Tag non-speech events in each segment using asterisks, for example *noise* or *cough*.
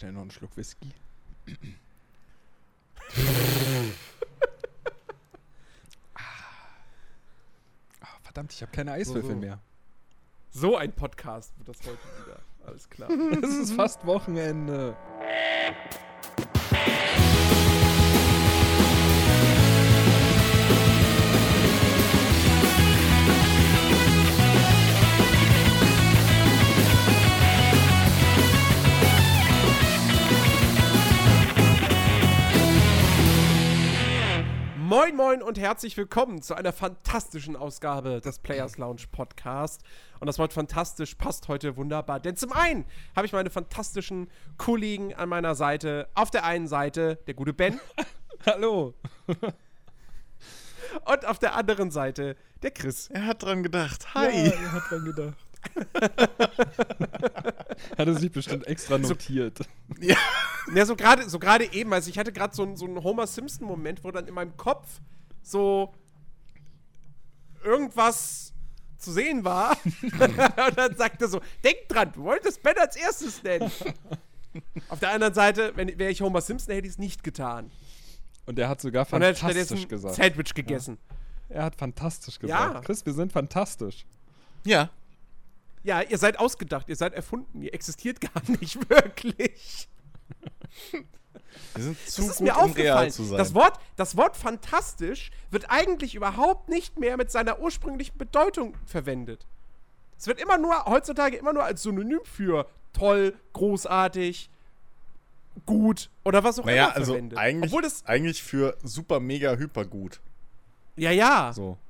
schnell noch einen Schluck Whisky. ah, verdammt, ich habe keine Eiswürfel So, so. mehr. So ein Podcast wird das heute wieder. Alles klar. *laughs* Es ist fast Wochenende. Moin, moin und herzlich willkommen zu einer fantastischen Ausgabe des Players Lounge Podcast. Und das Wort fantastisch passt heute wunderbar, denn zum einen habe ich meine fantastischen Kollegen an meiner Seite. Auf der einen Seite der gute Ben *laughs* Hallo. und auf der anderen Seite der Chris. Er hat dran gedacht. Ja, Hi. er hat dran gedacht. *laughs* hat er sich bestimmt extra notiert. *laughs* Ja. Ja, so gerade so gerade eben, also ich hatte gerade so, einen- so einen Homer Simpson-Moment, wo dann in meinem Kopf so irgendwas zu sehen war. *laughs* und dann sagte so, denk dran, du wolltest Ben als erstes nennen. Auf der anderen Seite, wenn wäre ich Homer Simpson, hätte ich es nicht getan. Und er hat sogar Und er hat fantastisch gesagt. Sandwich gegessen. Er hat fantastisch Ja. gesagt. Chris, wir sind fantastisch. Ja. Ja, ihr seid ausgedacht, ihr seid erfunden, ihr existiert *laughs* gar nicht wirklich. Wir sind zu Das ist gut, mir um aufgefallen. zu sein. Das Wort, das Wort fantastisch wird eigentlich überhaupt nicht mehr mit seiner ursprünglichen Bedeutung verwendet. Es wird immer nur, heutzutage immer nur als Synonym für toll, großartig, gut oder was auch naja, immer also verwendet. eigentlich, Obwohl das, eigentlich für super, mega, hyper gut. ja, ja. So, ja.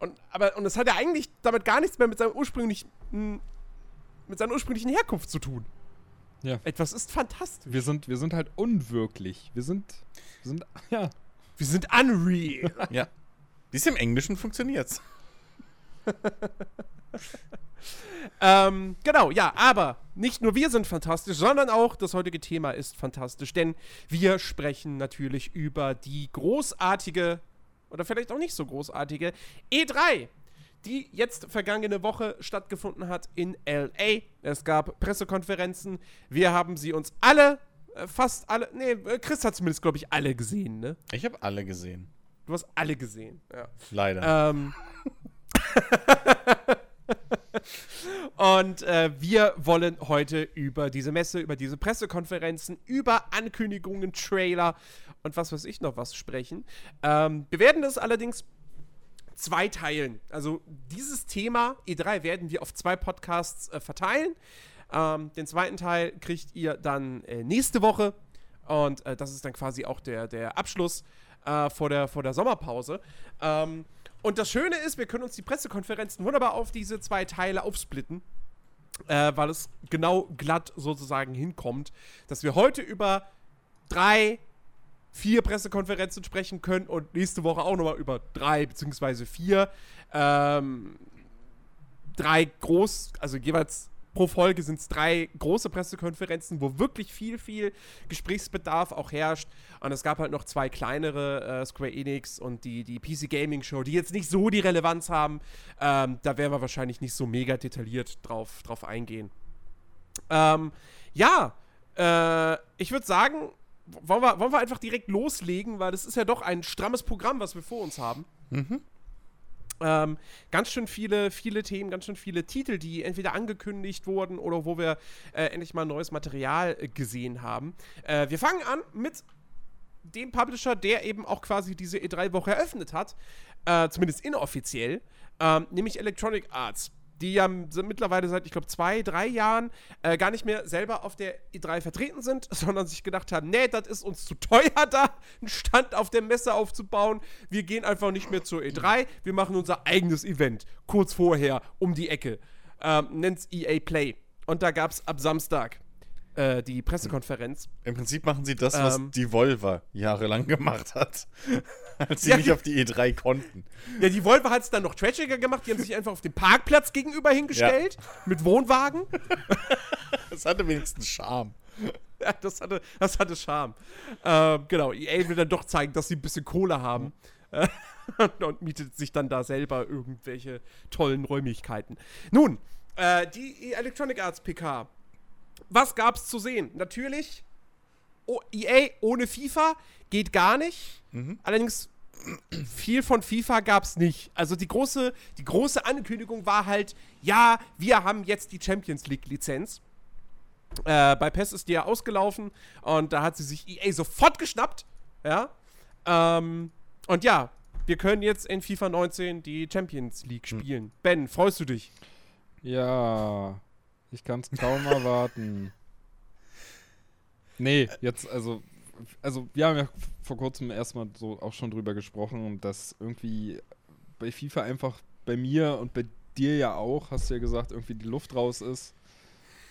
Und, aber, und es hat ja eigentlich damit gar nichts mehr mit seinem ursprünglichen, mit seiner ursprünglichen Herkunft zu tun. Ja. Etwas ist fantastisch. Wir sind, wir sind halt unwirklich. Wir sind, wir sind, *laughs* ja. Wir sind unreal. *laughs* ja. Wie es im Englischen funktioniert's. *laughs* Ähm, genau, ja, aber nicht nur wir sind fantastisch, sondern auch das heutige Thema ist fantastisch, denn wir sprechen natürlich über die großartige oder vielleicht auch nicht so großartige E3, die jetzt vergangene Woche stattgefunden hat in LA. Es gab Pressekonferenzen, wir haben sie uns alle, äh, fast alle, nee, äh, Chris hat zumindest, glaube ich, alle gesehen, ne? Ich habe alle gesehen. Du hast alle gesehen, ja. Leider. Ähm. *laughs* Und äh, wir wollen heute über diese Messe, über diese Pressekonferenzen, über Ankündigungen, Trailer und was weiß ich noch was sprechen. Ähm, wir werden das allerdings zwei teilen. Also dieses Thema E3 werden wir auf zwei Podcasts äh, verteilen. Ähm, den zweiten Teil kriegt ihr dann äh, nächste Woche. Und äh, das ist dann quasi auch der, der Abschluss äh, vor, der, vor der Sommerpause. Ähm, und das Schöne ist, wir können uns die Pressekonferenzen wunderbar auf diese zwei Teile aufsplitten. Äh, weil es genau glatt sozusagen hinkommt, dass wir heute über drei, vier Pressekonferenzen sprechen können und nächste Woche auch nochmal über drei beziehungsweise vier. Ähm, drei groß, also jeweils pro Folge sind es drei große Pressekonferenzen, wo wirklich viel, viel Gesprächsbedarf auch herrscht. Und es gab halt noch zwei kleinere, äh, Square Enix und die, die PC Gaming Show, die jetzt nicht so die Relevanz haben. Ähm, da werden wir wahrscheinlich nicht so mega detailliert drauf, drauf eingehen. Ähm, ja, äh, ich würde sagen, wollen wir, wollen wir einfach direkt loslegen, weil das ist ja doch ein strammes Programm, was wir vor uns haben. Ähm, ganz schön viele, viele Themen, ganz schön viele Titel, die entweder angekündigt wurden oder wo wir äh, endlich mal neues Material äh, gesehen haben. Äh, wir fangen an mit dem Publisher, der eben auch quasi diese E3-Woche eröffnet hat, äh, zumindest inoffiziell, ähm, nämlich Electronic Arts. Die ja mittlerweile seit, ich glaube, zwei, drei Jahren äh, gar nicht mehr selber auf der E3 vertreten sind, *laughs* sondern sich gedacht haben, nee, das ist uns zu teuer, da einen Stand auf der Messe aufzubauen. Wir gehen einfach nicht mehr zur E3, wir machen unser eigenes Event, kurz vorher, um die Ecke. Ähm, Nennt's EA Play. Und da gab es ab Samstag äh, die Pressekonferenz. Im Prinzip machen sie das, was ähm, die Volva jahrelang gemacht hat. *laughs* Als sie Ja, nicht auf die E3 konnten. Ja, die Volvo hat es dann noch trashiger gemacht. Die haben sich einfach auf dem Parkplatz gegenüber hingestellt. Mit Wohnwagen. *laughs* Das hatte wenigstens Charme. *laughs* Ja, das hatte, das hatte Charme. Ähm, genau, EA will dann doch zeigen, dass sie ein bisschen Kohle haben. Äh, und, und mietet sich dann da selber irgendwelche tollen Räumlichkeiten. Nun, äh, die Electronic Arts PK was gab's zu sehen? Natürlich, oh, EA ohne FIFA geht gar nicht. Allerdings viel von FIFA gab's nicht. Also die große, die große Ankündigung war halt, ja, wir haben jetzt die Champions League Lizenz. Äh, bei PES ist die ja ausgelaufen und da hat sie sich EA sofort geschnappt. Ja. Ähm, und ja, wir können jetzt in FIFA 19 die Champions League spielen. Ben, freust du dich? Ja, ich kann es kaum erwarten. Nee, jetzt, also, also wir haben ja vor kurzem erstmal so auch schon drüber gesprochen, dass irgendwie bei FIFA einfach bei mir und bei dir ja auch, hast du ja gesagt, irgendwie die Luft raus ist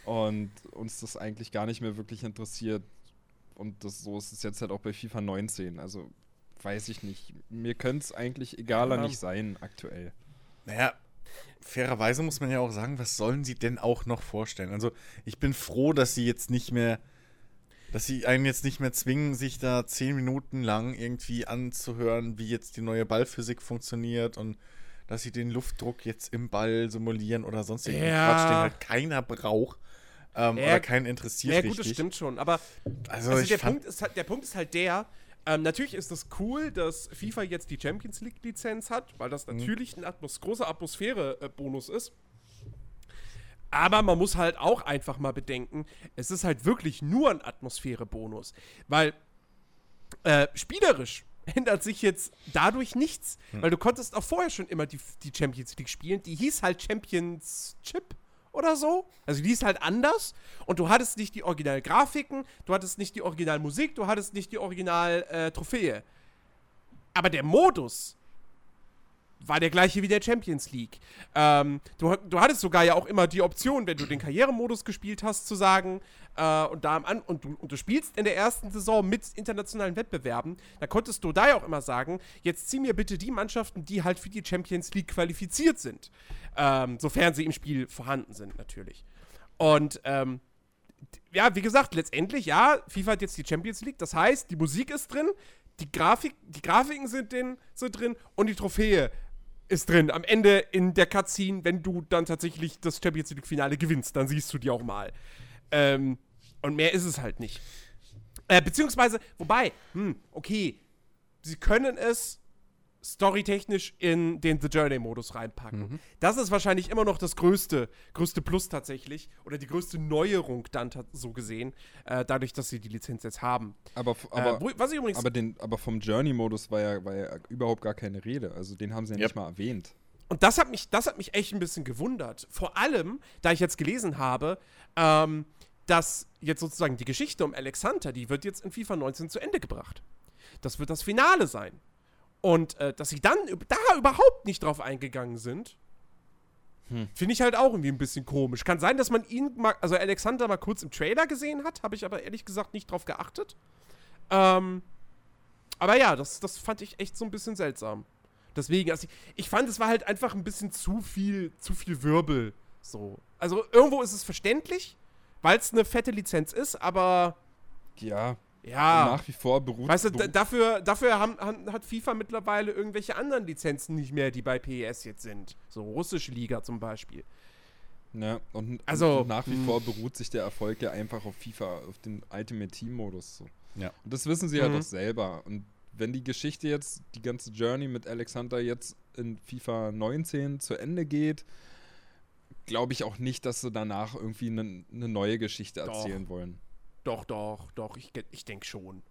und uns das eigentlich gar nicht mehr wirklich interessiert. Und das, so ist es jetzt halt auch bei FIFA 19. Also weiß ich nicht. Mir könnte es eigentlich egaler Ja. nicht sein aktuell. Naja, fairerweise muss man ja auch sagen, was sollen sie denn auch noch vorstellen? Also, ich bin froh, dass sie jetzt nicht mehr, dass sie einen jetzt nicht mehr zwingen, sich da zehn Minuten lang irgendwie anzuhören, wie jetzt die neue Ballphysik funktioniert und dass sie den Luftdruck jetzt im Ball simulieren oder sonst Ja. Quatsch, den halt keiner braucht ähm, Ja, oder keinen interessiert Ja, gut, das richtig. stimmt schon. Aber Also, also der, Punkt ist halt, der Punkt ist halt der, ähm, natürlich ist es cool, dass FIFA jetzt die Champions League-Lizenz hat, weil das natürlich ein Atmos großer Atmosphäre-Bonus ist. Aber man muss halt auch einfach mal bedenken, es ist halt wirklich nur ein Atmosphäre-Bonus. Weil äh, spielerisch *laughs* ändert sich jetzt dadurch nichts. Weil du konntest auch vorher schon immer die, die Champions League spielen. Die hieß halt Champions Chip oder so. Also die hieß halt anders. Und du hattest nicht die Original-Grafiken, du hattest nicht die Original-Musik, du hattest nicht die Original-Trophäe. Aber der Modus war der gleiche wie der Champions League. Ähm, du, du hattest sogar ja auch immer die Option, wenn du den Karrieremodus gespielt hast, zu sagen, äh, und, da An und, du, und du spielst in der ersten Saison mit internationalen Wettbewerben, da konntest du da ja auch immer sagen, jetzt zieh mir bitte die Mannschaften, die halt für die Champions League qualifiziert sind. Ähm, sofern sie im Spiel vorhanden sind, natürlich. Und ähm, ja, wie gesagt, letztendlich, ja, FIFA hat jetzt die Champions League. Das heißt, die Musik ist drin, die, Grafik, die Grafiken sind, drin, sind drin und die Trophäe ist drin. Am Ende in der Cutscene, wenn du dann tatsächlich das Champions League-Finale gewinnst, dann siehst du die auch mal. Ähm, und mehr ist es halt nicht. Äh, beziehungsweise, wobei, hm, okay, sie können es storytechnisch in den The Journey-Modus reinpacken. Das ist wahrscheinlich immer noch das größte, größte Plus tatsächlich. Oder die größte Neuerung dann so gesehen, äh, dadurch, dass sie die Lizenz jetzt haben. Aber, äh, aber, wo, was ich übrigens. aber, den, aber vom Journey-Modus war ja, war ja überhaupt gar keine Rede. Also den haben sie ja Yep. nicht mal erwähnt. Und das hat mich, das hat mich echt ein bisschen gewundert. Vor allem, da ich jetzt gelesen habe, ähm, dass jetzt sozusagen die Geschichte um Alexander, die wird jetzt in FIFA 19 zu Ende gebracht. Das wird das Finale sein. Und äh, dass sie dann da überhaupt nicht drauf eingegangen sind, finde ich halt auch irgendwie ein bisschen komisch. Kann sein, dass man ihn mal, also Alexander mal kurz im Trailer gesehen hat, habe ich aber ehrlich gesagt nicht drauf geachtet. Ähm, aber ja, das, das fand ich echt so ein bisschen seltsam. Deswegen, also ich, ich fand, es war halt einfach ein bisschen zu viel, zu viel Wirbel. So. Also irgendwo ist es verständlich, weil es eine fette Lizenz ist, aber Ja, ja. nach wie vor beruht. Weißt du, dafür, dafür haben, haben, hat FIFA mittlerweile irgendwelche anderen Lizenzen nicht mehr, die bei PES jetzt sind. So russische Liga zum Beispiel. Ja, und, Also, und nach wie hm. vor beruht sich der Erfolg ja einfach auf FIFA, auf den Ultimate Team Modus. So. Ja. Und das wissen sie halt Mhm. auch selber. Und wenn die Geschichte jetzt, die ganze Journey mit Alexander jetzt in FIFA 19 zu Ende geht, glaube ich auch nicht, dass sie danach irgendwie eine ne neue Geschichte Doch. erzählen wollen. Doch, doch, doch, ich, ich denke schon.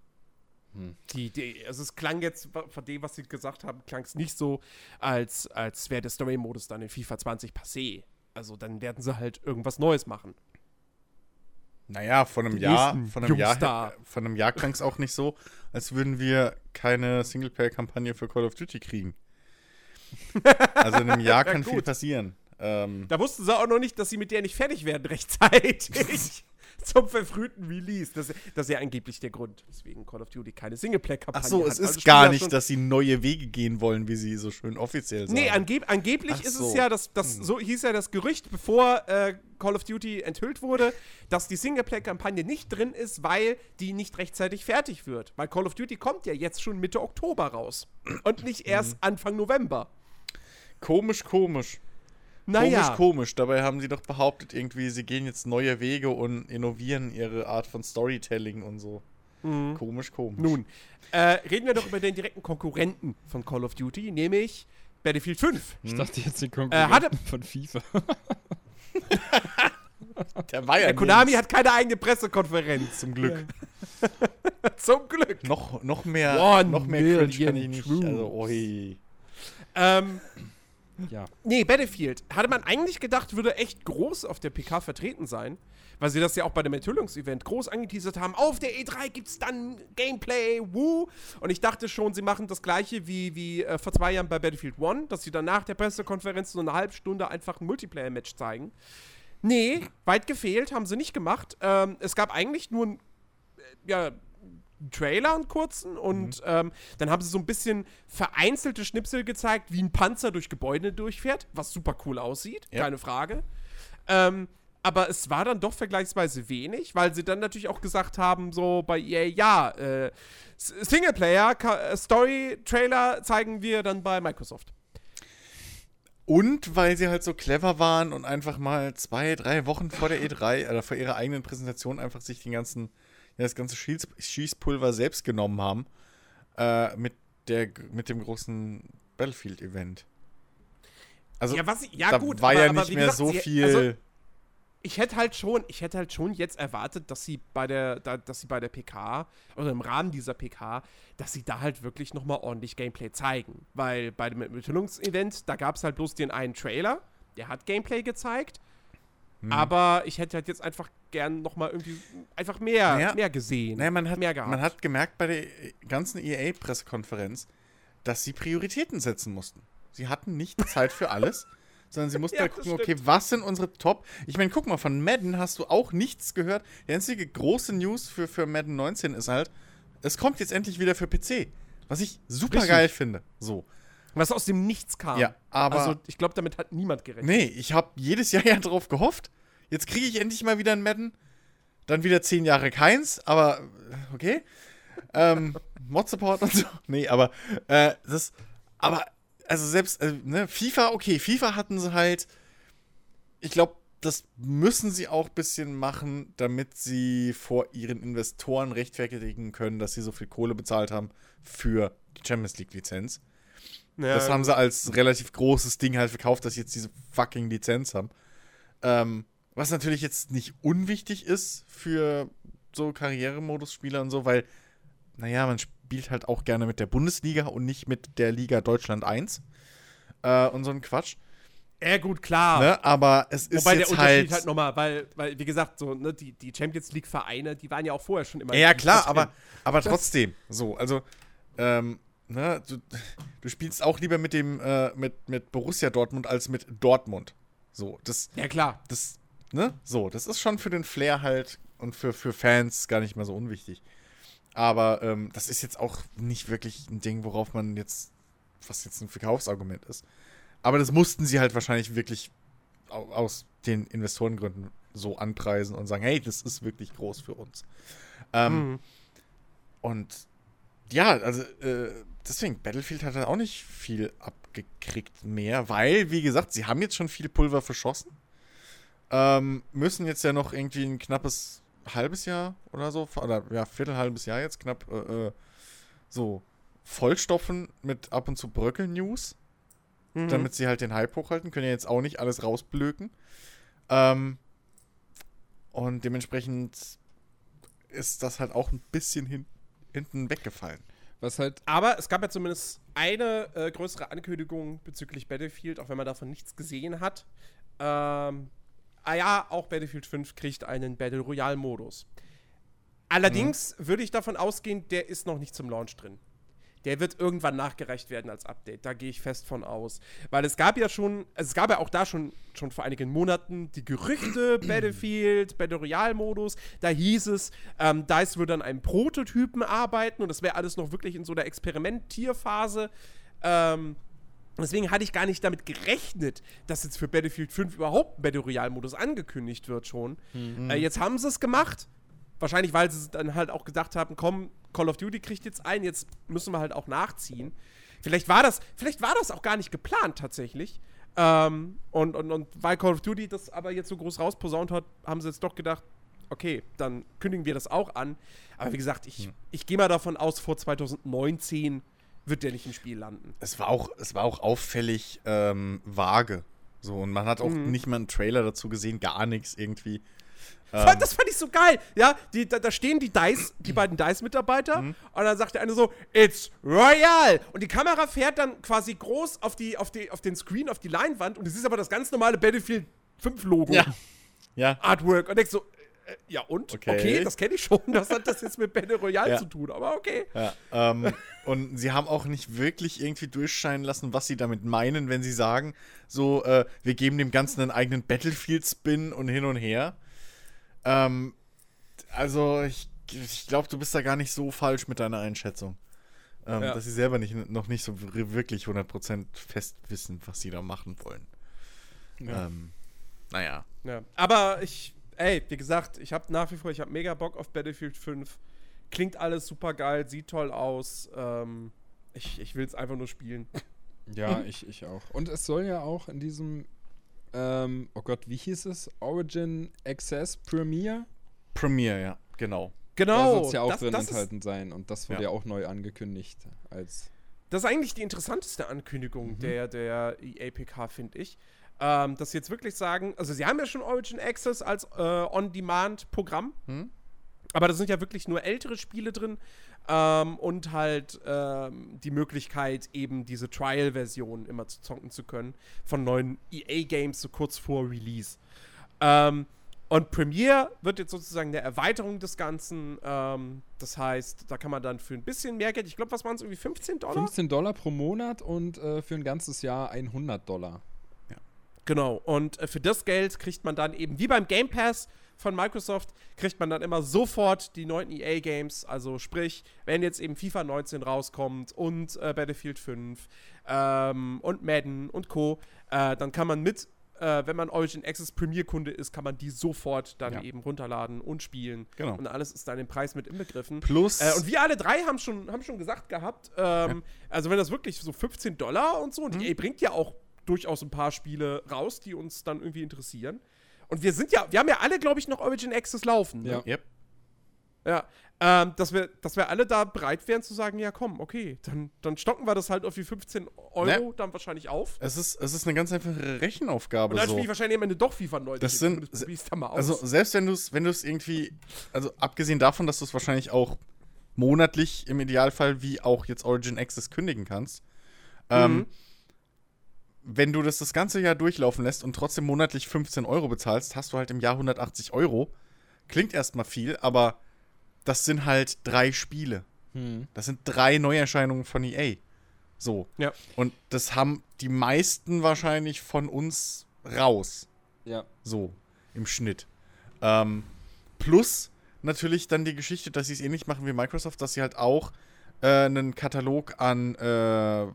Hm. Die, die, also es klang jetzt, von dem, was sie gesagt haben, klang es nicht so, als, als wäre der Story-Modus dann in FIFA 20 passé. Also dann werden sie halt irgendwas Neues machen. Naja, von einem Die Jahr, von einem Jahr, von einem Jahr klang es auch nicht so, als würden wir keine Singleplayer-Kampagne für Call of Duty kriegen. *laughs* Also in einem Jahr Ja, kann viel gut. passieren. Ähm, Da wussten sie auch noch nicht, dass sie mit der nicht fertig werden rechtzeitig. *laughs* zum verfrühten Release. Das, das ist ja angeblich der Grund, weswegen Call of Duty keine Singleplayer-Kampagne ach so, hat. es ist das gar nicht, dass sie neue Wege gehen wollen, wie sie so schön offiziell sagen. Nee, angeb angeblich Ach ist so. es ja, das, das, so hieß ja das Gerücht, bevor äh, Call of Duty enthüllt wurde, dass die Singleplayer-Kampagne nicht drin ist, weil die nicht rechtzeitig fertig wird. Weil Call of Duty kommt ja jetzt schon Mitte Oktober raus. Und nicht erst Anfang November. Komisch, komisch. Naja. Komisch, komisch. Dabei haben sie doch behauptet, irgendwie, sie gehen jetzt neue Wege und innovieren ihre Art von Storytelling und so. Komisch, komisch. Nun, äh, reden wir doch über den direkten Konkurrenten von Call of Duty, nämlich Battlefield 5. Ich Hm? dachte jetzt die Äh, Konkurrenten hatte- von FIFA. *laughs* der war ja Der Konami hat keine eigene Pressekonferenz. zum Glück. *laughs* Zum Glück. Noch, noch mehr, One noch mehr Cringe kann ich nicht. Also, oi. Ähm, ja. nee, Battlefield. Hatte man eigentlich gedacht, würde echt groß auf der PK vertreten sein. Weil sie das ja auch bei dem Enthüllungsevent groß angeteasert haben. Auf der E3 gibt's dann Gameplay, woo. Und ich dachte schon, sie machen das gleiche wie, wie äh, vor zwei Jahren bei Battlefield 1, dass sie dann nach der Pressekonferenz so eine halbe Stunde einfach ein Multiplayer-Match zeigen. Nee, weit gefehlt, haben sie nicht gemacht. Ähm, es gab eigentlich nur ein, äh, ja, einen Trailer, einen kurzen, und ähm, dann haben sie so ein bisschen vereinzelte Schnipsel gezeigt, wie ein Panzer durch Gebäude durchfährt, was super cool aussieht, Ja. keine Frage. Ähm, aber es war dann doch vergleichsweise wenig, weil sie dann natürlich auch gesagt haben, so bei EA, ja, äh, Singleplayer, äh, Story-Trailer zeigen wir dann bei Microsoft. Und weil sie halt so clever waren und einfach mal zwei, drei Wochen vor der E3 oder vor ihrer eigenen Präsentation einfach sich den ganzen, ja, das ganze Schieß, Schießpulver selbst genommen haben äh, mit, der, mit dem großen Battlefield-Event. Also, ja, was, ja da gut, war aber, ja nicht mehr gesagt, so sie- viel. Also, ich hätte halt schon, ich hätte halt schon jetzt erwartet, dass sie bei der, da, dass sie bei der PK oder im Rahmen dieser PK, dass sie da halt wirklich noch mal ordentlich Gameplay zeigen, weil bei dem Enthüllungsevent da gab es halt bloß den einen Trailer, der hat Gameplay gezeigt, Hm. aber ich hätte halt jetzt einfach gern noch mal irgendwie einfach mehr, Naja, mehr gesehen, naja, man, hat, mehr gehabt. man hat gemerkt bei der ganzen EA-Pressekonferenz, dass sie Prioritäten setzen mussten. Sie hatten nicht *laughs* Zeit für alles, sondern sie mussten Ja, halt gucken, okay, was sind unsere Top. Ich meine, guck mal, von Madden hast du auch nichts gehört. Die einzige große News für, für Madden 19 ist halt, es kommt jetzt endlich wieder für PC. Was ich super Richtig. geil finde. So. was aus dem Nichts kam. Ja, aber- also ich glaube, damit hat niemand gerechnet. Nee, ich habe jedes Jahr ja drauf gehofft. Jetzt kriege ich endlich mal wieder ein Madden. Dann wieder zehn Jahre keins, aber äh, okay. Ähm, *laughs* Mod-Support und so. Nee, aber äh, das. Aber, also selbst, äh, ne, FIFA, okay, FIFA hatten sie halt. Ich glaube, das müssen sie auch ein bisschen machen, damit sie vor ihren Investoren rechtfertigen können, dass sie so viel Kohle bezahlt haben für die Champions League-Lizenz. Ja, Das haben sie als relativ großes Ding halt verkauft, dass sie jetzt diese fucking Lizenz haben. Ähm, was natürlich jetzt nicht unwichtig ist für so Karrieremodus-Spieler und so, weil, naja, man spielt halt auch gerne mit der Bundesliga und nicht mit der Liga Deutschland 1 äh, und so ein Quatsch. Ja, gut, klar. Ne? Aber es ist Wobei der jetzt Unterschied halt. halt, nochmal, weil, weil, wie gesagt, so, ne, die, die Champions League-Vereine, die waren ja auch vorher schon immer. ja, klar, aber, aber trotzdem. So, also, ähm, ne, du, du spielst auch lieber mit dem, äh, mit, mit Borussia Dortmund als mit Dortmund. So, das, Ja, klar. das, ne? So, das ist schon für den Flair halt und für, für Fans gar nicht mehr so unwichtig. Aber ähm, das ist jetzt auch nicht wirklich ein Ding, worauf man jetzt, was jetzt ein Verkaufsargument ist. Aber das mussten sie halt wahrscheinlich wirklich au- aus den Investorengründen so anpreisen und sagen, hey, das ist wirklich groß für uns. Ähm, Mhm. Und ja, also äh, deswegen, Battlefield hat halt auch nicht viel abgekriegt mehr, weil, wie gesagt, sie haben jetzt schon viel Pulver verschossen. Ähm, müssen jetzt ja noch irgendwie ein knappes halbes Jahr oder so, oder ja, viertel halbes Jahr jetzt knapp äh, äh, so vollstopfen mit ab und zu Bröckel-News, Mhm. damit sie halt den Hype hochhalten. Können ja jetzt auch nicht alles rausblöken. Ähm, und dementsprechend ist das halt auch ein bisschen hin, hinten weggefallen. Was halt, Aber es gab ja zumindest eine äh, größere Ankündigung bezüglich Battlefield, auch wenn man davon nichts gesehen hat. Ähm, ah ja, auch Battlefield 5 kriegt einen Battle Royale-Modus. Allerdings würde ich davon ausgehen, der ist noch nicht zum Launch drin. Der wird irgendwann nachgereicht werden als Update. Da gehe ich fest von aus. Weil es gab ja schon, also es gab ja auch da schon, schon vor einigen Monaten die Gerüchte, *clears throat* Battlefield, Battle Royale-Modus. Da hieß es, ähm, DICE würde an einem Prototypen arbeiten und das wäre alles noch wirklich in so der Experimentierphase. Ähm, Deswegen hatte ich gar nicht damit gerechnet, dass jetzt für Battlefield 5 überhaupt ein Battle Royale-Modus angekündigt wird schon. Äh, jetzt haben sie es gemacht. Wahrscheinlich, weil sie dann halt auch gesagt haben, komm, Call of Duty kriegt jetzt ein, jetzt müssen wir halt auch nachziehen. Vielleicht war das, vielleicht war das auch gar nicht geplant tatsächlich. Ähm, und, und, und weil Call of Duty das aber jetzt so groß rausposaunt hat, haben sie jetzt doch gedacht, okay, dann kündigen wir das auch an. Aber wie gesagt, ich, Hm. ich gehe mal davon aus, vor 2019 wird der nicht im Spiel landen. Es war auch, es war auch auffällig ähm, vage. So, und man hat auch Mhm. nicht mal einen Trailer dazu gesehen, gar nichts irgendwie. *laughs* Ähm, das fand ich so geil. Ja, die, da, da stehen die Dice, die beiden Dice-Mitarbeiter Mhm. und dann sagt der eine so, It's Royal! Und die Kamera fährt dann quasi groß auf, die, auf, die, auf den Screen, auf die Leinwand und es ist aber das ganz normale Battlefield 5-Logo. ja. Ja. Artwork. Und denkst so, ja und? Okay. Okay, das kenne ich schon. Das hat das jetzt mit Battle Royale Ja. zu tun, aber okay. Ja, ähm, und sie haben auch nicht wirklich irgendwie durchscheinen lassen, was sie damit meinen, wenn sie sagen, so, äh, wir geben dem Ganzen einen eigenen Battlefield-Spin und hin und her. Ähm, also, ich, ich glaube, du bist da gar nicht so falsch mit deiner Einschätzung. Ähm, Ja. Dass sie selber nicht, noch nicht so wirklich 100% fest wissen, was sie da machen wollen. Ja. Ähm, naja. Ja. Aber ich, ey, wie gesagt, ich habe nach wie vor, ich habe mega Bock auf Battlefield 5. Klingt alles super geil, sieht toll aus. Ähm, ich ich will es einfach nur spielen. Ja, *laughs* ich, ich auch. Und es soll ja auch in diesem, ähm, oh Gott, wie hieß es? Origin Access Premiere? Premiere, ja, genau. Da Genau. soll es ja auch das, drin das, ist, enthalten sein. Und das wurde Ja. ja. auch neu angekündigt als. das ist eigentlich die interessanteste Ankündigung der, der EAPK, finde ich. Ähm, dass sie jetzt wirklich sagen, also sie haben ja schon Origin Access als äh, On-Demand-Programm. Hm? Aber da sind ja wirklich nur ältere Spiele drin ähm, und halt ähm, die Möglichkeit, eben diese Trial-Version immer zu zocken zu können von neuen EA-Games so kurz vor Release. Ähm, und Premiere wird jetzt sozusagen eine Erweiterung des Ganzen. Ähm, das heißt, da kann man dann für ein bisschen mehr Geld, ich glaube, was waren es, irgendwie 15 Dollar? 15 Dollar pro Monat und äh, für ein ganzes Jahr 100 Dollar. Genau. Und äh, für das Geld kriegt man dann eben, wie beim Game Pass von Microsoft, kriegt man dann immer sofort die neuen EA-Games. Also sprich, wenn jetzt eben FIFA 19 rauskommt und äh, Battlefield 5 ähm, und Madden und Co., äh, dann kann man mit, äh, wenn man Origin Access Premier-Kunde ist, kann man die sofort dann Ja. eben runterladen und spielen. Genau. Und alles ist dann im Preis mit inbegriffen. Plus. Äh, und wir alle drei haben schon, haben schon gesagt gehabt, ähm, also wenn das wirklich so 15 Dollar und so, und Mhm. EA bringt ja auch durchaus ein paar Spiele raus, die uns dann irgendwie interessieren. Und wir sind ja, wir haben ja alle, glaube ich, noch Origin Access laufen. Ne? Ja. Yep. Ja. Ähm, dass, wir, dass wir alle da bereit wären zu sagen, ja komm, okay, dann, dann stocken wir das halt auf die 15 Euro Ne. dann wahrscheinlich auf. Es ist, es ist eine ganz einfache Rechenaufgabe. Und dann so. spiele ich wahrscheinlich am Ende doch FIFA 19. Das sind- probier's da mal aus. Also selbst wenn du es, wenn du es irgendwie, also abgesehen davon, dass du es wahrscheinlich auch monatlich im Idealfall wie auch jetzt Origin Access kündigen kannst, ähm, Mhm. Wenn du das das ganze Jahr durchlaufen lässt und trotzdem monatlich 15 Euro bezahlst, hast du halt im Jahr 180 Euro. Klingt erstmal viel, aber das sind halt drei Spiele. Hm. Das sind drei Neuerscheinungen von EA. So. Ja. Und das haben die meisten wahrscheinlich von uns raus. Ja. So, im Schnitt. Ähm, plus natürlich dann die Geschichte, dass sie es ähnlich machen wie Microsoft, dass sie halt auch äh, einen Katalog an äh,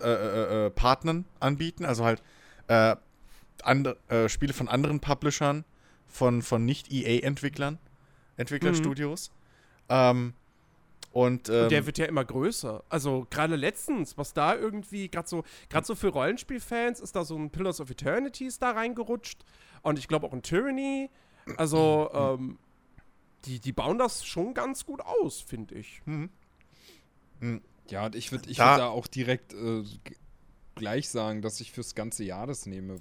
äh, äh, äh, Partnern anbieten, also halt äh, äh, Spiele von anderen Publishern, von, von Nicht-EA-Entwicklern, Entwicklerstudios. Ähm, und, ähm, Und der wird ja immer größer. Also gerade letztens, was da irgendwie, gerade so, gerade so für Rollenspielfans, ist da so ein Pillars of Eternities da reingerutscht. Und ich glaube auch ein Tyranny. Also, ähm, die, die bauen das schon ganz gut aus, finde ich. hm. Ja, und ich würde ich Da- würd da auch direkt äh, gleich sagen, dass ich fürs ganze Jahr das nehme.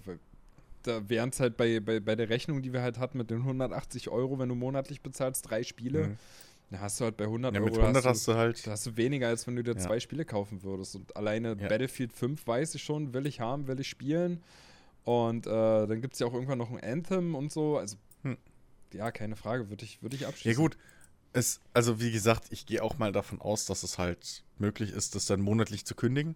Da wären es halt bei, bei, bei der Rechnung, die wir halt hatten mit den 180 Euro, wenn du monatlich bezahlst, drei Spiele, Mhm. dann hast du halt bei 100 ja, Euro mit 100 hast, hast du halt. hast du weniger, als wenn du dir Ja. zwei Spiele kaufen würdest. Und alleine Ja. Battlefield 5 weiß ich schon, will ich haben, will ich spielen. Und äh, dann gibt es ja auch irgendwann noch ein Anthem und so. Also, Hm. ja, keine Frage, würde ich, würd ich abschließen. Ja, gut. Es, also, wie gesagt, ich gehe auch mal davon aus, dass es halt möglich ist, das dann monatlich zu kündigen.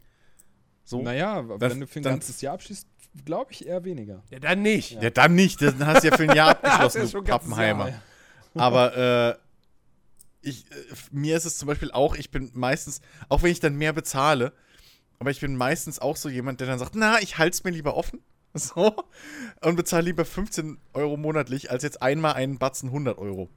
So. Naja, Das- wenn du für ein dann- ganzes Jahr abschließt, glaube ich eher weniger. Ja, dann nicht. Ja, dann nicht. Dann hast du ja für ein Jahr *laughs* ja abgeschlossen, du Pappenheimer. Jahr. Aber *laughs* äh, ich, äh, mir ist es zum Beispiel auch, ich bin meistens, auch wenn ich dann mehr bezahle, aber ich bin meistens auch so jemand, der dann sagt, na, ich halte es mir lieber offen. *laughs* So. Und bezahle lieber 15 Euro monatlich, als jetzt einmal einen Batzen 100 Euro.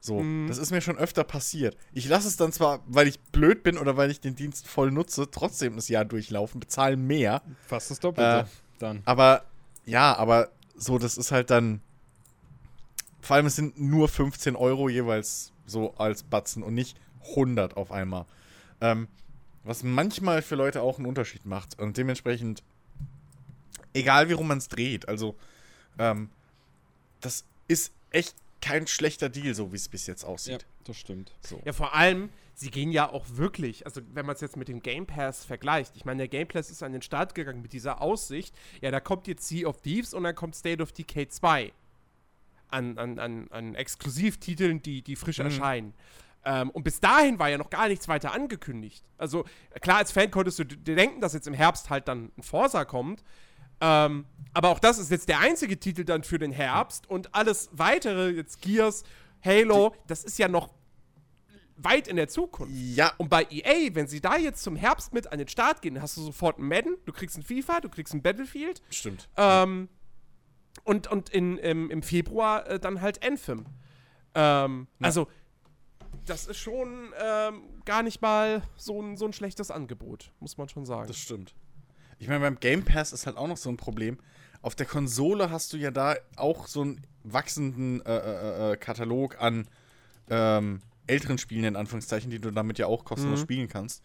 So, Mhm. das ist mir schon öfter passiert. Ich lasse es dann zwar, weil ich blöd bin oder weil ich den Dienst voll nutze, trotzdem das Jahr durchlaufen, bezahle mehr. Fast das Doppelte. Äh, dann. Aber ja, aber so, das ist halt dann. Vor allem, es sind nur 15 Euro jeweils so als Batzen und nicht 100 auf einmal. Ähm, was manchmal für Leute auch einen Unterschied macht. Und dementsprechend, egal wie rum man es dreht, also, ähm, das ist echt kein schlechter Deal, so wie es bis jetzt Ja, aussieht. das stimmt. So. Ja, vor allem, sie gehen ja auch wirklich, also wenn man es jetzt mit dem Game Pass vergleicht, ich meine, der Game Pass ist an den Start gegangen mit dieser Aussicht, ja, da kommt jetzt Sea of Thieves und dann kommt State of Decay 2 an, an, an, an Exklusivtiteln, die, die frisch erscheinen. Ähm, und bis dahin war ja noch gar nichts weiter angekündigt. Also klar, als Fan konntest du dir denken, dass jetzt im Herbst halt dann ein Forza kommt. Ähm, aber auch das ist jetzt der einzige Titel dann für den Herbst und alles weitere, jetzt Gears, Halo, das ist ja noch weit in der Zukunft. Ja, Und bei EA, wenn sie da jetzt zum Herbst mit an den Start gehen, hast du sofort ein Madden, du kriegst ein FIFA, du kriegst ein Battlefield stimmt. ähm, und, und in, im, im Februar äh, dann halt Anthem. Ähm, Ja. Also, das ist schon ähm, gar nicht mal so ein, so ein schlechtes Angebot, muss man schon sagen. Das stimmt. Ich meine, beim Game Pass ist halt auch noch so ein Problem. Auf der Konsole hast du ja da auch so einen wachsenden äh, äh, äh, Katalog an ähm, älteren Spielen, in Anführungszeichen, die du damit ja auch kostenlos Mhm. spielen kannst.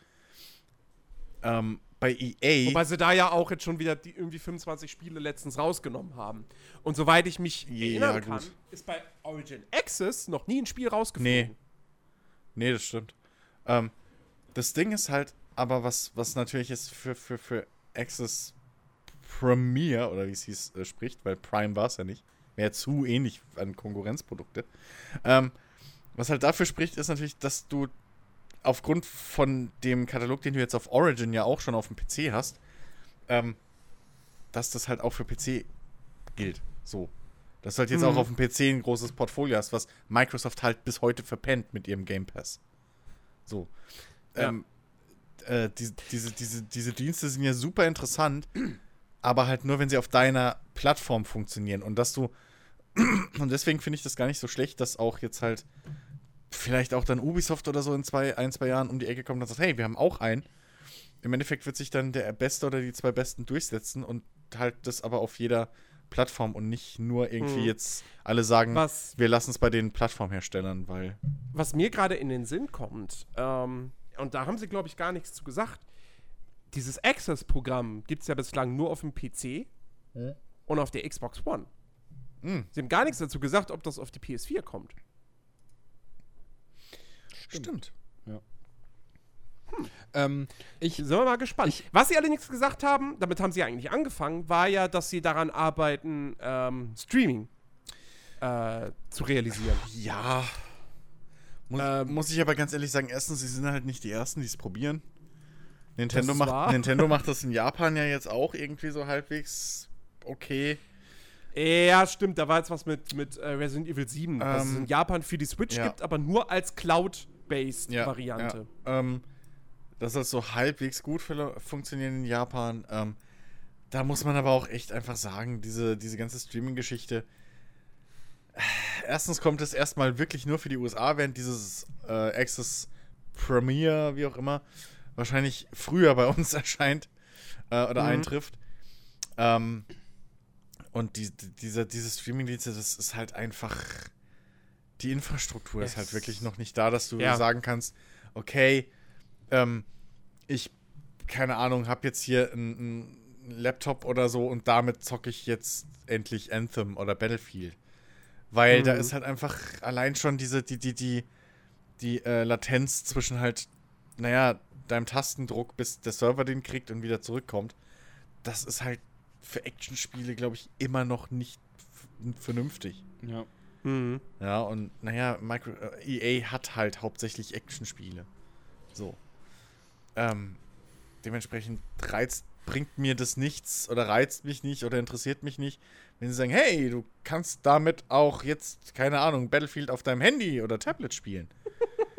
Ähm, bei EA. Wobei sie da ja auch jetzt schon wieder die irgendwie 25 Spiele letztens rausgenommen haben. Und soweit ich mich Ja, erinnern gut. kann, ist bei Origin Access noch nie ein Spiel nee. rausgeflogen. Nee, das stimmt. Ähm, das Ding ist halt, aber was, was natürlich jetzt für, für, für Access Premier, oder wie es hieß, äh, spricht, weil Prime war es ja nicht. Wäre zu ähnlich an Konkurrenzprodukte. Ähm, was halt dafür spricht, ist natürlich, dass du aufgrund von dem Katalog, den du jetzt auf Origin ja auch schon auf dem PC hast, ähm, dass das halt auch für PC gilt. So. Dass du halt jetzt Mhm. auch auf dem PC ein großes Portfolio hast, was Microsoft halt bis heute verpennt mit ihrem Game Pass. So. Ja. Ähm, äh, die, diese, diese, diese Dienste sind ja super interessant, aber halt nur, wenn sie auf deiner Plattform funktionieren. Und dass du. *clears throat* Und deswegen finde ich das gar nicht so schlecht, dass auch jetzt halt vielleicht auch dann Ubisoft oder so in zwei, ein, zwei Jahren um die Ecke kommt und sagt, hey, wir haben auch einen. Im Endeffekt wird sich dann der Beste oder die zwei Besten durchsetzen und halt das aber auf jeder Plattform und nicht nur irgendwie Mhm. jetzt alle sagen, Was, wir lassen es bei den Plattformherstellern, weil. was mir gerade in den Sinn kommt, ähm, und da haben sie, glaube ich, gar nichts zu gesagt. Dieses Access-Programm gibt es ja bislang nur auf dem PC und auf der Xbox One. Hm, Sie haben gar nichts dazu gesagt, ob das auf die PS4 kommt. stimmt. Ähm, ich, Sind wir mal gespannt. Was sie allerdings gesagt haben, damit haben sie eigentlich angefangen, war ja, dass sie daran arbeiten, ähm, Streaming äh, zu realisieren. Ja. Muss, Ähm, muss ich aber ganz ehrlich sagen, erstens, sie sind halt nicht die Ersten, die es probieren. Nintendo macht, wahr. Nintendo macht das in Japan ja jetzt auch irgendwie so halbwegs okay. Ja, stimmt, da war jetzt was mit, mit äh, Resident Evil 7, was es Ähm, in Japan für die Switch ja. gibt, aber nur als Cloud-based Ja, Variante. Ja. Ähm, das soll so halbwegs gut für, funktionieren in Japan. Ähm, da muss man aber auch echt einfach sagen, diese, diese ganze Streaming-Geschichte. Erstens kommt es erstmal wirklich nur für die USA, während dieses äh, Access Premier, wie auch immer, wahrscheinlich früher bei uns *laughs* erscheint äh, oder Mhm. eintrifft. Ähm, und die, die, diese, diese Streaming-Dienste, das ist halt einfach. Die Infrastruktur ist halt wirklich noch nicht da, dass du Ja. sagen kannst, okay, ähm, ich, keine Ahnung, habe jetzt hier einen Laptop oder so und damit zocke ich jetzt endlich Anthem oder Battlefield. Weil da Mhm. ist halt einfach allein schon diese, die, die, die, die äh, Latenz zwischen halt, naja, deinem Tastendruck, bis der Server den kriegt und wieder zurückkommt. Das ist halt für Actionspiele, glaube ich, immer noch nicht vernünftig. ja. Mhm. Ja, und naja, Micro, äh, EA hat halt hauptsächlich Actionspiele. So. Ähm, dementsprechend reizt, bringt mir das nichts oder reizt mich nicht oder interessiert mich nicht, wenn sie sagen, hey, du kannst damit auch jetzt, keine Ahnung, Battlefield auf deinem Handy oder Tablet spielen.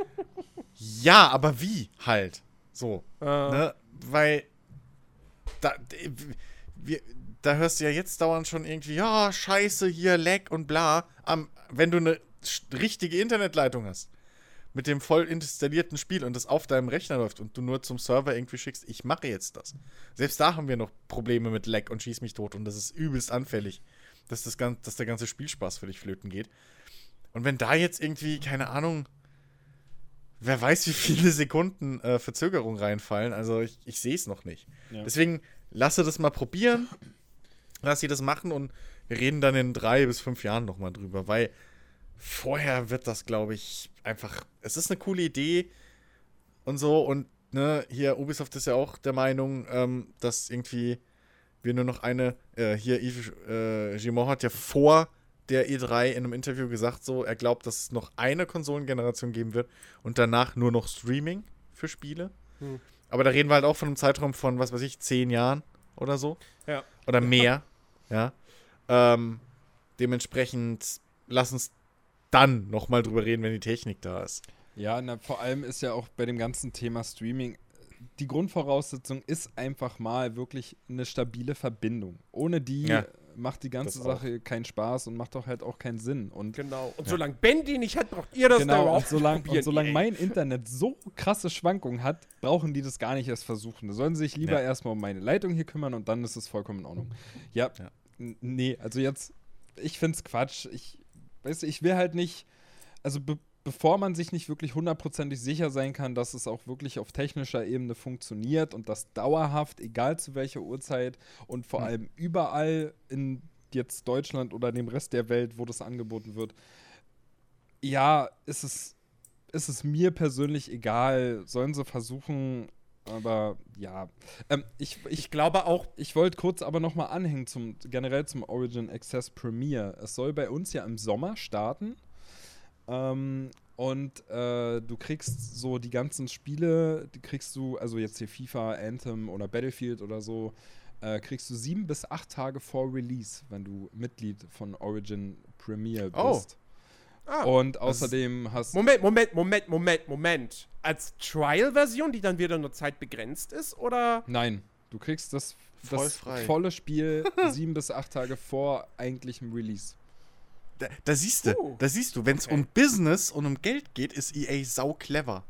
*laughs* ja, aber wie halt? So. Äh, Ne? Weil da, wir, da hörst du ja jetzt dauernd schon irgendwie, ja, scheiße, hier, Lag und bla. Am, wenn du eine richtige Internetleitung hast, mit dem voll installierten Spiel und das auf deinem Rechner läuft und du nur zum Server irgendwie schickst, ich mache jetzt das. Selbst da haben wir noch Probleme mit Lag und schieß mich tot und das ist übelst anfällig, dass, das gan dass der ganze Spielspaß für dich flöten geht. Und wenn da jetzt irgendwie, keine Ahnung, wer weiß, wie viele Sekunden äh, Verzögerung reinfallen, also ich, ich sehe es noch nicht. Ja. Deswegen lasse das mal probieren, lass sie das machen und wir reden dann in drei bis fünf Jahren nochmal drüber, weil vorher wird das, glaube ich, einfach, es ist eine coole Idee und so und ne, hier Ubisoft ist ja auch der Meinung, ähm, dass irgendwie wir nur noch eine, äh, hier Yves äh, Gimont hat ja vor der E3 in einem Interview gesagt, so, er glaubt, dass es noch eine Konsolengeneration geben wird und danach nur noch Streaming für Spiele. Hm. Aber da reden wir halt auch von einem Zeitraum von, was weiß ich, zehn Jahren oder so. Ja. Oder mehr. ja. Ähm, dementsprechend lass uns dann nochmal drüber reden, wenn die Technik da ist. Ja, na, vor allem ist ja auch bei dem ganzen Thema Streaming die Grundvoraussetzung ist einfach mal wirklich eine stabile Verbindung. Ohne die Ja. macht die ganze. Sache keinen Spaß und macht doch halt auch keinen Sinn. Und Genau. Und Ja. solange Ben die nicht hat, braucht ihr das da genau, überhaupt und solange und solang EA. mein Internet so krasse Schwankungen hat, brauchen die das gar nicht erst versuchen. Da sollen sie sich lieber Ja. erstmal um meine Leitung hier kümmern und dann ist es vollkommen in Ordnung. Ja, Ja. nee, also jetzt, ich find's Quatsch. Ich, weißt du, ich will halt nicht, also be bevor man sich nicht wirklich hundertprozentig sicher sein kann, dass es auch wirklich auf technischer Ebene funktioniert und das dauerhaft, egal zu welcher Uhrzeit und vor Hm. allem überall in jetzt Deutschland oder dem Rest der Welt, wo das angeboten wird, ja, ist es, ist es mir persönlich egal. Sollen sie versuchen, aber ja. Ähm, ich, ich, glaube auch, ich wollte kurz aber noch mal anhängen zum generell zum Origin Access Premiere. Es soll bei uns ja im Sommer starten. Ähm, und äh, du kriegst so die ganzen Spiele, die kriegst du, also jetzt hier FIFA, Anthem oder Battlefield oder so, äh, kriegst du sieben bis acht Tage vor Release, wenn du Mitglied von Origin Premiere Oh. Ah, Und außerdem hast Moment, Moment, Moment, Moment, Moment. Als Trial-Version, die dann wieder nur zeitbegrenzt ist, oder? Nein, du kriegst das, Voll das frei. volle Spiel *laughs* sieben bis acht Tage vor eigentlichem Release. Da, da siehst du, Uh. da siehst du, wenn es Okay. um Business und um Geld geht, ist EA sau clever.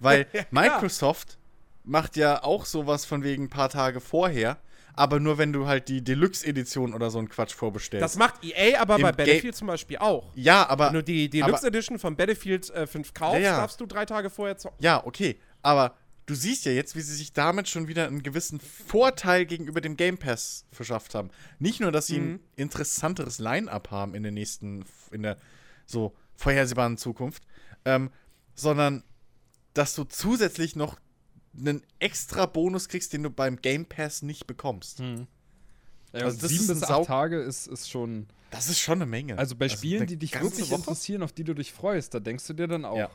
Weil *laughs* Ja. Microsoft macht ja auch sowas von wegen ein paar Tage vorher, aber nur wenn du halt die Deluxe-Edition oder so einen Quatsch vorbestellst. Das macht EA aber Im bei Ga- Battlefield zum Beispiel auch. ja, aber Wenn du die Deluxe Edition von Battlefield äh, 5 kaufst, Ja, darfst du drei Tage vorher zocken. Ja, okay. Aber du siehst ja jetzt, wie sie sich damit schon wieder einen gewissen Vorteil gegenüber dem Game Pass verschafft haben. Nicht nur, dass sie ein interessanteres Line-up haben in der nächsten, in der so vorhersehbaren Zukunft, ähm, sondern dass du zusätzlich noch einen extra Bonus kriegst, den du beim Game Pass nicht bekommst. Ja, Also also das sieben ist bis acht Tage ist, ist schon. Das ist schon eine Menge. Also bei Spielen, eine die dich wirklich Woche? interessieren, auf die du dich freust, da denkst du dir dann auch, Ja.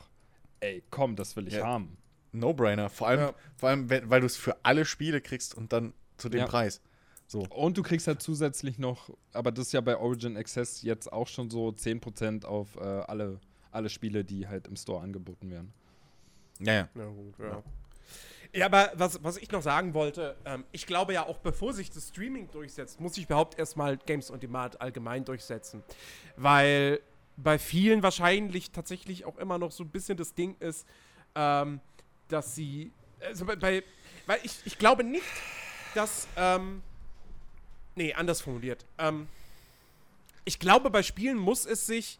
ey, komm, das will ich Ja. haben. No-Brainer. Vor allem, Ja. vor allem weil du es für alle Spiele kriegst und dann zu dem Ja. Preis. So. Und du kriegst halt zusätzlich noch, aber das ist ja bei Origin Access jetzt auch schon so 10% auf äh, alle, alle Spiele, die halt im Store angeboten werden. Ja, ja. Ja, gut, ja. Ja, aber was, was ich noch sagen wollte, ähm, ich glaube ja auch, bevor sich das Streaming durchsetzt, muss sich überhaupt erstmal Games on Demand allgemein durchsetzen. Weil bei vielen wahrscheinlich tatsächlich auch immer noch so ein bisschen das Ding ist, ähm, dass sie. Also bei, bei. Weil ich, ich glaube nicht, dass. Ähm, nee, anders formuliert. Ähm, ich glaube, bei Spielen muss es sich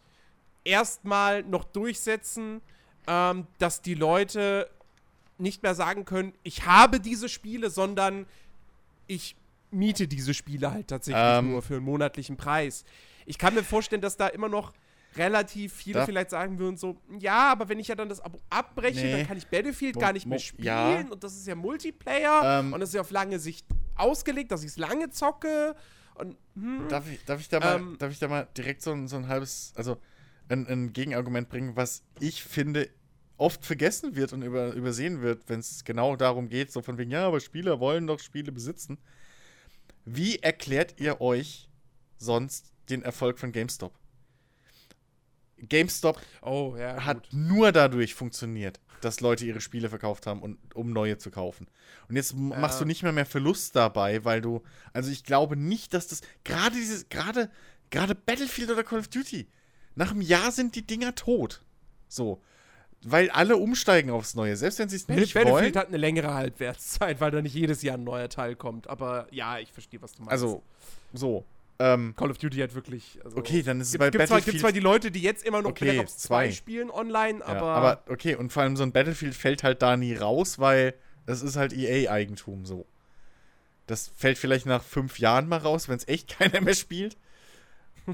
erstmal noch durchsetzen, ähm, dass die Leute nicht mehr sagen können, ich habe diese Spiele, sondern ich miete diese Spiele halt tatsächlich Ähm. nur für einen monatlichen Preis. Ich kann mir vorstellen, dass da immer noch relativ viele Da- vielleicht sagen würden so, ja, aber wenn ich ja dann das Abo abbreche, Nee. dann kann ich Battlefield gar nicht mehr spielen ja. und das ist ja Multiplayer Ähm. und das ist ja auf lange Sicht ausgelegt, dass ich es lange zocke und hm, Darf ich, darf ich, da, mal, Ähm. darf ich da mal direkt so ein, so ein halbes, also ein, ein Gegenargument bringen, was ich finde oft vergessen wird und über, übersehen wird, wenn es genau darum geht, so von wegen, ja, aber Spieler wollen doch Spiele besitzen. Wie erklärt ihr euch sonst den Erfolg von GameStop? GameStop oh ja, hat gut. nur dadurch funktioniert, dass Leute ihre Spiele verkauft haben, und, um neue zu kaufen. Und jetzt Ja. machst du nicht mehr mehr Verlust dabei, weil du, also ich glaube nicht, dass das, gerade dieses, gerade, gerade Battlefield oder Call of Duty, nach einem Jahr sind die Dinger tot. So. Weil alle umsteigen aufs Neue, selbst wenn sie es nicht wollen. Battlefield hat eine längere Halbwertszeit, weil da nicht jedes Jahr ein neuer Teil kommt. Aber ja, ich verstehe, was du meinst. Also, so. Ähm, Call of Duty hat wirklich. Also okay, dann ist es gibt, bei gibt, zwar, Battlefield. gibt zwar die Leute, die jetzt immer noch Okay, Black Ops 2 zwei. spielen online, ja, aber. aber okay, und vor allem so ein Battlefield fällt halt da nie raus, weil das ist halt EA-Eigentum so. Das fällt vielleicht nach fünf Jahren mal raus, wenn es echt *laughs* keiner mehr spielt.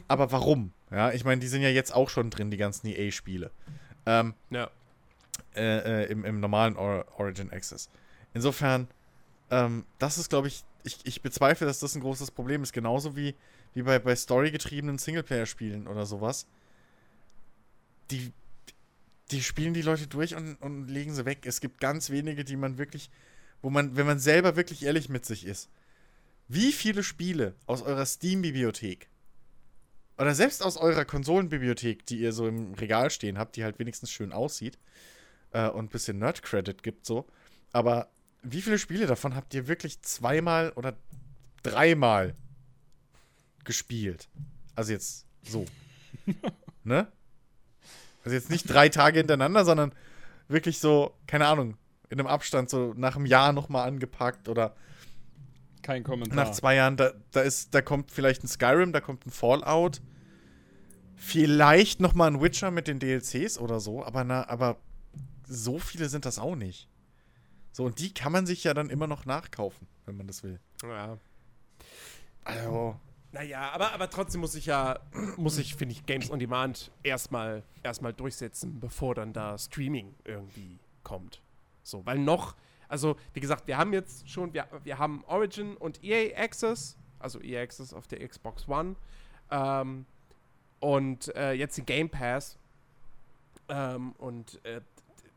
Aber warum? Ja, ich meine, die sind ja jetzt auch schon drin, die ganzen EA-Spiele. Ähm, ja. Äh, äh, im, im normalen Or Origin Access. Insofern, ähm, das ist, glaube ich, ich, ich bezweifle, dass das ein großes Problem ist. Genauso wie, wie bei, bei storygetriebenen Singleplayer-Spielen oder sowas. Die, die spielen die Leute durch und, und legen sie weg. Es gibt ganz wenige, die man wirklich, wo man, wenn man selber wirklich ehrlich mit sich ist, wie viele Spiele aus eurer Steam-Bibliothek oder selbst aus eurer Konsolenbibliothek, die ihr so im Regal stehen habt, die halt wenigstens schön aussieht äh, und ein bisschen Nerd-Credit gibt, so. Aber wie viele Spiele davon habt ihr wirklich zweimal oder dreimal gespielt? Also jetzt so. *laughs* ne? Also jetzt nicht drei Tage hintereinander, sondern wirklich so, keine Ahnung, in einem Abstand, so nach einem Jahr nochmal angepackt oder Kein Kommentar. nach zwei Jahren, da, da ist, da kommt vielleicht ein Skyrim, da kommt ein Fallout. Vielleicht noch mal ein Witcher mit den DLCs oder so, aber na, aber so viele sind das auch nicht. So, und die kann man sich ja dann immer noch nachkaufen, wenn man das will. ja. Also, Naja, aber, aber trotzdem muss ich ja, muss ich, finde ich, Games on Demand erstmal erstmal durchsetzen, bevor dann da Streaming irgendwie kommt. So, weil noch, also wie gesagt, wir haben jetzt schon, wir, wir haben Origin und EA Access, also EA Access auf der Xbox One ähm, und äh, jetzt den Game Pass. Ähm, und äh,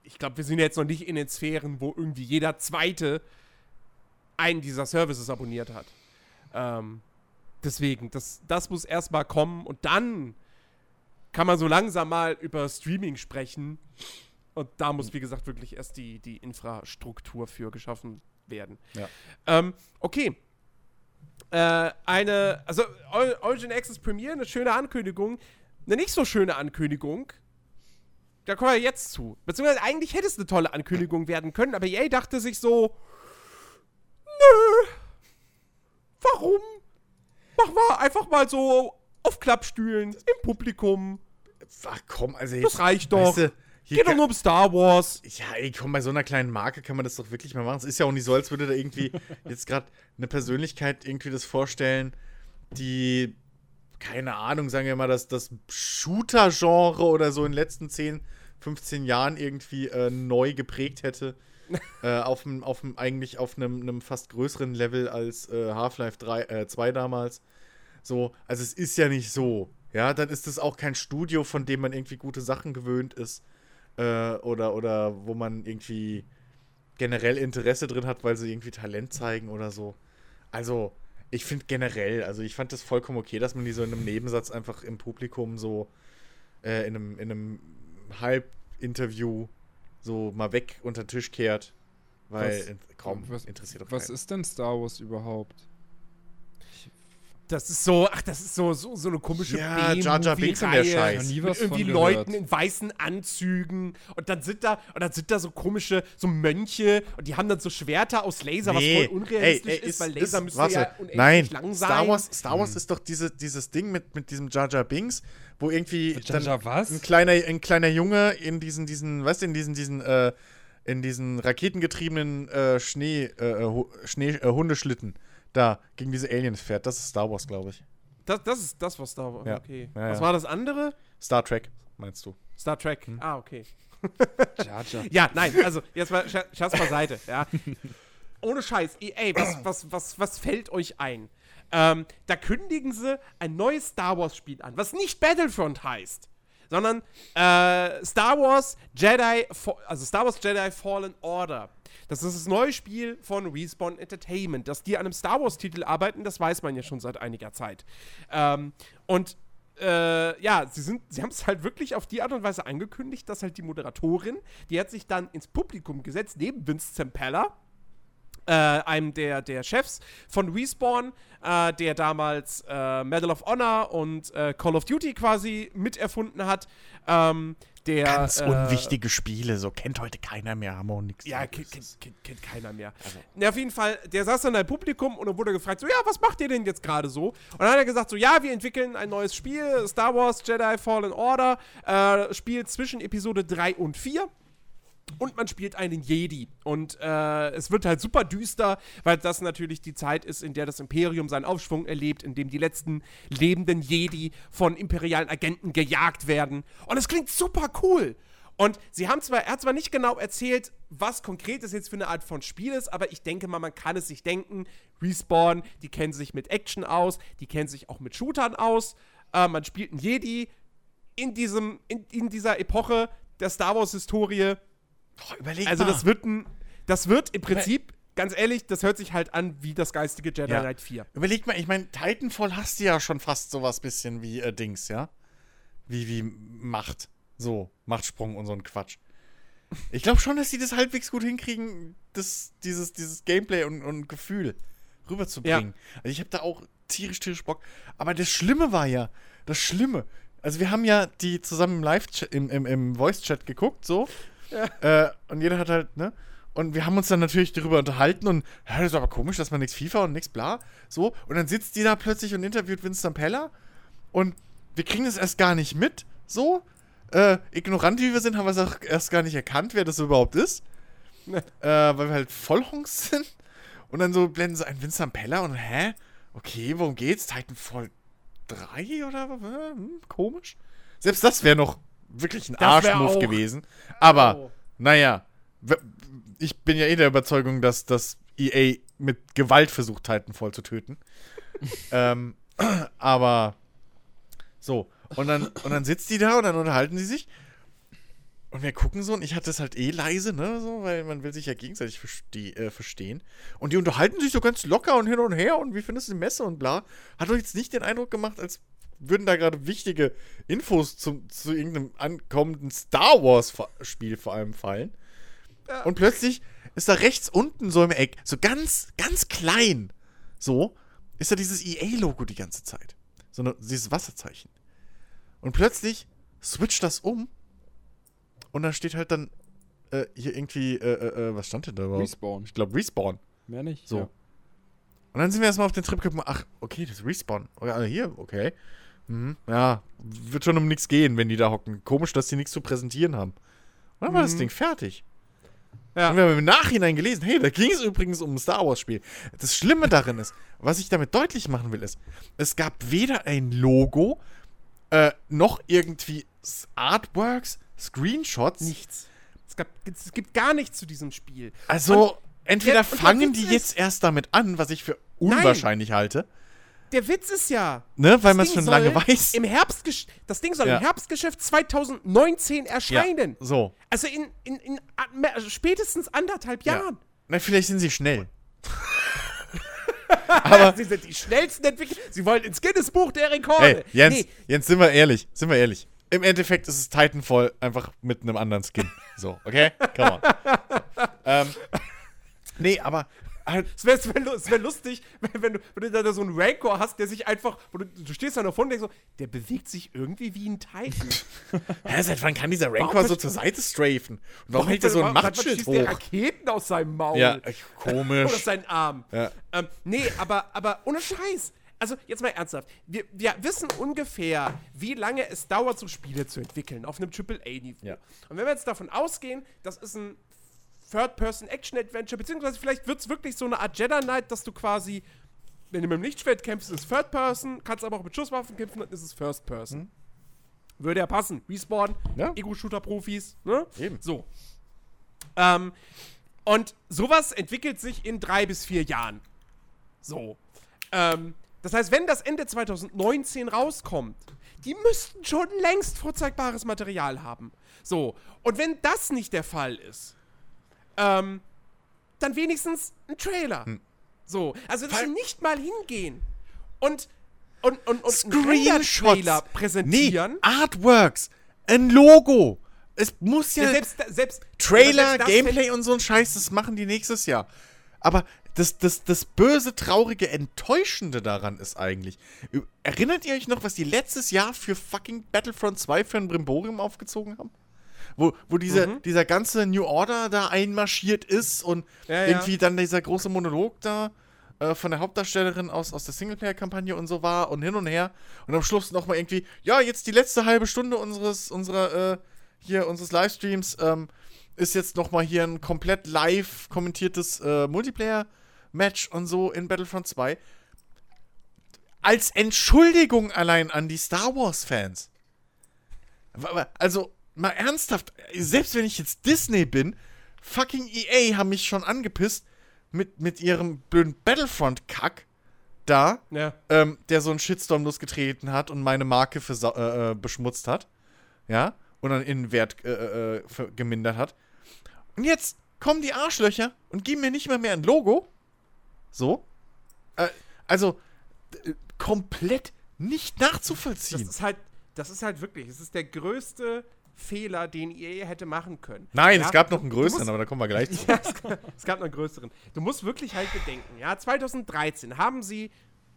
ich glaube, wir sind jetzt noch nicht in den Sphären, wo irgendwie jeder Zweite einen dieser Services abonniert hat. Ähm, deswegen, das, das muss erstmal kommen und dann kann man so langsam mal über Streaming sprechen. Und da muss, wie gesagt, wirklich erst die, die Infrastruktur für geschaffen werden. Ja. Ähm, okay. Äh, eine, also Or- Origin Access Premiere, eine schöne Ankündigung. Eine nicht so schöne Ankündigung. Da kommen wir jetzt zu. Beziehungsweise eigentlich hätte es eine tolle Ankündigung werden können, aber EA dachte sich so, nö, warum? Machen wir einfach mal so auf Klappstühlen im Publikum. ach komm, also jetzt. Das reicht doch. weißt du, hier Geht doch nur um Star Wars. Ja, ey, komm, bei so einer kleinen Marke kann man das doch wirklich mal machen. Es ist ja auch nicht so, als würde da irgendwie *laughs* jetzt gerade eine Persönlichkeit irgendwie das vorstellen, die, keine Ahnung, sagen wir mal, das, das Shooter-Genre oder so in den letzten 10, 15 Jahren irgendwie äh, neu geprägt hätte. *laughs* äh, auf dem, auf dem, eigentlich auf einem, einem fast größeren Level als äh, Half-Life 3, äh, 2 damals. So, also es ist ja nicht so. Ja, dann ist es auch kein Studio, von dem man irgendwie gute Sachen gewöhnt ist äh, oder, oder wo man irgendwie generell Interesse drin hat, weil sie irgendwie Talent zeigen oder so. Also, ich finde generell, also ich fand das vollkommen okay, dass man die so in einem Nebensatz einfach im Publikum so äh, in einem, in einem Halbinterview so mal weg unter den Tisch kehrt. Weil, Was- kaum, was- interessiert doch Was keinen. ist denn Star Wars überhaupt? Das ist so, ach, das ist so, so, so eine komische Ja, Jar Jar Binks der Scheiß. Mit irgendwie Leuten in weißen Anzügen und dann sind da und dann sind da so komische so Mönche und die haben dann so Schwerter aus Laser, was voll unrealistisch ey, ey, ist, weil Laser müsste warte, ja unendlich nein, lang sein. Star Wars, Star Wars ist doch diese, dieses Ding mit, mit diesem Jar Jar Binks, wo irgendwie Jar Jar was? ein kleiner, ein kleiner Junge in diesen, diesen, weißt du, in diesen, diesen, äh, in diesen raketengetriebenen äh, Schnee, äh, Hu- Schnee, äh, Hundeschlitten da gegen diese Aliens fährt. Das ist Star Wars, glaube ich. Das, das ist das, was da war. Ja. Okay. Ja, was ja. war das andere? Star Trek, meinst du? Star Trek. Hm. Ah, okay. Jar Jar. Ja, nein, also jetzt mal Scher- Scherz beiseite, ja. Ohne Scheiß, ey, was, was, was, was fällt euch ein? Ähm, da kündigen sie ein neues Star Wars Spiel an, was nicht Battlefront heißt, sondern äh, Star Wars Jedi, also Star Wars Jedi Fallen Order. Das ist das neue Spiel von Respawn Entertainment. Dass die an einem Star Wars-Titel arbeiten, das weiß man ja schon seit einiger Zeit. Ähm, und äh, ja, sie, sind, sie haben es halt wirklich auf die Art und Weise angekündigt, dass halt die Moderatorin, die hat sich dann ins Publikum gesetzt, neben Vince Zampella, äh, einem der, der Chefs von Respawn, äh, der damals äh, Medal of Honor und äh, Call of Duty quasi miterfunden hat. Ähm, der, Ganz äh, unwichtige Spiele, so kennt heute keiner mehr, haben auch nichts. Ja, kennt, kennt, kennt keiner mehr. Also Ja, auf jeden Fall, der saß dann im Publikum und dann wurde gefragt, so, ja, was macht ihr denn jetzt gerade so? Und dann hat er gesagt, so, ja, wir entwickeln ein neues Spiel, Star Wars Jedi Fallen Order, äh, Spiel zwischen Episode 3 und 4. Und man spielt einen Jedi. Und äh, es wird halt super düster, weil das natürlich die Zeit ist, in der das Imperium seinen Aufschwung erlebt, in dem die letzten lebenden Jedi von imperialen Agenten gejagt werden. Und es klingt super cool. Und sie haben zwar, er hat zwar nicht genau erzählt, was konkret das jetzt für eine Art von Spiel ist, aber ich denke mal, man kann es sich denken. Respawn, die kennen sich mit Action aus, die kennen sich auch mit Shootern aus. Äh, man spielt einen Jedi in, diesem, in, in dieser Epoche der Star Wars-Historie. Boah, überleg Also mal. das wird ein, das wird im Prinzip, ganz ehrlich, das hört sich halt an wie das geistige Jedi Ja. Knight 4. Überleg mal, ich meine, Titanfall hast du ja schon fast sowas bisschen wie äh, Dings, ja? Wie, wie Macht. So, Machtsprung und so ein Quatsch. Ich glaube schon, dass sie das halbwegs gut hinkriegen, das, dieses, dieses Gameplay und, und Gefühl rüberzubringen. Also ich habe da auch tierisch, tierisch Bock. Aber das Schlimme war ja, das Schlimme. Also wir haben ja die zusammen im Live im, im, im Voice-Chat geguckt, so. Äh, und jeder hat halt, ne? Und wir haben uns dann natürlich darüber unterhalten und, ja, das ist aber komisch, dass man nichts FIFA und nichts bla. So. Und dann sitzt die da plötzlich und interviewt Winston Peller. Und wir kriegen das erst gar nicht mit. So. Äh, ignorant wie wir sind, haben wir es auch erst gar nicht erkannt, wer das überhaupt ist. äh, weil wir halt Vollhongs sind. Und dann so blenden sie ein Vincent Peller und hä? Okay, worum geht's? Titanfall 3 oder was? Hm, komisch. Selbst das wäre noch wirklich ein Das Arschmove gewesen. Aber, Oh. naja, ich bin ja eh der Überzeugung, dass das EA mit Gewalt versucht, Titanfall zu töten. *laughs* ähm, aber so. Und dann, und dann sitzt die da und dann unterhalten sie sich. Und wir gucken so, und ich hatte es halt eh leise, ne, so, weil man will sich ja gegenseitig verste äh, verstehen. Und die unterhalten sich so ganz locker und hin und her und wie findest du die Messe und bla. Hat doch jetzt nicht den Eindruck gemacht, als würden da gerade wichtige Infos zum, zu irgendeinem ankommenden Star Wars-Spiel vor allem fallen. Und plötzlich ist da rechts unten so im Eck, so ganz, ganz klein, so, ist da dieses EA-Logo die ganze Zeit. So eine, dieses Wasserzeichen. Und plötzlich switcht das um und da steht halt dann äh, hier irgendwie, äh, äh, äh, was stand denn da überhaupt? Respawn. Ich glaube Respawn. Mehr nicht? So. Ja. Und dann sind wir erstmal auf den Trip gekommen, ach, okay, das Respawn. Oh, ja, hier, okay. Mhm, ja, wird schon um nichts gehen, wenn die da hocken. Komisch, dass die nichts zu präsentieren haben. Und dann war das Mhm. Ding fertig. Ja. Und wir haben im Nachhinein gelesen, hey, da ging es übrigens um ein Star Wars-Spiel. Das Schlimme darin ist, was ich damit deutlich machen will, ist, es gab weder ein Logo, äh, noch irgendwie Artworks, Screenshots. Nichts. Es, gab, es gibt gar nichts zu diesem Spiel. Also, entweder und der fangen die jetzt erst damit an, was ich für unwahrscheinlich halte, Der Witz ist ja, ne, weil man es schon lange weiß. Im Herbstgesch das Ding soll Ja. im Herbstgeschäft 2019 erscheinen. Ja, so. Also in, in, in spätestens anderthalb Ja. Jahren. Na, vielleicht sind sie schnell. *laughs* Aber *laughs* sie sind die schnellsten Entwickler. Sie wollen ins Guinness-Buch der Rekorde. Hey, Jens, Nee, Jens, sind wir ehrlich, sind wir ehrlich. Im Endeffekt ist es Titanfall einfach mit einem anderen Skin. So, okay? Come on. *laughs* ähm, nee, aber es wäre wär, wär lustig, *laughs* wenn, wenn, du, wenn du da so einen Rancor hast, der sich einfach, wo du, du stehst da davon und denkst so, der bewegt sich irgendwie wie ein Titan. *laughs* hä, seit wann kann dieser Warum Rancor so verste- zur Seite strafen? Und warum hält er so ein Warum- warum Machtschild schießt der hoch? Raketen aus seinem Maul. Ja, äh, *laughs* Oder komisch. aus seinen Arm. Ja. Ähm, nee, aber, aber ohne Scheiß. Also, jetzt mal ernsthaft. Wir, wir wissen ungefähr, wie lange es dauert, so Spiele zu entwickeln auf einem AAA-Niveau. Ja. Und wenn wir jetzt davon ausgehen, das ist ein Third-Person-Action-Adventure, beziehungsweise vielleicht wird es wirklich so eine Art Jedi Knight, dass du quasi, wenn du mit dem Lichtschwert kämpfst, ist es Third-Person, kannst aber auch mit Schusswaffen kämpfen, dann ist es First-Person. Würde ja passen. Respawn, Ja. Ego-Shooter-Profis, ne? Eben. So. Ähm, und sowas entwickelt sich in drei bis vier Jahren. So. Ähm, das heißt, wenn das Ende 2019 rauskommt, die müssten schon längst vorzeigbares Material haben. So. Und wenn das nicht der Fall ist, ähm, dann wenigstens ein Trailer. So. Also, dass Weil- sie nicht mal hingehen und und, und, und Screenshots. Präsentieren. Nee, Artworks. Ein Logo. Es muss ja. Ja, selbst, selbst Trailer, selbst Gameplay und so ein Scheiß, das machen die nächstes Jahr. aber das, das, das böse, traurige, enttäuschende daran ist eigentlich. Erinnert ihr euch noch, was die letztes Jahr für fucking Battlefront 2 für ein Brimborium aufgezogen haben? Wo, wo diese, Mhm. dieser ganze New Order da einmarschiert ist und Ja, ja. irgendwie dann dieser große Monolog da äh, von der Hauptdarstellerin aus, aus der Singleplayer-Kampagne und so war und hin und her. Und am Schluss nochmal irgendwie, ja, jetzt die letzte halbe Stunde unseres, unserer, äh, hier, unseres Livestreams, ähm, ist jetzt nochmal hier ein komplett live kommentiertes äh, Multiplayer-Match und so in Battlefront 2. Als Entschuldigung allein an die Star Wars-Fans. Wa- wa- Also, mal ernsthaft, selbst wenn ich jetzt Disney bin, fucking EA haben mich schon angepisst mit, mit ihrem blöden Battlefront-Kack da, Ja. ähm, der so einen Shitstorm losgetreten hat und meine Marke äh, äh, beschmutzt hat. Ja, und dann Innenwert äh, äh, ver- gemindert hat. Und jetzt kommen die Arschlöcher und geben mir nicht mal mehr ein Logo. So. Äh, also, komplett nicht Das nachzuvollziehen. ist halt, das ist halt wirklich, es ist der größte Fehler, den EA hätte machen können. Nein, Ja, es gab noch einen größeren, musst- aber da kommen wir gleich *laughs* zu. Ja, es, es gab noch einen größeren. Du musst wirklich halt bedenken, ja, 2013 haben sie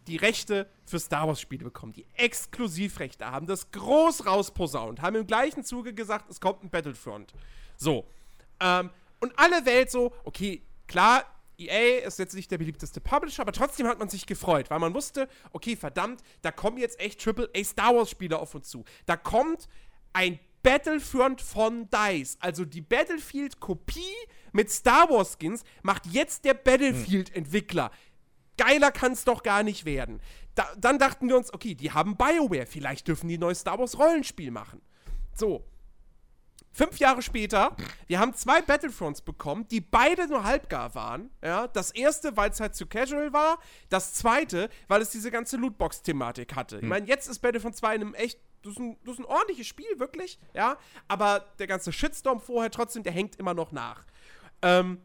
die Rechte für Star Wars Spiele bekommen, die Exklusivrechte, haben das groß rausposaunt, haben im gleichen Zuge gesagt, es kommt ein Battlefront. So. Ähm, und alle Welt so, okay, klar, EA ist jetzt nicht der beliebteste Publisher, aber trotzdem hat man sich gefreut, weil man wusste, okay, verdammt, da kommen jetzt echt AAA Star Wars Spiele auf uns zu. Da kommt ein Battlefront von DICE, also die Battlefield-Kopie mit Star Wars Skins, macht jetzt der Battlefield-Entwickler. Geiler kann es doch gar nicht werden. Da, dann dachten wir uns, okay, die haben BioWare, vielleicht dürfen die ein neues Star Wars Rollenspiel machen. So, Fünf Jahre später, wir haben zwei Battlefronts bekommen, die beide nur halbgar waren. Ja, das erste, weil es halt zu casual war. Das zweite, weil es diese ganze Lootbox-Thematik hatte. Ich meine, jetzt ist Battlefront 2 in einem echt, das ist, ein, das ist ein ordentliches Spiel, wirklich. Ja, aber der ganze Shitstorm vorher trotzdem, der hängt immer noch nach. Ähm,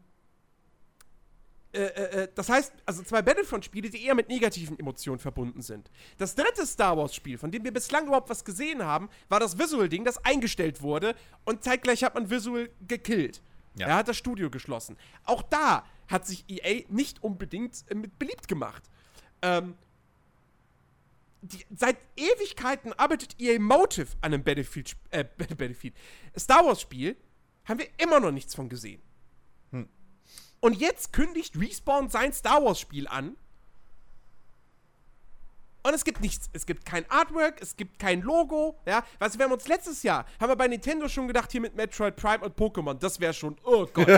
äh, äh, äh, das heißt, also zwei Battlefront-Spiele, die eher mit negativen Emotionen verbunden sind. Das dritte Star Wars-Spiel, von dem wir bislang überhaupt was gesehen haben, war das Visual-Ding, das eingestellt wurde und zeitgleich hat man Visual gekillt. Ja. Er hat das Studio geschlossen. Auch da hat sich EA nicht unbedingt äh, mit beliebt gemacht. Ähm, die, seit Ewigkeiten arbeitet EA Motive an einem Battlefield, äh, *laughs* Battlefield, Star Wars Spiel, haben wir immer noch nichts von gesehen. Und jetzt kündigt Respawn sein Star Wars Spiel an. Und es gibt nichts. Es gibt kein Artwork, es gibt kein Logo. Ja, weißt du, wir haben uns letztes Jahr, haben wir bei Nintendo schon gedacht, hier mit Metroid Prime und Pokémon, das wäre schon, oh Gott. *laughs* so.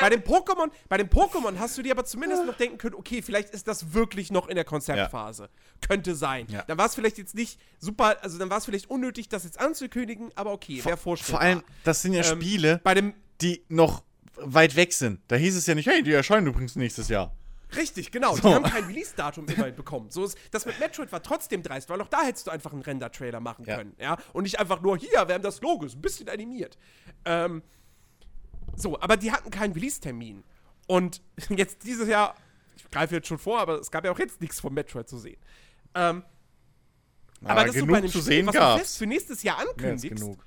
bei dem Pokémon, bei dem Pokémon hast du dir aber zumindest noch denken können, okay, vielleicht ist das wirklich noch in der Konzeptphase. Könnte sein. Ja. Dann war es vielleicht jetzt nicht super, also dann war es vielleicht unnötig, das jetzt anzukündigen, aber okay, wäre vorstellbar. Vor allem, das sind ja Ähm, Spiele, bei dem die noch weit weg sind. Da hieß es ja nicht, hey, die erscheinen übrigens nächstes Jahr. Richtig, genau. So. Die haben kein Release-Datum immerhin bekommen. So ist, das mit Metroid war trotzdem dreist, weil auch da hättest du einfach einen Render-Trailer machen Ja. können. Ja? Und nicht einfach nur, hier, wir haben das Logo, ist ein bisschen animiert. Ähm, so, aber die hatten keinen Release-Termin. Und *laughs* jetzt dieses Jahr, ich greife jetzt schon vor, aber es gab ja auch jetzt nichts von Metroid zu sehen. Ähm, aber das ist so bei einem zu Spiel, sehen was du gab's. fest für nächstes Jahr ankündigst, genug.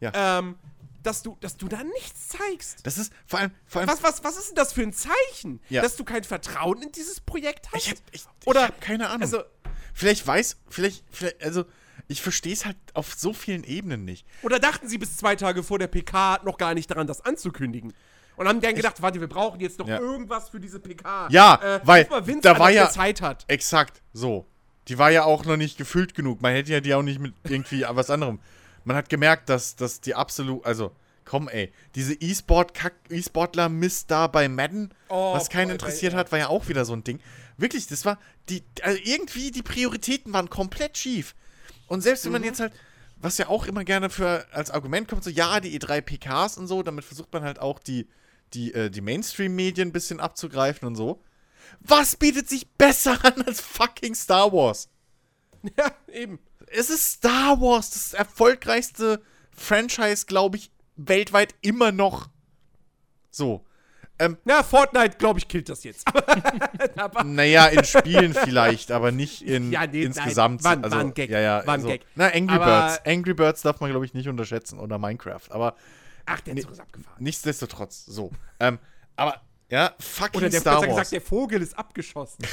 ähm, dass, du, dass du da nichts zeigst. Das ist vor allem, vor allem Was, was, was ist denn das für ein Zeichen? Ja. Dass du kein Vertrauen in dieses Projekt hast? Ich hab, ich, Oder- ich hab keine Ahnung. Also, vielleicht weiß, vielleicht, vielleicht also ich verstehe es halt auf so vielen Ebenen nicht. oder dachten sie bis zwei Tage vor der PK noch gar nicht daran, das anzukündigen? Und haben dann gedacht, warte, wir brauchen jetzt noch Ja. irgendwas für diese PK. Ja, weil ruf mal Vince da an, war ja- Zeit hat. Exakt, so. Die war ja auch noch nicht gefüllt genug. Man hätte ja die auch nicht mit irgendwie *laughs* was anderem. Man hat gemerkt, dass, dass die absolut, also, komm ey, diese E-Sportler-Mist da bei Madden, Oh, was keinen boah, interessiert ja. hat, war ja auch wieder so ein Ding. Wirklich, das war, die, also irgendwie die Prioritäten waren komplett schief. Und selbst wenn man jetzt halt, was ja auch immer gerne für als Argument kommt, so, ja, die E3 PKs und so, damit versucht man halt auch die, die, äh, die Mainstream-Medien ein bisschen abzugreifen und so. Was bietet sich besser *laughs* an als fucking Star Wars? Ja, eben. Es ist Star Wars, das erfolgreichste Franchise, glaube ich, weltweit immer noch. So. Na, Fortnite, glaube ich, killt das jetzt. *laughs* Naja, in Spielen vielleicht, aber nicht in Ja, nee, insgesamt. nein, also, Gag, Ja, ja, also, Gag. Na, Angry Aber- Birds. Angry Birds darf man, glaube ich, nicht unterschätzen oder Minecraft. Aber ach, der. Zug ist abgefahren. nichtsdestotrotz, so. ähm, aber Ja, fucking Oder der, Star Wars. gesagt, der Vogel ist abgeschossen.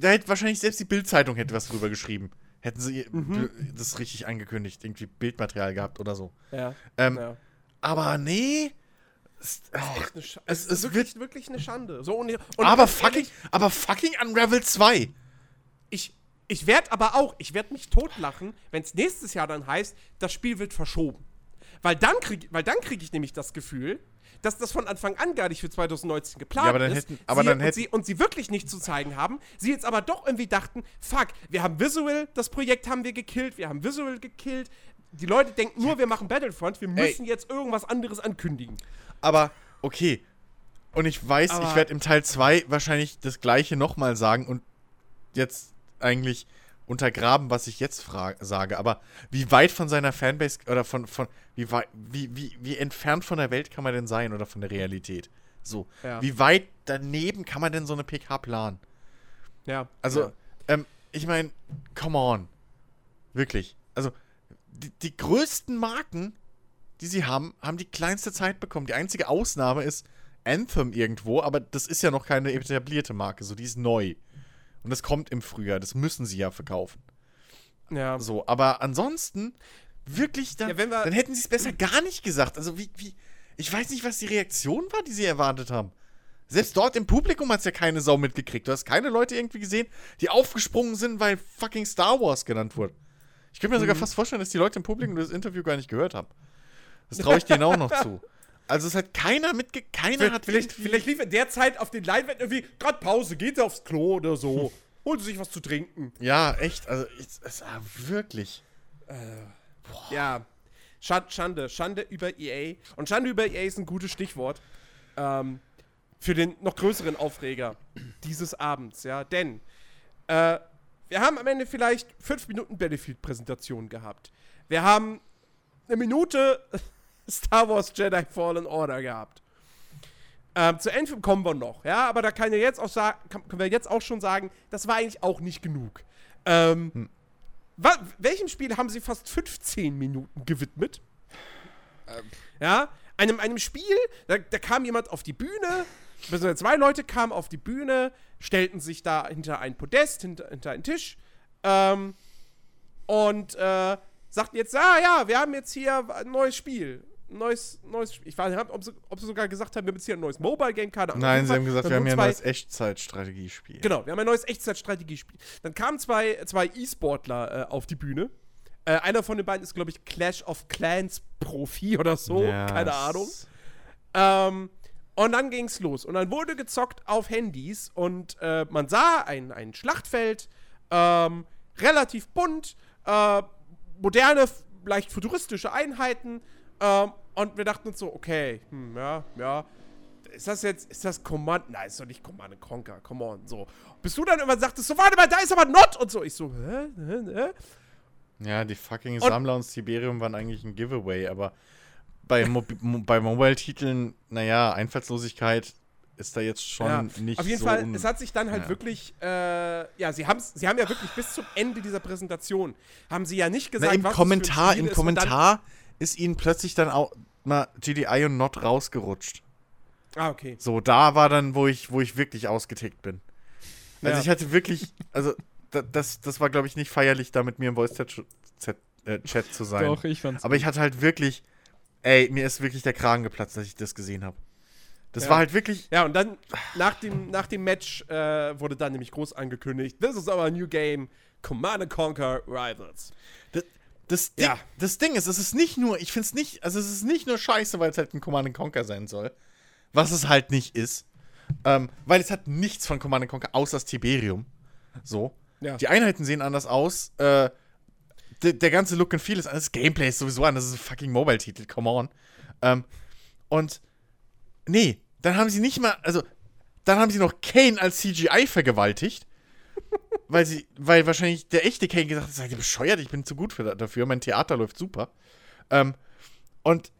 Da hätte wahrscheinlich selbst die Bildzeitung hätte was drüber geschrieben. Hätten sie Mhm. das richtig angekündigt, irgendwie Bildmaterial gehabt oder so. Ja. Ähm, ja. Aber nee. Es, oh, Echt eine Sch es- ist wirklich, wirklich eine Schande. So, und, und aber fucking, ehrlich, aber fucking Unravel 2. ich, ich werde aber auch, ich werde mich totlachen, wenn es nächstes Jahr dann heißt, das Spiel wird verschoben. Weil dann kriege krieg ich nämlich das Gefühl, dass das von Anfang an gar nicht für 2019 geplant Ja, aber dann ist. hätten- aber sie, dann und, hätten- sie, und sie wirklich nicht zu zeigen haben. Sie jetzt aber doch irgendwie dachten, fuck, wir haben Visual, das Projekt haben wir gekillt, wir haben Visual gekillt. Die Leute denken nur, wir machen Battlefront, wir müssen jetzt irgendwas anderes ankündigen. Aber okay. Und ich weiß, Aber- ich werde im Teil 2 wahrscheinlich das gleiche nochmal sagen und jetzt eigentlich untergraben, was ich jetzt sage. Aber wie weit von seiner Fanbase oder von, von wie, wie, wie, wie entfernt von der Welt kann man denn sein oder von der Realität? So. Ja. Wie weit daneben kann man denn so eine PK planen? Ja. Also, ja. ähm, ich meine, come on. Wirklich. Also, die, die größten Marken, die sie haben, haben die kleinste Zeit bekommen. Die einzige Ausnahme ist Anthem irgendwo, aber das ist ja noch keine etablierte Marke, so die ist neu. Und das kommt im Frühjahr, das müssen sie ja verkaufen. ja. So, aber ansonsten, wirklich, dann, Ja, wir- dann hätten sie es besser gar nicht gesagt. Also, wie, wie, ich weiß nicht, was die Reaktion war, die sie erwartet haben. Selbst dort im Publikum hat es ja keine Sau mitgekriegt. Du hast keine Leute irgendwie gesehen, die aufgesprungen sind, weil fucking Star Wars genannt wurde. Ich könnte mir Mhm. sogar fast vorstellen, dass die Leute im Publikum das Interview gar nicht gehört haben. Das traue ich denen auch noch *laughs* zu. Also es hat keiner mitge... Keiner hat Vielleicht, vielleicht lief in der Zeit auf den Leinwänden irgendwie, gerade Pause, geht aufs Klo oder so. Holen Sie sich was zu trinken. Ja, echt. Also, es, es, ah, wirklich. Ja. Schad, Schande. Schande über EA. Und Schande über EA ist ein gutes Stichwort. Ähm, für den noch größeren Aufreger dieses Abends, ja. Denn äh, wir haben am Ende vielleicht fünf Minuten Battlefield-Präsentation gehabt. Wir haben eine Minute Star Wars Jedi Fallen Order gehabt. Ähm, zu Anthem kommen wir noch, ja, aber da kann ja jetzt auch sagen, können wir jetzt auch schon sagen, das war eigentlich auch nicht genug. Ähm, wa welchem Spiel haben sie fast 15 Minuten gewidmet? Ja, einem, einem Spiel, da, da kam jemand auf die Bühne, zwei Leute kamen auf die Bühne, stellten sich da hinter ein Podest, hinter, hinter einen Tisch ähm, und äh, sagten jetzt, ah ja, wir haben jetzt hier ein neues Spiel. Neues, neues Spiel. Ich weiß nicht, ob sie, ob sie sogar gesagt haben, wir hier ein neues Mobile-Game, keine Ahnung. Auf Nein, sie haben gesagt, wir haben ja ein neues Echtzeitstrategiespiel. Genau, wir haben ein neues Echtzeitstrategiespiel. Dann kamen zwei, zwei E-Sportler äh, auf die Bühne. Äh, einer von den beiden ist, glaube ich, Clash of Clans Profi *laughs* oder so. Ja, Keine es- Ahnung. Ähm, und dann ging's los. Und dann wurde gezockt auf Handys und äh, man sah ein, ein Schlachtfeld, ähm, relativ bunt, äh, moderne, leicht futuristische Einheiten. Ähm, und wir dachten uns so, okay, hm, ja, ja. Ist das jetzt, ist das Command? Nein, ist doch nicht Command and Conquer, come on, so. Bis du dann immer sagtest, so, warte mal, da ist aber Not und so. Ich so, hä, hä, hä? Ja, die fucking Sammler und Siberium waren eigentlich ein Giveaway, aber bei, *laughs* Mo bei Mobile-Titeln, naja, Einfallslosigkeit ist da jetzt schon Ja, nicht Auf jeden so. Fall, es hat sich dann halt ja. wirklich, äh, ja, sie, haben's, sie haben ja wirklich bis zum Ende dieser Präsentation, haben sie ja nicht Na, gesagt, Im was Kommentar, im und Kommentar ist ihnen plötzlich dann auch mal GDI und Not rausgerutscht. Ah, okay. So, da war dann, wo ich, wo ich wirklich ausgetickt bin. Also Ja. ich hatte wirklich, also da, das, das war, glaube ich, nicht feierlich, da mit mir im Voice-Chat äh, Chat zu sein. Doch, ich fand's. Aber ich hatte halt wirklich, ey, mir ist wirklich der Kragen geplatzt, dass ich das gesehen habe. Das Ja. war halt wirklich, Ja, und dann nach dem, nach dem Match äh, wurde dann nämlich groß angekündigt, this is our new game, Command and Conquer Rivals. das, das, Ding, Ja. das Ding ist, es ist nicht nur, ich finde es nicht, also es ist nicht nur scheiße, weil es halt ein Command Conquer sein soll, was es halt nicht ist. Ähm, weil es hat nichts von Command Conquer außer das Tiberium. So. Ja. Die Einheiten sehen anders aus. Äh, der, ganze Look and Feel ist anders. Das Gameplay ist sowieso anders. Das ist ein fucking Mobile-Titel. Come on. Ähm, und nee, dann haben sie nicht mal, also dann haben sie noch Kane als CGI vergewaltigt. *laughs* weil sie, weil wahrscheinlich der echte Kane gesagt hat, seid ihr bescheuert, ich bin zu gut für, dafür, mein Theater läuft super. Ähm, und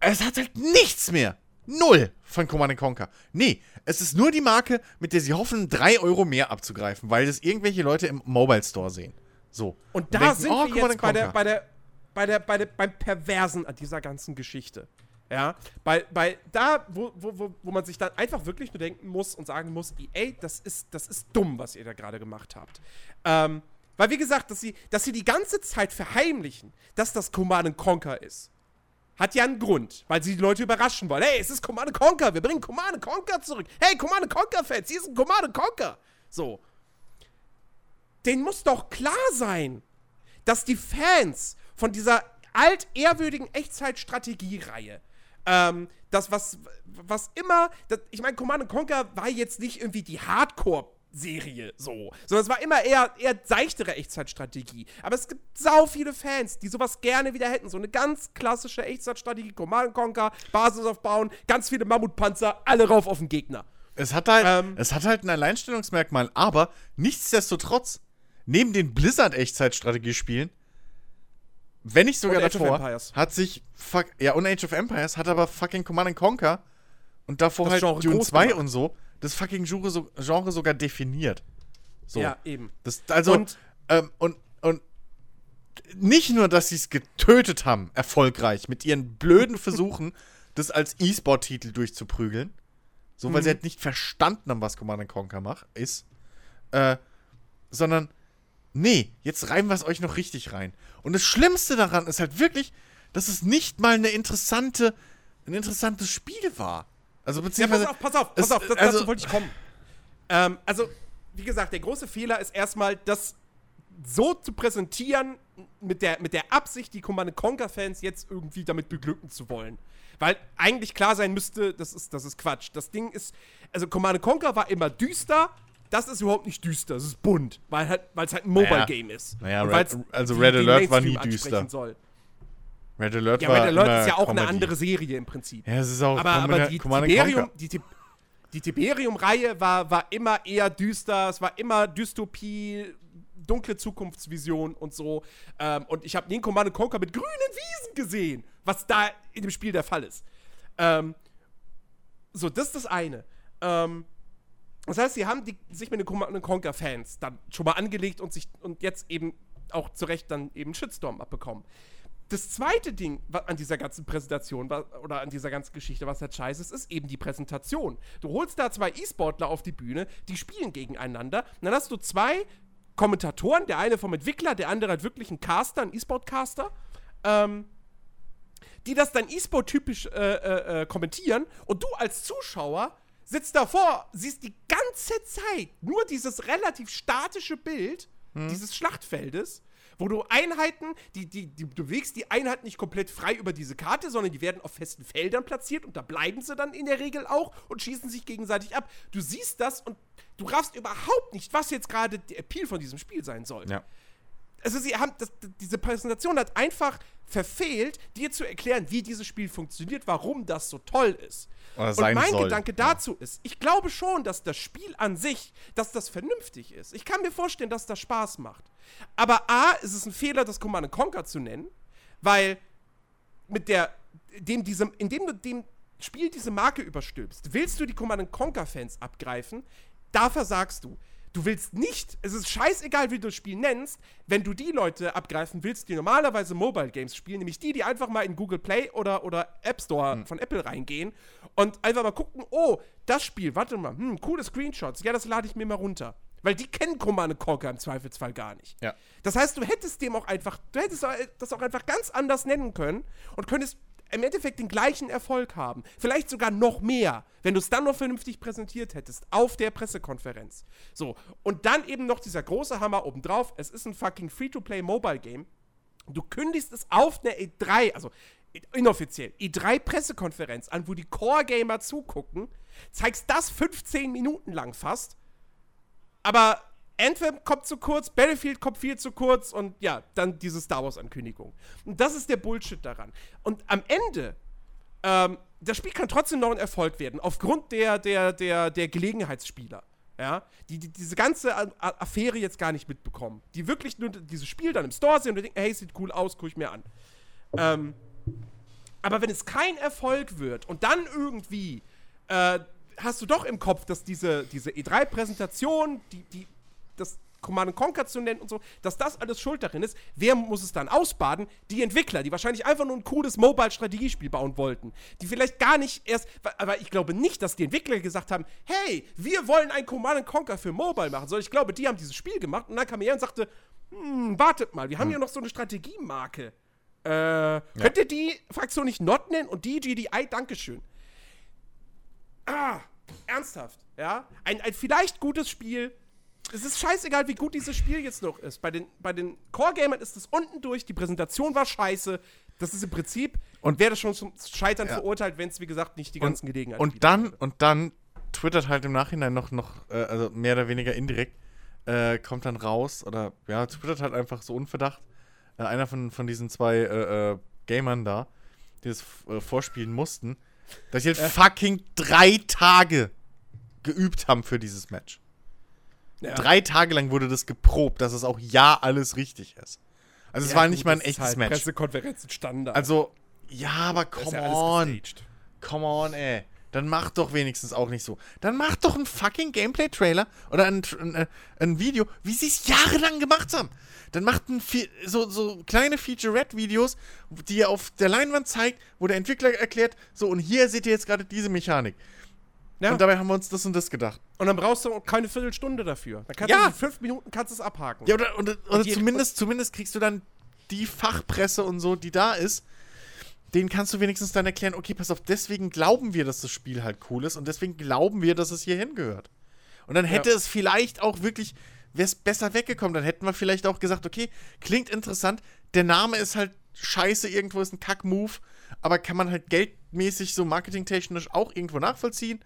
es hat halt nichts mehr. Null von Command Conquer. Nee, es ist nur die Marke, mit der sie hoffen, 3 Euro mehr abzugreifen, weil das irgendwelche Leute im Mobile Store sehen. So. Und da denken, sind oh, wir jetzt bei der, bei der, bei der, bei der, beim Perversen an dieser ganzen Geschichte. Ja, bei, bei da, wo, wo, wo, man sich dann einfach wirklich nur denken muss und sagen muss, ey, das ist, das ist dumm, was ihr da gerade gemacht habt. Ähm, weil, wie gesagt, dass sie, dass sie die ganze Zeit verheimlichen, dass das Command Conquer ist. Hat ja einen Grund, weil sie die Leute überraschen wollen. Hey, es ist Command Conquer, wir bringen Command Conquer zurück. Hey, Command Conquer-Fans, hier ist ein Command Conquer. So. Den muss doch klar sein, dass die Fans von dieser altehrwürdigen Echtzeitstrategiereihe ähm, das, was, was immer, das, ich meine, Command Conquer war jetzt nicht irgendwie die Hardcore- Serie so. Sondern es war immer eher, eher seichtere Echtzeitstrategie. Aber es gibt sau viele Fans, die sowas gerne wieder hätten. So eine ganz klassische Echtzeitstrategie, Command Conquer, Basis aufbauen, ganz viele Mammutpanzer, alle rauf auf den Gegner. Es hat halt, Ähm. es hat halt ein Alleinstellungsmerkmal, aber nichtsdestotrotz, neben den Blizzard-Echtzeitstrategiespielen, wenn nicht sogar Und davor, Empires. hat sich, fuck, ja, und Age of Empires hat aber fucking Command Conquer und davor Das halt Dune groß 2 gemacht. und so, das fucking Genre, so, Genre sogar definiert. So. Ja, eben. Das, also, Und- und, ähm, und, und nicht nur, dass sie es getötet haben, erfolgreich, mit ihren blöden Versuchen, *laughs* das als E-Sport-Titel durchzuprügeln, so weil sie halt nicht verstanden haben, was Command Conquer macht, ist, äh, sondern, nee, jetzt reiben wir es euch noch richtig rein. Und das Schlimmste daran ist halt wirklich, dass es nicht mal eine interessante, ein interessantes Spiel war. Also Ja, beziehungsweise. pass auf, pass auf, pass es- auf, das, also- dazu wollte ich kommen. Ähm, also, wie gesagt, der große Fehler ist erstmal, das so zu präsentieren, mit der, mit der Absicht, die Command Conquer-Fans jetzt irgendwie damit beglücken zu wollen. Weil eigentlich klar sein müsste, das ist, das ist Quatsch. Das Ding ist, also Command Conquer war immer düster, das ist überhaupt nicht düster, es ist bunt, weil halt, es halt ein Mobile-Game ist. naja, Red- also Red den Alert war nie düster. Soll. Red Alert Ja, war Red Alert ist ja auch eine Comedy. andere Serie im Prinzip. Ja, es ist auch aber, aber die Tiberium, die, die Tiberium-Reihe war, war immer eher düster, es war immer Dystopie, dunkle Zukunftsvision und so. Ähm, und ich habe nie einen Command Conquer mit grünen Wiesen gesehen, was da in dem Spiel der Fall ist. Ähm, so, das ist das eine. Ähm, das heißt, sie haben die, sich mit den Command Conquer-Fans dann schon mal angelegt und sich und jetzt eben auch zu Recht dann eben einen Shitstorm abbekommen. Das zweite Ding an dieser ganzen Präsentation oder an dieser ganzen Geschichte, was halt scheiße ist, ist eben die Präsentation. Du holst da zwei E-Sportler auf die Bühne, die spielen gegeneinander. Und dann hast du zwei Kommentatoren, der eine vom Entwickler, der andere halt wirklich ein Caster, ein E-Sport-Caster, ähm, die das dann E-Sport-typisch äh, äh, äh, kommentieren und du als Zuschauer sitzt davor, siehst die ganze Zeit nur dieses relativ statische Bild dieses Schlachtfeldes, wo du Einheiten, die, die, die, du bewegst die Einheiten nicht komplett frei über diese Karte, sondern die werden auf festen Feldern platziert und da bleiben sie dann in der Regel auch und schießen sich gegenseitig ab. Du siehst das und du raffst überhaupt nicht, was jetzt gerade der Appeal von diesem Spiel sein soll Ja. Also sie haben das, diese Präsentation hat einfach verfehlt, dir zu erklären, wie dieses Spiel funktioniert, warum das so toll ist. Und mein soll. Gedanke dazu ist, ich glaube schon, dass das Spiel an sich, dass das vernünftig ist. Ich kann mir vorstellen, dass das Spaß macht. Aber A, ist es ein Fehler, das Command Conquer zu nennen, weil mit der, dem diesem, indem du dem Spiel diese Marke überstülpst, willst du die Command Conquer Fans abgreifen, da versagst du. Du willst nicht, es ist scheißegal, wie du das Spiel nennst, wenn du die Leute abgreifen willst, die normalerweise Mobile Games spielen, nämlich die, die einfach mal in Google Play oder, oder App Store von Apple reingehen und einfach mal gucken, oh, das Spiel, warte mal, hm, coole Screenshots, ja, das lade ich mir mal runter. Weil die kennen Command Conquer im Zweifelsfall gar nicht. Ja. Das heißt, du hättest dem auch einfach, du hättest das auch einfach ganz anders nennen können und könntest im Endeffekt den gleichen Erfolg haben. Vielleicht sogar noch mehr, wenn du es dann noch vernünftig präsentiert hättest auf der Pressekonferenz. So, und dann eben noch dieser große Hammer obendrauf. Es ist ein fucking Free-to-Play-Mobile-Game. Du kündigst es auf einer E3, also inoffiziell, E3-Pressekonferenz an, wo die Core-Gamer zugucken, zeigst das 15 Minuten lang fast aber Anthem kommt zu kurz, Battlefield kommt viel zu kurz und ja, dann diese Star Wars-Ankündigung. Und das ist der Bullshit daran. Und am Ende, ähm, das Spiel kann trotzdem noch ein Erfolg werden, aufgrund der, der, der, der Gelegenheitsspieler. Ja, die, die diese ganze A A Affäre jetzt gar nicht mitbekommen. Die wirklich nur dieses Spiel dann im Store sehen und denken, hey, sieht cool aus, guck ich mir an. Ähm, aber wenn es kein Erfolg wird und dann irgendwie äh, hast du doch im Kopf, dass diese, diese E3-Präsentation, die, die, das Command Conquer zu nennen und so, dass das alles schuld darin ist. Wer muss es dann ausbaden? Die Entwickler, die wahrscheinlich einfach nur ein cooles Mobile-Strategiespiel bauen wollten. Die vielleicht gar nicht erst, aber ich glaube nicht, dass die Entwickler gesagt haben, hey, wir wollen ein Command Conquer für Mobile machen, sondern ich glaube, die haben dieses Spiel gemacht und dann kam er und sagte, hm, wartet mal, wir haben Hm. hier noch so eine Strategiemarke. Äh, könnt ihr die Fraktion nicht Not nennen und die GDI? Dankeschön. Ah, ernsthaft, ja? Ein, ein vielleicht gutes Spiel. Es ist scheißegal, wie gut dieses Spiel jetzt noch ist. Bei den, bei den Core-Gamern ist es unten durch, die Präsentation war scheiße. Das ist im Prinzip, und wäre schon zum Scheitern Ja. verurteilt, wenn es, wie gesagt, nicht die ganzen Gelegenheiten Und dann, und dann twittert halt im Nachhinein noch, noch äh, also mehr oder weniger indirekt, äh, kommt dann raus, oder ja, twittert halt einfach so unverdacht, äh, einer von, von diesen zwei äh, äh, Gamern da, die das äh, vorspielen mussten, dass sie halt fucking drei Tage geübt haben für dieses Match. Ja. Drei Tage lang wurde das geprobt, dass es auch ja alles richtig ist. Also es Ja, war gut, nicht mal ein echtes halt Match. Pressekonferenzen Standard. Also, ja, aber come ja on. Come on, ey. Dann mach doch wenigstens auch nicht so. Dann mach doch einen fucking Gameplay-Trailer oder ein, ein, äh, ein Video, wie sie es jahrelang gemacht haben. Dann macht ein, so, so kleine Featurette-Videos, die ihr auf der Leinwand zeigt, wo der Entwickler erklärt, so und hier seht ihr jetzt gerade diese Mechanik. Ja. Und dabei haben wir uns das und das gedacht. Und dann brauchst du keine Viertelstunde dafür. Dann kannst Ja. du in fünf Minuten kannst du es abhaken. Ja, oder, oder, oder zumindest, zumindest kriegst du dann die Fachpresse und so, die da ist, denen kannst du wenigstens dann erklären, okay, pass auf, deswegen glauben wir, dass das Spiel halt cool ist und deswegen glauben wir, dass es hier hingehört. Und dann hätte Ja. es vielleicht auch wirklich, wäre es besser weggekommen, dann hätten wir vielleicht auch gesagt, okay, klingt interessant, der Name ist halt scheiße, irgendwo ist ein Kack-Move, aber kann man halt geldmäßig, so marketingtechnisch auch irgendwo nachvollziehen.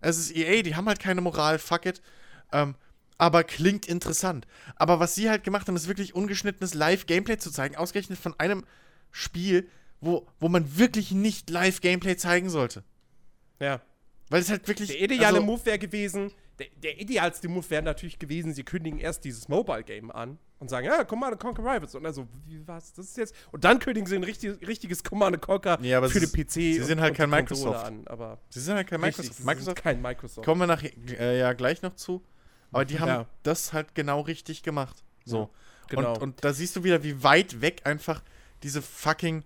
Es ist EA, die haben halt keine Moral, fuck it. Ähm, aber klingt interessant. Aber was sie halt gemacht haben, ist wirklich ungeschnittenes Live-Gameplay zu zeigen, ausgerechnet von einem Spiel, wo, wo man wirklich nicht Live-Gameplay zeigen sollte. ja. Weil es halt wirklich. Der ideale also, Move wäre gewesen, der, der idealste Move wäre natürlich gewesen, sie kündigen erst dieses Mobile-Game an und sagen, ja, Command Conquer Rivals. Und also, wie was, das ist jetzt. Und dann kündigen sie ein richtig, richtiges Command Conquer aber für den PC. sie und- sind halt und kein die Konsole Microsoft. An, aber Sie sind halt kein richtig, Microsoft. Microsoft kein Microsoft. kommen wir nach, äh, ja gleich noch zu. Aber die haben Ja. das halt genau richtig gemacht. So. genau. Und, und da siehst du wieder, wie weit weg einfach diese fucking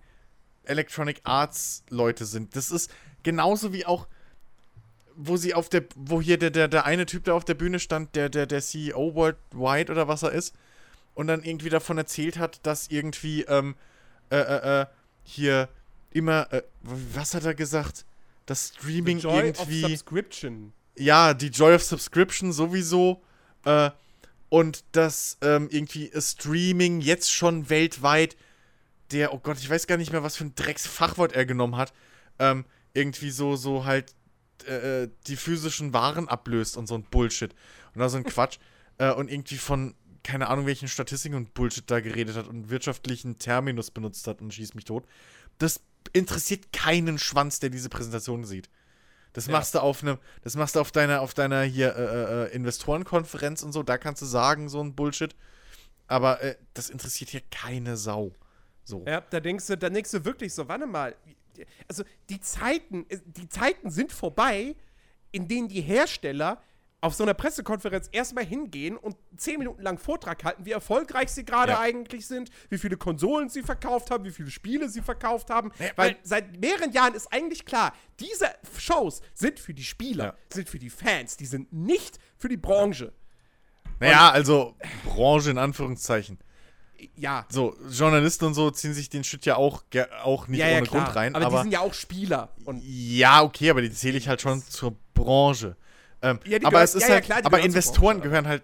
Electronic Arts Leute sind. Das ist genauso wie auch, wo sie auf der, wo hier der, der, der eine Typ, der auf der Bühne stand, der, der, der CEO Worldwide oder was er ist, und dann irgendwie davon erzählt hat, dass irgendwie, ähm, äh, äh, äh, hier immer, äh, was hat er gesagt? Das Streaming The Joy irgendwie of Subscription. ja, die Joy of Subscription sowieso. Äh, und das ähm, irgendwie Streaming jetzt schon weltweit, der, oh Gott, ich weiß gar nicht mehr, was für ein Drecksfachwort er genommen hat, ähm, irgendwie so, so halt äh, die physischen Waren ablöst und so ein Bullshit. Und da so ein Quatsch. *laughs* äh, und irgendwie von, keine Ahnung, welchen Statistiken und Bullshit da geredet hat und wirtschaftlichen Terminus benutzt hat und schießt mich tot. Das interessiert keinen Schwanz, der diese Präsentation sieht. Das Ja. machst du auf einem, das machst du auf deiner, auf deiner hier äh, äh, Investorenkonferenz und so, da kannst du sagen, so ein Bullshit. Aber äh, das interessiert hier keine Sau. So. Ja, da denkst du, da denkst du wirklich so, warte mal. Also die Zeiten, äh, die Zeiten sind vorbei, in denen die Hersteller auf so einer Pressekonferenz erstmal hingehen und zehn Minuten lang Vortrag halten, wie erfolgreich sie gerade Ja. eigentlich sind, wie viele Konsolen sie verkauft haben, wie viele Spiele sie verkauft haben. Ja, Weil seit mehreren Jahren ist eigentlich klar, diese Shows sind für die Spieler, Ja. sind für die Fans, die sind nicht für die Branche. Naja, also Branche in Anführungszeichen. Ja, So, Journalisten und so ziehen sich den Shit ja auch, auch nicht ja, ja, ohne klar. Grund rein. aber, Aber, die sind ja auch Spieler. Ja, okay, aber die zähle ich halt schon zur Branche. Ähm, Ja, die aber gehören- es ist halt, klar, aber Investoren Branche, gehören halt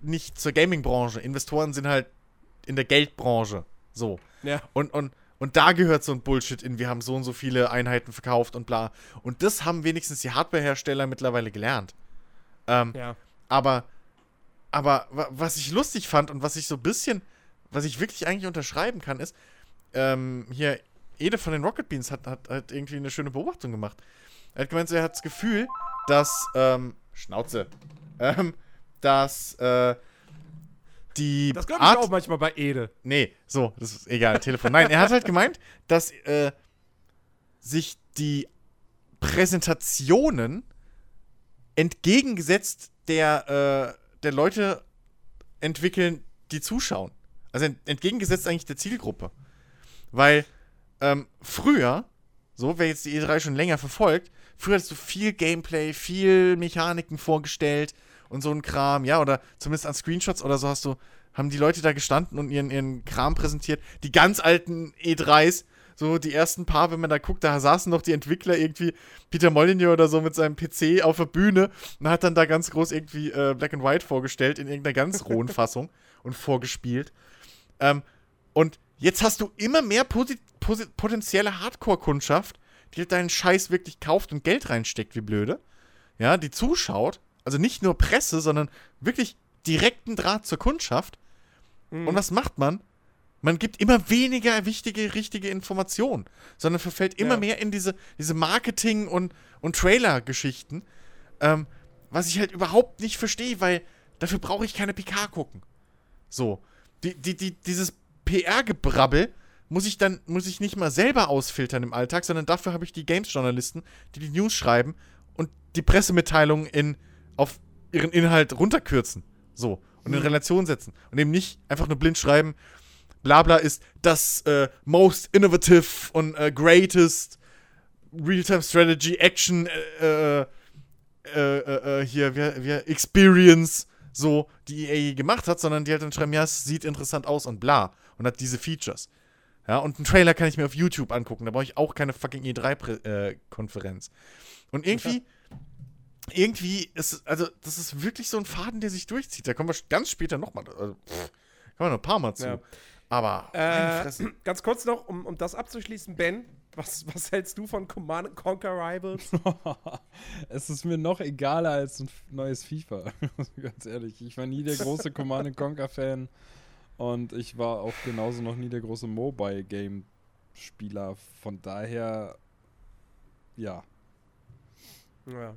nicht zur Gaming-Branche. Investoren sind halt in der Geldbranche. So. ja. Und, und, und da gehört so ein Bullshit in, wir haben so und so viele Einheiten verkauft und bla. Und das haben wenigstens die Hardwarehersteller mittlerweile gelernt. Ähm, ja. aber, aber wa- was ich lustig fand und was ich so ein bisschen, was ich wirklich eigentlich unterschreiben kann, ist, ähm, hier, Ede von den Rocket Beans hat, hat, hat irgendwie eine schöne Beobachtung gemacht. Er hat gemeint, er hat das Gefühl, dass, ähm, Schnauze, ähm, dass, äh, die Das glaube ich auch manchmal bei Ede. Nee, so, das ist egal, Telefon. Nein, er hat halt gemeint, dass äh, sich die Präsentationen entgegengesetzt der, äh, der Leute entwickeln, die zuschauen. Also ent entgegengesetzt eigentlich der Zielgruppe. Weil ähm, früher, so, wer jetzt die E3 schon länger verfolgt, früher hattest du viel Gameplay, viel Mechaniken vorgestellt und so ein Kram, ja, oder zumindest an Screenshots oder so hast du, haben die Leute da gestanden und ihren, ihren Kram präsentiert. Die ganz alten E3s, so die ersten paar, wenn man da guckt, da saßen noch die Entwickler irgendwie, Peter Molyneux oder so mit seinem PC auf der Bühne und hat dann da ganz groß irgendwie äh, Black and White vorgestellt in irgendeiner ganz rohen *laughs* Fassung und vorgespielt. Ähm, und jetzt hast du immer mehr potenzielle Hardcore-Kundschaft, die halt deinen Scheiß wirklich kauft und Geld reinsteckt, wie blöde. Ja, die zuschaut. Also nicht nur Presse, sondern wirklich direkten Draht zur Kundschaft. Und was macht man? Man gibt immer weniger wichtige, richtige Informationen, sondern verfällt immer Ja. mehr in diese, diese Marketing- und, und Trailer-Geschichten. Ähm, was ich halt überhaupt nicht verstehe, weil dafür brauche ich keine PK gucken. So. Die, die, die, dieses PR-Gebrabbel muss ich dann, muss ich nicht mal selber ausfiltern im Alltag, sondern dafür habe ich die Games-Journalisten, die die News schreiben und die Pressemitteilungen in, auf ihren Inhalt runterkürzen. So. Und in Relation setzen. Und eben nicht einfach nur blind schreiben, Blabla ist das äh, most innovative und äh, greatest Real-Time Strategy Action äh, äh, äh, äh, hier, wie, wie, Experience, so, die EA gemacht hat, sondern die halt dann schreiben, ja, es sieht interessant aus und bla. Und hat diese Features. Ja, und einen Trailer kann ich mir auf YouTube angucken. Da brauche ich auch keine fucking E3-Konferenz. und irgendwie, irgendwie ist, also, das ist wirklich so ein Faden, der sich durchzieht. Da kommen wir ganz später nochmal. Also, pff, kommen wir noch ein paar Mal zu. Ja. Aber, Äh, ganz kurz noch, um, um das abzuschließen, Ben, was, was hältst du von Command Conquer Rivals? *laughs* es ist mir noch egaler als ein neues FIFA. *laughs* Ganz ehrlich. Ich war nie der große Command Conquer-Fan. Und ich war auch genauso noch nie der große Mobile-Game-Spieler. Von daher, ja. Ja.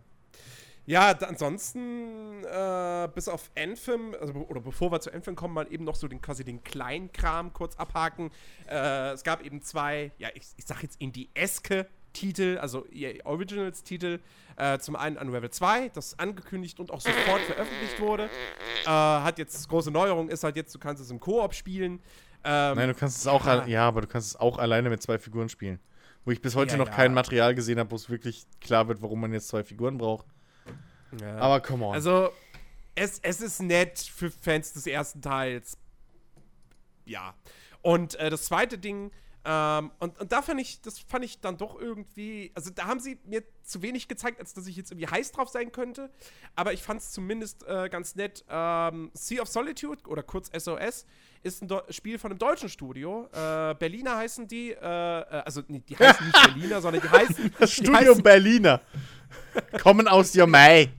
Ja, ansonsten, äh, bis auf Anthem, also, oder bevor wir zu Anthem kommen, mal eben noch so den quasi den kleinen Kram kurz abhaken. Äh, es gab eben zwei, ja, ich, ich sag jetzt Indie-eske Titel, also EA Originals-Titel. Äh, zum einen Unravel 2, das angekündigt und auch sofort veröffentlicht wurde. Äh, hat jetzt, große Neuerung ist halt jetzt, du kannst es im Koop spielen. Ähm, Nein, du kannst es auch, ja. ja, aber du kannst es auch alleine mit zwei Figuren spielen. Wo ich bis heute Ja, noch ja. kein Material gesehen habe, wo es wirklich klar wird, warum man jetzt zwei Figuren braucht. Ja. Aber come on. Also, es, es ist nett für Fans des ersten Teils. Ja. Und äh, das zweite Ding, ähm, und, und da fand ich, das fand ich dann doch irgendwie, also da haben sie mir zu wenig gezeigt, als dass ich jetzt irgendwie heiß drauf sein könnte. Aber ich fand es zumindest äh, ganz nett. Ähm, Sea of Solitude oder kurz SOS ist ein Deu Spiel von einem deutschen Studio. Äh, Berliner heißen die, äh, äh, also nee, die heißen nicht *laughs* Berliner, sondern die heißen. das Studio heißen, Berliner. Kommen aus Jamai.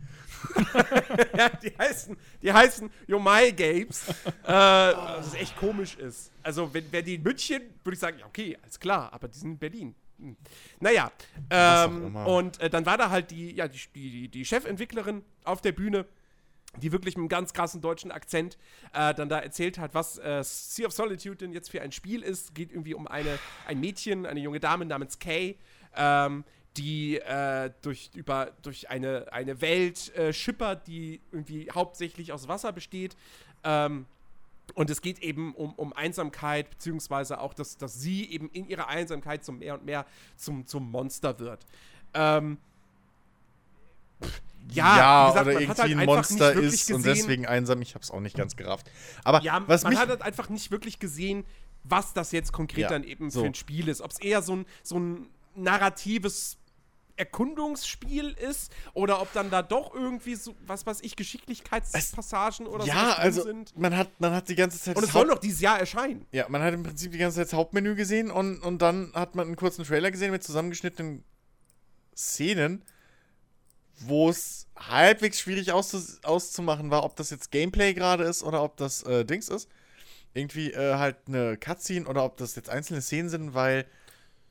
Ja, *laughs* die heißen, die heißen Yomai Games. äh, was ist echt komisch ist. Also, wenn, wenn die in München, würde ich sagen, ja, okay, alles klar, aber die sind in Berlin. Hm. Naja, ähm, und äh, dann war da halt die, ja, die, die, die Chefentwicklerin auf der Bühne, die wirklich mit einem ganz krassen deutschen Akzent äh, dann da erzählt hat, was äh, Sea of Solitude denn jetzt für ein Spiel ist. Geht irgendwie um eine, ein Mädchen, eine junge Dame namens Kay, ähm, die äh, durch, über, durch eine, eine Welt äh, schippert, die irgendwie hauptsächlich aus Wasser besteht. Ähm, und es geht eben um, um Einsamkeit, beziehungsweise auch, dass, dass sie eben in ihrer Einsamkeit so mehr und mehr zum, zum Monster wird. Ähm, pff, ja, Ja, wie gesagt, oder irgendwie halt ein Monster ist und gesehen- deswegen einsam. Ich hab's auch nicht ganz gerafft. Aber ja, was man mich. hat halt einfach nicht wirklich gesehen, was das jetzt konkret Ja, dann eben so. für ein Spiel ist. Ob es eher so ein, so ein narratives Erkundungsspiel ist oder ob dann da doch irgendwie so, was weiß ich, Geschicklichkeitspassagen oder ja, sowas drin also sind. man hat, man hat die ganze Zeit Und es soll noch dieses Jahr erscheinen. Ja, man hat im Prinzip die ganze Zeit das Hauptmenü gesehen und, und dann hat man einen kurzen Trailer gesehen mit zusammengeschnittenen Szenen, wo es halbwegs schwierig auszu auszumachen war, ob das jetzt Gameplay gerade ist oder ob das äh, Dings ist. Irgendwie äh, halt eine Cutscene oder ob das jetzt einzelne Szenen sind, weil,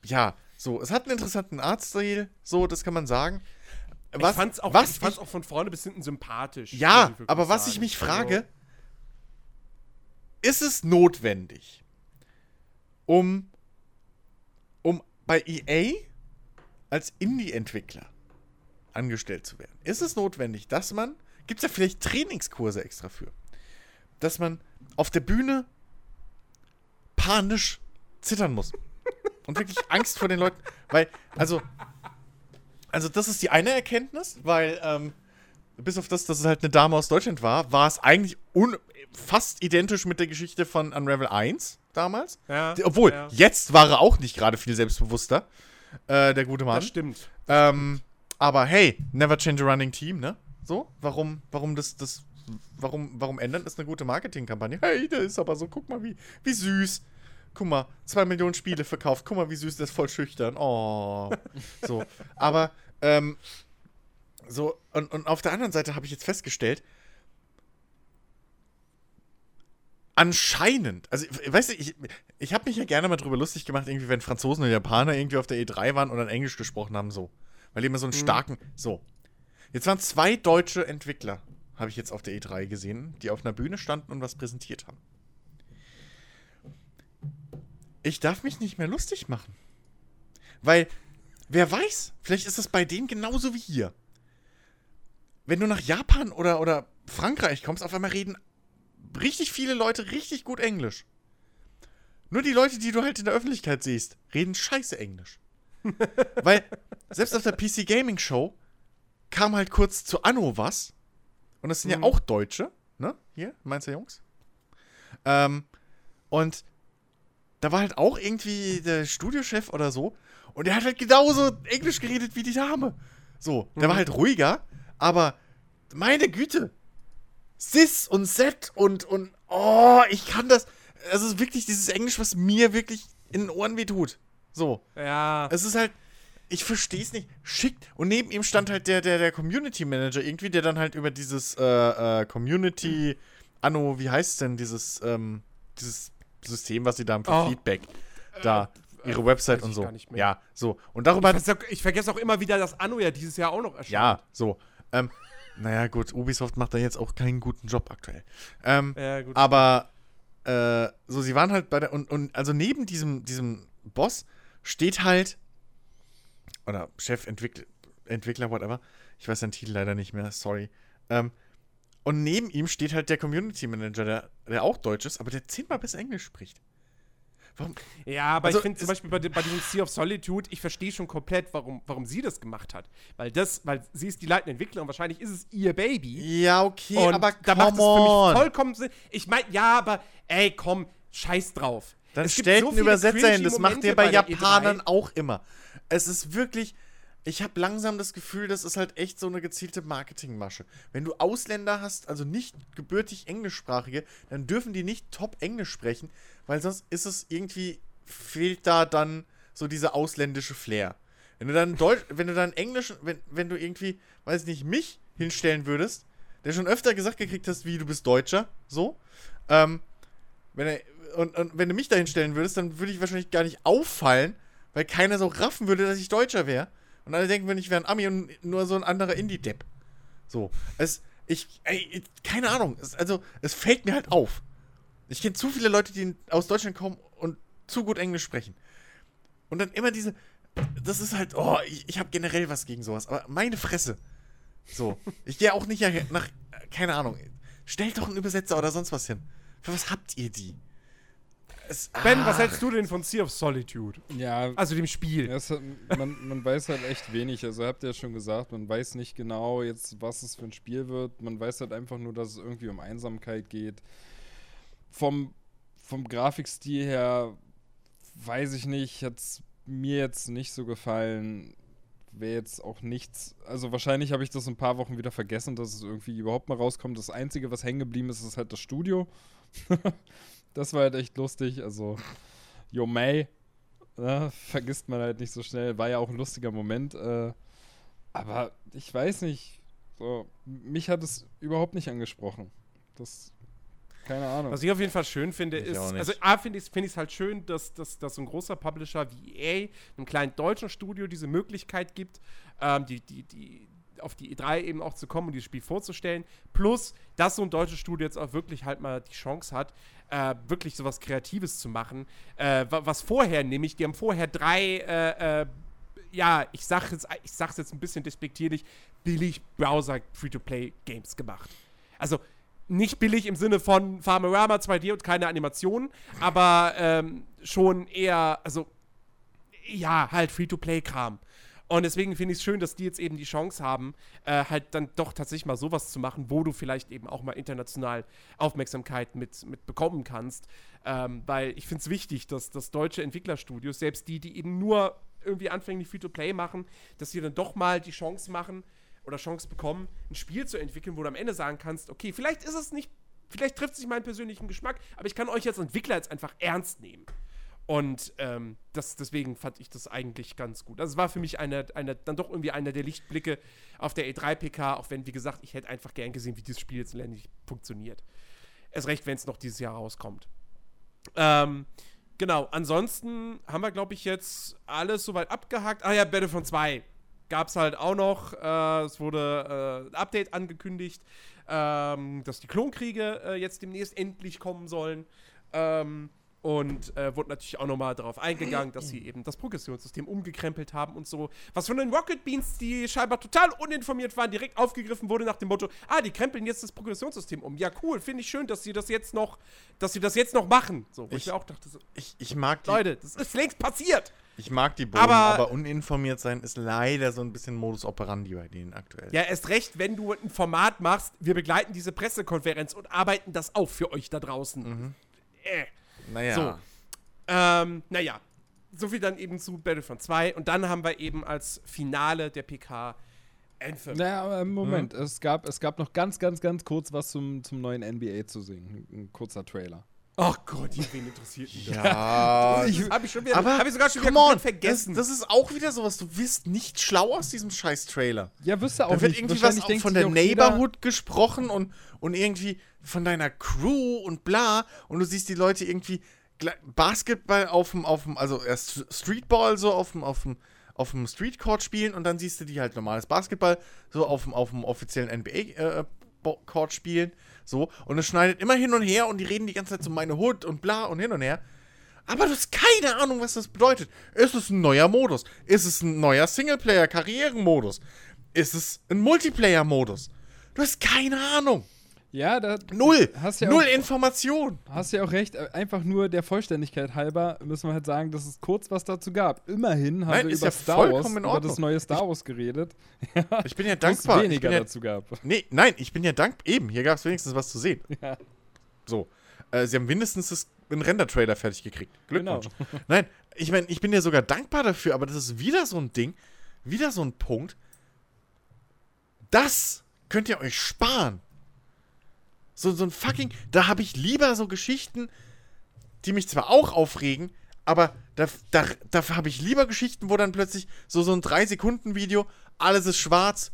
ja, so, es hat einen interessanten Artstil, so, das kann man sagen. Was, ich fand's auch, was ich fand's ich- auch von vorne bis hinten sympathisch. ja, aber was sagen. ich mich Also, frage, ist es notwendig, um, um bei EA als Indie-Entwickler angestellt zu werden? Ist es notwendig, dass man, gibt es ja vielleicht Trainingskurse extra für, dass man auf der Bühne panisch zittern muss. Und wirklich Angst vor den Leuten. Weil, also, also das ist die eine Erkenntnis, weil, ähm, bis auf das, dass es halt eine Dame aus Deutschland war, war es eigentlich fast identisch mit der Geschichte von Unravel 1 damals. Ja, Obwohl, ja. jetzt war er auch nicht gerade viel selbstbewusster, äh, der gute Mann. Das stimmt. Ähm, aber hey, never change a running team, ne? So, warum, warum das, das, warum, warum ändern? Das ist eine gute Marketingkampagne. Hey, der ist aber so, guck mal, wie, wie süß. Guck mal, zwei Millionen Spiele verkauft. Guck mal, wie süß, der ist voll schüchtern. Oh. *laughs* So. Aber, ähm, so, und, und auf der anderen Seite habe ich jetzt festgestellt, anscheinend, also weißt du, ich, ich habe mich ja gerne mal drüber lustig gemacht, irgendwie, wenn Franzosen und Japaner irgendwie auf der E3 waren und dann Englisch gesprochen haben, so. Weil die immer so einen starken, so. Jetzt waren zwei deutsche Entwickler, habe ich jetzt auf der E3 gesehen, die auf einer Bühne standen und was präsentiert haben. Ich darf mich nicht mehr lustig machen. Weil, wer weiß, vielleicht ist das bei denen genauso wie hier. Wenn du nach Japan oder, oder Frankreich kommst, auf einmal reden richtig viele Leute richtig gut Englisch. Nur die Leute, die du halt in der Öffentlichkeit siehst, reden scheiße Englisch. *laughs* Weil selbst auf der PC Gaming Show kam halt kurz zu Anno was. Und das sind ja auch Deutsche, ne? Hier, meinst du Jungs? Ähm, und da war halt auch irgendwie der Studiochef oder so. Und der hat halt genauso Englisch geredet wie die Dame. So, der war halt ruhiger, aber meine Güte, Sis und Set und, und, oh, ich kann das. Also es ist wirklich dieses Englisch, was mir wirklich in den Ohren wehtut. So. Ja. Es ist halt, ich verstehe es nicht. Schickt. Und neben ihm stand halt der, der, der Community Manager irgendwie, der dann halt über dieses äh, äh, Community, Anno, wie heißt denn dieses, ähm, dieses System, was sie da haben für Oh. Feedback, da, ihre Website und so. gar nicht mehr. Ja, so. Und darüber Ich, vergesse auch- ich vergesse auch immer wieder, dass Anno ja dieses Jahr auch noch erscheint. ja, so. Ähm, naja, gut, Ubisoft macht da jetzt auch keinen guten Job aktuell. Ähm, Ja, gut. aber äh, so, sie waren halt bei der. Und, und also neben diesem, diesem Boss steht halt. Oder Chefentwickler, Entwickler, whatever. Ich weiß seinen Titel leider nicht mehr, sorry. Ähm, und neben ihm steht halt der Community Manager, der, der auch Deutsch ist, aber der zehnmal besser Englisch spricht. Warum? Ja, aber Also, ich finde zum Beispiel bei, bei diesem Sea of Solitude, ich verstehe schon komplett, warum, warum sie das gemacht hat. Weil das, weil sie ist die leitende Entwicklerin, wahrscheinlich ist es ihr Baby. Ja, okay, und aber da macht es für mich vollkommen Sinn. Ich meine, ja, aber ey, komm, scheiß drauf. Dann Es gibt stellt so einen Übersetzer hin. Das macht ihr bei E Japanern E3. auch immer. Es ist wirklich. Ich habe langsam das Gefühl, das ist halt echt so eine gezielte Marketingmasche. Wenn du Ausländer hast, also nicht gebürtig Englischsprachige, dann dürfen die nicht top Englisch sprechen, weil sonst ist es irgendwie, fehlt da dann so diese ausländische Flair. Wenn du dann Deutsch, wenn du dann Englisch, wenn, wenn du irgendwie, weiß ich nicht, mich hinstellen würdest, der schon öfter gesagt gekriegt hast, wie du bist Deutscher, so, ähm, wenn er, und, und wenn du mich dahin stellen würdest, dann würde ich wahrscheinlich gar nicht auffallen, weil keiner so raffen würde, dass ich Deutscher wäre. Und alle denken, wenn ich wäre ein Ami und nur so ein anderer Indie-Depp. So. Es, ich, ey, keine Ahnung. Es, also, es fällt mir halt auf. Ich kenne zu viele Leute, die aus Deutschland kommen und zu gut Englisch sprechen. Und dann immer diese, das ist halt, oh, ich, ich habe generell was gegen sowas, aber meine Fresse. So. Ich gehe auch nicht nach, keine Ahnung. Stellt doch einen Übersetzer oder sonst was hin. Für was habt ihr die? Es, Ben, ah, was hältst du denn von Sea of Solitude? Ja, Also dem Spiel. Ja, es hat, man, man weiß halt echt wenig. Also habt ihr ja schon gesagt, man weiß nicht genau jetzt, was es für ein Spiel wird. Man weiß halt einfach nur, dass es irgendwie um Einsamkeit geht. Vom, vom Grafikstil her weiß ich nicht, hat es mir jetzt nicht so gefallen. Wäre jetzt auch nichts. Also wahrscheinlich habe ich das in ein paar Wochen wieder vergessen, dass es irgendwie überhaupt mal rauskommt. Das Einzige, was hängen geblieben ist, ist halt das Studio. *laughs* das war halt echt lustig. Also, Yo May, ne, vergisst man halt nicht so schnell. War ja auch ein lustiger Moment. Äh, aber ich weiß nicht. So, mich hat es überhaupt nicht angesprochen. Das. Keine Ahnung. Was ich auf jeden Fall schön finde, Ich ist, also A, finde ich es find halt schön, dass, dass, dass so ein großer Publisher wie EA einem kleinen deutschen Studio diese Möglichkeit gibt, ähm, die, die, die auf die E3 eben auch zu kommen und dieses Spiel vorzustellen. Plus, dass so ein deutsches Studio jetzt auch wirklich halt mal die Chance hat, äh, wirklich sowas Kreatives zu machen. Äh, wa- was vorher nämlich, die haben vorher drei, äh, äh, ja, ich sag jetzt, ich sag's jetzt ein bisschen despektierlich, billig Browser Free-to-Play-Games gemacht. Also nicht billig im Sinne von Farmerama 2D und keine Animationen, aber ähm, schon eher, also ja, halt Free-to-Play-Kram. Und deswegen finde ich es schön, dass die jetzt eben die Chance haben, äh, halt dann doch tatsächlich mal sowas zu machen, wo du vielleicht eben auch mal international Aufmerksamkeit mit, mit bekommen kannst. Ähm, weil ich finde es wichtig, dass, dass deutsche Entwicklerstudios, selbst die, die eben nur irgendwie anfänglich Free-to-Play machen, dass sie dann doch mal die Chance machen oder Chance bekommen, ein Spiel zu entwickeln, wo du am Ende sagen kannst, okay, vielleicht ist es nicht, vielleicht trifft sich meinen persönlichen Geschmack, aber ich kann euch als Entwickler jetzt einfach ernst nehmen. Und ähm, das, deswegen fand ich das eigentlich ganz gut. Also es war für mich eine, eine, dann doch irgendwie einer der Lichtblicke auf der E3-PK, auch wenn, wie gesagt, ich hätte einfach gern gesehen, wie dieses Spiel jetzt letztendlich funktioniert. Erst recht, wenn es noch dieses Jahr rauskommt. Ähm, genau, ansonsten haben wir, glaube ich, jetzt alles soweit abgehakt. Ah ja, Battlefront 2 gab es halt auch noch. Äh, es wurde äh, ein Update angekündigt, ähm, dass die Klonkriege äh, jetzt demnächst endlich kommen sollen. Ähm, und äh, wurde natürlich auch nochmal darauf eingegangen, dass sie eben das Progressionssystem umgekrempelt haben und so. Was von den Rocket Beans, die scheinbar total uninformiert waren, direkt aufgegriffen wurde nach dem Motto, ah, die krempeln jetzt das Progressionssystem um. Ja, cool, finde ich schön, dass sie das jetzt noch, dass sie das jetzt noch machen. So, wo ich, Ich- auch dachte, so, Ich, ich mag die, Leute, das ist längst passiert. ich mag die Bohnen, Aber- aber, uninformiert sein ist leider so ein bisschen Modus operandi bei denen aktuell. Ja, erst recht, wenn du ein Format machst, wir begleiten diese Pressekonferenz und arbeiten das auf für euch da draußen. Äh. Naja. So. Ähm, naja, so viel dann eben zu Battlefront 2. Und dann haben wir eben als Finale der PK Anthem. Naja, aber Moment, es, gab, es gab noch ganz, ganz, ganz kurz was zum, zum neuen NBA zu sehen. Ein kurzer Trailer. Ach Gott, wen interessiert mich das? Ja. Ich, hab ich schon wieder, aber hab ich sogar schon wieder on, vergessen. Das, das ist auch wieder sowas. Du wirst nicht schlau aus diesem scheiß Trailer. Ja, wüsste auch Da wird nicht. irgendwie was auch von der Neighborhood gesprochen und, und irgendwie von deiner Crew und bla. Und du siehst die Leute irgendwie Basketball auf dem, auf dem, also erst Streetball so auf dem, auf dem, auf dem Streetcourt spielen und dann siehst du die halt normales Basketball so auf dem, auf dem offiziellen NBA-Court spielen. So. Und es schneidet immer hin und her und die reden die ganze Zeit so meine Hood und bla und hin und her. Aber du hast keine Ahnung, was das bedeutet. Ist es ein neuer Modus? Ist es ein neuer Singleplayer-Karrierenmodus? Ist es ein Multiplayer-Modus? Du hast keine Ahnung. Ja, da Null. Hast ja Null auch, Information. hast ja auch recht. äh, Einfach nur der Vollständigkeit halber müssen wir halt sagen, dass es kurz was dazu gab. Immerhin haben Nein, wir über ja Star Wars, vollkommen in über das neue Star Wars geredet. *laughs* Ich bin ja es dankbar. Ich weniger ja, dazu gab. nee, nein, ich bin ja dankbar. Eben, hier gab es wenigstens was zu sehen. *laughs* Ja. So. Äh, sie haben mindestens das, einen Render-Trailer fertig gekriegt. Glückwunsch. Genau. *laughs* Nein, ich meine, ich bin ja sogar dankbar dafür, aber das ist wieder so ein Ding, wieder so ein Punkt. Das könnt ihr euch sparen. So, so ein fucking. Da habe ich lieber so Geschichten, die mich zwar auch aufregen, aber da, da, dafür habe ich lieber Geschichten, wo dann plötzlich so, so ein 3-Sekunden-Video, alles ist schwarz.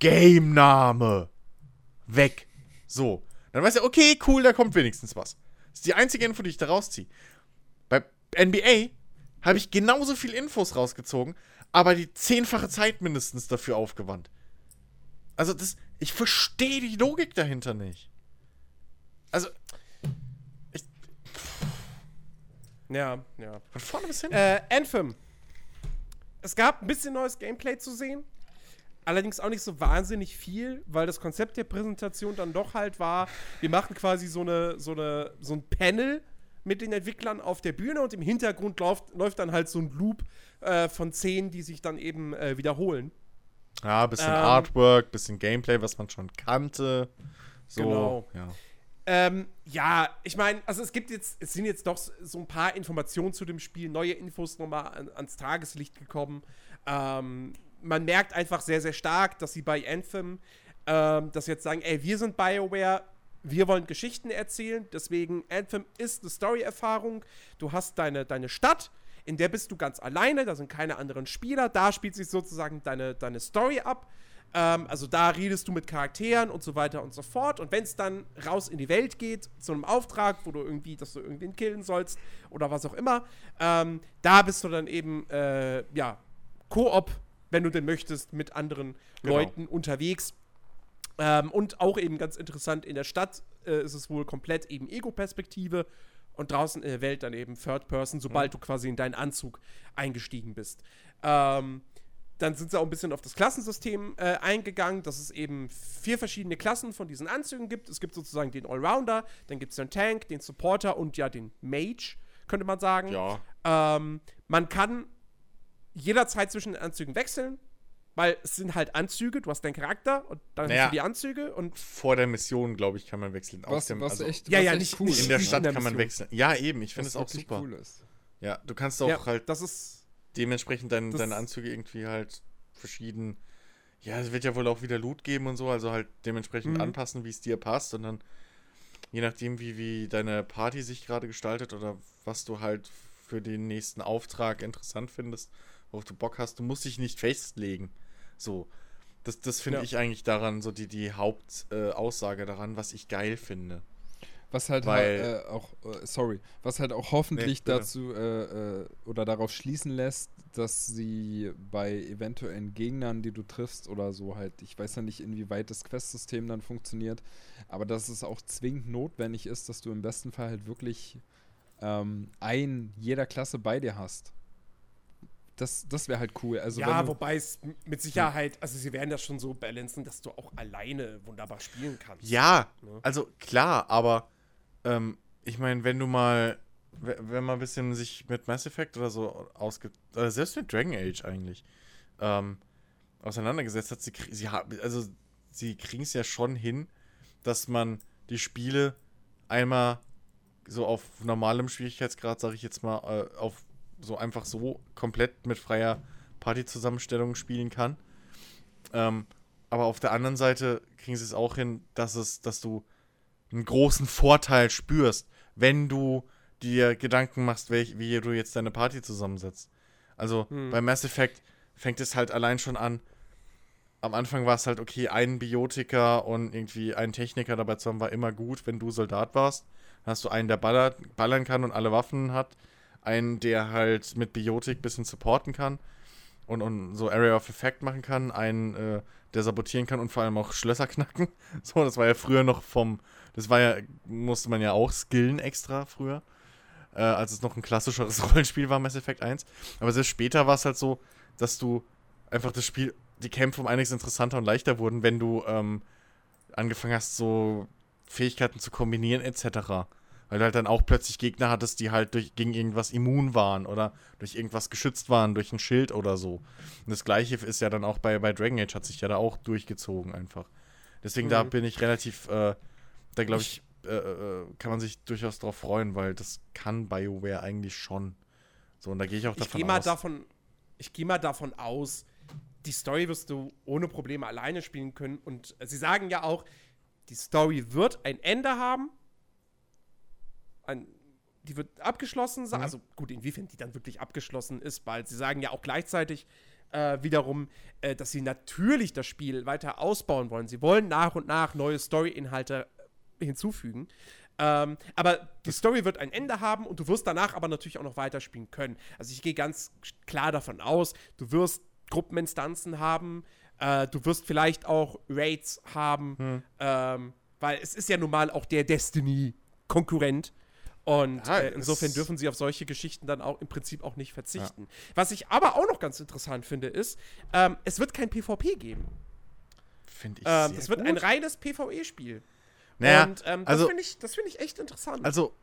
Game-Name. Weg. So. Dann weißt du, okay, cool, da kommt wenigstens was. Das ist die einzige Info, die ich da rausziehe. Bei NBA habe ich genauso viel Infos rausgezogen, aber die zehnfache Zeit mindestens dafür aufgewandt. Also das, ich verstehe die Logik dahinter nicht. Also, ich, Ja, ja. von vorne bis hin. Äh, Anthem. Es gab ein bisschen neues Gameplay zu sehen. Allerdings auch nicht so wahnsinnig viel, weil das Konzept der Präsentation dann doch halt war, wir machen quasi so, eine, so, eine, so ein Panel mit den Entwicklern auf der Bühne und im Hintergrund läuft, läuft dann halt so ein Loop äh, von Szenen, die sich dann eben äh, wiederholen. Ja, bisschen ähm, Artwork, bisschen Gameplay, was man schon kannte. So, Genau. ja. Ähm, ja, ich meine, also es gibt jetzt, es sind jetzt doch so ein paar Informationen zu dem Spiel, neue Infos nochmal an, ans Tageslicht gekommen. Ähm, man merkt einfach sehr, sehr stark, dass sie bei Anthem, ähm, dass sie jetzt sagen, ey, wir sind BioWare, wir wollen Geschichten erzählen, deswegen Anthem ist eine Story-Erfahrung. Du hast deine, deine Stadt, in der bist du ganz alleine, da sind keine anderen Spieler, da spielt sich sozusagen deine, deine Story ab. Ähm, also da redest du mit Charakteren und so weiter und so fort. Und wenn es dann raus in die Welt geht, zu einem Auftrag, wo du irgendwie, dass du irgendwen killen sollst oder was auch immer, ähm, da bist du dann eben, äh, ja, Koop, wenn du denn möchtest, mit anderen Genau. Leuten unterwegs. Ähm, und auch eben ganz interessant, in der Stadt äh, ist es wohl komplett eben Ego-Perspektive und draußen in der Welt dann eben Third Person, sobald du quasi in deinen Anzug eingestiegen bist. Ähm, dann sind sie auch ein bisschen auf das Klassensystem äh, eingegangen, dass es eben vier verschiedene Klassen von diesen Anzügen gibt. Es gibt sozusagen den Allrounder, dann gibt es den Tank, den Supporter und ja den Mage, könnte man sagen. Ja. Ähm, man kann jederzeit zwischen den Anzügen wechseln, weil es sind halt Anzüge, du hast deinen Charakter und dann Naja. hast du die Anzüge und Vor der Mission, glaube ich, kann man wechseln. Was, dem, was also echt, Ja, was ja, echt nicht- cool in der in Stadt der kann man wechseln. Ja, eben, ich finde es auch super. cool ist. Ja, du kannst auch ja, halt das ist dementsprechend dein, das- deine Anzüge irgendwie halt verschieden. Ja, es wird ja wohl auch wieder Loot geben und so, also halt dementsprechend Mhm. anpassen, wie es dir passt und dann je nachdem, wie, wie deine Party sich gerade gestaltet oder was du halt für den nächsten Auftrag interessant findest, worauf du Bock hast, du musst dich nicht festlegen. So. Das, das finde Ja. ich eigentlich daran, so die, die Hauptaussage äh, daran, was ich geil finde. Was halt Weil- äh, auch, äh, sorry, was halt auch hoffentlich bitte. dazu äh, äh, oder darauf schließen lässt, dass sie bei eventuellen Gegnern, die du triffst oder so halt, ich weiß ja nicht, inwieweit das Quest-System dann funktioniert, aber dass es auch zwingend notwendig ist, dass du im besten Fall halt wirklich ähm, ein jeder Klasse bei dir hast. Das, das wäre halt cool. Also ja, wobei es mit Sicherheit, also sie werden das schon so balancen, dass du auch alleine wunderbar spielen kannst. Ja, Ne? also klar, aber ähm, ich meine, wenn du mal, we- wenn man ein bisschen sich mit Mass Effect oder so ausge, oder selbst mit Dragon Age eigentlich ähm, auseinandergesetzt hat, sie, sie haben, also sie kriegen es ja schon hin, dass man die Spiele einmal so auf normalem Schwierigkeitsgrad, sage ich jetzt mal, äh, auf so einfach so komplett mit freier Partyzusammenstellung spielen kann. Ähm, aber auf der anderen Seite kriegen sie es auch hin, dass es, dass du einen großen Vorteil spürst, wenn du dir Gedanken machst, welch, wie du jetzt deine Party zusammensetzt. Also Hm. bei Mass Effect fängt es halt allein schon an. Am Anfang war es halt okay, einen Biotiker und irgendwie einen Techniker dabei zu haben, war immer gut, wenn du Soldat warst. Dann hast du einen, der ballert, ballern kann und alle Waffen hat. Einen, der halt mit Biotik ein bisschen supporten kann und, und so Area of Effect machen kann. Einen, äh, der sabotieren kann und vor allem auch Schlösser *laughs* knacken. So, das war ja früher noch vom. Das war ja, musste man ja auch skillen extra früher. Äh, als es noch ein klassischeres *laughs* Rollenspiel war, Mass Effect 1. Aber selbst später war es halt so, dass du einfach das Spiel, die Kämpfe um einiges interessanter und leichter wurden, wenn du ähm, angefangen hast, so Fähigkeiten zu kombinieren, etc. Weil du halt dann auch plötzlich Gegner hattest, die halt durch, gegen irgendwas immun waren oder durch irgendwas geschützt waren, durch ein Schild oder so. Und das gleiche ist ja dann auch bei, bei Dragon Age, hat sich ja da auch durchgezogen einfach. Deswegen da Mhm. bin ich relativ, äh, da glaube ich, äh, äh, kann man sich durchaus drauf freuen, weil das kann BioWare eigentlich schon. So, und da gehe ich auch Ich davon gehe mal aus. davon, ich gehe mal davon aus, die Story wirst du ohne Probleme alleine spielen können. Und sie sagen ja auch, die Story wird ein Ende haben. Ein, die wird abgeschlossen sein. Mhm. Also gut, inwiefern die dann wirklich abgeschlossen ist, weil sie sagen ja auch gleichzeitig äh, wiederum, äh, dass sie natürlich das Spiel weiter ausbauen wollen. Sie wollen nach und nach neue Story-Inhalte äh, hinzufügen. Ähm, aber die Story wird ein Ende haben und du wirst danach aber natürlich auch noch weiterspielen können. Also ich gehe ganz klar davon aus, du wirst Gruppeninstanzen haben, äh, du wirst vielleicht auch Raids haben, ähm, weil es ist ja nun mal auch der Destiny-Konkurrent. Und Ja, äh, insofern dürfen sie auf solche Geschichten dann auch im Prinzip auch nicht verzichten. Was ich aber auch noch ganz interessant finde, ist, ähm, es wird kein PvP geben. Finde ich Ähm, es wird gut. ein reines PvE-Spiel. Naja, und ähm, das also- finde ich, das find ich echt interessant. Also,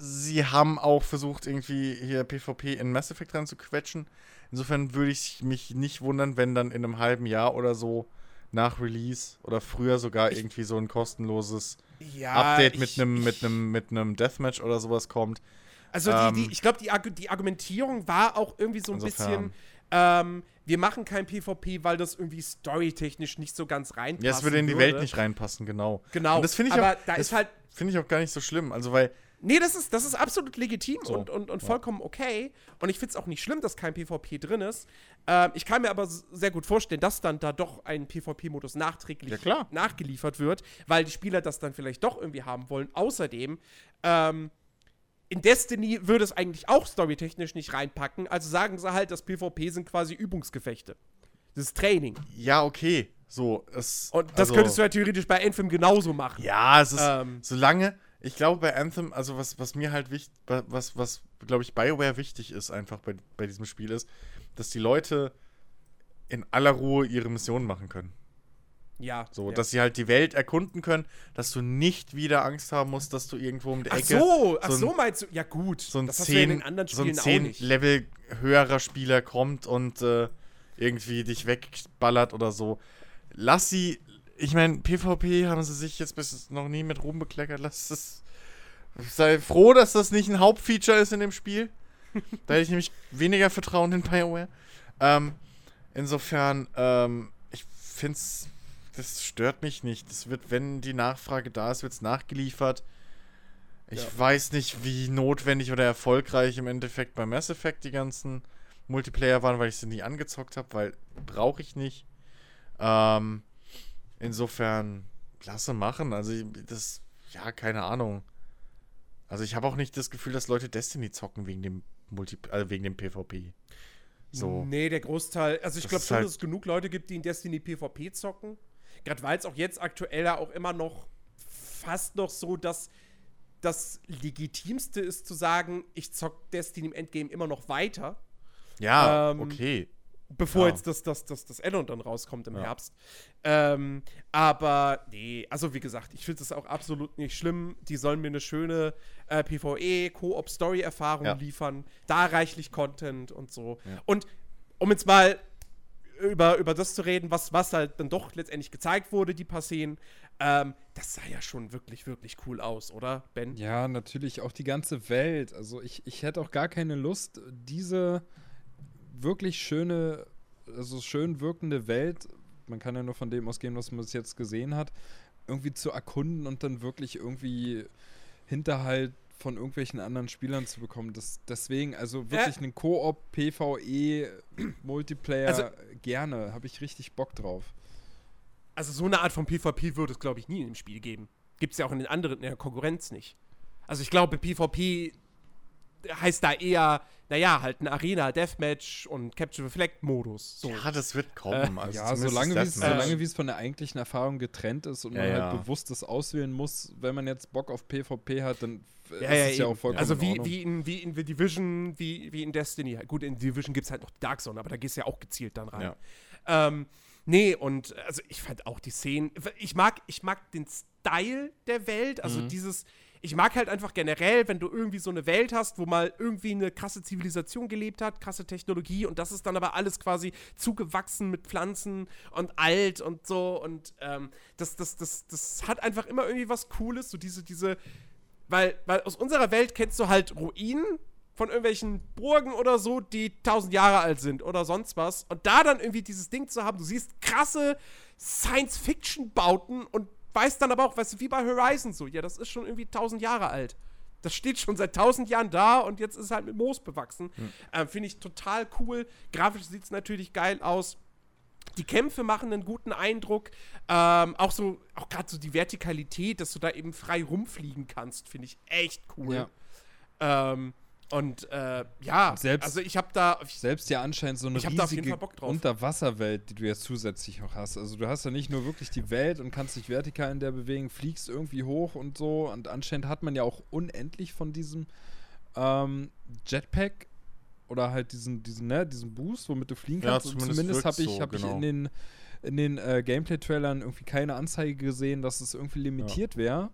sie haben auch versucht, irgendwie hier PvP in Mass Effect dran zu quetschen. Insofern würde ich mich nicht wundern, wenn dann in einem halben Jahr oder so nach Release oder früher sogar Ich- irgendwie so ein kostenloses ja, Update mit einem mit einem mit einem Deathmatch oder sowas kommt. Also die, Ähm, die, ich glaube, die, die Argumentierung war auch irgendwie so ein Insofern. bisschen, ähm, wir machen kein PvP, weil das irgendwie storytechnisch nicht so ganz reinpasst. Ja, es würde in die Welt nicht reinpassen, genau. Genau. Und das finde ich aber auch, da ist halt, finde ich auch gar nicht so schlimm, also weil nee, das ist, das ist absolut legitim So, und, und, und vollkommen okay. Und ich finde es auch nicht schlimm, dass kein PvP drin ist. Ähm, ich kann mir aber sehr gut vorstellen, dass dann da doch ein PvP-Modus nachträglich Ja, klar. nachgeliefert wird, weil die Spieler das dann vielleicht doch irgendwie haben wollen. Außerdem, ähm, in Destiny würde es eigentlich auch storytechnisch nicht reinpacken. Also sagen sie halt, das PvP sind quasi Übungsgefechte. Das ist Training. ja, okay, so es Und das also- könntest du ja theoretisch bei Anthem genauso machen. Ja, es ist, Ähm. solange, ich glaube bei Anthem, also was, was mir halt wichtig, was, was, glaube ich, BioWare wichtig ist einfach bei, bei diesem Spiel ist, dass die Leute in aller Ruhe ihre Mission machen können. Ja. So, ja. dass sie halt die Welt erkunden können, dass du nicht wieder Angst haben musst, dass du irgendwo um die Ach Ecke so, ach so ein- so meinst du? Ja gut, so ein das hast du ja in 10, den anderen so ein Spielen auch 10 nicht. Level höherer Spieler kommt und äh, irgendwie dich wegballert oder so. Lass sie, ich meine, PvP haben sie sich jetzt bis noch nie mit Ruhm bekleckert. Lass es. Sei froh, dass das nicht ein Hauptfeature ist in dem Spiel. da hätte ich nämlich weniger Vertrauen in BioWare. Ähm, insofern, ähm, ich finde es, das stört mich nicht. Das wird, wenn die Nachfrage da ist, wird es nachgeliefert. Ich Ja. weiß nicht, wie notwendig oder erfolgreich im Endeffekt bei Mass Effect die ganzen Multiplayer waren, weil ich sie nie angezockt habe, weil brauche ich nicht. Ähm, insofern, klasse machen. Also, das, ja, keine Ahnung. Also, ich habe auch nicht das Gefühl, dass Leute Destiny zocken wegen dem Multi äh, wegen dem PvP. So. Nee, der Großteil. Also ich glaube schon, halt- dass es genug Leute gibt, die in Destiny PvP zocken. Gerade weil es auch jetzt aktuell ja auch immer noch fast noch so, dass das Legitimste ist zu sagen, ich zock Destiny im Endgame immer noch weiter, Ja, Ähm, okay. Bevor Ja. jetzt das, das, das, das Addon dann rauskommt im Ja. Herbst. Ähm, aber nee, also wie gesagt, ich finde das auch absolut nicht schlimm. Die sollen mir eine schöne äh, PvE, Koop-Story-Erfahrung Ja. liefern. Da reichlich Content und so. Ja. Und um jetzt mal über, über das zu reden, was, was halt dann doch letztendlich gezeigt wurde, die paar Szenen, ähm, das sah ja schon wirklich, wirklich cool aus, oder, Ben? Ja, natürlich auch die ganze Welt. Also ich, ich hätte auch gar keine Lust, diese wirklich schöne, also schön wirkende Welt, man kann ja nur von dem ausgehen, was man bis jetzt gesehen hat, irgendwie zu erkunden und dann wirklich irgendwie Hinterhalt von irgendwelchen anderen Spielern zu bekommen. Das, deswegen, also wirklich einen Koop, PvE, *clears throat* Multiplayer Also- gerne, habe ich richtig Bock drauf. Also so eine Art von PvP würde es, glaube ich, nie im Spiel geben. Gibt es ja auch in den anderen, in der Konkurrenz nicht. Also ich glaube, PvP heißt da eher, naja, halt ein Arena, Deathmatch und Capture the Flag-Modus. So. Ja, das wird kommen. also ja, solange wie es solange wie es von der eigentlichen Erfahrung getrennt ist und Ja, man ja. halt bewusst das auswählen muss, wenn man jetzt Bock auf PvP hat, dann Ja, ist ja, es ja auch vollkommen Also in wie, Ordnung. wie, in, wie in The Division, wie, wie in Destiny. Gut, in Division gibt es halt noch die Dark Zone, aber da gehst du ja auch gezielt dann rein. Ja. Ähm, nee, und also ich fand auch die Szenen. Ich mag, ich mag den Style der Welt, also Mhm. dieses. Ich mag halt einfach generell, wenn du irgendwie so eine Welt hast, wo mal irgendwie eine krasse Zivilisation gelebt hat, krasse Technologie und das ist dann aber alles quasi zugewachsen mit Pflanzen und alt und so und ähm, das, das, das, das hat einfach immer irgendwie was Cooles, so diese, diese, weil, weil aus unserer Welt kennst du halt Ruinen von irgendwelchen Burgen oder so, die tausend Jahre alt sind oder sonst was. Und da dann irgendwie dieses Ding zu haben, du siehst krasse Science-Fiction-Bauten und weißt dann aber auch, weißt du, wie bei Horizon so, ja, das ist schon irgendwie tausend Jahre alt. Das steht schon seit tausend Jahren da und jetzt ist es halt mit Moos bewachsen. Ähm, Finde ich total cool. Grafisch sieht es natürlich geil aus. Die Kämpfe machen einen guten Eindruck. Ähm, auch so, auch gerade so die Vertikalität, dass du da eben frei rumfliegen kannst, finde ich echt cool. Ja. Ähm, und äh, ja, Selbst- also ich habe da. Selbst ja anscheinend so eine Ich riesige. Unterwasserwelt, die du jetzt zusätzlich noch hast. Also du hast ja nicht nur wirklich die Welt und kannst dich vertikal in der bewegen, fliegst irgendwie hoch und so. Und anscheinend hat man ja auch unendlich von diesem ähm, Jetpack oder halt diesen, diesen, ne, diesen Boost, womit du fliegen Ja, kannst. und zumindest zumindest habe ich, so, hab ich genau. in den, in den äh, Gameplay-Trailern irgendwie keine Anzeige gesehen, dass es irgendwie limitiert wäre.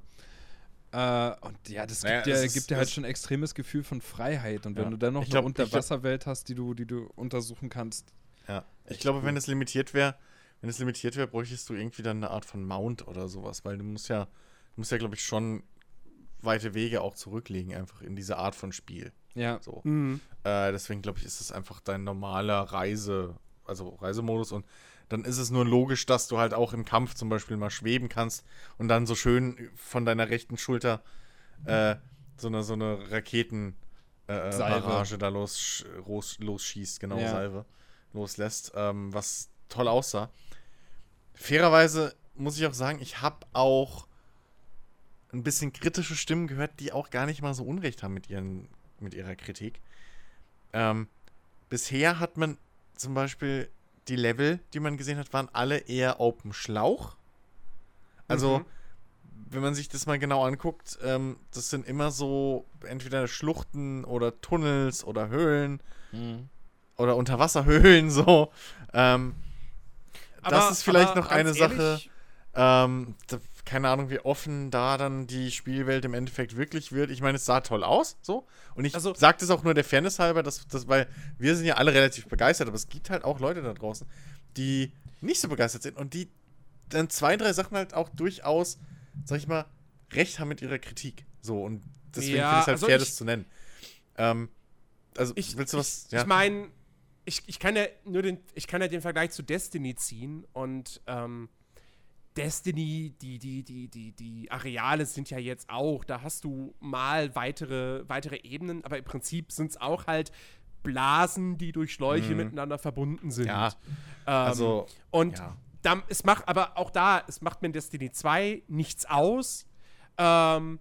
Äh, und ja, das Naja, gibt, ja, es ist- gibt ja halt schon ein extremes Gefühl von Freiheit. Und wenn Ja. du dann noch eine glaub- glaub- Unterwasserwelt hast, die du, die du untersuchen kannst. Ja. Ich glaube, cool. wenn es limitiert wäre, wenn es limitiert wäre, bräuchtest du irgendwie dann eine Art von Mount oder sowas, weil du musst ja, du musst ja, glaube ich, schon weite Wege auch zurücklegen, einfach in diese Art von Spiel. Ja. So. Mhm. Äh, deswegen glaube ich, ist es einfach dein normaler Reise, also Reisemodus und dann ist es nur logisch, dass du halt auch im Kampf zum Beispiel mal schweben kannst und dann so schön von deiner rechten Schulter äh, so eine, so eine Raketen äh, äh, da los, los, losschießt, genau, Ja. Salve, loslässt, ähm, was toll aussah. Fairerweise muss ich auch sagen, ich habe auch ein bisschen kritische Stimmen gehört, die auch gar nicht mal so Unrecht haben mit, ihren, mit ihrer Kritik. Ähm, bisher hat man zum Beispiel die Level, die man gesehen hat, waren alle eher Open Schlauch. Also, Mhm. wenn man sich das mal genau anguckt, ähm, das sind immer so entweder Schluchten oder Tunnels oder Höhlen oder Unterwasserhöhlen *laughs* so. Ähm, das ist vielleicht noch eine Sache, ehrlich, ähm, da, keine Ahnung, wie offen da dann die Spielwelt im Endeffekt wirklich wird. Ich meine, es sah toll aus, so. Und ich Also- sage das auch nur der Fairness halber, dass, dass, weil wir sind ja alle relativ begeistert, aber es gibt halt auch Leute da draußen, die nicht so begeistert sind und die dann zwei, drei Sachen halt auch durchaus, sag ich mal, recht haben mit ihrer Kritik. So, und deswegen Ja, finde ich es halt also fair, ich- das zu nennen. Ähm, also, Ich, willst du was? Ich, ich meine, ich, ich kann ja nur den, ich kann ja den Vergleich zu Destiny ziehen und ähm, Destiny, die, die, die, die, die Areale sind ja jetzt auch, da hast du mal weitere, weitere Ebenen, aber im Prinzip sind es auch halt Blasen, die durch Schläuche Mhm. miteinander verbunden sind. Ja, Ähm, also, und ja. dann, es macht aber auch da, es macht mir in Destiny 2 nichts aus. Ähm,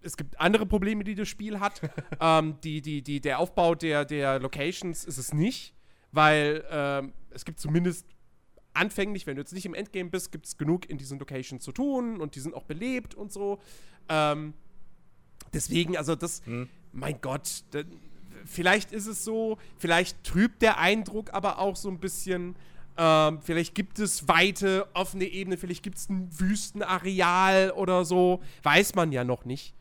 es gibt andere Probleme, die das Spiel hat. *laughs* ähm, die, die, die, der Aufbau der, der Locations ist es nicht, weil ähm, es gibt zumindest anfänglich, wenn du jetzt nicht im Endgame bist, gibt es genug in diesen Locations zu tun und die sind auch belebt und so. Ähm, deswegen, also das, Hm. mein Gott, da, vielleicht ist es so, vielleicht trübt der Eindruck aber auch so ein bisschen. Ähm, vielleicht gibt es weite, offene Ebene, vielleicht gibt es ein Wüstenareal oder so. Weiß man ja noch nicht.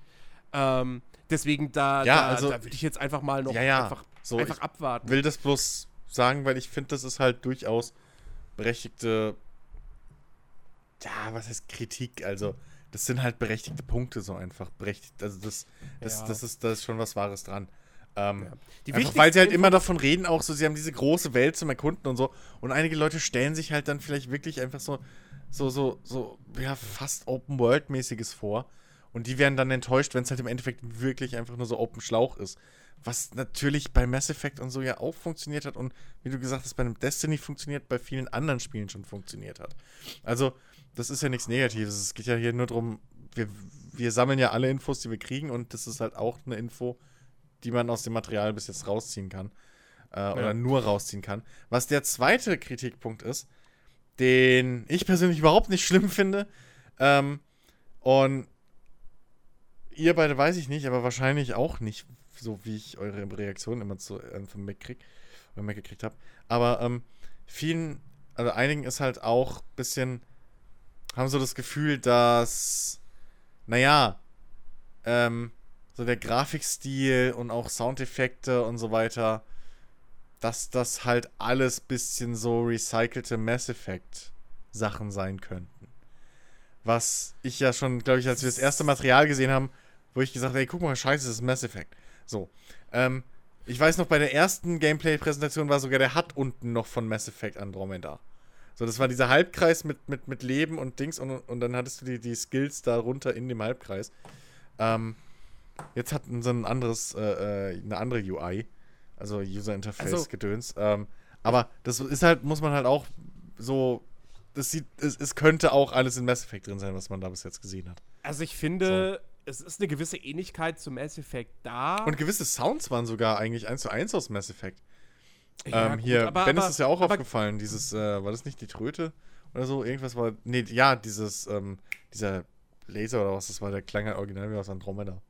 Ähm, deswegen, da, Ja, da, also- da würde ich jetzt einfach mal noch Ja, ja, einfach, so, einfach ich abwarten. will das bloß sagen, weil ich finde, das ist halt durchaus berechtigte, ja, was heißt Kritik? Also, das sind halt berechtigte Punkte so einfach. Berechtigt, also das, das, Ja. das, ist, da ist schon was Wahres dran. Ähm, Ja. Die einfach, weil sie halt immer davon reden, auch so, sie haben diese große Welt zum Erkunden und so. Und einige Leute stellen sich halt dann vielleicht wirklich einfach so, so, so, so, ja, fast Open-World-mäßiges vor. Und die werden dann enttäuscht, wenn es halt im Endeffekt wirklich einfach nur so Open Schlauch ist. Was natürlich bei Mass Effect und so ja auch funktioniert hat und wie du gesagt hast, bei einem Destiny funktioniert, bei vielen anderen Spielen schon funktioniert hat. Also, das ist ja nichts Negatives. Es geht ja hier nur darum, wir, wir sammeln ja alle Infos, die wir kriegen und das ist halt auch eine Info, die man aus dem Material bis jetzt rausziehen kann. Äh, Oder nur rausziehen kann. Was der zweite Kritikpunkt ist, den ich persönlich überhaupt nicht schlimm finde. Ähm, und ihr beide weiß ich nicht, aber wahrscheinlich auch nicht, so wie ich eure Reaktionen immer zu Anthem mitkrieg, oder mitgekriegt habe. Aber ähm, vielen, also einigen ist halt auch ein bisschen, haben so das Gefühl, dass, naja, ähm, so der Grafikstil und auch Soundeffekte und so weiter, dass das halt alles bisschen so recycelte Mass Effect Sachen sein könnten. Was ich ja schon, glaube ich, als wir das erste Material gesehen haben, wo ich gesagt habe, ey, guck mal, scheiße, das ist Mass Effect. So. Ähm, ich weiß noch, bei der ersten Gameplay-Präsentation war sogar der HUD unten noch von Mass Effect Andromeda. So, das war dieser Halbkreis mit, mit, mit Leben und Dings und, und dann hattest du die, die Skills darunter in dem Halbkreis. Ähm, jetzt hat so ein anderes, äh, äh, eine andere UI, also User Interface Also- Gedöns. Ähm, aber das ist halt, muss man halt auch so, das sieht, es, es könnte auch alles in Mass Effect drin sein, was man da bis jetzt gesehen hat. Also ich finde, es ist eine gewisse Ähnlichkeit zum Mass Effect da. Und gewisse Sounds waren sogar eigentlich eins zu eins aus Mass Effect. Ja, ähm, gut, hier, aber- Ben ist aber- es ja auch aber- aufgefallen, dieses, äh, war das nicht die Tröte oder so? Irgendwas war, nee, ja, dieses, ähm, dieser Laser oder was, das war der klang halt original wie aus Andromeda.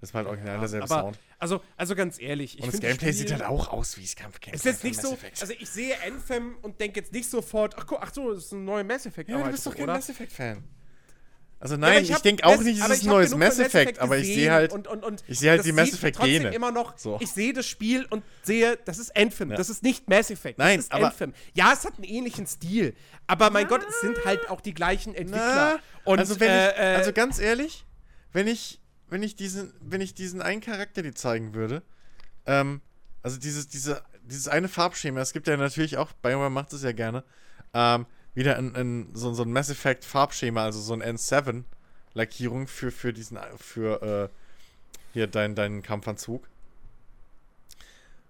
Das war halt original derselbe aber, Sound. Also, also ganz ehrlich, ich Und das Gameplay Spiel- sieht halt auch aus wie das Kampfgame. Ist jetzt nicht so, also ich sehe Anthem und denke jetzt nicht sofort, ach, guck, ach so, das ist ein neuer Mass Effect. ja, du bist doch kein oder? Mass Effect-Fan. Also Ja, nein, aber ich, hab denke auch nicht, es ist ich ein neues Mass Effect, aber ich sehe halt, und, und, und ich sehe halt die Mass Effect-Gene. trotzdem immer noch, So. ich sehe das Spiel und sehe, das ist Anthem, Ja. das ist nicht Mass Effect, Nein, das ist aber- Anthem. Ja, es hat einen ähnlichen Stil, aber mein Gott, es sind halt auch die gleichen Entwickler. und, also wenn äh, ich, äh, also ganz ehrlich, wenn ich, wenn ich diesen, wenn ich diesen einen Charakter dir zeigen würde, ähm, also dieses, diese, dieses eine Farbschema, es gibt ja natürlich auch, BioWare macht es ja gerne, ähm, wieder ein, ein, so, so ein Mass Effect Farbschema, also so ein N7 Lackierung für, für diesen, für, äh, hier deinen deinen Kampfanzug.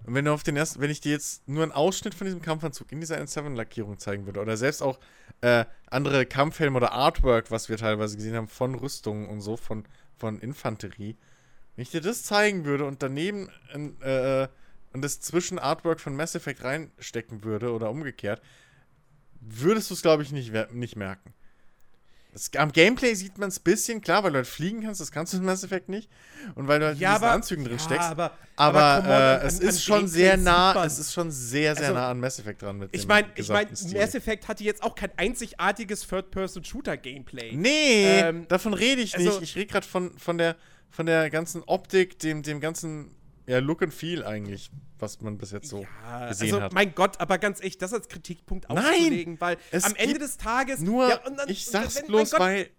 Und wenn du auf den ersten, wenn ich dir jetzt nur einen Ausschnitt von diesem Kampfanzug in dieser N7-Lackierung zeigen würde, oder selbst auch äh, andere Kampfhelme oder Artwork, was wir teilweise gesehen haben, von Rüstungen und so, von, von Infanterie, wenn ich dir das zeigen würde und daneben ein, äh, und das zwischen Artwork von Mass Effect reinstecken würde oder umgekehrt, würdest du es, glaube ich, nicht, nicht merken. Das, am Gameplay sieht man es ein bisschen, klar, weil du halt fliegen kannst, das kannst du in Mass Effect nicht. Und weil du halt in Ja, diesen aber- Anzügen drin ja, steckst. aber- Aber, aber on, äh, an- es an ist schon Gameplay sehr nah, es ist schon sehr, sehr Also, nah an Mass Effect dran mit Ich meine, ich mein. Mass Effect hatte jetzt auch kein einzigartiges Third-Person-Shooter-Gameplay. Nee, Ähm, davon rede ich also- nicht. Ich rede gerade von, von, der, von der ganzen Optik, dem, dem ganzen ja, Look and Feel eigentlich, was man bis jetzt so Ja, gesehen also, hat. mein Gott, aber ganz echt, das als Kritikpunkt Nein! auszulegen, weil Es am Ende des Tages. Nur, ja, dann- ich sag's wenn- bloß, Gott, weil.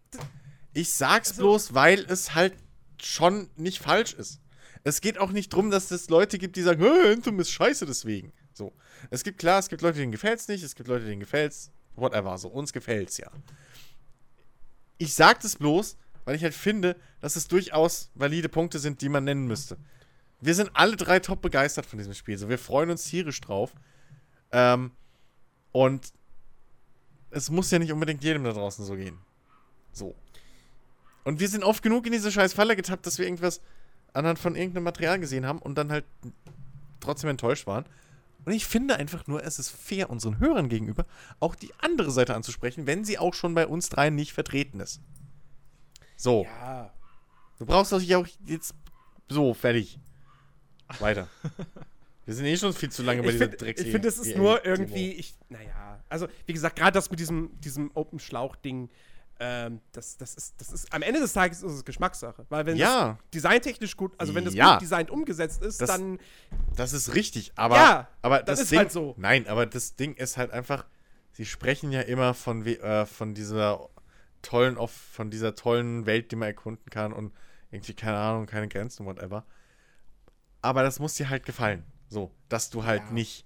Ich sag's Also- bloß, weil es halt schon nicht falsch ist. Es geht auch nicht drum, dass es Leute gibt, die sagen, "Hä, Anthem ist scheiße deswegen. So. Es gibt klar, es gibt Leute, denen gefällt's nicht, es gibt Leute, denen gefällt's. Whatever. So, uns gefällt's ja. Ich sag das bloß, weil ich halt finde, dass es durchaus valide Punkte sind, die man nennen müsste. Wir sind alle drei top begeistert von diesem Spiel. So, wir freuen uns tierisch drauf. Ähm, und es muss ja nicht unbedingt jedem da draußen so gehen. So. Und wir sind oft genug in diese scheiß Falle getappt, dass wir irgendwas anhand von irgendeinem Material gesehen haben und dann halt trotzdem enttäuscht waren. Und ich finde einfach nur, es ist fair unseren Hörern gegenüber, auch die andere Seite anzusprechen, wenn sie auch schon bei uns dreien nicht vertreten ist. So. Ja. Du brauchst doch auch jetzt. So, fertig. Weiter. Wir sind eh schon viel zu lange bei Ich dieser finde, Drecks. ich find, es ist nur irgendwie, ich, naja, also wie gesagt, gerade das mit diesem, diesem Open-Schlauch-Ding, ähm, das, das, ist, das ist, am Ende des Tages ist es Geschmackssache. Weil wenn Ja. das designtechnisch gut, also wenn das Ja. gut designt umgesetzt ist, Das- dann, Das ist richtig, aber, Ja, aber das das, ist Ding, halt so. Nein, aber das Ding ist halt einfach, sie sprechen ja immer von, äh, von dieser tollen, von dieser tollen Welt, die man erkunden kann und irgendwie, keine Ahnung, keine Grenzen, whatever. Aber das muss dir halt gefallen. So, dass du halt Ja. nicht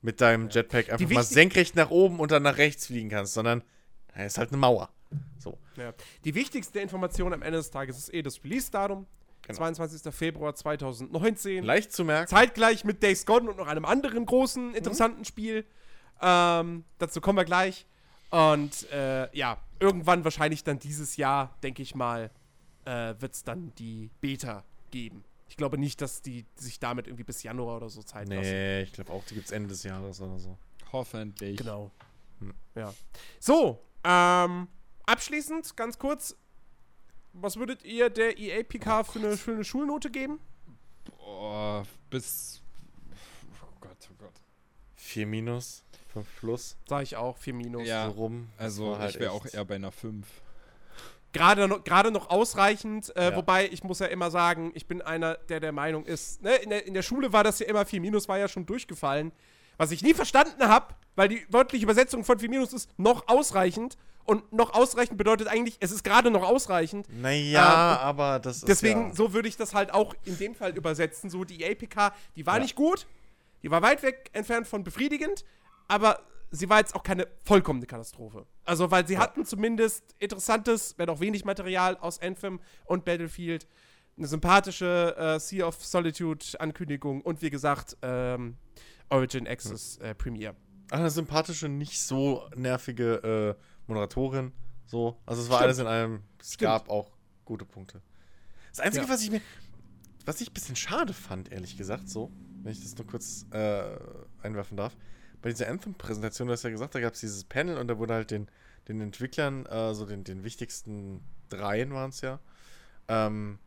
mit deinem Jetpack einfach mal senkrecht nach oben und dann nach rechts fliegen kannst, sondern da ist halt eine Mauer. So. ja. Die wichtigste Information am Ende des Tages ist eh das Release-Datum, Genau. 22. Februar 2019. Leicht zu merken. Zeitgleich mit Days Gone und noch einem anderen großen, interessanten Spiel. Ähm, dazu kommen wir gleich. Und äh, ja, irgendwann wahrscheinlich dann dieses Jahr, denke ich mal, äh, wird es dann die Beta geben. Ich glaube nicht, dass die sich damit irgendwie bis Januar oder so Zeit lassen. Nee, ich glaube auch, die gibt es Ende des Jahres oder so. Hoffentlich. Genau. Hm. Ja. So, ähm, abschließend, ganz kurz. Was würdet ihr der EA-PK für, eine, für eine Schulnote geben? Boah, bis. Oh Gott, oh Gott. 4 minus, 5 plus, Sag ich auch, 4 Minus. Ja. so rum. Also, halt ich wäre auch eher bei einer 5. Gerade noch, gerade noch ausreichend, äh, Ja. wobei ich muss ja immer sagen, ich bin einer, der der Meinung ist, ne, in, der, in der Schule war das ja immer 4 Minus, war ja schon durchgefallen. Was ich nie verstanden habe, weil die wörtliche Übersetzung von 4 Minus ist noch ausreichend. Und noch ausreichend bedeutet eigentlich, es ist gerade noch ausreichend. Naja, Ähm, aber das ist Deswegen, ja, so würde ich das halt auch in dem Fall übersetzen. So, die APK, die war Ja. nicht gut, die war weit weg entfernt von befriedigend, aber sie war jetzt auch keine vollkommene Katastrophe. Also, weil sie hatten zumindest interessantes, wenn auch wenig Material aus Anthem und Battlefield, eine sympathische äh, Sea of Solitude-Ankündigung und wie gesagt, ähm, Origin Access äh, Premiere. Eine sympathische, nicht so nervige äh, Moderatorin. So. Also es war Stimmt. alles in einem. Es Stimmt. gab auch gute Punkte. Das Einzige, Ja. was ich mir. Was ich ein bisschen schade fand, ehrlich gesagt, so, wenn ich das nur kurz äh, einwerfen darf. Bei dieser Anthem-Präsentation, du hast ja gesagt, da gab es dieses Panel und da wurde halt den, den Entwicklern, äh, so den, den wichtigsten dreien waren es ja, ähm,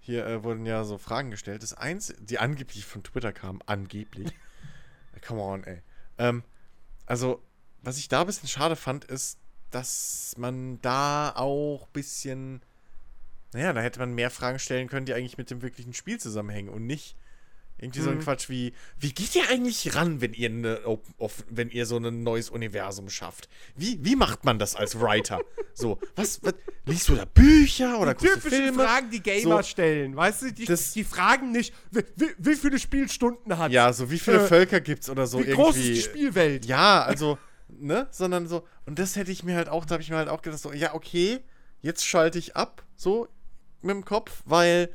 hier äh, wurden ja so Fragen gestellt. Das eins, die angeblich von Twitter kamen, angeblich. *laughs* Come on, ey. Ähm, also, was ich da ein bisschen schade fand, ist, dass man da auch ein bisschen. Naja, da hätte man mehr Fragen stellen können, die eigentlich mit dem wirklichen Spiel zusammenhängen und nicht irgendwie so ein Mhm. Quatsch wie: Wie geht ihr eigentlich ran, wenn ihr, off, wenn ihr so ein neues Universum schafft? Wie, wie macht man das als Writer? so, was, was liest du da Bücher oder guckst du Typische Filme? Fragen, die Gamer So. stellen. Weißt du, die, Das- die fragen nicht, wie, wie, wie viele Spielstunden hat Ja, so wie viele Äh, Völker gibt's oder so Wie irgendwie. groß ist die Spielwelt? Ja, also, ne? Sondern so, und das hätte ich mir halt auch, da habe ich mir halt auch gedacht, so, ja, okay, jetzt schalte ich ab, so mit dem Kopf, weil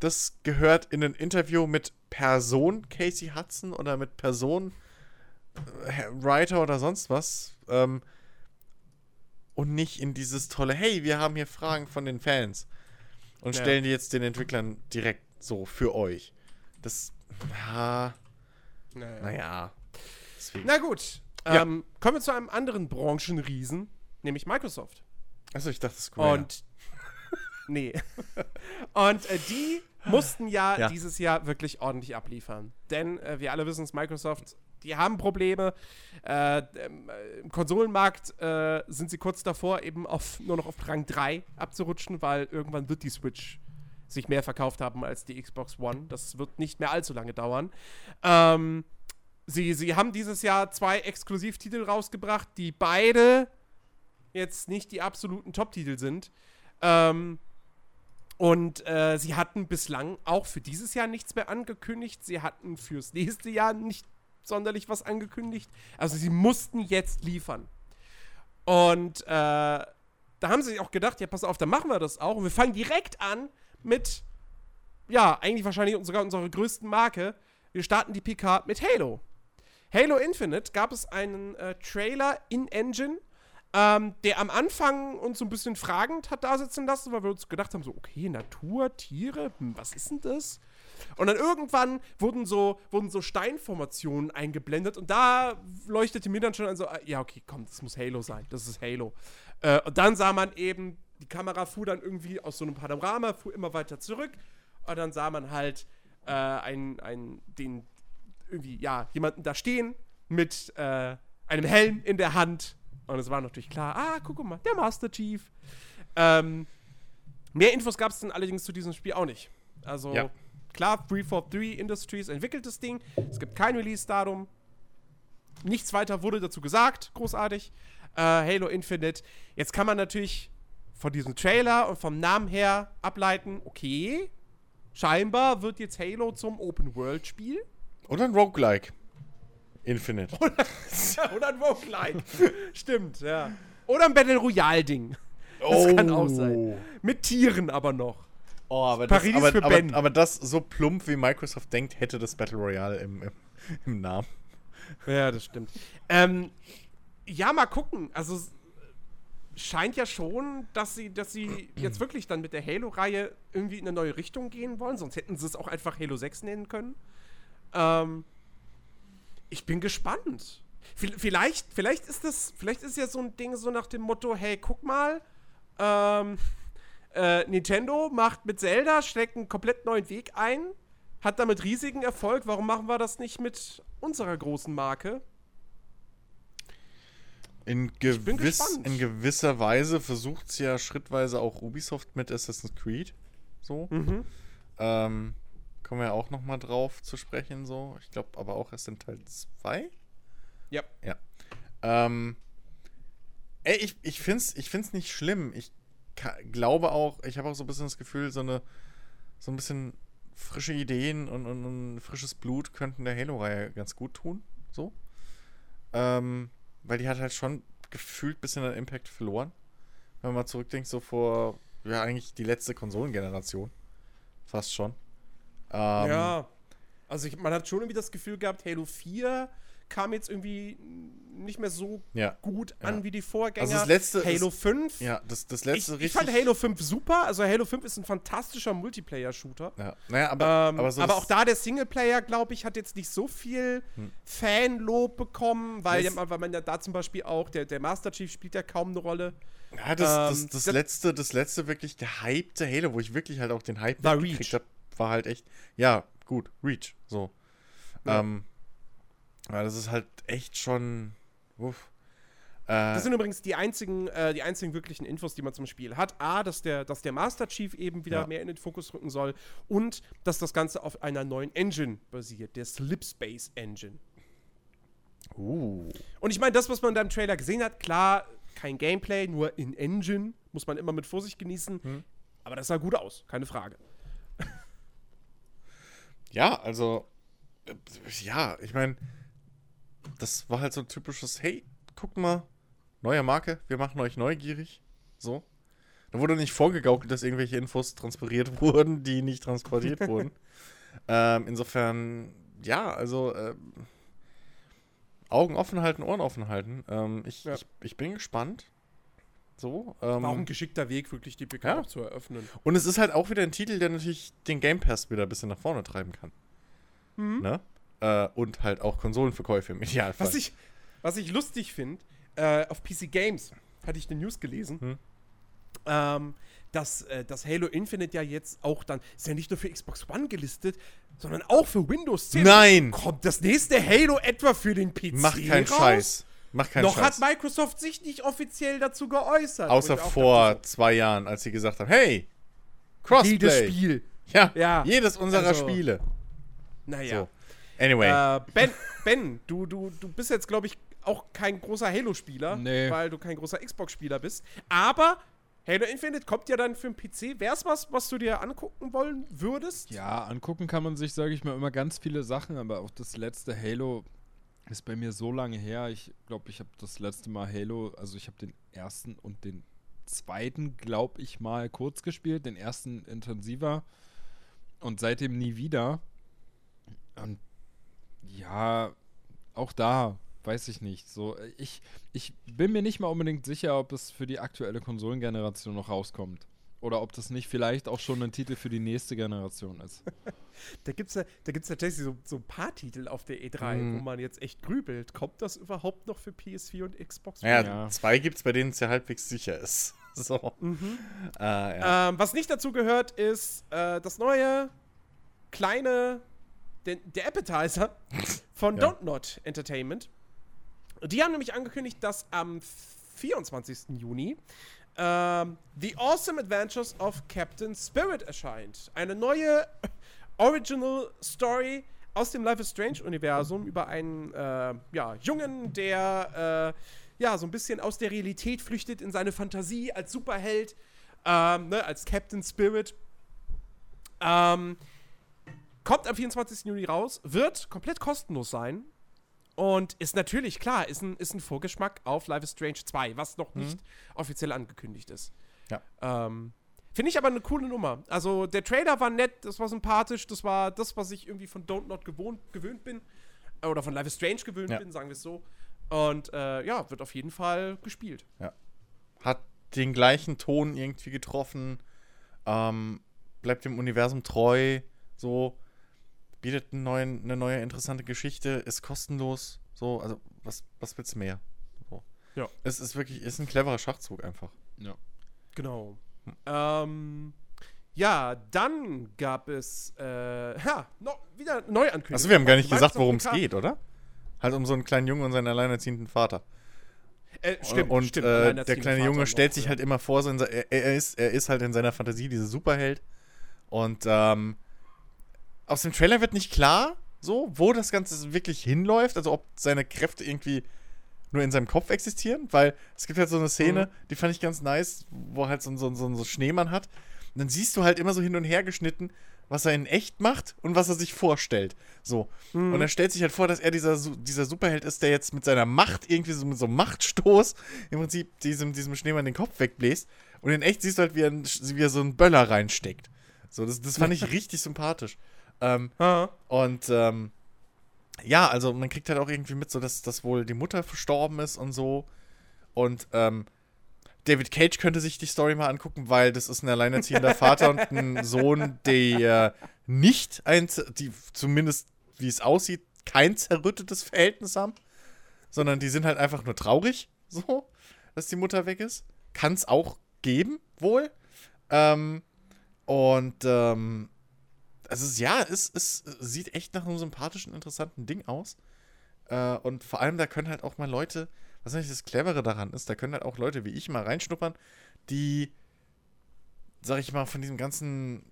das gehört in ein Interview mit Person Casey Hudson oder mit Person äh, Writer oder sonst was. Ähm, und nicht in dieses tolle, hey, wir haben hier Fragen von den Fans. Und Ja. stellen die jetzt den Entwicklern direkt so für euch. Das, ja, Naja. naja. Na gut, Ja. ähm, kommen wir zu einem anderen Branchenriesen, nämlich Microsoft. Achso, ich dachte, das ist Square. Und nee. *laughs* Und äh, die mussten ja, Ja. dieses Jahr wirklich ordentlich abliefern. Denn äh, wir alle wissen es, Microsoft, die haben Probleme. Äh, ähm, äh, Im Konsolenmarkt äh, sind sie kurz davor, eben auf, nur noch auf Rang 3 abzurutschen, weil irgendwann wird die Switch sich mehr verkauft haben als die Xbox One. Das wird nicht mehr allzu lange dauern. Ähm, sie, sie haben dieses Jahr zwei Exklusivtitel rausgebracht, die beide jetzt nicht die absoluten Top-Titel sind. Ähm, und äh, sie hatten bislang auch für dieses Jahr nichts mehr angekündigt. Sie hatten fürs nächste Jahr nicht sonderlich was angekündigt. Also sie mussten jetzt liefern. Und äh, da haben sie sich auch gedacht, ja, pass auf, dann machen wir das auch. Und wir fangen direkt an mit, ja, eigentlich wahrscheinlich sogar unserer größten Marke. Wir starten die PK mit Halo. Halo Infinite gab es einen äh, Trailer in Engine, ähm, der am Anfang uns so ein bisschen fragend hat da sitzen lassen, weil wir uns gedacht haben, so, okay, Natur, Tiere, hm, was ist denn das? Und dann irgendwann wurden so, wurden so Steinformationen eingeblendet und da leuchtete mir dann schon an so, ah, ja, okay, komm, das muss Halo sein, das ist Halo. Äh, und dann sah man eben, die Kamera fuhr dann irgendwie aus so einem Panorama, fuhr immer weiter zurück und dann sah man halt äh, einen, einen, den, irgendwie, ja, jemanden da stehen mit äh, einem Helm in der Hand. Und es war natürlich klar, ah, guck mal, der Master Chief. Ähm, mehr Infos gab es dann allerdings zu diesem Spiel auch nicht. Also, Ja. klar, 343 Industries entwickelt das Ding. Es gibt kein Release-Datum. Nichts weiter wurde dazu gesagt, großartig. Äh, Halo Infinite. Jetzt kann man natürlich von diesem Trailer und vom Namen her ableiten, okay, scheinbar wird jetzt Halo zum Open-World-Spiel. Oder ein Roguelike. Infinite. *laughs* Oder ein Roguelike. *laughs* Stimmt, ja. Oder ein Battle Royale-Ding. Das kann auch sein. Mit Tieren aber noch. Oh, aber das, Paris aber, für aber, Ben. aber das so plump wie Microsoft denkt, hätte das Battle Royale im, im, im Namen. Ja, das stimmt. Ähm, ja, mal gucken. Also scheint ja schon, dass sie, dass sie jetzt wirklich dann mit der Halo-Reihe irgendwie in eine neue Richtung gehen wollen. Sonst hätten sie es auch einfach Halo 6 nennen können. Ähm, ich bin gespannt. Vi- Vielleicht, vielleicht ist das, vielleicht ist ja so ein Ding so nach dem Motto, hey, guck mal, ähm, äh, Nintendo macht mit Zelda, schlägt einen komplett neuen Weg ein, hat damit riesigen Erfolg. Warum machen wir das nicht mit unserer großen Marke? In, gewiss, in gewisser Weise versucht es ja schrittweise auch Ubisoft mit Assassin's Creed. So. Mhm. Ähm, kommen wir ja auch noch mal drauf zu sprechen. So. Ich glaube aber auch erst in Teil 2. Ja. Ja. Ähm, ey, ich, ich finde es ich find's nicht schlimm. Ich glaube auch, ich habe auch so ein bisschen das Gefühl, so eine so ein bisschen frische Ideen und, und, und frisches Blut könnten der Halo-Reihe ganz gut tun. So. Ähm, weil die hat halt schon gefühlt ein bisschen an Impact verloren. Wenn man mal zurückdenkt, so vor, ja, eigentlich die letzte Konsolengeneration. Fast schon. Ähm, ja. Also ich, man hat schon irgendwie das Gefühl gehabt, Halo 4 kam jetzt irgendwie nicht mehr so Ja. gut Ja. an wie die Vorgänger. Also das letzte Halo ist- 5. Ja, das, das ich, letzte ich fand Halo 5 super. Also Halo 5 ist ein fantastischer Multiplayer-Shooter. Ja, naja, aber, Aber, ähm, aber, aber, so das- auch da der Singleplayer, glaube ich, hat jetzt nicht so viel Fanlob bekommen, weil, Das- ja, weil man ja da zum Beispiel auch, der, der Master Chief spielt ja kaum eine Rolle. Ja, das, das, Ähm, das, das- letzte, das letzte wirklich gehypte Halo, wo ich wirklich halt auch den Hype War mitgekriegt Reach. hab, war halt echt, ja, gut, Reach, so. Ja. Ähm, ja, das ist halt echt schon, uff. Äh, Das sind übrigens die einzigen, äh, die einzigen wirklichen Infos, die man zum Spiel hat. A, dass der, dass der Master Chief eben wieder Ja. mehr in den Fokus rücken soll und dass das Ganze auf einer neuen Engine basiert, der Slipspace Engine. uh, Und ich meine, das, was man da im Trailer gesehen hat, klar, kein Gameplay, nur in Engine, muss man immer mit Vorsicht genießen. Hm. Aber das sah gut aus, keine Frage. Ja, also, äh, ja, ich meine, das war halt so ein typisches, hey, guckt mal, neue Marke, wir machen euch neugierig, so. Da wurde nicht vorgegaukelt, dass irgendwelche Infos transportiert *laughs* wurden, die nicht transportiert wurden. *laughs* Ähm, insofern, ja, also ähm, Augen offen halten, Ohren offen halten. Ähm, ich, Ja. ich, ich bin gespannt. So. Ähm, War auch ein geschickter Weg, wirklich die PK Ja. zu eröffnen. und es ist halt auch wieder ein Titel, der natürlich den Game Pass wieder ein bisschen nach vorne treiben kann. Mhm. Ne? Äh, und halt auch Konsolenverkäufe im *laughs* Idealfall. Was ich, was ich lustig finde, äh, auf PC Games hatte ich eine News gelesen. Hm. ähm, dass, äh, dass Halo Infinite ja jetzt auch dann, ist ja nicht nur für Xbox One gelistet, sondern auch für Windows 10. Nein! Kommt das nächste Halo etwa für den PC Mach keinen raus? Scheiß. Mach keinen Noch Scheiß. hat Microsoft sich nicht offiziell dazu geäußert. Außer vor dachte zwei Jahren, als sie gesagt haben, hey, Crossplay. jedes Spiel. Ja, Ja. jedes unserer Also, Spiele. Naja. So. Anyway. Äh, ben, ben, du, du, du bist jetzt, glaube ich, auch kein großer Halo-Spieler, Nee. weil du kein großer Xbox-Spieler bist. Aber Halo Infinite kommt ja dann für den PC. Wäre es was, was du dir angucken wollen würdest? Ja, angucken kann man sich, sage ich mal, immer ganz viele Sachen, aber auch das letzte Halo ist bei mir so lange her. Ich glaube, ich habe das letzte Mal Halo, also ich habe den ersten und den zweiten, glaube ich, mal kurz gespielt, den ersten intensiver und seitdem nie wieder. Und ja, auch da weiß ich nicht. So, äh, ich, ich bin mir nicht mal unbedingt sicher, ob es für die aktuelle Konsolengeneration noch rauskommt. Oder ob das nicht vielleicht auch schon ein Titel für die nächste Generation ist. *laughs* Da gibt es ja, da gibt's tatsächlich so, so ein paar Titel auf der E3, Mhm. wo man jetzt echt grübelt. Kommt das überhaupt noch für PS4 und Xbox? naja, ja. zwei gibt es, bei denen es ja halbwegs sicher ist. *laughs* So. Mhm. Äh, ja. Ähm, was nicht dazu gehört, ist äh, das neue kleine, der, der Appetizer *laughs* von Ja. Don't Not Entertainment. Die haben nämlich angekündigt, dass am 24. Juni ähm, The Awesome Adventures of Captain Spirit erscheint. Eine neue *coughs* Original Story aus dem Life is Strange Universum über einen äh, ja, Jungen, der äh, ja so ein bisschen aus der Realität flüchtet in seine Fantasie als Superheld, ähm, ne, als Captain Spirit. Ähm, kommt am 24. Juni raus, wird komplett kostenlos sein. Und ist natürlich, klar, ist ein, ist ein Vorgeschmack auf Life is Strange 2, was noch nicht offiziell angekündigt ist. Ja. Ähm, Finde ich aber eine coole Nummer. Also, der Trailer war nett, das war sympathisch, das war das, was ich irgendwie von Don't Not gewohnt, gewöhnt bin. Äh, Oder von Life is Strange gewöhnt Ja. bin, sagen wir es so. Und äh, ja, wird auf jeden Fall gespielt. Hat den gleichen Ton irgendwie getroffen. Ähm, bleibt dem Universum treu. So. Bietet einen neuen, eine neue interessante Geschichte. Ist kostenlos. So, also, was, was willst du mehr? So. Ja. Es ist wirklich, ist ein cleverer Schachzug einfach. Ja. Genau. Ähm, ja, dann gab es äh, ja, noch wieder Neuankündigungen. Achso, wir haben gar nicht gesagt, worum es geht, oder? Halt um so einen kleinen Jungen und seinen alleinerziehenden Vater. Äh, stimmt, und stimmt. äh, der kleine Vater Junge noch, stellt sich ja. halt immer vor, so er, er, ist, er ist halt in seiner Fantasie dieser Superheld. Und ähm, aus dem Trailer wird nicht klar, so, wo das Ganze wirklich hinläuft. Also ob seine Kräfte irgendwie nur in seinem Kopf existieren. Weil es gibt halt so eine Szene, Mhm. die fand ich ganz nice, wo er halt so, so, so, so Schneemann hat. Und dann siehst du halt immer so hin und her geschnitten, was er in echt macht und was er sich vorstellt. So. Mhm. Und er stellt sich halt vor, dass er dieser, dieser Superheld ist, der jetzt mit seiner Macht, irgendwie so mit so einem Machtstoß, im Prinzip diesem, diesem Schneemann den Kopf wegbläst. Und in echt siehst du halt, wie er, wie er so einen Böller reinsteckt. So, das, das fand ich *laughs* richtig sympathisch. Ähm, und ähm, ja, also man kriegt halt auch irgendwie mit, so dass, dass wohl die Mutter verstorben ist und so. Und ähm, David Cage könnte sich die Story mal angucken, weil das ist ein alleinerziehender Vater und ein *laughs* Sohn, der nicht ein, die zumindest wie es aussieht, kein zerrüttetes Verhältnis haben, sondern die sind halt einfach nur traurig, *laughs* so, dass die Mutter weg ist. Kann es auch geben, wohl. Ähm, und ähm, also ja, es, es sieht echt nach einem sympathischen, interessanten Ding aus. Äh, und vor allem, da können halt auch mal Leute, was eigentlich das Clevere daran ist, da können halt auch Leute wie ich mal reinschnuppern, die, sag ich mal, von diesem ganzen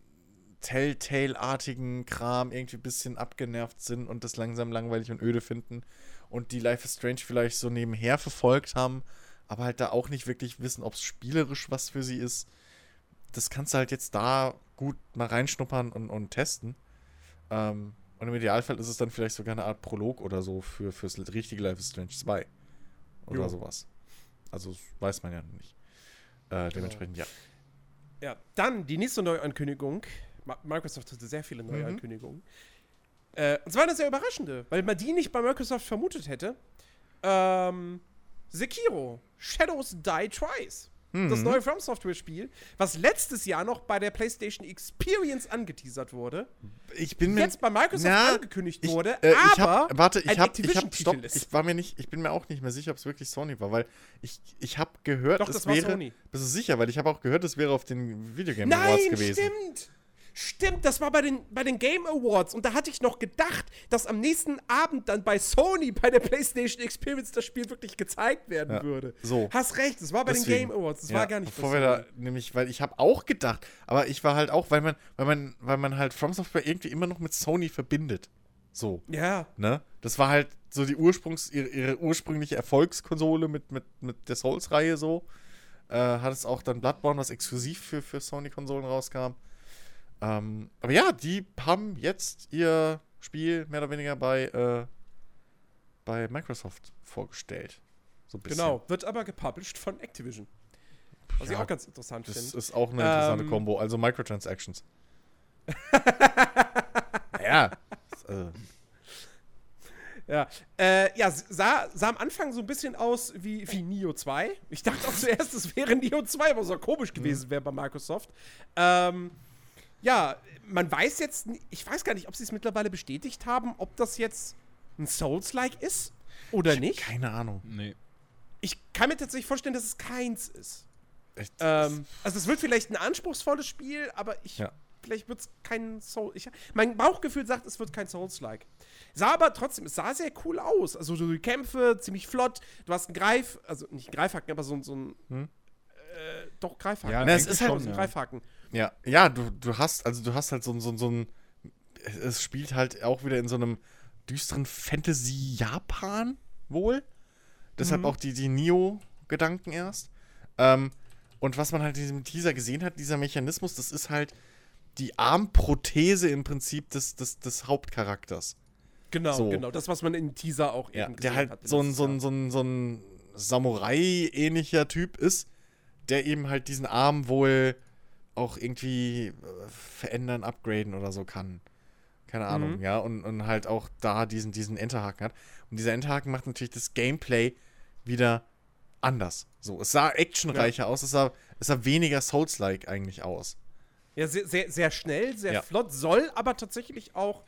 Telltale-artigen Kram irgendwie ein bisschen abgenervt sind und das langsam langweilig und öde finden und die Life is Strange vielleicht so nebenher verfolgt haben, aber halt da auch nicht wirklich wissen, ob es spielerisch was für sie ist. Das kannst du halt jetzt da gut mal reinschnuppern und, und testen. Ähm, und im Idealfall ist es dann vielleicht sogar eine Art Prolog oder so für fürs richtige Life is Strange 2. Oder Jo. sowas. Also das weiß man ja nicht. Äh, dementsprechend, ja. ja, dann die nächste Neuankündigung. Microsoft hatte sehr viele Mhm. Neuankündigungen. Äh, und zwar eine sehr überraschende, weil man die nicht bei Microsoft vermutet hätte. Ähm, Sekiro, Shadows Die Twice. Das neue From Software Spiel, was letztes Jahr noch bei der PlayStation Experience angeteasert wurde, Ich bin mir jetzt bei Microsoft Na, angekündigt ich, wurde, äh, ich aber hab, warte, ich habe ich hab, Activision-Titel stopp, ist. ich war mir nicht, ich bin mir auch nicht mehr sicher, ob es wirklich Sony war, weil ich, ich habe gehört, Doch, es das wäre, Sony. bist du sicher, weil ich habe auch gehört, es wäre auf den Videogame Nein, Awards gewesen. stimmt. Stimmt, das war bei den, bei den Game Awards. Und da hatte ich noch gedacht, dass am nächsten Abend dann bei Sony, bei der PlayStation Experience, das Spiel wirklich gezeigt werden Ja, würde. so. Hast recht, das war bei Deswegen. den Game Awards. Das Ja, war gar nicht bevor wir da nämlich, weil ich habe auch gedacht, aber ich war halt auch, weil man, weil man, weil man halt From Software irgendwie immer noch mit Sony verbindet. So, Ja, ne? Das war halt so die Ursprungs, ihre, ihre ursprüngliche Erfolgskonsole mit, mit, mit der Souls-Reihe so. Äh, hat es auch dann Bloodborne, was exklusiv für, für Sony-Konsolen rauskam. Ähm, aber ja, die haben jetzt ihr Spiel mehr oder weniger bei, äh, bei Microsoft vorgestellt. So ein genau. Wird aber gepublished von Activision. Was ich Ja, auch ganz interessant Das finde. ist auch eine interessante Ähm. Kombo. Also Microtransactions. *laughs* ja. Äh, Ja, äh, ja sah, sah am Anfang so ein bisschen aus wie, wie Neo 2. Ich dachte auch zuerst, es wäre Neo 2, was auch komisch gewesen wäre bei Microsoft. Ähm, ja, man weiß jetzt, ich weiß gar nicht, ob sie es mittlerweile bestätigt haben, ob das jetzt ein Souls-like ist oder ich nicht. Keine Ahnung. Nee. Ich kann mir tatsächlich vorstellen, dass es keins ist. Echt, Ähm, also es wird vielleicht ein anspruchsvolles Spiel, aber ich Ja. vielleicht wird es kein Soul. Ich, mein Bauchgefühl sagt, es wird kein Souls-like. Sah aber trotzdem, es sah sehr cool aus. Also so die Kämpfe, ziemlich flott. Du hast einen Greif, also nicht Greifhaken, aber so, ein- so ein. Hm? Äh, doch, Greifhaken. Ja, Na, es ist halt schon, so ein ja. Greifhaken. Ja, ja du, du hast, also du hast halt so, so, so ein. Es spielt halt auch wieder in so einem düsteren Fantasy-Japan wohl. Deshalb auch die, die Neo-Gedanken erst. Ähm, und was man halt in diesem Teaser gesehen hat, dieser Mechanismus, das ist halt die Armprothese im Prinzip des, des, des Hauptcharakters. Genau, So. genau. Das, was man im Teaser auch Ja, eben der gesehen halt hat. so ein, so ein, so ein, so ein Samurai-ähnlicher Typ ist, der eben halt diesen Arm wohl auch irgendwie äh, verändern, upgraden oder so kann. Keine Ahnung, Mhm. ja, und, und halt auch da diesen, diesen Enterhaken hat. Und dieser Enterhaken macht natürlich das Gameplay wieder anders. So, es sah actionreicher aus, es sah, es sah weniger Souls-like eigentlich aus. Ja, sehr, sehr, sehr schnell, sehr Ja. flott, soll aber tatsächlich auch,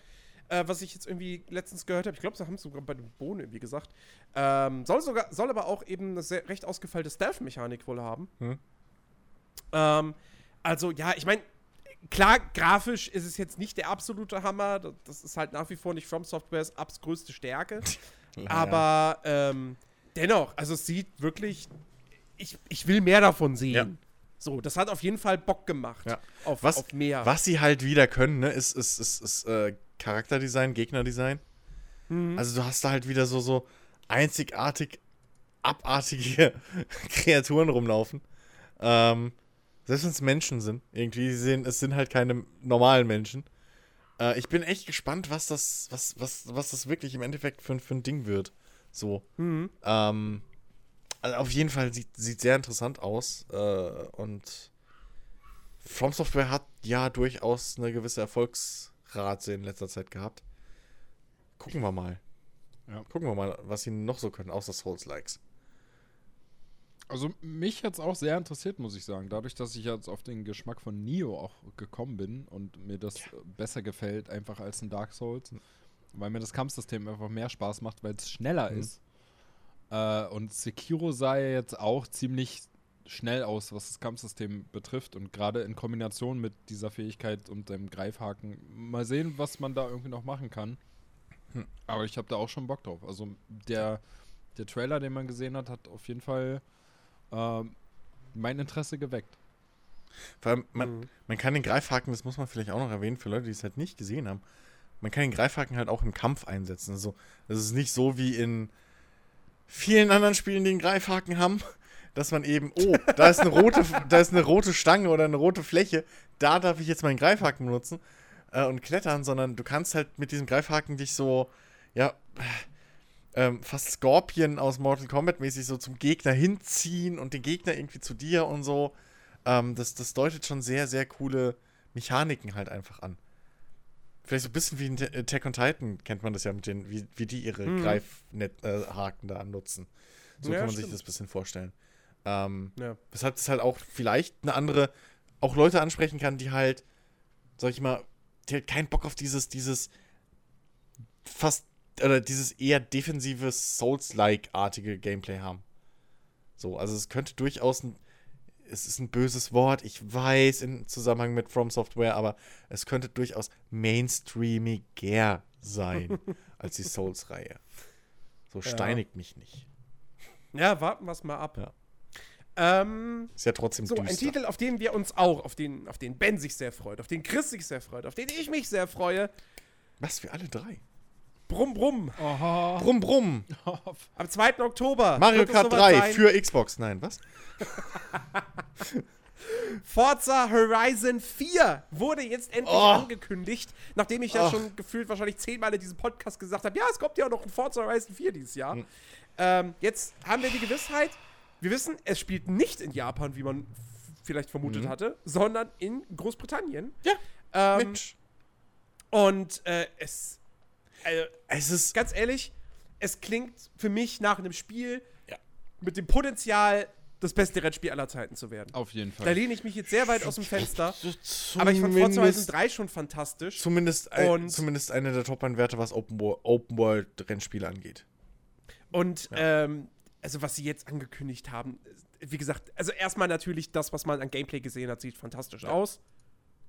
äh, was ich jetzt irgendwie letztens gehört habe, ich glaube, sie haben es sogar bei dem Bohnen irgendwie gesagt, ähm, soll sogar, soll aber auch eben eine sehr recht ausgefeilte Stealth-Mechanik wohl haben. Hm. Ähm, also, ja, ich meine, klar, grafisch ist es jetzt nicht der absolute Hammer, das, ist halt nach wie vor nicht From Softwares abs größte Stärke, *laughs* aber ähm, dennoch, also es sieht wirklich, ich, ich will mehr davon sehen. Ja. So, das hat auf jeden Fall Bock gemacht. Ja. Auf, was, auf mehr. was sie halt wieder können, ne, ist, ist, ist, ist äh, Charakterdesign, Gegnerdesign. Mhm. Also du hast da halt wieder so, so einzigartig abartige *laughs* Kreaturen rumlaufen. Ähm, selbst wenn es Menschen sind. Irgendwie, sie sehen, es sind halt keine normalen Menschen. Äh, ich bin echt gespannt, was das, was, was, was das wirklich im Endeffekt für, für ein Ding wird. So. Mhm. Ähm, also auf jeden Fall sieht, sieht sehr interessant aus. Äh, und From Software hat ja durchaus eine gewisse Erfolgsrate in letzter Zeit gehabt. Gucken wir mal. Ja. Gucken wir mal, was sie noch so können, außer Souls-Likes. Also mich hat es auch sehr interessiert, muss ich sagen. Dadurch, dass ich jetzt auf den Geschmack von Nio auch gekommen bin und mir das besser gefällt, einfach als ein Dark Souls. Weil mir das Kampfsystem einfach mehr Spaß macht, weil es schneller Mhm. ist. Äh, und Sekiro sah ja jetzt auch ziemlich schnell aus, was das Kampfsystem betrifft. Und gerade in Kombination mit dieser Fähigkeit und dem Greifhaken. Mal sehen, was man da irgendwie noch machen kann. Hm. Aber ich habe da auch schon Bock drauf. Also der, der Trailer, den man gesehen hat, hat auf jeden Fall ähm, mein Interesse geweckt. Vor allem, man, Mhm. man kann den Greifhaken, das muss man vielleicht auch noch erwähnen, für Leute, die es halt nicht gesehen haben, man kann den Greifhaken halt auch im Kampf einsetzen. Also, das ist nicht so wie in vielen anderen Spielen, die einen Greifhaken haben, *laughs* dass man eben, oh, da ist eine rote, *laughs* da ist eine rote Stange oder eine rote Fläche, da darf ich jetzt meinen Greifhaken benutzen äh, und klettern, sondern du kannst halt mit diesem Greifhaken dich so, ja, ähm, fast Scorpion aus Mortal Kombat mäßig so zum Gegner hinziehen und den Gegner irgendwie zu dir und so. Ähm, das, das deutet schon sehr, sehr coole Mechaniken halt einfach an. Vielleicht so ein bisschen wie in Te- Attack on Titan kennt man das ja mit den, wie, wie die ihre Mhm. Greifhaken äh, da nutzen. So Ja, kann man sich stimmt. das ein bisschen vorstellen. Ähm, Ja. weshalb es halt auch vielleicht eine andere, auch Leute ansprechen kann, die halt, sag ich mal, die halt keinen Bock auf dieses, dieses fast, oder dieses eher defensive Souls-like-artige Gameplay haben. So, also es könnte durchaus ein, es ist ein böses Wort, ich weiß, im Zusammenhang mit From Software, aber es könnte durchaus mainstreamiger sein *laughs* als die Souls-Reihe. So steinigt mich nicht. Ja, warten wir es mal ab. Ja. Ähm, Ist ja trotzdem so, ein düster. Titel, auf den wir uns auch, auf den, auf den Ben sich sehr freut, auf den Chris sich sehr freut, auf den ich mich sehr freue. Was, wir alle drei? Brumm, brumm. Oha. Brumm, brumm. *laughs* Am 2. Oktober. Mario Kart soweit 3 sein. für Xbox. Nein, was? *laughs* Forza Horizon 4 wurde jetzt endlich Oh. angekündigt, nachdem ich ja Oh. schon gefühlt wahrscheinlich zehnmal in diesem Podcast gesagt habe, ja, es kommt ja auch noch ein Forza Horizon 4 dieses Jahr. Hm. Ähm, jetzt haben wir die Gewissheit, wir wissen, es spielt nicht in Japan, wie man vielleicht vermutet Mhm. hatte, sondern in Großbritannien. Ja, Ähm, Mensch. und äh, es, also, Es ist. ganz ehrlich, es klingt für mich nach einem Spiel Ja. mit dem Potenzial, das beste Rennspiel aller Zeiten zu werden. Auf jeden Da Fall. lehne ich mich jetzt sehr weit aus dem Fenster. Aber ich fand Forza Horizon 3 schon fantastisch. Zumindest, ein, zumindest eine der Top-Werte, was Open, Wo- Open World-Rennspiele angeht. Und ähm, also was sie jetzt angekündigt haben, wie gesagt, also erstmal natürlich das, was man an Gameplay gesehen hat, sieht fantastisch aus.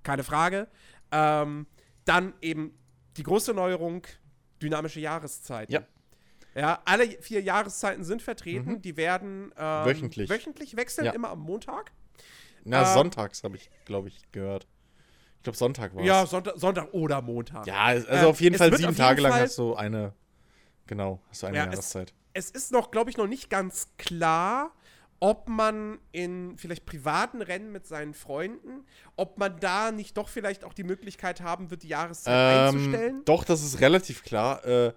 Keine Frage. Ähm, dann eben die große Neuerung, dynamische Jahreszeiten. Ja. Ja, alle vier Jahreszeiten sind vertreten. Die werden ähm, Wöchentlich. wöchentlich wechseln, Ja. immer am Montag. Na, Ähm, sonntags habe ich, glaube ich, gehört. Ich glaube, Sonntag war Ja, es. Sonntag, Sonntag oder Montag. Ja, also Ähm, auf jeden es Fall sieben Tage lang Fall- hast du eine. Genau, hast du eine Ja, es- Jahreszeit. es ist noch, glaube ich, noch nicht ganz klar, ob man in vielleicht privaten Rennen mit seinen Freunden, ob man da nicht doch vielleicht auch die Möglichkeit haben wird, die Jahreszeit einzustellen. Ähm, doch, das ist relativ klar. Äh,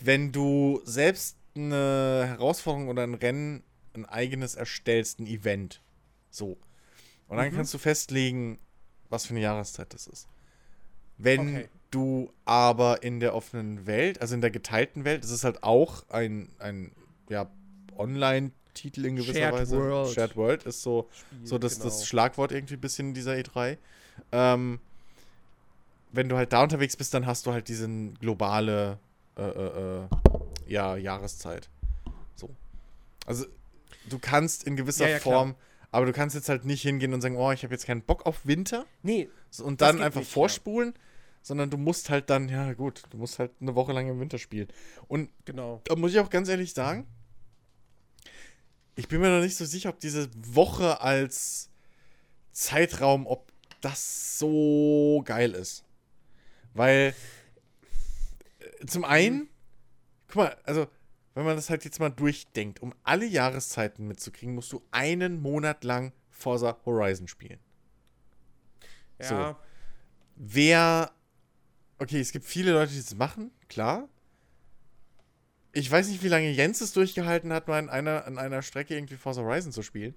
wenn du selbst eine Herausforderung oder ein Rennen, ein eigenes erstellst, ein Event. So. Und dann Mhm. kannst du festlegen, was für eine Jahreszeit das ist. Wenn Okay. du aber in der offenen Welt, also in der geteilten Welt, das ist halt auch ein, ein ja, Online-Titel in gewisser Shared Weise. World. Shared World ist so, so das, genau. das Schlagwort irgendwie ein bisschen in dieser E3. Ähm, wenn du halt da unterwegs bist, dann hast du halt diesen globale äh, äh, äh, ja, Jahreszeit. So. Also du kannst in gewisser Ja, ja, klar. Form, aber du kannst jetzt halt nicht hingehen und sagen, oh, ich habe jetzt keinen Bock auf Winter Nee, so, und dann einfach nicht, ja. vorspulen, sondern du musst halt dann, ja gut, du musst halt eine Woche lang im Winter spielen. Und genau. da muss ich auch ganz ehrlich sagen, ich bin mir noch nicht so sicher, ob diese Woche als Zeitraum, ob das so geil ist. Weil äh, zum einen, guck mal, also wenn man das halt jetzt mal durchdenkt, um alle Jahreszeiten mitzukriegen, musst du einen Monat lang Forza Horizon spielen. Ja, Wer. Okay, es gibt viele Leute, die das machen, klar. Ich weiß nicht, wie lange Jens es durchgehalten hat, mal an einer, an einer Strecke irgendwie Forza Horizon zu spielen.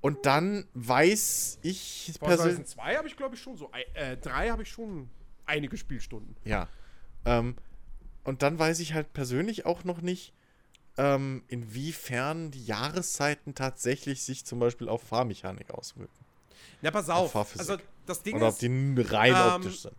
Und dann weiß ich Forza Horizon persönlich. 2 habe ich, glaube ich, schon so. Äh, 3 habe ich schon einige Spielstunden. Ja. Ähm, und dann weiß ich halt persönlich auch noch nicht, ähm, inwiefern die Jahreszeiten tatsächlich sich zum Beispiel auf Fahrmechanik auswirken. Na, pass auf. Fahrphysik. Also, das Ding Oder ob ist, die n- rein ähm, optisch sind.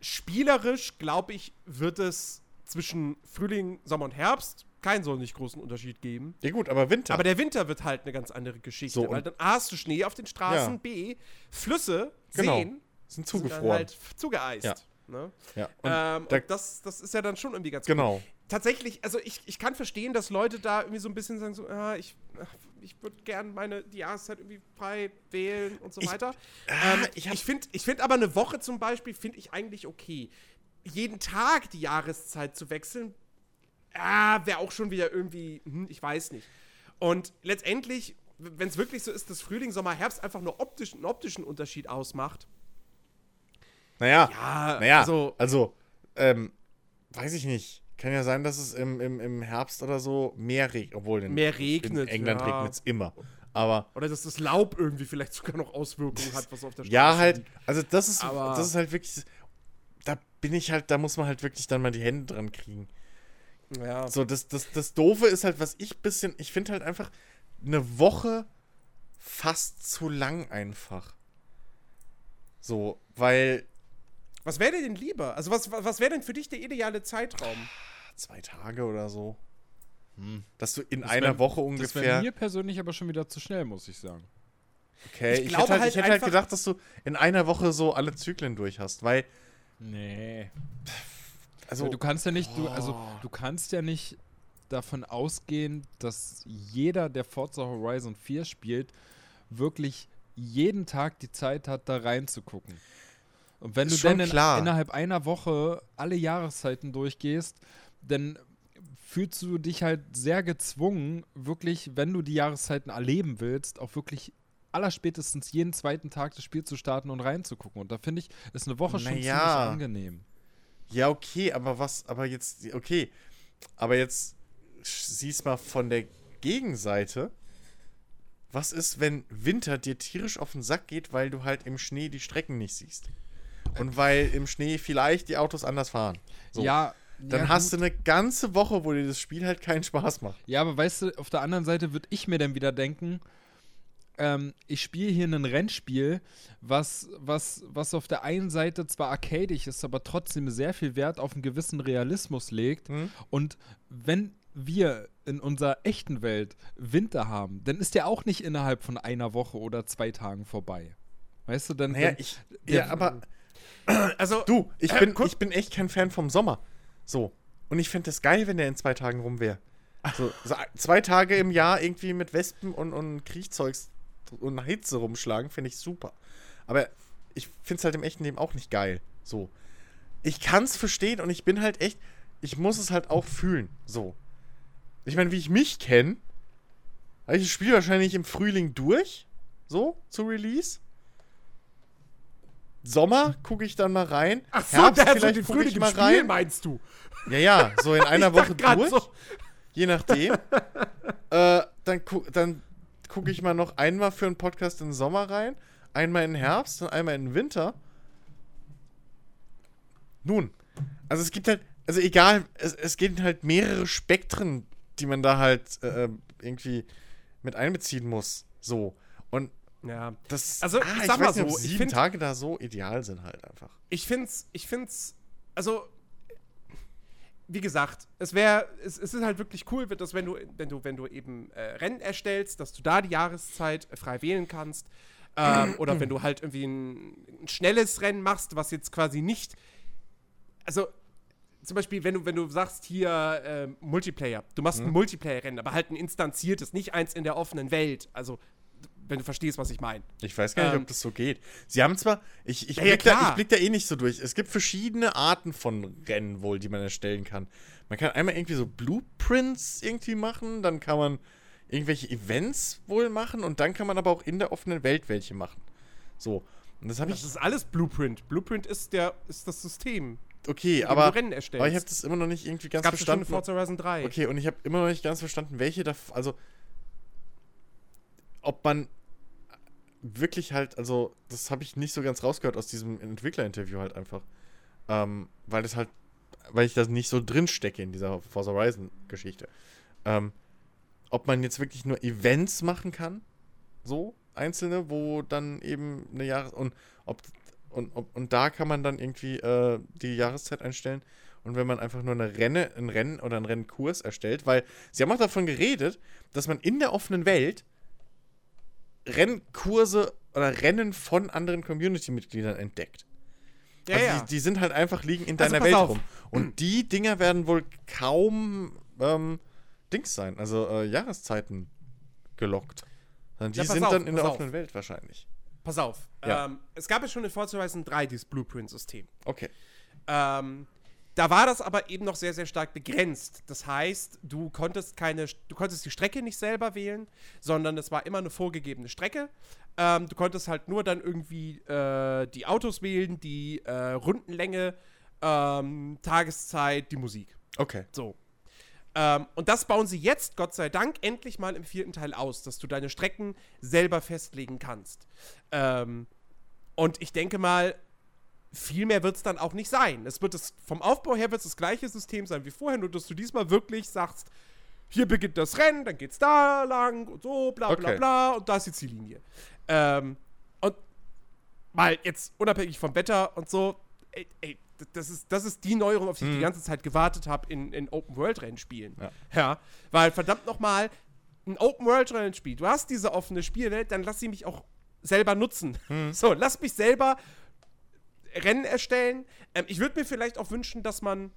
spielerisch, glaube ich, wird es zwischen Frühling, Sommer und Herbst keinen so nicht großen Unterschied geben. Ja, gut, aber Winter. Aber der Winter wird halt eine ganz andere Geschichte, So, weil dann A hast du Schnee auf den Straßen, Ja. B, Flüsse, Genau. Seen sind sind zugefroren. halt zugeeist. Ja. Ne? ja. Und ähm, und das, das ist ja dann schon irgendwie ganz genau. cool. Tatsächlich, also ich, ich kann verstehen, dass Leute da irgendwie so ein bisschen sagen, so, ah, ich, ach, ich würde gern meine die Jahreszeit irgendwie frei wählen und so Ich- weiter. Ah, ähm, ich ich finde ich find aber eine Woche zum Beispiel, finde ich eigentlich okay. Jeden Tag die Jahreszeit zu wechseln, ah, wäre auch schon wieder irgendwie, hm, ich weiß nicht. Und letztendlich, wenn es wirklich so ist, dass Frühling, Sommer, Herbst einfach nur optisch, einen optischen Unterschied ausmacht, Naja, ja, naja, also, also, ähm, weiß ich nicht. Kann ja sein, dass es im, im, im Herbst oder so mehr regnet. Obwohl in, Mehr regnet, in England ja. regnet es immer. Aber oder dass das Laub irgendwie vielleicht sogar noch Auswirkungen hat, was auf der Straße ja, halt, also das ist, Aber- das ist halt wirklich, bin ich halt, da muss man halt wirklich dann mal die Hände dran kriegen. Ja. So, das, das, das Doofe ist halt, was ich bisschen, ich finde halt einfach, eine Woche fast zu lang einfach. So, weil Was wäre dir denn lieber? Also, was, was wäre denn für dich der ideale Zeitraum? zwei Tage oder so. Hm. Dass du in Das einer wär- Woche Das ungefähr. wäre mir persönlich aber schon wieder zu schnell, muss ich sagen. okay, Ich ich, glaube hätte, halt, halt ich hätte halt einfach- gedacht, dass du in einer Woche so alle Zyklen durch hast, weil. Nee. Also, du kannst ja nicht, du, also Oh. du kannst ja nicht davon ausgehen, dass jeder, der Forza Horizon 4 spielt, wirklich jeden Tag die Zeit hat, da reinzugucken. Und wenn Ist du dann in, innerhalb einer Woche alle Jahreszeiten durchgehst, dann fühlst du dich halt sehr gezwungen, wirklich, wenn du die Jahreszeiten erleben willst, auch wirklich allerspätestens jeden zweiten Tag das Spiel zu starten und reinzugucken. Und da finde ich, ist eine Woche schon Naja. ziemlich angenehm. Ja, okay, aber was, aber jetzt, okay. Aber jetzt siehst mal von der Gegenseite. Was ist, wenn Winter dir tierisch auf den Sack geht, weil du halt im Schnee die Strecken nicht siehst? Und weil im Schnee vielleicht die Autos anders fahren. So. Ja, Dann ja, hast gut. du eine ganze Woche, wo dir das Spiel halt keinen Spaß macht. Ja, aber weißt du, auf der anderen Seite würde ich mir dann wieder denken, ähm, ich spiele hier ein Rennspiel, was, was, was auf der einen Seite zwar arcadisch ist, aber trotzdem sehr viel Wert auf einen gewissen Realismus legt. Mhm. Und wenn wir in unserer echten Welt Winter haben, dann ist der auch nicht innerhalb von einer Woche oder zwei Tagen vorbei. Weißt du, dann. Naja, dann ich. der- Ja, aber *clears throat* Also, du, ich Äh, bin, ich bin echt kein Fan vom Sommer. So. Und ich fände es geil, wenn der in zwei Tagen rum wäre. So, so zwei Tage im Jahr irgendwie mit Wespen und, und Kriechzeugs und Hitze rumschlagen, finde ich super. Aber ich finde es halt im echten Leben auch nicht geil. So. Ich kann es verstehen und ich bin halt echt, ich muss es halt auch fühlen. So. Ich meine, wie ich mich kenne, habe ich das Spiel wahrscheinlich im Frühling durch. So, zu Release. Sommer gucke ich dann mal rein. ach so, Herbst der hat so vielleicht gucke Frühling ich mal Spiel, rein. meinst du? Ja, ja, so in *laughs* einer Woche durch. so. Je nachdem. *laughs* äh, dann dann gucke ich mal noch einmal für einen Podcast in den Sommer rein, einmal in den Herbst und einmal in den Winter. Nun, also es gibt halt, also egal, es, es gibt halt mehrere Spektren, die man da halt äh, irgendwie mit einbeziehen muss. So. Und Ja. das, Also, ah, ich ich, sag weiß mal nicht, so, ich sieben find- Tage da so ideal sind halt einfach. Ich find's, ich find's, also, wie gesagt, es wäre, es, es ist halt wirklich cool, wird das, wenn du, wenn du, wenn du eben äh, Rennen erstellst, dass du da die Jahreszeit äh, frei wählen kannst. Ähm, *clears throat* oder wenn du halt irgendwie ein, ein schnelles Rennen machst, was jetzt quasi nicht, also zum Beispiel, wenn du, wenn du sagst hier ähm, Multiplayer, du machst ein Multiplayer-Rennen, aber halt ein instanziertes, nicht eins in der offenen Welt. Also, wenn du verstehst, was ich meine. Ich weiß gar nicht, Ähm, ob das so geht. Sie haben zwar, ich, ich, Ja, ja, blick da, klar. ich blick da eh nicht so durch. Es gibt verschiedene Arten von Rennen wohl, die man erstellen kann. Man kann einmal irgendwie so Blueprints irgendwie machen, dann kann man irgendwelche Events wohl machen und dann kann man aber auch in der offenen Welt welche machen. So. Und das habe Das ist alles Blueprint. Blueprint ist der, ist das System. okay, aber, aber ich habe das immer noch nicht irgendwie ganz in verstanden. Forza Horizon 3. Okay, und ich habe immer noch nicht ganz verstanden, welche da, also ob man wirklich halt, also das habe ich nicht so ganz rausgehört aus diesem Entwicklerinterview halt einfach, ähm, weil das halt, weil ich da nicht so drin stecke in dieser Forza Horizon Geschichte. Ähm, ob man jetzt wirklich nur Events machen kann, so einzelne, wo dann eben eine Jahres und ob und, ob, und da kann man dann irgendwie äh, die Jahreszeit einstellen. Und wenn man einfach nur eine Renne, ein Rennen oder einen Rennkurs erstellt, weil sie haben auch davon geredet, dass man in der offenen Welt Rennkurse oder Rennen von anderen Community-Mitgliedern entdeckt. ja, also ja. Die, die sind halt einfach liegen in Also deiner pass Welt auf. rum. Und die Dinger werden wohl kaum ähm, Dings sein, also äh, Jahreszeiten gelockt. Die Ja, sind auf, dann in der pass auf. offenen Welt wahrscheinlich. Pass auf. Ja. Ähm, es gab ja schon in Forza Horizon 3 dieses Blueprint-System. Okay. Ähm, da war das aber eben noch sehr, sehr stark begrenzt. Das heißt, du konntest keine, du konntest die Strecke nicht selber wählen, sondern es war immer eine vorgegebene Strecke. Ähm, du konntest halt nur dann irgendwie äh, die Autos wählen, die äh, Rundenlänge, ähm, Tageszeit, die Musik. Okay. So. Ähm, und das bauen sie jetzt, Gott sei Dank, endlich mal im vierten Teil aus, dass du deine Strecken selber festlegen kannst. Ähm, und ich denke mal, viel mehr wird es dann auch nicht sein. Es wird es, vom Aufbau her wird es das gleiche System sein wie vorher, nur dass du diesmal wirklich sagst, hier beginnt das Rennen, dann geht's da lang und so, bla bla Okay. bla, und da ist die Ziellinie. Ähm, und mal jetzt unabhängig vom Wetter und so, ey, ey, das ist, das ist die Neuerung, auf die ich die ganze Zeit gewartet habe in, in Open-World-Rennspielen. Ja. ja, weil verdammt nochmal, ein Open-World-Rennspiel, du hast diese offene Spielwelt, dann lass sie mich auch selber nutzen. So, lass mich selber Rennen erstellen. Ähm, ich würde mir vielleicht auch wünschen, dass man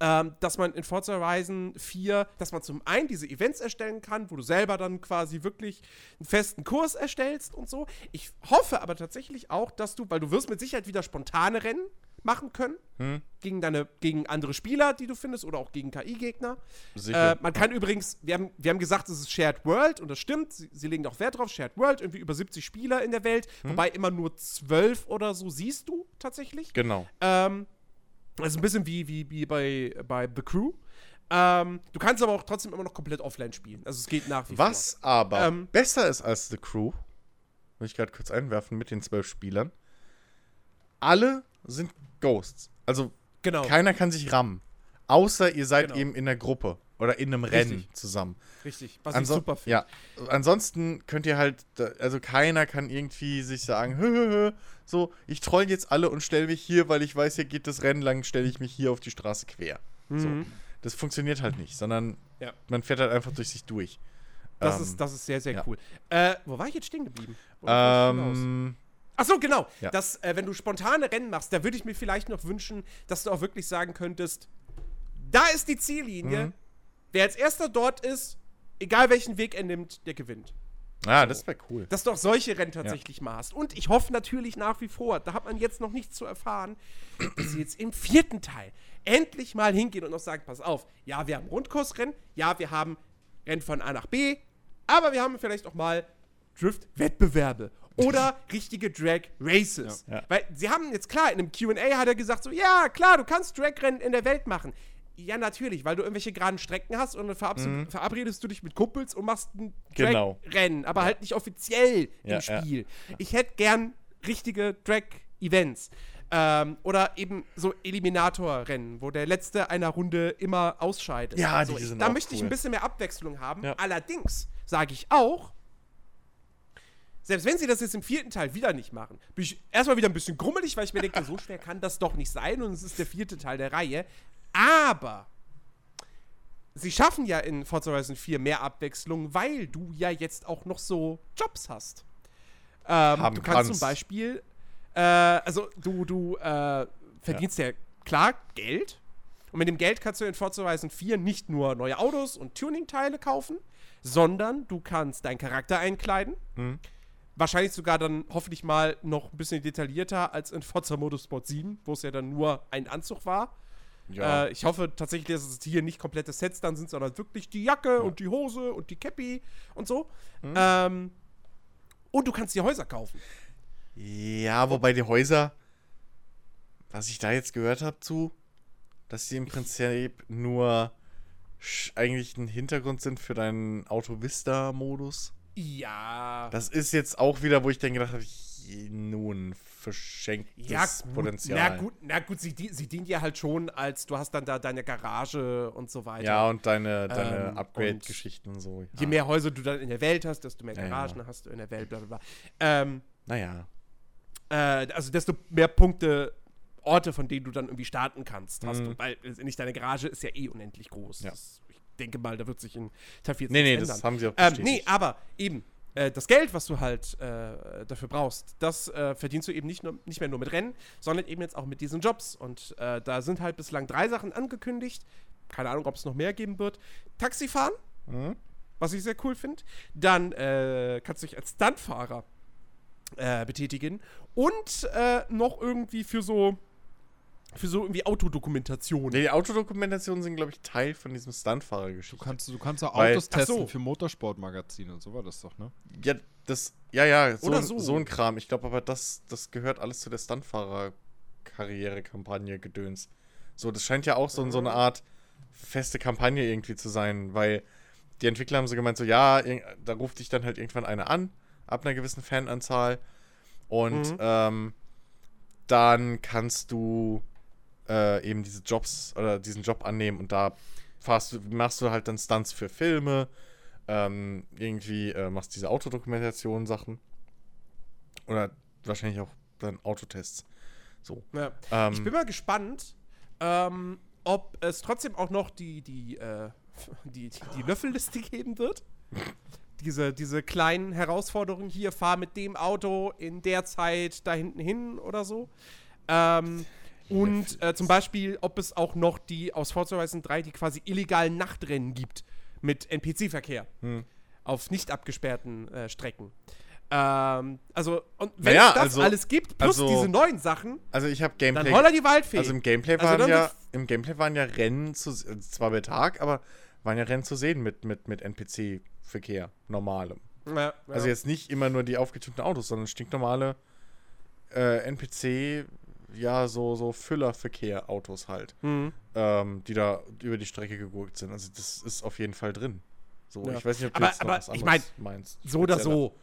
ähm, dass man in Forza Horizon 4, dass man zum einen diese Events erstellen kann, wo du selber dann quasi wirklich einen festen Kurs erstellst und so. Ich hoffe aber tatsächlich auch, dass du, weil du wirst mit Sicherheit wieder spontane Rennen machen können gegen deine gegen andere Spieler, die du findest oder auch gegen KI-Gegner. Äh, man kann übrigens, wir haben, wir haben gesagt, es ist Shared World und das stimmt. Sie, sie legen auch Wert drauf. Shared World, irgendwie über 70 Spieler in der Welt, wobei immer nur 12 oder so siehst du tatsächlich. Genau. Ähm, also ein bisschen wie, wie, wie bei, bei The Crew. Ähm, du kannst aber auch trotzdem immer noch komplett offline spielen. Also es geht nach wie Was aber Ähm, besser ist als The Crew, will ich gerade kurz einwerfen mit den zwölf Spielern. Alle sind Ghosts. Also Genau. keiner kann sich rammen. Außer ihr seid Genau. eben in der Gruppe vor. in einem Rennen Richtig. zusammen. Richtig. Was ich Anso super finde. ja, ansonsten könnt ihr halt, also keiner kann irgendwie sich sagen, hö, hö, hö, so, ich troll jetzt alle und stelle mich hier, weil ich weiß, hier geht das Rennen lang, stelle ich mich hier auf die Straße quer. So. Mhm. Das funktioniert halt nicht, sondern Ja. man fährt halt einfach durch sich durch. Das, Ähm, ist, das ist sehr, sehr ja. cool. Äh, wo war ich jetzt stehen geblieben? Ich? Ähm, Ach so, genau. Ja. Das, äh, wenn du spontane Rennen machst, da würde ich mir vielleicht noch wünschen, dass du auch wirklich sagen könntest, da ist die Ziellinie. Mhm. Wer als erster dort ist, egal welchen Weg er nimmt, der gewinnt. ja, das wäre cool. Dass du auch solche Rennen tatsächlich mal hast. Und ich hoffe natürlich nach wie vor, da hat man jetzt noch nichts zu erfahren, dass sie jetzt im vierten Teil endlich mal hingehen und noch sagen, pass auf, ja, wir haben Rundkursrennen, ja, wir haben Rennen von A nach B, aber wir haben vielleicht auch mal Drift-Wettbewerbe oder richtige Drag-Races. Ja. Ja. Weil sie haben jetzt klar, in einem Q&A hat er gesagt so, ja, klar, du kannst Drag-Rennen in der Welt machen. Ja, natürlich, weil du irgendwelche geraden Strecken hast und dann verab verabredest du dich mit Kumpels und machst ein Mhm. Genau. Drag-Rennen, aber halt nicht offiziell Ja, im ja. Spiel. Ich hätte gern richtige Drag-Events. Ähm, oder eben so Eliminator-Rennen, wo der Letzte einer Runde immer ausscheidet. Ja, so, die ich, sind Da möchte ich cool. ein bisschen mehr Abwechslung haben. Ja. Allerdings sage ich auch, selbst wenn sie das jetzt im vierten Teil wieder nicht machen, bin ich erstmal wieder ein bisschen grummelig, weil ich mir denke, so schwer kann das doch nicht sein und es ist der vierte Teil der Reihe. Aber sie schaffen ja in Forza Horizon 4 mehr Abwechslung, weil du ja jetzt auch noch so Jobs hast. Ähm, du kannst, kannst. zum Beispiel, äh, also du, du äh, verdienst ja. klar Geld. Und mit dem Geld kannst du in Forza Horizon 4 nicht nur neue Autos und Tuning-Teile kaufen, sondern du kannst deinen Charakter einkleiden. Mhm. Wahrscheinlich sogar dann hoffentlich mal noch ein bisschen detaillierter als in Forza Motorsport 7, wo es ja dann nur ein Anzug war. Ja. Äh, ich hoffe tatsächlich, dass es hier nicht komplette Sets dann sind, sondern wirklich die Jacke und die Hose und die Cappy und so. Mhm. Ähm, und du kannst die Häuser kaufen. Ja, wobei die Häuser, was ich da jetzt gehört habe zu, dass die im Prinzip nur eigentlich ein Hintergrund sind für deinen Auto Vista-Modus. Ja. Das ist jetzt auch wieder, wo ich dann gedacht habe, nun verschenktes ja, gut, Potenzial. Na gut, na gut sie, sie dient ja halt schon als, du hast dann da deine Garage und so weiter. Ja, und deine, deine Ähm, Upgrade-Geschichten und so. Ja. Je mehr Häuser du dann in der Welt hast, desto mehr Ja, ja. Garagen hast du in der Welt, bla bla bla. Ähm, Naja. äh, also desto mehr Punkte, Orte, von denen du dann irgendwie starten kannst, hast du. Weil nicht deine Garage ist ja eh unendlich groß. Mhm. Ja. Das, denke mal, da wird sich in Teil 14 Nee, nee, ändern. das haben sie auch Ähm, nee, aber eben, äh, das Geld, was du halt äh, dafür brauchst, das äh, verdienst du eben nicht, nur, nicht mehr nur mit Rennen, sondern eben jetzt auch mit diesen Jobs. Und äh, da sind halt bislang drei Sachen angekündigt. Keine Ahnung, ob es noch mehr geben wird. Taxifahren, Mhm. was ich sehr cool finde. Dann äh, kannst du dich als Stuntfahrer äh, betätigen. Und noch irgendwie für so für so irgendwie Autodokumentation. Nee, die Autodokumentationen sind, glaube ich, Teil von diesem Stuntfahrer-Geschichte. Du kannst, du kannst auch Weil- Autos Ach so. testen für Motorsportmagazine, so war das doch, ne? Ja, das, ja, ja, so, Oder ein- so. so. ein Kram. Ich glaube aber, das, das gehört alles zu der Stuntfahrer-Karriere-Kampagne gedöns. So, das scheint ja auch so, so eine Art feste Kampagne irgendwie zu sein, weil die Entwickler haben so gemeint, so, ja, da ruft dich dann halt irgendwann einer an, ab einer gewissen Fananzahl. Und Mhm. ähm, dann kannst du äh, eben diese Jobs oder diesen Job annehmen und da fahrst du, machst du halt dann Stunts für Filme, ähm, irgendwie äh, machst diese Autodokumentation-Sachen. Oder wahrscheinlich auch dann Autotests. So. Ja. Ähm, Ich bin mal gespannt, ähm, ob es trotzdem auch noch die, die, äh, *laughs* die, die, die Löffelliste geben wird. Diese, diese kleinen Herausforderungen hier, fahr mit dem Auto in der Zeit da hinten hin oder so. Ähm, und äh, zum Beispiel, ob es auch noch die aus Forza Horizon 3 die quasi illegalen Nachtrennen gibt mit NPC-Verkehr Hm. auf nicht abgesperrten äh, Strecken. Ähm, also, und wenn Naja, es das also- alles gibt, plus also- diese neuen Sachen, also ich habe dann Gameplay. holla die Waldfee. Also im Gameplay Also waren dann ja im Gameplay waren ja Rennen zu also zwar bei Tag, aber waren ja Rennen zu sehen mit, mit, mit NPC-Verkehr, normalem. Ja, ja. Also jetzt nicht immer nur die aufgetunten Autos, sondern stinknormale äh, NPC, ja, so, so Füllerverkehr-Autos halt, Mhm. ähm, die da über die Strecke gegurkt sind. Also das ist auf jeden Fall drin. So, Ja. ich weiß nicht, ob du Aber- jetzt noch aber was ich anderes meinst. so oder so.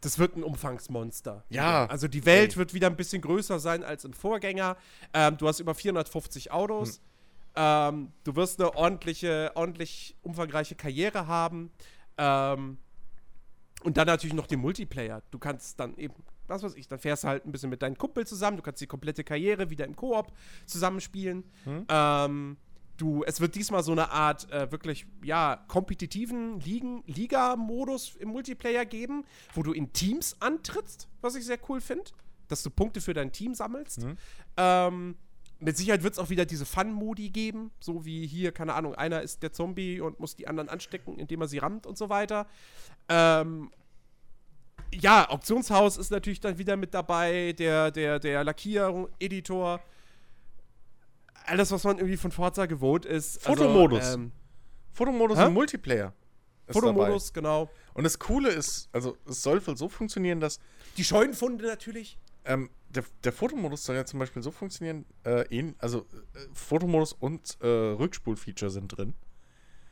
Das wird ein Umfangsmonster. Ja. Also die Welt Ey. wird wieder ein bisschen größer sein als im Vorgänger. Ähm, du hast über 450 Autos. Ähm, du wirst eine ordentliche, ordentlich umfangreiche Karriere haben. Ähm, und dann natürlich noch den Multiplayer. Du kannst dann eben, was weiß ich, dann fährst du halt ein bisschen mit deinen Kumpel zusammen. Du kannst die komplette Karriere wieder im Koop zusammenspielen. Ähm, du, es wird diesmal so eine Art äh, wirklich, ja, kompetitiven Ligen, Liga-Modus im Multiplayer geben, wo du in Teams antrittst, was ich sehr cool finde, dass du Punkte für dein Team sammelst. Ähm, mit Sicherheit wird es auch wieder diese Fun-Modi geben, so wie hier, keine Ahnung, einer ist der Zombie und muss die anderen anstecken, indem er sie rammt und so weiter. Ähm, ja, Auktionshaus ist natürlich dann wieder mit dabei, der, der, der Lackierung, Editor. Alles, was man irgendwie von Forza gewohnt ist. Fotomodus. Also, ähm, Fotomodus Hä? im Multiplayer. Fotomodus, genau. Dabei. Und das Coole ist, also es soll wohl so funktionieren, dass Die Scheunenfunde natürlich. ähm, der, der Fotomodus soll ja zum Beispiel so funktionieren, äh, also äh, Fotomodus und äh, Rückspulfeature sind drin,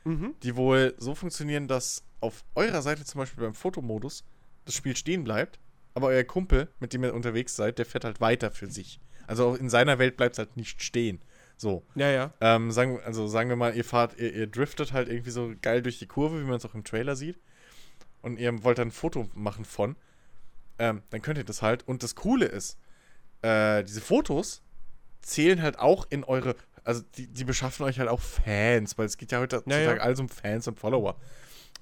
Mhm. die wohl so funktionieren, dass auf eurer Seite zum Beispiel beim Fotomodus das Spiel stehen bleibt, aber euer Kumpel, mit dem ihr unterwegs seid, der fährt halt weiter für sich. Also in seiner Welt bleibt es halt nicht stehen. So. Ja, ja. Ähm, sagen, also sagen wir mal, ihr fahrt, ihr, ihr driftet halt irgendwie so geil durch die Kurve, wie man es auch im Trailer sieht. Und ihr wollt dann ein Foto machen von. Ähm, dann könnt ihr das halt. Und das Coole ist, äh, diese Fotos zählen halt auch in eure. Also die, die beschaffen euch halt auch Fans, weil es geht ja heutzutage Ja, ja. alles um Fans und Follower.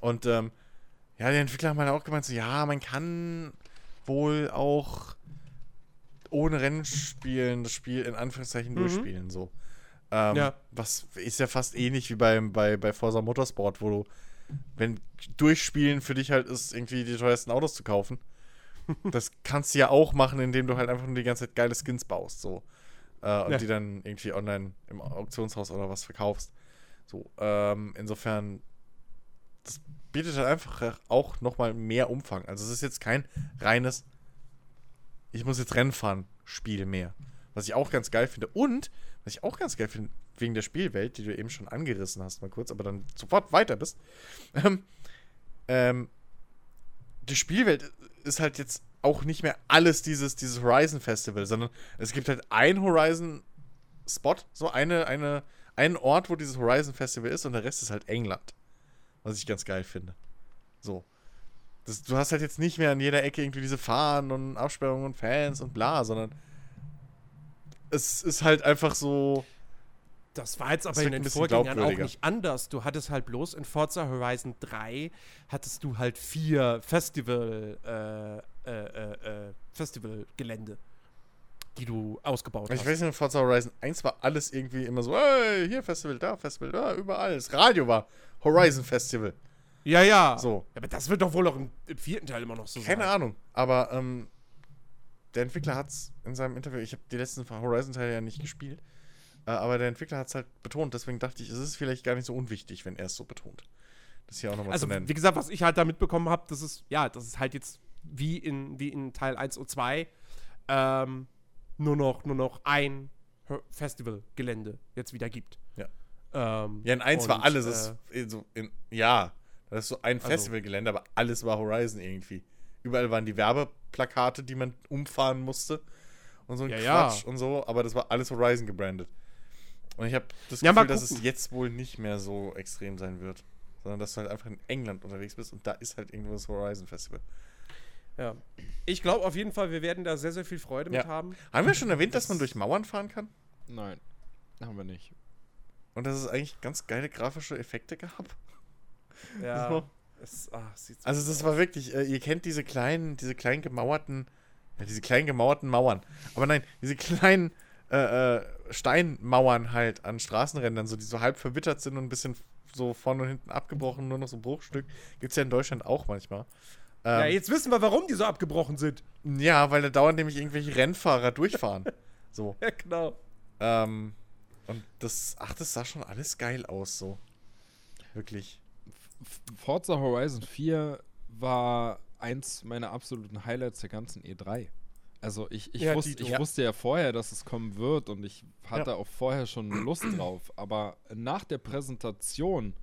Und ähm, ja, die Entwickler haben halt auch gemeint, so, ja, man kann wohl auch ohne Rennen spielen, das Spiel in Anführungszeichen durchspielen, so. Ähm, Ja. Was ist ja fast ähnlich wie beim, bei, bei Forza Motorsport, wo du, wenn Durchspielen für dich halt ist, irgendwie die teuersten Autos zu kaufen. *laughs* das kannst du ja auch machen, indem du halt einfach nur die ganze Zeit geile Skins baust, so. Äh, und Ja. die dann irgendwie online im Auktionshaus oder was verkaufst. So, ähm, insofern, das bietet halt einfach auch nochmal mehr Umfang. Also es ist jetzt kein reines, ich muss jetzt Rennen fahren, Spiel mehr. Was ich auch ganz geil finde. Und, was ich auch ganz geil finde, wegen der Spielwelt, die du eben schon angerissen hast, mal kurz, aber dann sofort weiter bist. Ähm, ähm, die Spielwelt ist halt jetzt auch nicht mehr alles dieses, dieses Horizon Festival, sondern es gibt halt ein Horizon Spot, so eine, eine, einen Ort, wo dieses Horizon Festival ist und der Rest ist halt England. Was ich ganz geil finde. So. Das, du hast halt jetzt nicht mehr an jeder Ecke irgendwie diese Fahnen und Absperrungen und Fans und bla, sondern es ist halt einfach so. Das war jetzt aber in den Vorgängern auch nicht anders. Du hattest halt bloß in Forza Horizon 3 hattest du halt vier Festival, äh, äh, äh, äh, Festivalgelände, die du ausgebaut Ich hast. weiß nicht, in Forza Horizon 1 war alles irgendwie immer so, hey, hier Festival, da Festival, da, überall. Das Radio war Horizon Festival. ja, ja. So. Aber das wird doch wohl auch im, im vierten Teil immer noch so Keine sein. Ahnung, aber ähm, der Entwickler hat es in seinem Interview, ich habe die letzten Horizon-Teile ja nicht gespielt, äh, aber der Entwickler hat es halt betont, deswegen dachte ich, es ist vielleicht gar nicht so unwichtig, wenn er es so betont. Das hier auch nochmal Also, zu nennen. wie gesagt, was ich halt da mitbekommen habe, das ist, ja, das ist halt jetzt wie in, wie in Teil 1 und 2 ähm, nur, noch, nur noch ein Festivalgelände jetzt wieder gibt. Ja. Ähm, Ja, in 1 war alles, äh, in so, in, ja, das ist so ein Also- Festivalgelände, aber alles war Horizon irgendwie. Überall waren die Werbeplakate, die man umfahren musste und so ein Ja, ja. Quatsch und so, aber das war alles Horizon gebrandet. Und ich habe das Ja, Gefühl, dass es jetzt wohl nicht mehr so extrem sein wird. Sondern dass du halt einfach in England unterwegs bist und da ist halt irgendwo das Horizon Festival. Ja. Ich glaube auf jeden Fall, wir werden da sehr, sehr viel Freude Ja. mit haben. Haben wir schon erwähnt, dass man durch Mauern fahren kann? Nein, haben wir nicht. Und dass es eigentlich ganz geile grafische Effekte gab? Ja. So. Es, so Also das war wirklich, äh, ihr kennt diese kleinen, diese kleinen gemauerten, ja, diese kleinen gemauerten Mauern. Aber nein, diese kleinen äh, äh, Steinmauern halt an Straßenrändern, so die so halb verwittert sind und ein bisschen so vorne und hinten abgebrochen, nur noch so ein Bruchstück. Gibt es ja in Deutschland auch manchmal. Ja, Ähm, jetzt wissen wir, warum die so abgebrochen sind. ja, weil da dauernd nämlich irgendwelche Rennfahrer durchfahren. So. *laughs* Ja, genau. Ähm, und das, ach, das sah schon alles geil aus, so. Wirklich. Forza Horizon 4 war eins meiner absoluten Highlights der ganzen E3. Also ich, ich, Ja, wus Dito. ich Ja. wusste ja vorher, dass es kommen wird und ich hatte Ja. auch vorher schon Lust *clears throat* drauf. Aber nach der Präsentation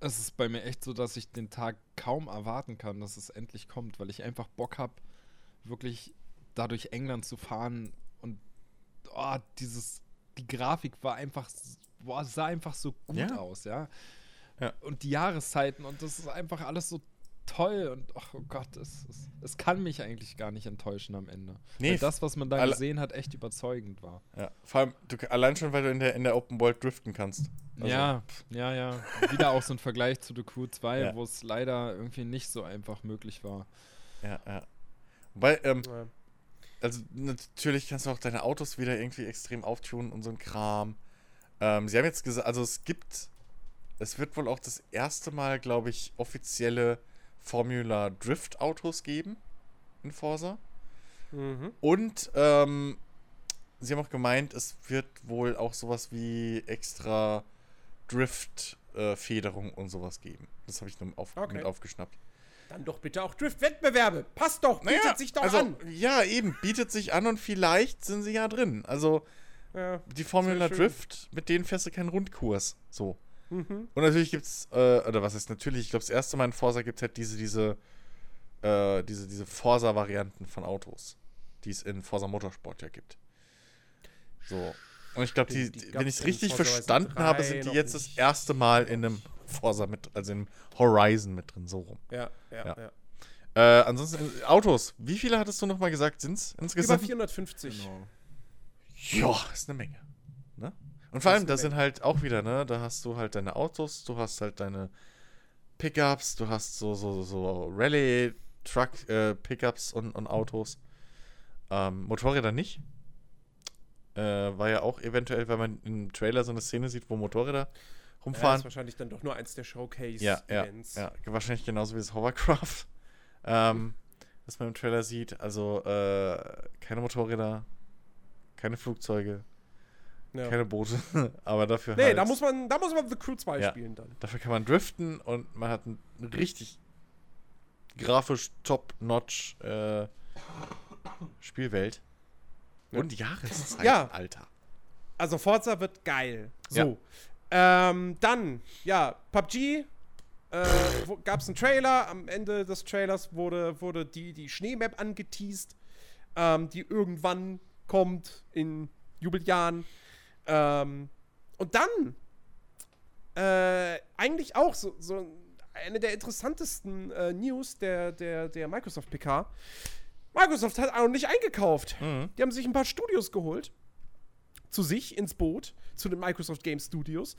ist es bei mir echt so, dass ich den Tag kaum erwarten kann, dass es endlich kommt, weil ich einfach Bock habe, wirklich da durch England zu fahren und oh, dieses, die Grafik war einfach, boah, sah einfach so gut Ja. aus, ja. Ja. Und die Jahreszeiten und das ist einfach alles so toll und oh Gott, es, es, es kann mich eigentlich gar nicht enttäuschen am Ende. Nee, weil das, was man da gesehen hat, echt überzeugend war. Ja. Vor allem, du, allein schon, weil du in der, in der Open World driften kannst. Also, ja, ja, ja. Wieder auch so ein Vergleich zu The Crew 2, Ja. wo es leider irgendwie nicht so einfach möglich war. Ja, ja. Wobei, ähm, Ja. Also natürlich kannst du auch deine Autos wieder irgendwie extrem auftunen und so ein Kram. Ähm, sie haben jetzt gesagt, also es gibt, es wird wohl auch das erste Mal, glaube ich, offizielle Formula Drift Autos geben in Forza. Mhm. Und ähm, sie haben auch gemeint, es wird wohl auch sowas wie extra Drift-Federung und sowas geben. Das habe ich nur auf, Okay. mit aufgeschnappt. Dann doch bitte auch Drift-Wettbewerbe. Passt doch, bietet sich doch also, an. Ja, eben, bietet sich an und vielleicht sind sie ja drin. Also Ja. die Formula. Drift, mit denen fährst du keinen Rundkurs. So. Mhm. Und natürlich gibt's, äh, oder was ist natürlich, ich glaube, das erste Mal in Forza gibt es halt diese, diese, äh, diese, diese Forza-Varianten von Autos, die es in Forza Motorsport ja gibt. So. Und ich glaube, die, Die- die die, gab's wenn ich es richtig verstanden 3 habe, sind die jetzt nicht. das erste Mal in einem Forza mit, also im Horizon mit drin, so rum. Ja, ja, Ja. ja. Äh, ansonsten, Autos. Wie viele hattest du nochmal gesagt, sind es Über insgesamt? 450. Genau. Ja, ist eine Menge. Ne? Und vor allem, eine da sind halt auch wieder, ne, da hast du halt deine Autos, du hast halt deine Pickups, du hast so, so, so Rallye-Truck, äh, Pickups und, und Autos. Ähm, Motorräder nicht. Äh, war ja auch eventuell, wenn man im Trailer so eine Szene sieht, wo Motorräder Ja, ist rumfahren. wahrscheinlich dann doch nur eins der Ja, ja, Showcase-Events. ja, wahrscheinlich genauso wie das Hovercraft, *laughs* ähm, was man im Trailer sieht. Also äh, keine Motorräder, keine Flugzeuge, Ja. keine Boote, *laughs* aber dafür Nee, halt, da muss man, da muss man The Crew 2 Ja. spielen dann. dafür kann man driften und man hat ein richtig grafisch top-notch äh, Spielwelt. Ja. Und Jahreszeit, Ja. Alter. Also Forza wird geil. Ja. So. Ähm, dann, ja, PUBG. Äh, Gab es einen Trailer. Am Ende des Trailers wurde, wurde die, die Schneemap angeteased, ähm, die irgendwann kommt in Jubeljahren. Ähm, und dann äh, eigentlich auch so, so eine der interessantesten äh, News der, der, der Microsoft PK. Microsoft hat auch nicht eingekauft. Mhm. Die haben sich ein paar Studios geholt. Zu sich ins Boot, zu den Microsoft Game Studios.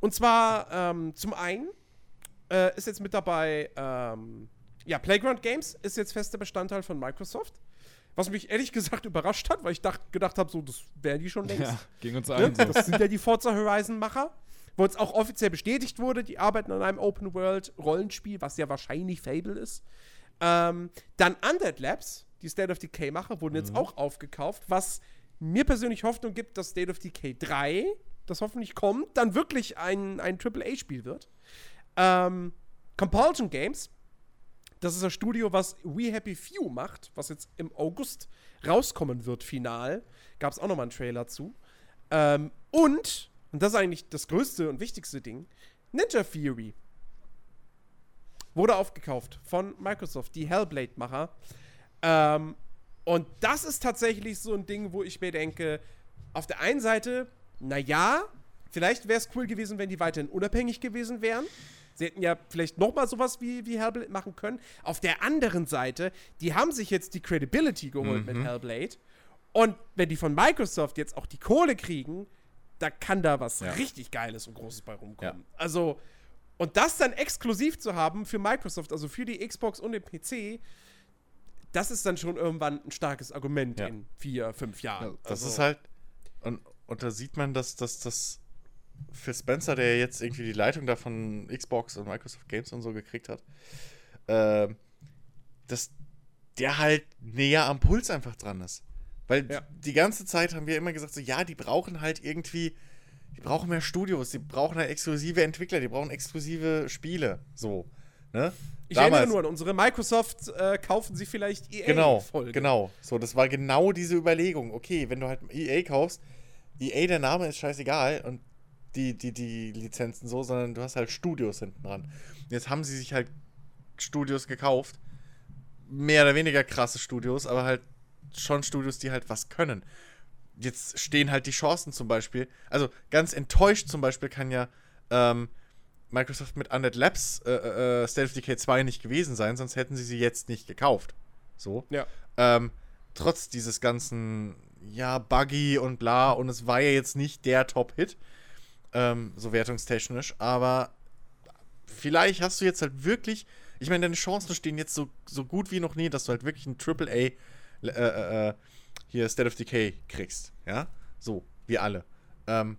Und zwar ähm, zum einen äh, ist jetzt mit dabei, ähm, ja, Playground Games ist jetzt fester Bestandteil von Microsoft. Was mich ehrlich gesagt *laughs* überrascht hat, weil ich dacht, gedacht habe, so, das wären die schon längst. Ja, ging uns Ne? allen so. Das sind ja die Forza Horizon-Macher. Wo jetzt auch offiziell bestätigt wurde, die arbeiten an einem Open-World-Rollenspiel, was ja wahrscheinlich Fable ist. Ähm, dann Undead Labs, die State of Decay-Macher, wurden jetzt auch aufgekauft, was mir persönlich Hoffnung gibt, dass State of Decay 3, das hoffentlich kommt, dann wirklich ein, ein AAA-Spiel wird. Ähm, Compulsion Games, das ist das Studio, was We Happy Few macht, was jetzt im August rauskommen wird, final. Gab es auch nochmal einen Trailer zu. Ähm, und, und das ist eigentlich das größte und wichtigste Ding, Ninja Theory wurde aufgekauft von Microsoft, die Hellblade-Macher. Ähm, und das ist tatsächlich so ein Ding, wo ich mir denke, auf der einen Seite, naja, Vielleicht wäre es cool gewesen, wenn die weiterhin unabhängig gewesen wären. Sie hätten ja vielleicht noch mal sowas wie, wie Hellblade machen können. Auf der anderen Seite, die haben sich jetzt die Credibility geholt Mhm. mit Hellblade. Und wenn die von Microsoft jetzt auch die Kohle kriegen, da kann da was Ja. richtig Geiles und Großes bei rumkommen. Also, und das dann exklusiv zu haben für Microsoft, also für die Xbox und den PC, das ist dann schon irgendwann ein starkes Argument Ja. in vier, fünf Jahren. Ja, Das Also- ist halt. Und, und da sieht man, dass, dass, dass Phil Spencer, der jetzt irgendwie die Leitung da von Xbox und Microsoft Games und so gekriegt hat, ähm, dass der halt näher am Puls einfach dran ist. Weil Ja. die ganze Zeit haben wir immer gesagt, so ja, die brauchen halt irgendwie, die brauchen mehr Studios, die brauchen halt exklusive Entwickler, die brauchen exklusive Spiele. So. Ne? Ich erinnere nur an unsere Microsoft, äh, kaufen sie vielleicht EA Genau, Folge. genau. So, das war genau diese Überlegung. Okay, wenn du halt EA kaufst, EA, der Name ist scheißegal und die, die, die Lizenzen so, sondern du hast halt Studios hinten dran. Jetzt haben sie sich halt Studios gekauft. Mehr oder weniger krasse Studios, aber halt schon Studios, die halt was können. Jetzt stehen halt die Chancen zum Beispiel. Also ganz enttäuscht zum Beispiel kann ja ähm, Microsoft mit Undead Labs äh, äh, State of Decay 2 nicht gewesen sein, sonst hätten sie sie jetzt nicht gekauft. So. Ja. Ähm, trotz dieses ganzen, ja, Buggy und bla, und es war ja jetzt nicht der Top-Hit, ähm, so wertungstechnisch, aber vielleicht hast du jetzt halt wirklich, ich meine, deine Chancen stehen jetzt so, so gut wie noch nie, dass du halt wirklich ein AAA äh, äh, äh, hier State of Decay kriegst, ja, so, wie alle. Ähm,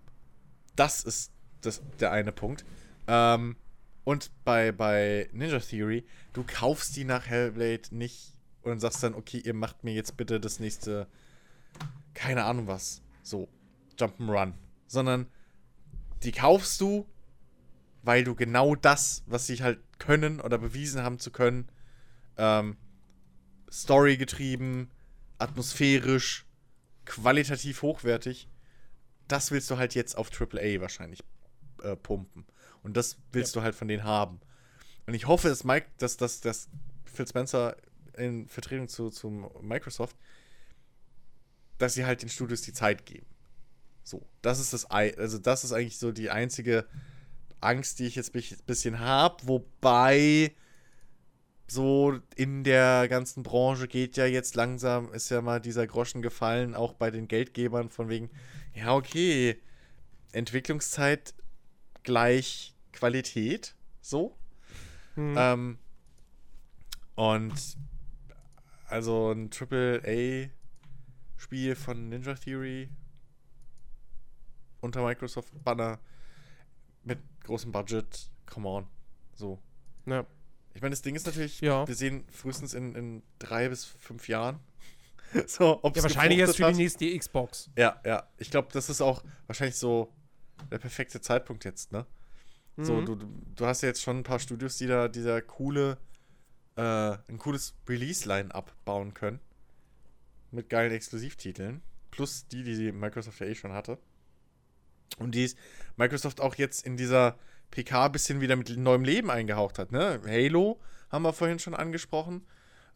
das ist das, der eine Punkt. Ähm, und bei, bei Ninja Theory, du kaufst die nach Hellblade nicht und sagst dann, okay, ihr macht mir jetzt bitte das nächste, keine Ahnung was, so, Jump'n'Run. Sondern die kaufst du, weil du genau das, was sie halt können oder bewiesen haben zu können, ähm, Story getrieben, atmosphärisch, qualitativ hochwertig, das willst du halt jetzt auf AAA wahrscheinlich äh, pumpen. Und das willst du halt von denen haben. Und ich hoffe, dass Mike, dass, dass, dass Phil Spencer in Vertretung zu, zu Microsoft, dass sie halt den Studios die Zeit geben. So, das ist das, also das ist eigentlich so die einzige Angst, die ich jetzt ein bisschen habe, wobei so in der ganzen Branche geht ja jetzt langsam, ist ja mal dieser Groschen gefallen, auch bei den Geldgebern von wegen, ja, okay, Entwicklungszeit gleich Qualität, so. Hm. Ähm, und also ein Triple-A-Spiel von Ninja Theory unter Microsoft Banner mit großem Budget, come on. So. ja. Ich meine, das Ding ist natürlich, Ja. wir sehen frühestens in, in drei bis fünf Jahren. *laughs* so, ob ja, wahrscheinlich erst für die nächste Xbox. Ja, ja. Ich glaube, das ist auch wahrscheinlich so der perfekte Zeitpunkt jetzt, ne? So, Mhm. du, du du hast ja jetzt schon ein paar Studios, die da dieser coole, äh, ein cooles Release-Line-Up bauen können. Mit geilen Exklusivtiteln. Plus die, die Microsoft ja eh schon hatte. Und die Microsoft auch jetzt in dieser PK ein bisschen wieder mit neuem Leben eingehaucht hat, ne? Halo haben wir vorhin schon angesprochen.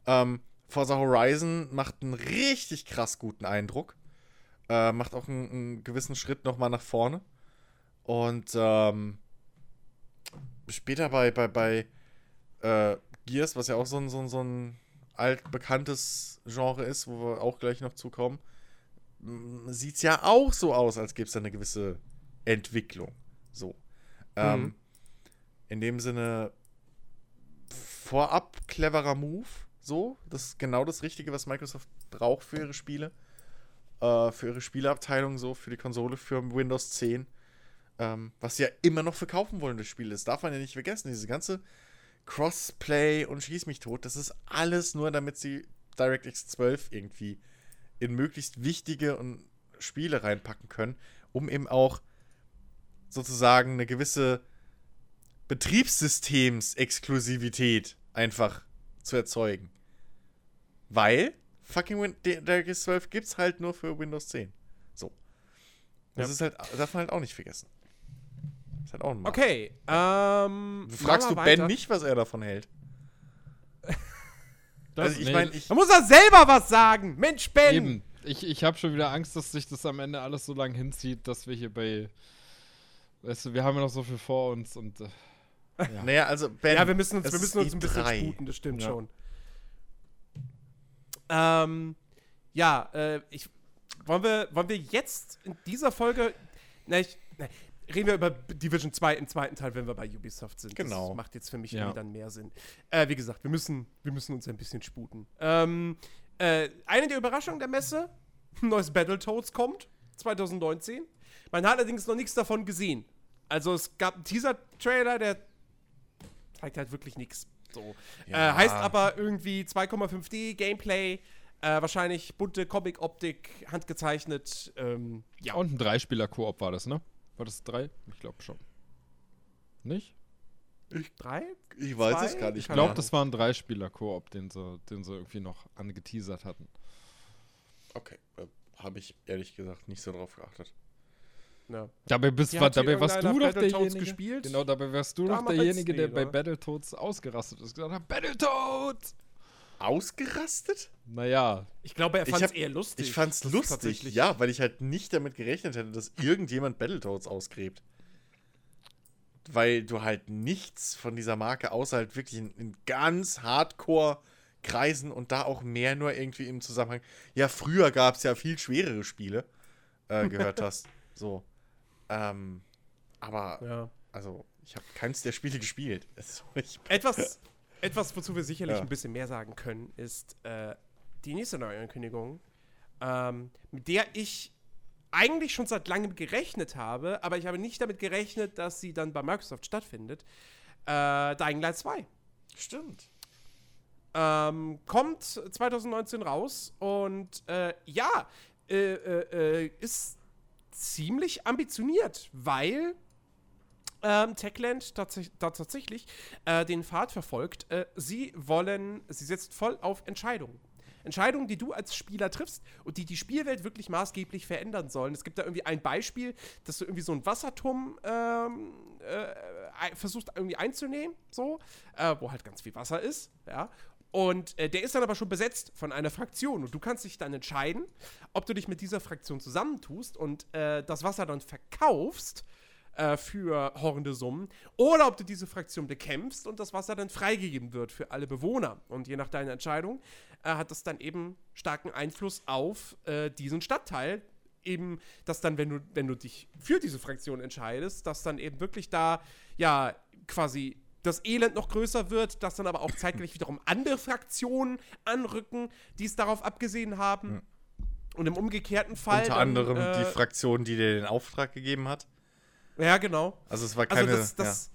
Ähm, Forza Horizon macht einen richtig krass guten Eindruck. Äh, macht auch einen, einen gewissen Schritt nochmal nach vorne. Und ähm, später bei, bei, bei äh, Gears, was ja auch so ein, so ein, so ein altbekanntes Genre ist, wo wir auch gleich noch zukommen, sieht es ja auch so aus, als gäbe es da eine gewisse Entwicklung. So. Ähm, Mhm. In dem Sinne, vorab cleverer Move. So, das ist genau das Richtige, was Microsoft braucht für ihre Spiele. Äh, für ihre Spieleabteilung, so, für die Konsole, für Windows 10. Ähm, was sie ja immer noch verkaufen wollen, das Spiel. Das darf man ja nicht vergessen. Diese ganze Crossplay und Schieß mich tot, das ist alles nur, damit sie DirectX 12 irgendwie in möglichst wichtige und Spiele reinpacken können, um eben auch sozusagen eine gewisse Betriebssystems-Exklusivität einfach zu erzeugen. Weil fucking Win DirectX 12 gibt's halt nur für Windows 10. So. Das Ja. ist halt, darf man halt auch nicht vergessen. Halt auch ein Markt. Okay, ähm. Fragst du machen Ben weiter. nicht, was er davon hält. Das- *laughs* also ich meine, ich. Da muss er selber was sagen! Mensch, Ben! Eben. Ich, ich habe schon wieder Angst, dass sich das am Ende alles so lang hinzieht, dass wir hier bei Weißt du, wir haben ja noch so viel vor uns und äh, ja. *laughs* Naja, also Ben. Ja, wir müssen uns, wir müssen uns ein bisschen E3. sputen, das stimmt Ja. schon. Ähm, ja, äh, ich, wollen, wir, wollen wir jetzt in dieser Folge, na, ich, na, reden wir über Division 2 im zweiten Teil, wenn wir bei Ubisoft sind. Genau. Das macht jetzt für mich Ja. irgendwie dann mehr Sinn. Äh, wie gesagt, wir müssen, wir müssen uns ein bisschen sputen. Ähm, äh, eine der Überraschungen der Messe, *laughs* ein neues Battletoads kommt, 2019. Man hat allerdings noch nichts davon gesehen. Also es gab einen Teaser-Trailer, der zeigt halt wirklich nichts. So. Ja. Äh, heißt aber irgendwie 2,5D, Gameplay, äh, wahrscheinlich bunte Comic-Optik, handgezeichnet. Ähm, ja. Und ein Dreispieler-Koop war das, ne? War das drei? Ich glaube schon. Nicht? drei? Ich weiß Zwei? es gar nicht. Ich glaube, das war ein Dreispieler-Koop, den sie, den sie irgendwie noch angeteasert hatten. Okay, äh, habe ich ehrlich gesagt nicht so drauf geachtet. Ja. Dabei, bist, Ja, war, dabei warst du doch Battletoads derjenige. gespielt? Genau, dabei wärst du doch derjenige, der bei? Battletoads ausgerastet ist. Gesagt hat, Battletoads! Ausgerastet? Naja, Ich glaube, er Ich fand es eher lustig. Ich fand's Das ist lustig, ja, weil ich halt nicht damit gerechnet hätte, dass irgendjemand Battletoads ausgräbt. Weil du halt nichts von dieser Marke außer halt wirklich in, in ganz Hardcore-Kreisen und da auch mehr nur irgendwie im Zusammenhang. Ja, früher gab es ja viel schwerere Spiele, äh, gehört hast. *laughs* So. Ähm, aber, Ja. also, ich habe keins der Spiele gespielt. Es- *laughs* Ich, Etwas, *laughs* etwas, wozu wir sicherlich Ja. ein bisschen mehr sagen können, ist äh, die nächste Neuankündigung, ähm, mit der ich eigentlich schon seit langem gerechnet habe, aber ich habe nicht damit gerechnet, dass sie dann bei Microsoft stattfindet. Äh, Dying Light 2. stimmt. Ähm, kommt 2019 raus und äh, ja, äh, äh, äh, ist ziemlich ambitioniert, weil ähm, Techland tatsächlich, da tatsächlich äh, den Pfad verfolgt. Äh, sie wollen, sie setzt voll auf Entscheidungen. Entscheidungen, die du als Spieler triffst und die die Spielwelt wirklich maßgeblich verändern sollen. Es gibt da irgendwie ein Beispiel, dass du irgendwie so einen Wasserturm ähm, äh, versuchst irgendwie einzunehmen, so, äh, wo halt ganz viel Wasser ist, ja. Und äh, der ist dann aber schon besetzt von einer Fraktion. Und du kannst dich dann entscheiden, ob du dich mit dieser Fraktion zusammentust und äh, das Wasser dann verkaufst äh, für horrende Summen oder ob du diese Fraktion bekämpfst und das Wasser dann freigegeben wird für alle Bewohner. Und je nach deiner Entscheidung äh, hat das dann eben starken Einfluss auf äh, diesen Stadtteil. Eben, dass dann, wenn du, wenn du dich für diese Fraktion entscheidest, dass dann eben wirklich da, ja, quasi das Elend noch größer wird, dass dann aber auch zeitgleich *laughs* wiederum andere Fraktionen anrücken, die es darauf abgesehen haben. Und im umgekehrten Fall. Unter dann, anderem äh, die Fraktion, die dir den Auftrag gegeben hat. Ja, genau. Also es war Also keine. das, das,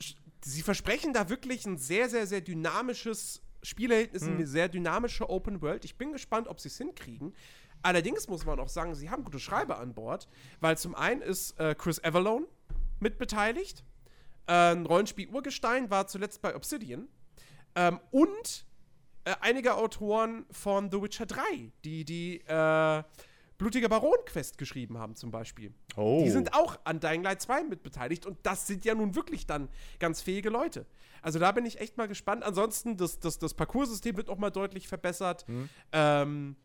sch- sie versprechen da wirklich ein sehr, sehr, sehr dynamisches Spielerlebnis, Hm. eine sehr dynamische Open World. Ich bin gespannt, ob sie es hinkriegen. Allerdings muss man auch sagen, sie haben gute Schreiber an Bord, weil zum einen ist äh, Chris Avalone mit beteiligt. Äh, ein Rollenspiel-Urgestein war zuletzt bei Obsidian. Ähm, und äh, einige Autoren von The Witcher 3, die die äh, Blutiger Baron-Quest geschrieben haben, zum Beispiel. oh. Die sind auch an Dying Light 2 mit beteiligt und das sind ja nun wirklich dann ganz fähige Leute. Also da bin ich echt mal gespannt. Ansonsten, das, das, das Parcoursystem wird noch mal deutlich verbessert. Ähm,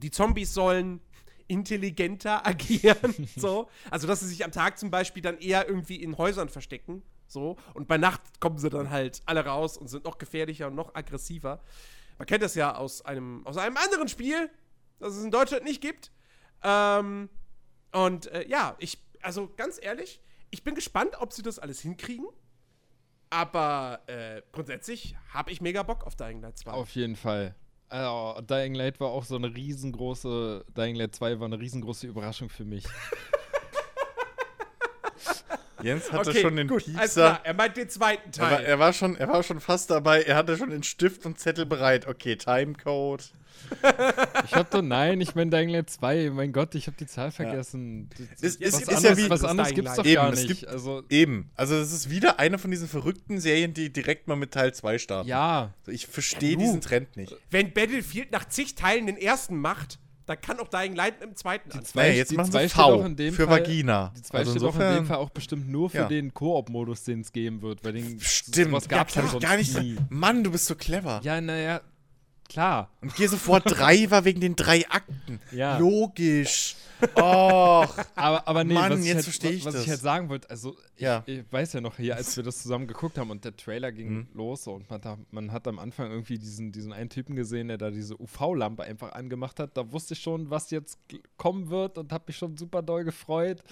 die Zombies sollen intelligenter *laughs* agieren. so. Also, dass sie sich am Tag zum Beispiel dann eher irgendwie in Häusern verstecken. So. Und bei Nacht kommen sie dann halt alle raus und sind noch gefährlicher und noch aggressiver. Man kennt das ja aus einem, aus einem anderen Spiel, das es in Deutschland nicht gibt. Ähm, und äh, ja, ich, also ganz ehrlich, ich bin gespannt, ob sie das alles hinkriegen. Aber äh, grundsätzlich habe ich mega Bock auf Dying Light 2. auf jeden Fall. Also, Dying Light war auch so eine riesengroße, Dying Light 2 war eine riesengroße Überraschung für mich. *laughs* Jens hatte schon den alles Piepser. klar. Er meint den zweiten Er war, Teil. er, war schon, er war schon fast dabei. Er hatte schon den Stift und Zettel bereit. Okay, Timecode. *laughs* Ich hab doch, nein, ich meine Dying Light 2. Mein Gott, ich habe die Zahl vergessen. Das- Ist- ist- was ist ja anderes, wie- was das anderes gibt's doch Eben, gar es nicht. gibt- also, Eben. Also, es ist wieder eine von diesen verrückten Serien, die direkt mal mit Teil 2 starten. ja, Ich verstehe Ja, diesen Trend nicht. Wenn Battlefield nach zig Teilen den ersten macht, dann kann auch Dying Light im zweiten die anfangen. zwei, Naja, jetzt die machen zwei sie V dem für Fall, Vagina. Die zwei Also steht doch in insofern- dem Fall auch bestimmt nur für Ja. den Koop-Modus, den es geben wird. Weil den, Stimmt. sowas gab's ja, sonst gar nicht. nie. Mann, du bist so clever. Ja, naja, klar. Und Gears of War 3 war wegen den drei Akten. Ja. Logisch. Och. Aber, aber nee, Mann, was, ich jetzt halt, was das. ich halt sagen wollte, also ich, Ja. ich weiß ja noch hier, als *laughs* wir das zusammen geguckt haben und der Trailer ging Mhm. los und man, da, man hat am Anfang irgendwie diesen, diesen einen Typen gesehen, der da diese UV-Lampe einfach angemacht hat. Da wusste ich schon, was jetzt kommen wird und habe mich schon super doll gefreut.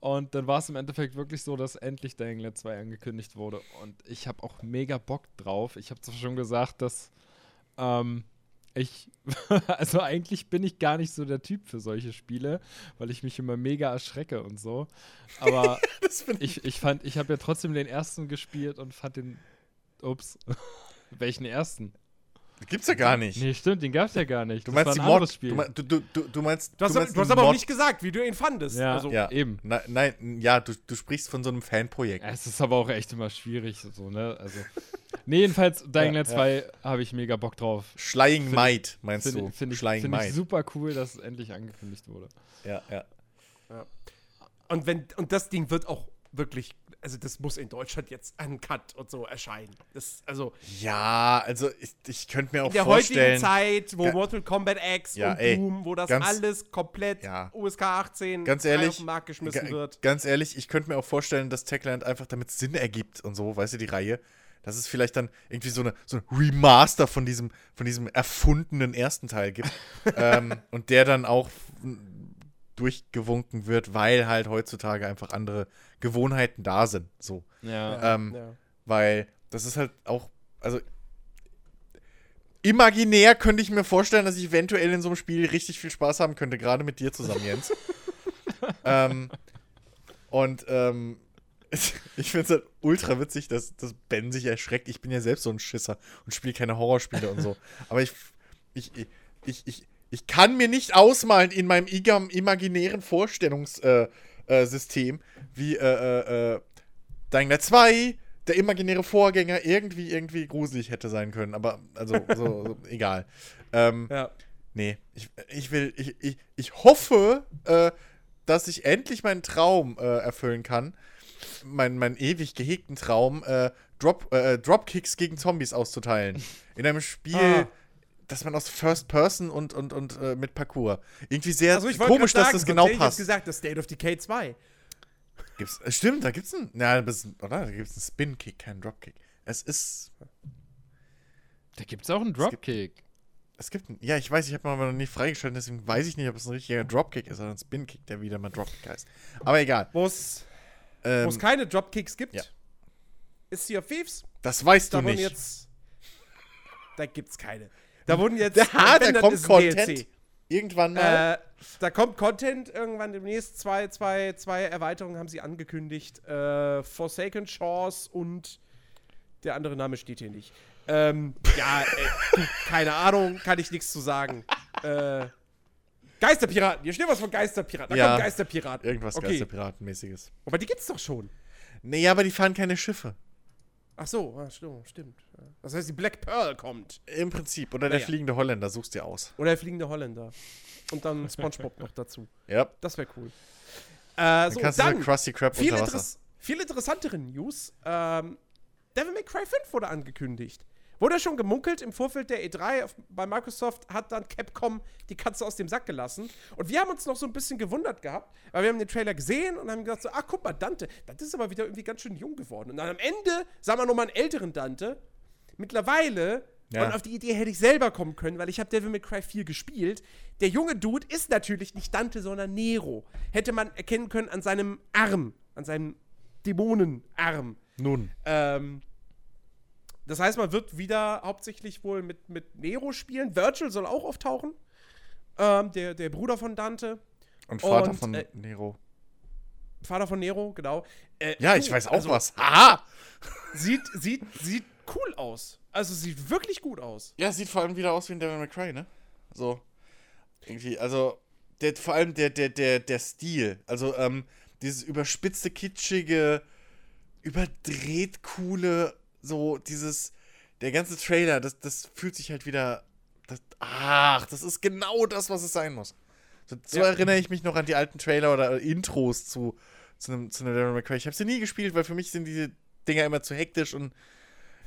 Und dann war es im Endeffekt wirklich so, dass endlich Dying Light 2 angekündigt wurde. Und ich habe auch mega Bock drauf. Ich habe zwar schon gesagt, dass ähm, ich, *laughs* also eigentlich bin ich gar nicht so der Typ für solche Spiele, weil ich mich immer mega erschrecke und so. Aber *laughs* ich, ich fand, ich habe ja trotzdem den ersten gespielt und fand den, ups, *laughs* welchen ersten? Gibt's ja gar nicht. Nee, stimmt, den gab's ja gar nicht. Du Das meinst die war ein anderes Mod. Spiel. Du, du, du, du, du meinst. Du hast, meinst du hast aber auch Mod- nicht gesagt, wie du ihn fandest. ja, Also, Ja. eben. Nein, nein, ja, du, du sprichst von so einem Fanprojekt. Es ist aber auch echt immer schwierig, so, ne? Also. Nee, jedenfalls, Dying Ja, Light 2 habe ich mega Bock drauf. Schlying Find- Might, meinst Finde du? find ich, find ich Might. super cool, dass es endlich angekündigt wurde. Ja, ja. Und, wenn, und das Ding wird auch wirklich, also das muss in Deutschland jetzt uncut und so erscheinen. Das, also Ja, also ich, ich könnte mir auch in der heutigen vorstellen. Zeit, wo Ga- Mortal Kombat X Ja, und ey, Doom, wo das ganz- alles komplett Ja. USK 18 Ganz ehrlich, auf den Markt geschmissen wird. Ganz ehrlich, ich könnte mir auch vorstellen, dass Techland einfach damit Sinn ergibt und so, weißt du, die Reihe. Dass es vielleicht dann irgendwie so, eine, so ein Remaster von diesem, von diesem erfundenen ersten Teil gibt. *laughs* ähm, und der dann auch durchgewunken wird, weil halt heutzutage einfach andere Gewohnheiten da sind. So. Ja. Ähm, Ja. Weil das ist halt auch, also imaginär könnte ich mir vorstellen, dass ich eventuell in so einem Spiel richtig viel Spaß haben könnte, gerade mit dir zusammen, Jens. *laughs* ähm, und ähm, *laughs* ich finde es halt ultra witzig, dass, dass Ben sich erschreckt. Ich bin ja selbst so ein Schisser und spiele keine Horrorspiele und so. *laughs* Aber ich, ich, ich, ich, ich, kann mir nicht ausmalen in meinem igam- imaginären Vorstellungssystem, äh, äh, wie äh, äh, Dying Light 2, der imaginäre Vorgänger, irgendwie, irgendwie gruselig hätte sein können. Aber, also, so, so *laughs* egal. Ähm, Ja. Nee, ich, ich will, ich, ich, ich hoffe, äh, dass ich endlich meinen Traum äh, erfüllen kann. Meinen meinen ewig gehegten Traum, äh, Drop, äh, Dropkicks gegen Zombies auszuteilen. In einem Spiel, Ah. Das man aus First Person und, und, und äh, mit Parkour. Irgendwie sehr Also komisch, grad dass sagen, das genau hätte ich jetzt passt. gesagt, das State of Decay 2. Gibt's, äh, stimmt, da gibt's einen, na, oder? Da gibt's einen Spin-Kick, keinen Dropkick. Es ist, Da gibt's auch einen Dropkick. es gibt einen, ja, ich weiß, ich habe mal noch nie freigeschaltet, deswegen weiß ich nicht, ob es ein richtiger Dropkick ist oder ein Spin-Kick, der wieder mal Dropkick heißt. Aber egal. Wo es Ähm, keine Dropkicks gibt, ja. ist Sea of Thieves. das weißt Da du nicht. jetzt. Da gibt's keine. Da wurden jetzt. *laughs* Da dann kommt Content. Irgendwann mal. Äh, da kommt Content irgendwann demnächst. Zwei, zwei, zwei Erweiterungen haben sie angekündigt. Äh, Forsaken Shores und der andere Name steht hier nicht. Ähm, ja, äh, keine Ahnung, kann ich nichts zu sagen. Äh, Geisterpiraten, hier steht was von Geisterpiraten. Da Ja. kommt Geisterpiraten. Irgendwas okay. Geisterpiratenmäßiges. Aber die gibt's doch schon. Nee, aber die fahren keine Schiffe. Ach so, ah, stimmt. Das heißt, die Black Pearl kommt. Im Prinzip. Oder der Naja. fliegende Holländer, suchst dir aus. Oder der fliegende Holländer. Und dann SpongeBob noch dazu. Ja. Das wäre cool. Äh, Dann so, kannst du dann, so Krusty Krab viel, Wasser. viel interessantere News. Ähm, Devil May Cry 5 wurde angekündigt. Wurde schon gemunkelt im Vorfeld der E3 auf, bei Microsoft hat dann Capcom die Katze aus dem Sack gelassen. Und wir haben uns noch so ein bisschen gewundert gehabt, weil wir haben den Trailer gesehen und haben gesagt so, ach guck mal, Dante, Dante ist aber wieder irgendwie ganz schön jung geworden. Und dann am Ende sah man nochmal einen älteren Dante. Mittlerweile, Ja. und auf die Idee hätte ich selber kommen können, weil ich habe Devil May Cry 4 gespielt. Der junge Dude ist natürlich nicht Dante, sondern Nero. Hätte man erkennen können an seinem Arm, an seinem Dämonenarm. Nun. Ähm, das heißt, man wird wieder hauptsächlich wohl mit, mit Nero spielen. Virgil soll auch auftauchen. Ähm, der, der Bruder von Dante. Und Vater Und, von äh, Nero. Vater von Nero, genau. Äh, Ja, ich weiß auch also, was. Haha! *laughs* Sieht, sieht, sieht cool aus. Also sieht wirklich gut aus. Ja, sieht vor allem wieder aus wie ein Devil May Cry, ne? So. Irgendwie, also, der, vor allem der, der, der, der Stil. Also, ähm, dieses überspitzte, kitschige, überdreht coole, so dieses, der ganze Trailer, das, das fühlt sich halt wieder, das, ach, das ist genau das, was es sein muss. So, so Ja. erinnere ich mich noch an die alten Trailer oder Intros zu, zu einem, zu einem Devil May Cry. Ich habe sie nie gespielt, weil für mich sind diese Dinger immer zu hektisch und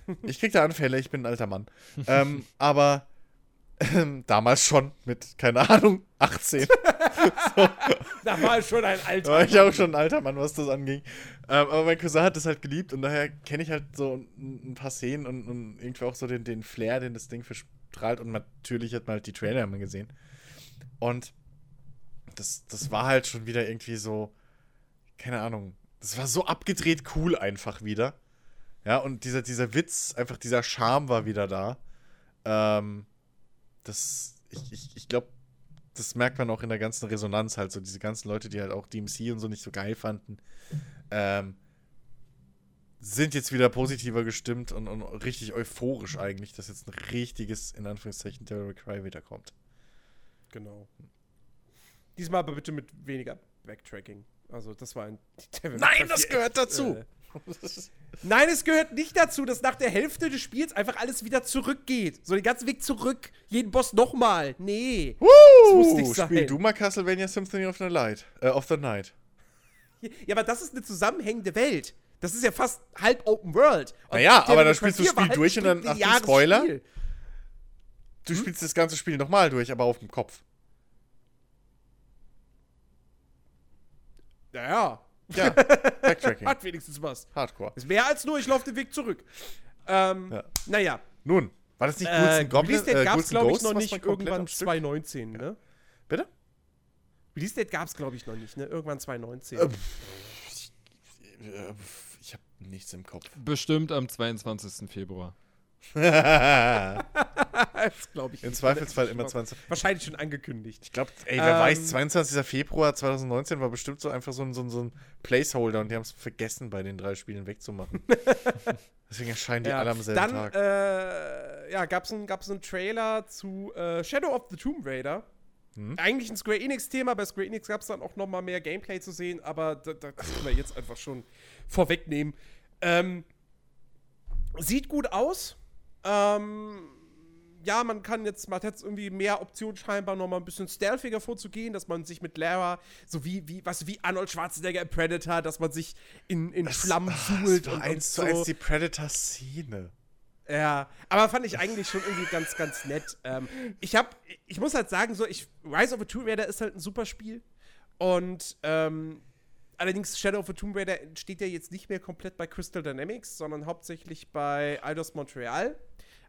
*laughs* ich krieg da Anfälle, ich bin ein alter Mann. ähm, aber Ähm, *laughs* damals schon mit, keine Ahnung, 18. *laughs* Da war ich schon ein Da alter. war ich auch schon ein alter Mann, was das anging. Ähm, aber mein Cousin hat das halt geliebt und daher kenne ich halt so ein, ein paar Szenen und, und irgendwie auch so den, den Flair, den das Ding verstrahlt. Und natürlich hat man halt die Trailer immer gesehen. Und das, das war halt schon wieder irgendwie so, keine Ahnung, das war so abgedreht cool einfach wieder. Ja, und dieser, dieser Witz, einfach dieser Charme war wieder da. Ähm, das, ich, ich, ich glaube, das merkt man auch in der ganzen Resonanz halt so. Diese ganzen Leute, die halt auch DMC und so nicht so geil fanden, ähm, sind jetzt wieder positiver gestimmt und, und richtig euphorisch eigentlich, dass jetzt ein richtiges, in Anführungszeichen, Devil May Cry wiederkommt. Genau. Diesmal aber bitte mit weniger Backtracking. Also, das war ein. *laughs* Devil Nein, das 4 gehört dazu. Äh, Nein, es gehört nicht dazu, dass nach der Hälfte des Spiels einfach alles wieder zurückgeht. So den ganzen Weg zurück. Jeden Boss nochmal. Nee. muss nicht sein. Spiel du mal Castlevania Symphony of the Light, äh, of the Night. Ja, aber das ist eine zusammenhängende Welt. Das ist ja fast halb Open World. Und Naja, aber dann spielst du 4 war Spiel halt durch und dann- Achtung, lineares Spoiler. Spiel. Du spielst das ganze Spiel nochmal durch, aber auf dem Kopf. Naja, Ja, *laughs* Backtracking. hat wenigstens was. Hardcore. Ist mehr als nur, ich laufe den Weg zurück. Ähm, Ja. naja. Nun, war das nicht Ghouls Äh, and Goblins? Release Date gab es, glaube ich, noch nicht irgendwann am Stück- 2019, ne? Bitte? Release Date gab es, glaube ich, noch nicht, ne? Irgendwann 2019. Äh, Äh, Ich habe nichts im Kopf. Bestimmt am 22. Februar. *laughs* *laughs* das glaube ich. Im. Zweifelsfall immer 20. Wahrscheinlich schon angekündigt. Ich glaube, ey, wer Ähm. weiß, 22. Februar 2019 war bestimmt so einfach so ein, so ein, so ein Placeholder und die haben es vergessen, bei den drei Spielen wegzumachen. *laughs* Deswegen erscheinen die alle am selben Dann Tag. Äh, ja, gab es einen, Trailer zu äh, Shadow of the Tomb Raider. Hm? Eigentlich ein Square Enix-Thema. Bei Square Enix gab es dann auch noch mal mehr Gameplay zu sehen, aber da, da, das können wir jetzt einfach schon vorwegnehmen. Ähm, sieht gut aus. Ähm, ja, man kann jetzt, man hat jetzt irgendwie mehr Optionen scheinbar noch mal ein bisschen stealthiger vorzugehen, dass man sich mit Lara, so wie, wie, was, wie Arnold Schwarzenegger im Predator, dass man sich in, in Flammen Ah, suhlt das und, eins zu so. eins die Predator-Szene. Ja, aber fand ich eigentlich schon irgendwie ganz, ganz nett. Ähm, ich hab, ich muss halt sagen, so, ich, Rise of the Tomb Raider ist halt ein super Spiel. Und, ähm, allerdings Shadow of the Tomb Raider steht ja jetzt nicht mehr komplett bei Crystal Dynamics, sondern hauptsächlich bei Eidos Montreal.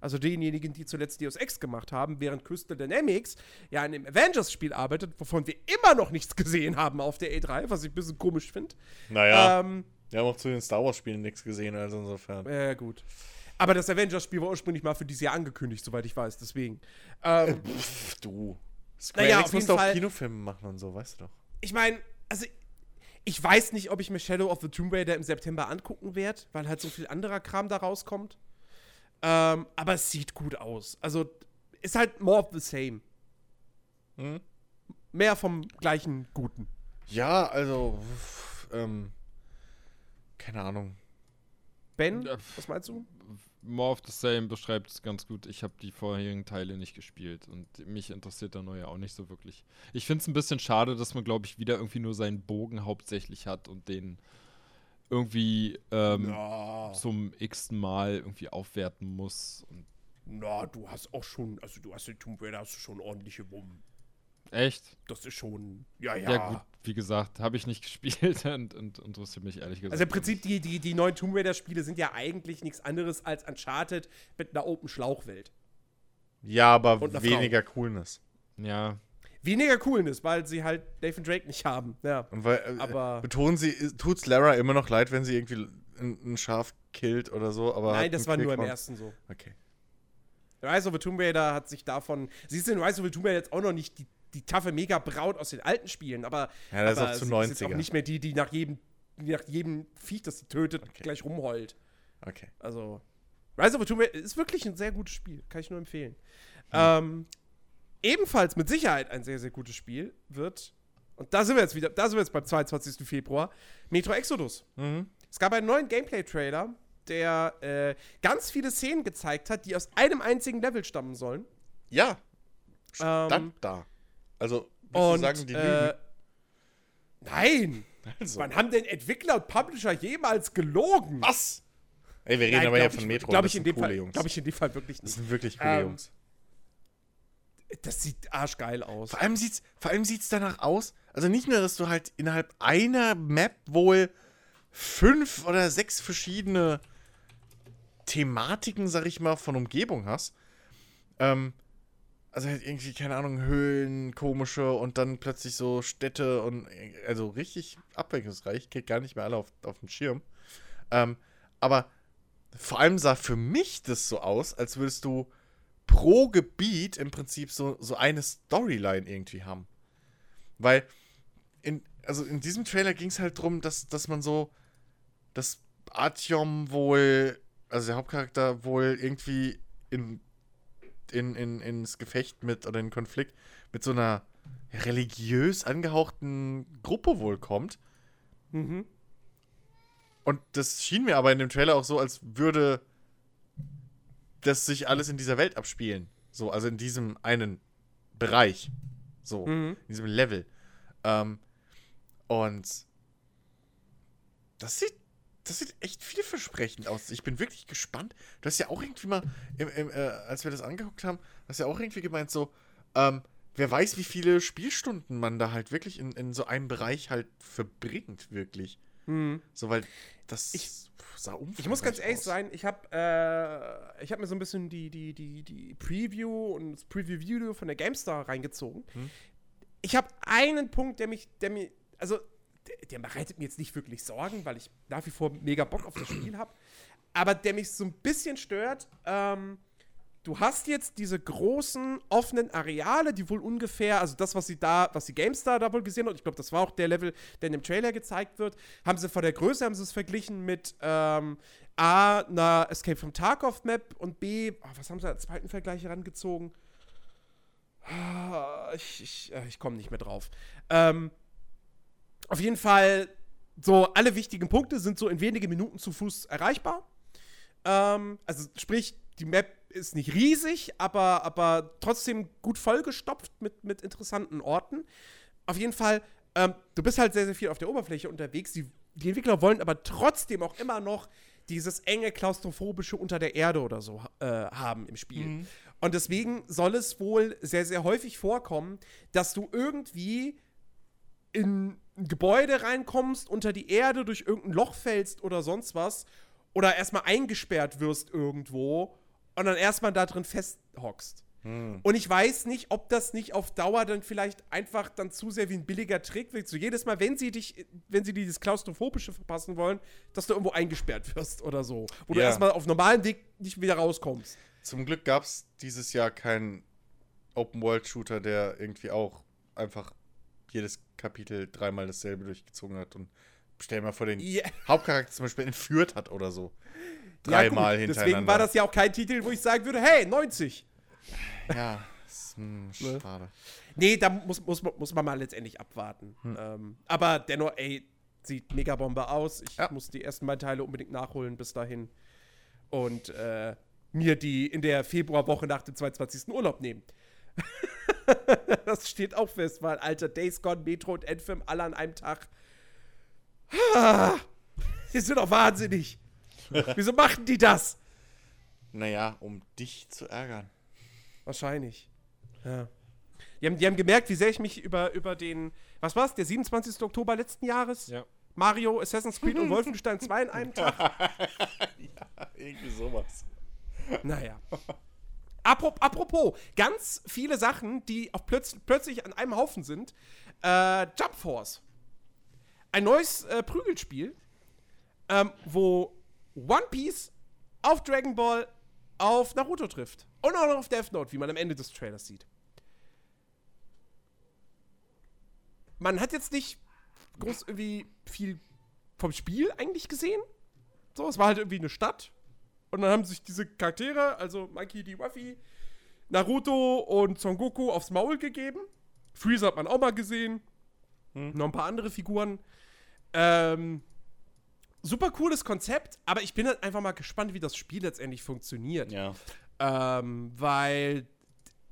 Also denjenigen, die zuletzt Deus Ex gemacht haben, während Crystal Dynamics ja an dem Avengers-Spiel arbeitet, wovon wir immer noch nichts gesehen haben auf der E3, was ich ein bisschen komisch finde. Naja, Ähm, wir haben auch zu den Star Wars-Spielen nichts gesehen, also insofern. Ja, gut. Aber das Avengers-Spiel war ursprünglich mal für dieses Jahr angekündigt, soweit ich weiß, deswegen. Ähm, Pff, du. Square Naja, Enix musste auch Kinofilme machen und so, weißt du doch. ich meine, also ich weiß nicht, ob ich mir Shadow of the Tomb Raider im September angucken werde, weil halt so viel anderer Kram da rauskommt. Ähm, aber es sieht gut aus. Also ist halt more of the same. Hm? Mehr vom gleichen Guten. Ja, also, pff, ähm, keine Ahnung. Ben, Ja, was meinst du? More of the Same beschreibt es ganz gut. Ich habe die vorherigen Teile nicht gespielt und mich interessiert der neue auch nicht so wirklich. Ich finde es ein bisschen schade, dass man, glaube ich, wieder irgendwie nur seinen Bogen hauptsächlich hat und den irgendwie ähm, Ja. zum x-ten Mal irgendwie aufwerten muss. Und Na, du hast auch schon, also du hast den Tomb Raider hast du schon ordentliche Wumm. echt? Das ist schon, ja, ja. Ja, gut, wie gesagt, habe ich nicht *laughs* gespielt und, und interessiert mich ehrlich gesagt. Also im Prinzip, die, die, die neuen Tomb Raider-Spiele sind ja eigentlich nichts anderes als Uncharted mit einer Open-Schlauchwelt. Ja, aber weniger Coolness. Ja, Weniger Coolness, weil sie halt Nathan Drake nicht haben. Ja. Und weil, äh, Aber- betonen sie, äh, tut's Lara immer noch leid, wenn sie irgendwie ein, ein Schaf killt oder so, aber. Nein, das war nur im ersten so. Okay. Rise of the Tomb Raider hat sich davon. Sie ist in Rise of the Tomb Raider jetzt auch noch nicht die, die taffe Mega-Braut aus den alten Spielen, aber. Ja, das ist auch zu sie ist jetzt 90er. auch nicht mehr die, die nach jedem, die nach jedem Viech, das sie tötet, Okay. gleich rumheult. Okay. Also, Rise of the Tomb Raider ist wirklich ein sehr gutes Spiel. Kann ich nur empfehlen. Hm. Ähm, ebenfalls mit Sicherheit ein sehr, sehr gutes Spiel wird, und da sind wir jetzt wieder, da sind wir jetzt beim 22. Februar, Metro Exodus. Mhm. Es gab einen neuen Gameplay-Trailer, der äh, ganz viele Szenen gezeigt hat, die aus einem einzigen Level stammen sollen. Ja. Ähm, Stand da. Also, willst und, du sagen, die äh, lügen? Nein! Also. Wann haben denn Entwickler und Publisher jemals gelogen? Was? Ey, wir reden Nein, aber ja glaub von Metro. glaub das ich in dem Fall, Jungs. Glaube ich in dem Fall wirklich das nicht. sind wirklich coole Ähm, Jungs. Das sieht arschgeil aus. Vor allem allem sieht's danach aus. Also nicht nur, dass du halt innerhalb einer Map wohl fünf oder sechs verschiedene Thematiken, sag ich mal, von Umgebung hast. Ähm, also halt irgendwie, keine Ahnung, Höhlen, komische und dann plötzlich so Städte und also richtig abwechslungsreich. Krieg gar nicht mehr alle auf, auf den Schirm. Ähm, aber vor allem sah für mich das so aus, als würdest du pro Gebiet im Prinzip so, so eine Storyline irgendwie haben. Weil in, also in diesem Trailer ging es halt darum, dass, dass man so, dass Artyom wohl, also der Hauptcharakter wohl irgendwie in, in, in, ins Gefecht mit oder in Konflikt mit so einer religiös angehauchten Gruppe wohl kommt. Mhm. Und das schien mir aber in dem Trailer auch so, als würde das sich alles in dieser Welt abspielen. So, also in diesem einen Bereich. So, Mhm. in diesem Level. Ähm, und das sieht, das sieht echt vielversprechend aus. Ich bin wirklich gespannt. Du hast ja auch irgendwie mal, im, im, äh, als wir das angeguckt haben, hast ja auch irgendwie gemeint, so, ähm, wer weiß, wie viele Spielstunden man da halt wirklich in, in so einem Bereich halt verbringt, wirklich. Mhm. So, weil das Ich- sah umfangreich Ich muss ganz ehrlich aus. sein, ich habe äh, ich hab mir so ein bisschen die, die, die, die Preview und das Preview-Video von der GameStar reingezogen. Hm. Ich habe einen Punkt, der mich, der mir, also der, der bereitet mir jetzt nicht wirklich Sorgen, weil ich nach wie vor mega Bock auf das Spiel habe, aber der mich so ein bisschen stört. Ähm, du hast jetzt diese großen offenen Areale, die wohl ungefähr, also das, was sie da, was die GameStar da wohl gesehen hat, ich glaube, das war auch der Level, der in dem Trailer gezeigt wird, haben sie von der Größe, haben sie es verglichen mit ähm, A, einer Escape from Tarkov Map und B, ah, was haben sie als zweiten Vergleich herangezogen? Ah, Ich, ich, äh, ich komme nicht mehr drauf. Ähm, auf jeden Fall, so alle wichtigen Punkte sind so in wenigen Minuten zu Fuß erreichbar. Ähm, also sprich, die Map ist nicht riesig, aber, aber trotzdem gut vollgestopft mit, mit interessanten Orten. Auf jeden Fall, ähm, du bist halt sehr, sehr viel auf der Oberfläche unterwegs. Die, die Entwickler wollen aber trotzdem auch immer noch dieses enge klaustrophobische unter der Erde oder so äh, haben im Spiel. Und deswegen soll es wohl sehr, sehr häufig vorkommen, dass du irgendwie in ein Gebäude reinkommst, unter die Erde durch irgendein Loch fällst oder sonst was oder erstmal eingesperrt wirst irgendwo und dann erstmal da drin festhockst. Und ich weiß nicht, ob das nicht auf Dauer dann vielleicht einfach dann zu sehr wie ein billiger Trick wird. So jedes Mal, wenn sie dich, wenn sie dieses Klaustrophobische verpassen wollen, dass du irgendwo eingesperrt wirst oder so. Wo du Ja. erstmal auf normalem Weg nicht wieder rauskommst. Zum Glück gab es dieses Jahr keinen Open-World-Shooter, der irgendwie auch einfach jedes Kapitel dreimal dasselbe durchgezogen hat und stell dir mal vor, den Ja. Hauptcharakter zum Beispiel entführt hat oder so. Ja, Dreimal gut, hintereinander. Deswegen war das ja auch kein Titel, wo ich sagen würde, hey, 90. Ja, ist, hm, *laughs* Ne? schade. Nee, da muss, muss, man- muss man mal letztendlich abwarten. Hm. Ähm, aber dennoch, ey, sieht mega Bombe aus. Ich Ja. muss die ersten beiden Teile unbedingt nachholen bis dahin. Und äh, mir die in der Februarwoche nach dem 22. Urlaub nehmen. *laughs* das steht auch fest, weil, alter, Days Gone, Metro und Endfilm alle an einem Tag. Ah, *laughs* die sind doch wahnsinnig. *laughs* Wieso machen die das? Naja, um dich zu ärgern. Wahrscheinlich. Ja. Die haben, die haben gemerkt, wie sehr ich mich über, über den, was war's, der 27. Oktober letzten Jahres? Ja. Mario, Assassin's Creed und *laughs* Wolfenstein 2 in einem Tag? *laughs* Irgendwie sowas. Naja. Apropos, apropos, ganz viele Sachen, die auf plötz plötzlich an einem Haufen sind. Äh, Jump Force. Ein neues äh, Prügelspiel, ähm, wo One Piece auf Dragon Ball auf Naruto trifft. Und auch noch auf Death Note, wie man am Ende des Trailers sieht. Man hat jetzt nicht groß irgendwie viel vom Spiel eigentlich gesehen. So, es war halt irgendwie eine Stadt. Und dann haben sich diese Charaktere, also Monkey D. Ruffy, Naruto und Son Goku aufs Maul gegeben. Freezer hat man auch mal gesehen. Noch ein paar andere Figuren. Ähm, super cooles Konzept, aber ich bin halt einfach mal gespannt, wie das Spiel letztendlich funktioniert. Ja. Ähm, weil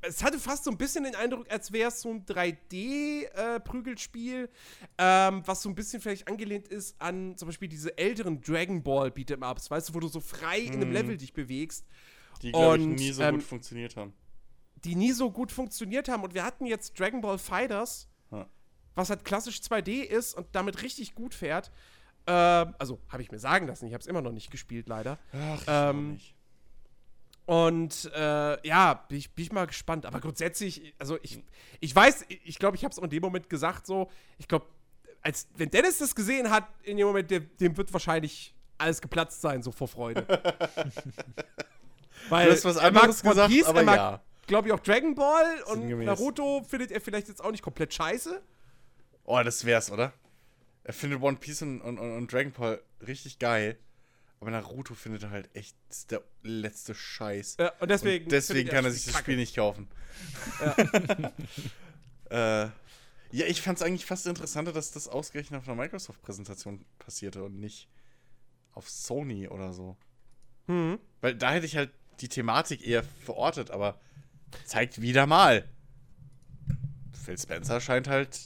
es hatte fast so ein bisschen den Eindruck, als wäre es so ein 3D-Prügelspiel, ähm, was so ein bisschen vielleicht angelehnt ist an zum Beispiel diese älteren Dragon Ball Beat'em-Ups, weißt du, wo du so frei in einem Level dich bewegst. Die, glaube ich, nie so ähm, gut funktioniert haben. die nie so gut funktioniert haben. Und wir hatten jetzt Dragon Ball Fighters, Ja. was halt klassisch 2D ist und damit richtig gut fährt. Ähm, also, habe ich mir sagen lassen. Ich habe es immer noch nicht gespielt, leider. Ach, ich Ähm, nicht. Und äh, ja, bin ich, bin ich mal gespannt. Aber grundsätzlich, also ich, ich weiß, ich glaube, ich habe es auch in dem Moment gesagt, so, ich glaube, als wenn Dennis das gesehen hat, in dem Moment, dem, dem wird wahrscheinlich alles geplatzt sein, so vor Freude. *laughs* Weil Du hast was er anderes gesagt, Piece, aber er mag, ja. glaube ich, auch Dragon Ball und. Naruto findet er vielleicht jetzt auch nicht komplett scheiße. Oh, das wär's, oder? Er findet One Piece und, und, und Dragon Ball richtig geil. Aber Naruto findet er halt echt der letzte Scheiß. Äh, und deswegen, Und deswegen kann er sich das Kacke. Spiel nicht kaufen. *laughs* äh, ja, ich fand's eigentlich fast interessanter, dass das ausgerechnet auf einer Microsoft-Präsentation passierte und nicht auf Sony oder so. Mhm. Weil da hätte ich halt die Thematik eher verortet, aber zeigt wieder mal. Phil Spencer scheint halt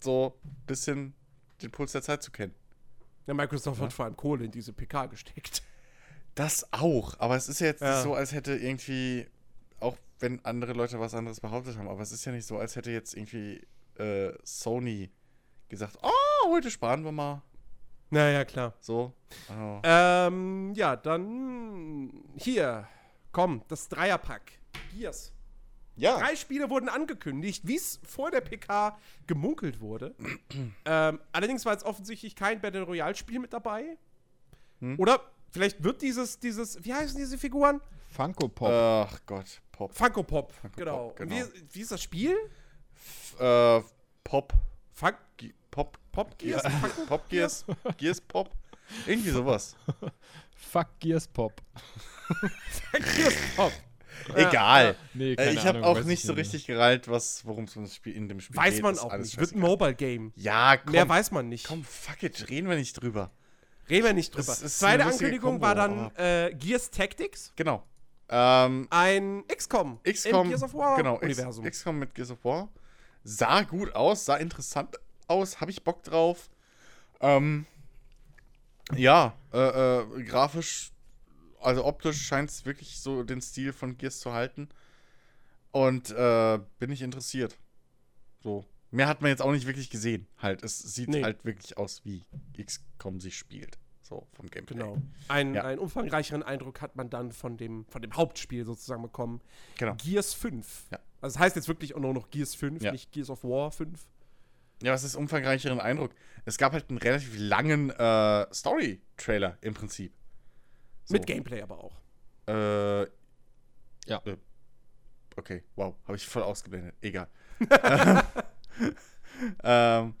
so ein bisschen den Puls der Zeit zu kennen. Ja, Microsoft hat vor allem Kohle in diese PK gesteckt. Das auch, aber es ist ja jetzt Ja. nicht so, als hätte irgendwie, auch wenn andere Leute was anderes behauptet haben, aber es ist ja nicht so, als hätte jetzt irgendwie äh, Sony gesagt, oh, heute sparen wir mal. Naja, klar. So. Oh. Ähm, ja, dann hier. Komm, das Dreierpack. Gears. Ja. Drei Spiele wurden angekündigt, wie es vor der PK gemunkelt wurde. *clears throat* ähm, allerdings war jetzt offensichtlich kein Battle Royale-Spiel mit dabei. Hm? Oder vielleicht wird dieses, dieses, wie heißen diese Figuren? Funko Pop. Ach Gott, Pop. Funko Pop. Funko genau. Pop, Und genau. Wie, wie ist das Spiel? F äh, Pop. Fun Ge Pop. Pop Gears? Funko Pop Gears. *laughs* Gears Pop. Irgendwie sowas. Fuck Gears Pop. Gears Pop. Egal. Nee, Äh, ich habe auch weiß nicht ich so richtig gereilt, was, worum es in dem Spiel Weiß geht. man Ist auch nicht. Wird ein scheißegal. Mobile-Game. Ja, komm. Mehr weiß man nicht. Komm, fuck it, reden wir nicht drüber. Reden wir nicht drüber. Zweite Ankündigung Kombo, war dann äh, Gears Tactics. Genau. Ähm, Ein XCOM. XCOM, Gears of War genau, Universum. XCOM mit Gears of War. Sah gut aus, sah interessant aus, habe ich Bock drauf. Ähm, ja, äh, äh, grafisch, also optisch scheint es wirklich so den Stil von Gears zu halten. Und äh, bin ich interessiert. So. Mehr hat man jetzt auch nicht wirklich gesehen. Halt, es sieht Nee. halt wirklich aus, wie XCOM sich spielt. So, vom Gameplay. Genau. Ein, Ja. einen umfangreicheren Eindruck hat man dann von dem, von dem Hauptspiel sozusagen bekommen. Genau. Gears 5. Ja. Also es heißt jetzt wirklich auch nur noch Gears 5, Ja. nicht Gears of War 5. Ja, was ist umfangreicheren Eindruck? Es gab halt einen relativ langen äh, Story-Trailer im Prinzip. So. Mit Gameplay aber auch. Äh, Ja. Äh, okay, wow, habe ich voll ausgeblendet. Egal. *laughs* *laughs* ähm,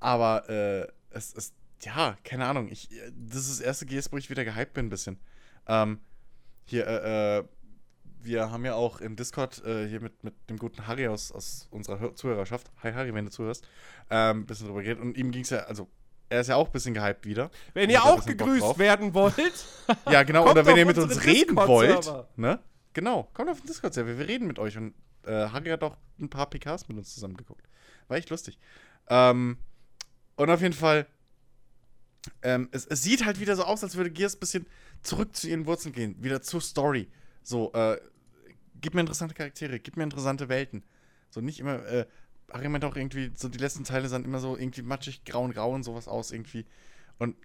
aber äh, es ist, ja, keine Ahnung. Ich, äh, das ist das erste GS, wo ich wieder gehypt bin, ein bisschen. Ähm, hier, äh, äh, wir haben ja auch im Discord äh, hier mit, mit dem guten Harry aus, aus unserer Hör Zuhörerschaft, hi Harry, wenn du zuhörst, ähm, ein bisschen drüber geredet. Und ihm ging es ja, also, er ist ja auch ein bisschen gehypt wieder. Wenn ihr auch gegrüßt werden wollt, *laughs* Ja, genau. Oder wenn ihr mit uns reden wollt, ne? Genau, kommt auf den Discord-Server. Wir reden mit euch. Und äh, Harry hat auch ein paar PKs mit uns zusammen geguckt. War echt lustig. Ähm, und auf jeden Fall, ähm, es, es sieht halt wieder so aus, als würde Gears ein bisschen zurück zu ihren Wurzeln gehen. Wieder zur Story. So, äh, gib mir interessante Charaktere, gib mir interessante Welten. So nicht immer, äh, Harry meint auch irgendwie, so die letzten Teile sahen immer so irgendwie matschig, grau und grau und sowas aus irgendwie. Und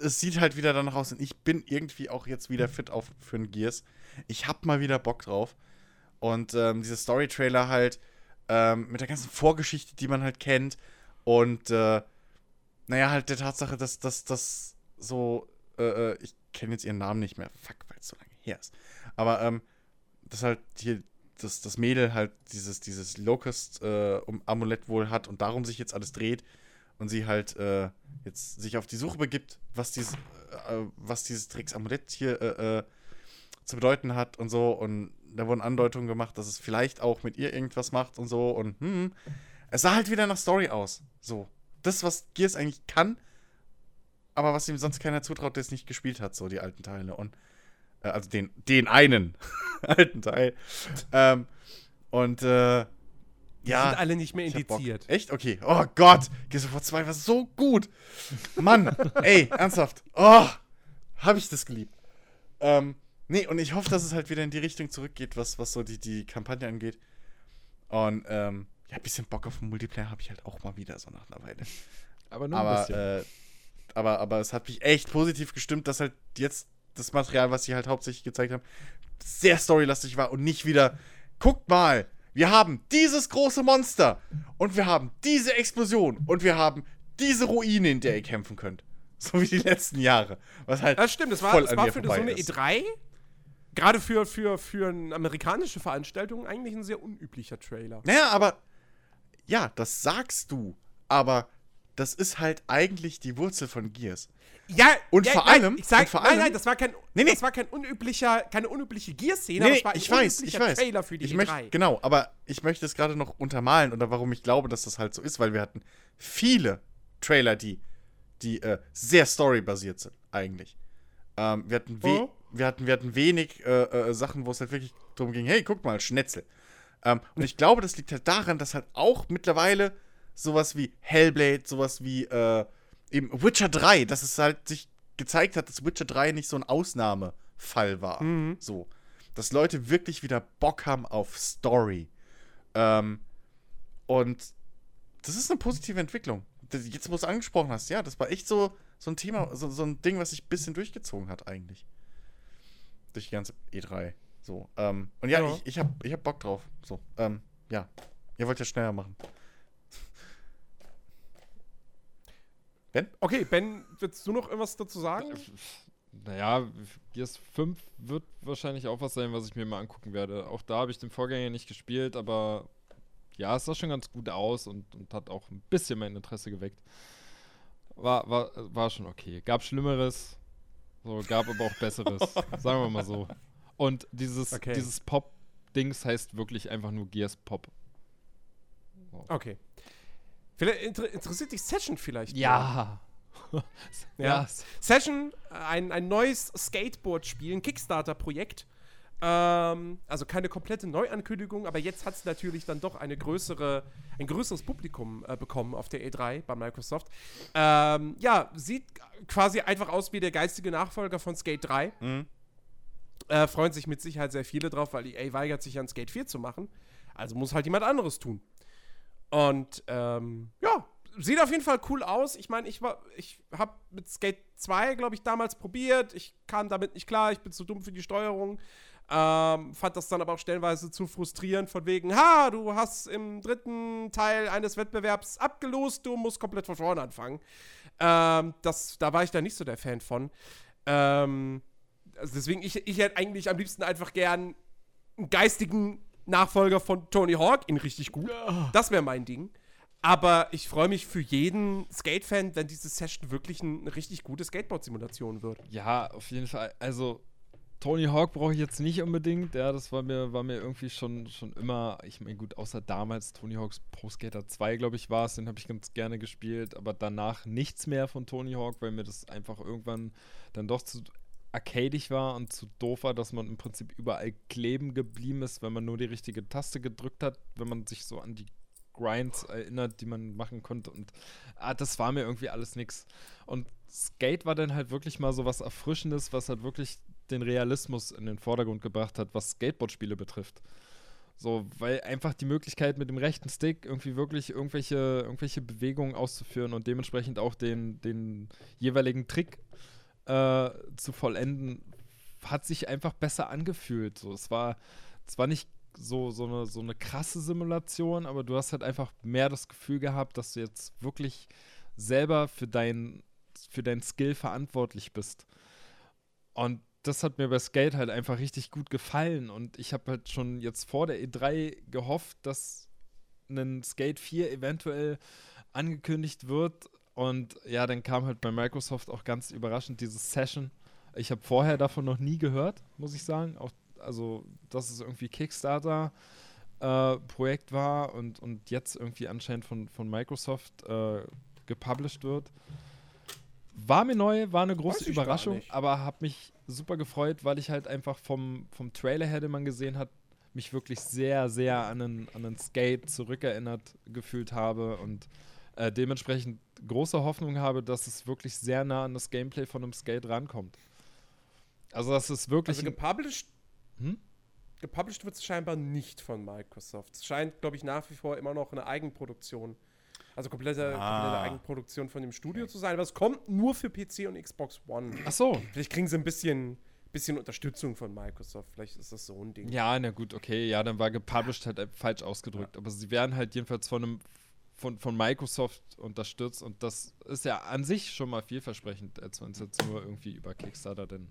es sieht halt wieder danach aus und ich bin irgendwie auch jetzt wieder fit auf für ein Gears. Ich hab mal wieder Bock drauf. Und ähm, diese Story-Trailer halt ähm, mit der ganzen Vorgeschichte, die man halt kennt. Und äh, naja, halt der Tatsache, dass das so, äh, äh, ich kenne jetzt ihren Namen nicht mehr, fuck, weil es so lange her ist. Aber ähm, dass halt hier das, das Mädel halt dieses, dieses Locust äh, wohl hat und darum sich jetzt alles dreht und sie halt äh, jetzt sich auf die Suche begibt, was dieses, äh, was dieses Tricks Amulett hier äh, äh, zu bedeuten hat und so. Und da wurden Andeutungen gemacht, dass es vielleicht auch mit ihr irgendwas macht und so. Und hm, es sah halt wieder nach Story aus. So. Das, was Gears eigentlich kann, aber was ihm sonst keiner zutraut, der es nicht gespielt hat, so die alten Teile. Und äh, also den, den einen *laughs* alten Teil. ähm, und äh, die ja. sind alle nicht mehr indiziert. Echt? Okay. Oh Gott. Gears of War 2 war so gut. Mann. *laughs* ey, ernsthaft. Oh, hab ich das geliebt. Ähm, Nee, und ich hoffe, dass es halt wieder in die Richtung zurückgeht, was, was so die, die Kampagne angeht. Und ähm, ja, ein bisschen Bock auf den Multiplayer habe ich halt auch mal wieder so nach einer Weile. Aber nur ein Aber, bisschen. äh, aber, aber es hat mich echt positiv gestimmt, dass halt jetzt das Material, was sie halt hauptsächlich gezeigt haben, sehr storylastig war und nicht wieder, guckt mal, wir haben dieses große Monster und wir haben diese Explosion und wir haben diese Ruine, in der ihr kämpfen könnt. *laughs* So wie die letzten Jahre. Was halt Das stimmt, das war, voll das war für so eine ist. E3, gerade für, für, für eine amerikanische Veranstaltung, eigentlich ein sehr unüblicher Trailer. Naja, aber ja, das sagst du, aber das ist halt eigentlich die Wurzel von Gears. Ja, Und ja, vor nein, allem- ich sag, vor nein, allem- nein, das war kein, Nee, nee. das war kein unüblicher, keine unübliche Gear-Szene, Nee, aber nee, es war ein ich weiß, ich weiß. Trailer für die ich E3. möchte, genau, aber ich möchte es gerade noch untermalen oder warum ich glaube, dass das halt so ist, weil wir hatten viele Trailer, die, die äh, sehr storybasiert sind, eigentlich. Ähm, wir, hatten we Oh. wir, hatten, wir hatten wenig äh, äh, Sachen, wo es halt wirklich darum ging, hey, guck mal, Schnetzel. Ähm, und ich glaube, das liegt halt daran, dass halt auch mittlerweile sowas wie Hellblade, sowas wie äh, eben Witcher 3, dass es halt sich gezeigt hat, dass Witcher 3 nicht so ein Ausnahmefall war. Mhm. So. Dass Leute wirklich wieder Bock haben auf Story. Ähm, und das ist eine positive Entwicklung. Jetzt, wo du es angesprochen hast, ja, das war echt so, so ein Thema, so, so ein Ding, was sich ein bisschen durchgezogen hat, eigentlich. Durch die ganze E3. So. Ähm, und ja, Ja. ich, ich hab, ich hab Bock drauf. So. Ähm, ja. Ihr wollt ja schneller machen. Okay, Ben, willst du noch irgendwas dazu sagen? Naja, Gears 5 wird wahrscheinlich auch was sein, was ich mir mal angucken werde. Auch da habe ich den Vorgänger nicht gespielt, aber ja, es sah schon ganz gut aus und, und hat auch ein bisschen mein Interesse geweckt. War, war, war schon okay. Gab Schlimmeres, so, gab aber auch Besseres. *laughs* sagen wir mal so. Und dieses, Okay. dieses Pop-Dings heißt wirklich einfach nur Gears Pop. Okay. Vielleicht inter interessiert dich Session vielleicht? Ja. *laughs* Ja. Session, ein, ein neues Skateboard-Spiel, ein Kickstarter-Projekt. Ähm, also keine komplette Neuankündigung, aber jetzt hat es natürlich dann doch eine größere, ein größeres Publikum äh, bekommen auf der E3 bei Microsoft. Ähm, ja, sieht quasi einfach aus wie der geistige Nachfolger von Skate 3. Mhm. Äh, freuen sich mit Sicherheit sehr viele drauf, weil EA weigert sich an Skate 4 zu machen. Also muss halt jemand anderes tun. Und ähm, ja, sieht auf jeden Fall cool aus. Ich meine, ich war, ich habe mit Skate 2, glaube ich, damals probiert. Ich kam damit nicht klar, ich bin zu dumm für die Steuerung. Ähm, fand das dann aber auch stellenweise zu frustrierend, von wegen, ha, du hast im dritten Teil eines Wettbewerbs abgelost, du musst komplett von vorne anfangen. Ähm, das, da war ich da nicht so der Fan von. Ähm, also deswegen, ich, ich hätte eigentlich am liebsten einfach gern einen geistigen Nachfolger von Tony Hawk, in richtig gut. Das wäre mein Ding. Aber ich freue mich für jeden Skate-Fan, wenn diese Session wirklich ein- eine richtig gute Skateboard-Simulation wird. Ja, auf jeden Fall. Also, Tony Hawk brauche ich jetzt nicht unbedingt. Ja, das war mir, war mir irgendwie schon, schon immer. Ich meine, gut, außer damals Tony Hawks Pro Skater 2, glaube ich, war es. Den habe ich ganz gerne gespielt. Aber danach nichts mehr von Tony Hawk, weil mir das einfach irgendwann dann doch zu arcadig war und zu doof war, dass man im Prinzip überall kleben geblieben ist, wenn man nur die richtige Taste gedrückt hat, wenn man sich so an die Grinds erinnert, die man machen konnte. Und ah, das war mir irgendwie alles nix. Und Skate war dann halt wirklich mal so was Erfrischendes, was halt wirklich den Realismus in den Vordergrund gebracht hat, was Skateboard-Spiele betrifft. So, weil einfach die Möglichkeit mit dem rechten Stick irgendwie wirklich irgendwelche, irgendwelche Bewegungen auszuführen und dementsprechend auch den, den jeweiligen Trick äh, zu vollenden, hat sich einfach besser angefühlt. So, es war zwar nicht so, so, eine, so eine krasse Simulation, aber du hast halt einfach mehr das Gefühl gehabt, dass du jetzt wirklich selber für dein, für dein Skill verantwortlich bist. Und das hat mir bei Skate halt einfach richtig gut gefallen. Und ich habe halt schon jetzt vor der E3 gehofft, dass ein Skate 4 eventuell angekündigt wird. Und ja, dann kam halt bei Microsoft auch ganz überraschend dieses Session. Ich habe vorher davon noch nie gehört, muss ich sagen. Auch, also, dass es irgendwie Kickstarter-Projekt war und, und jetzt irgendwie anscheinend von, von Microsoft äh, gepublished wird. War mir neu, war eine große Überraschung, aber habe mich super gefreut, weil ich halt einfach vom, vom Trailer her, den man gesehen hat, mich wirklich sehr, sehr an einen, an einen Skate zurückerinnert gefühlt habe und äh, dementsprechend große Hoffnung habe, dass es wirklich sehr nah an das Gameplay von einem Skate rankommt. Also das ist wirklich. Also gepublished, Hm? gepublished wird es scheinbar nicht von Microsoft. Es scheint, glaube ich, nach wie vor immer noch eine Eigenproduktion. Also komplette, Ah. komplette Eigenproduktion von dem Studio zu sein. Aber es kommt nur für PC und Xbox One. Ach so. Vielleicht kriegen sie ein bisschen, bisschen Unterstützung von Microsoft. Vielleicht ist das so ein Ding. Ja, na gut, okay. Ja, dann war gepublished halt äh, falsch ausgedrückt. Aber sie werden halt jedenfalls von einem von, von Microsoft unterstützt und das ist ja an sich schon mal vielversprechend, als wenn es jetzt nur irgendwie über Kickstarter denn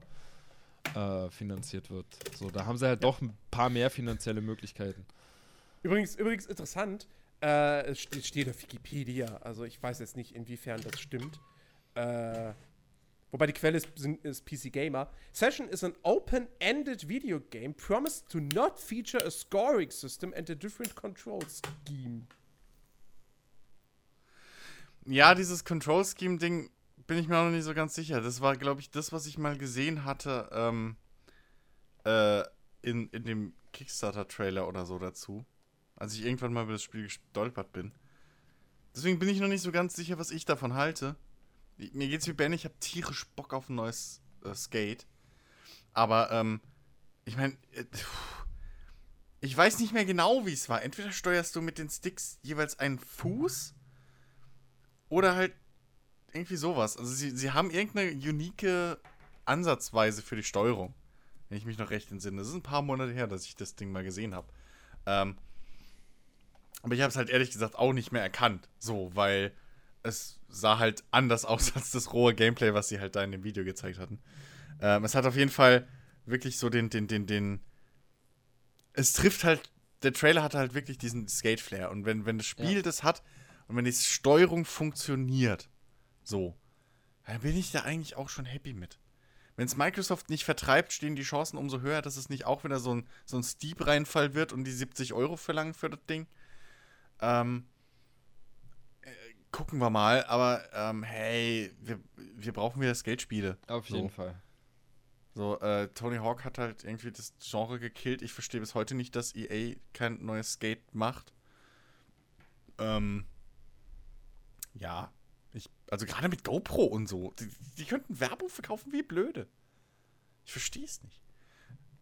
äh, finanziert wird. So, da haben sie halt doch ein paar mehr finanzielle Möglichkeiten. Übrigens, übrigens interessant, äh, es steht, steht auf Wikipedia, also ich weiß jetzt nicht, inwiefern das stimmt. Äh, wobei die Quelle ist, ist PC Gamer. Session is an open-ended video game promised to not feature a scoring system and a different control scheme. Ja, dieses Control Scheme Ding bin ich mir auch noch nicht so ganz sicher. Das war, glaube ich, das, was ich mal gesehen hatte ähm, äh, in, in dem Kickstarter-Trailer oder so dazu. Als ich irgendwann mal über das Spiel gestolpert bin. Deswegen bin ich noch nicht so ganz sicher, was ich davon halte. Mir geht's wie Ben, ich habe tierisch Bock auf ein neues äh, Skate. Aber, ähm, ich meine, äh, ich weiß nicht mehr genau, wie es war. Entweder steuerst du mit den Sticks jeweils einen Fuß oder halt irgendwie sowas. Also sie, sie haben irgendeine unique Ansatzweise für die Steuerung. Wenn ich mich noch recht entsinne. Das ist ein paar Monate her, dass ich das Ding mal gesehen habe. Ähm, aber ich habe es halt ehrlich gesagt auch nicht mehr erkannt. So, weil es sah halt anders *laughs* aus als das rohe Gameplay, was sie halt da in dem Video gezeigt hatten. Ähm, es hat auf jeden Fall wirklich so den, den, den, den. Es trifft halt. Der Trailer hat halt wirklich diesen Skate-Flair. Und wenn, wenn das Spiel Ja. das hat und wenn die Steuerung funktioniert, so, dann bin ich da eigentlich auch schon happy mit. Wenn es Microsoft nicht vertreibt, stehen die Chancen umso höher, dass es nicht auch wieder so ein, so ein Steep-Reinfall wird und die 70 Euro verlangen für das Ding. Ähm, äh, gucken wir mal, aber ähm, hey, wir, wir brauchen wieder Skate-Spiele. Auf So. jeden Fall. So, äh, Tony Hawk hat halt irgendwie das Genre gekillt. Ich verstehe bis heute nicht, dass EA kein neues Skate macht. Ähm, ja. Ich, also gerade mit GoPro und so. Die, die könnten Werbung verkaufen wie blöde. Ich verstehe es nicht.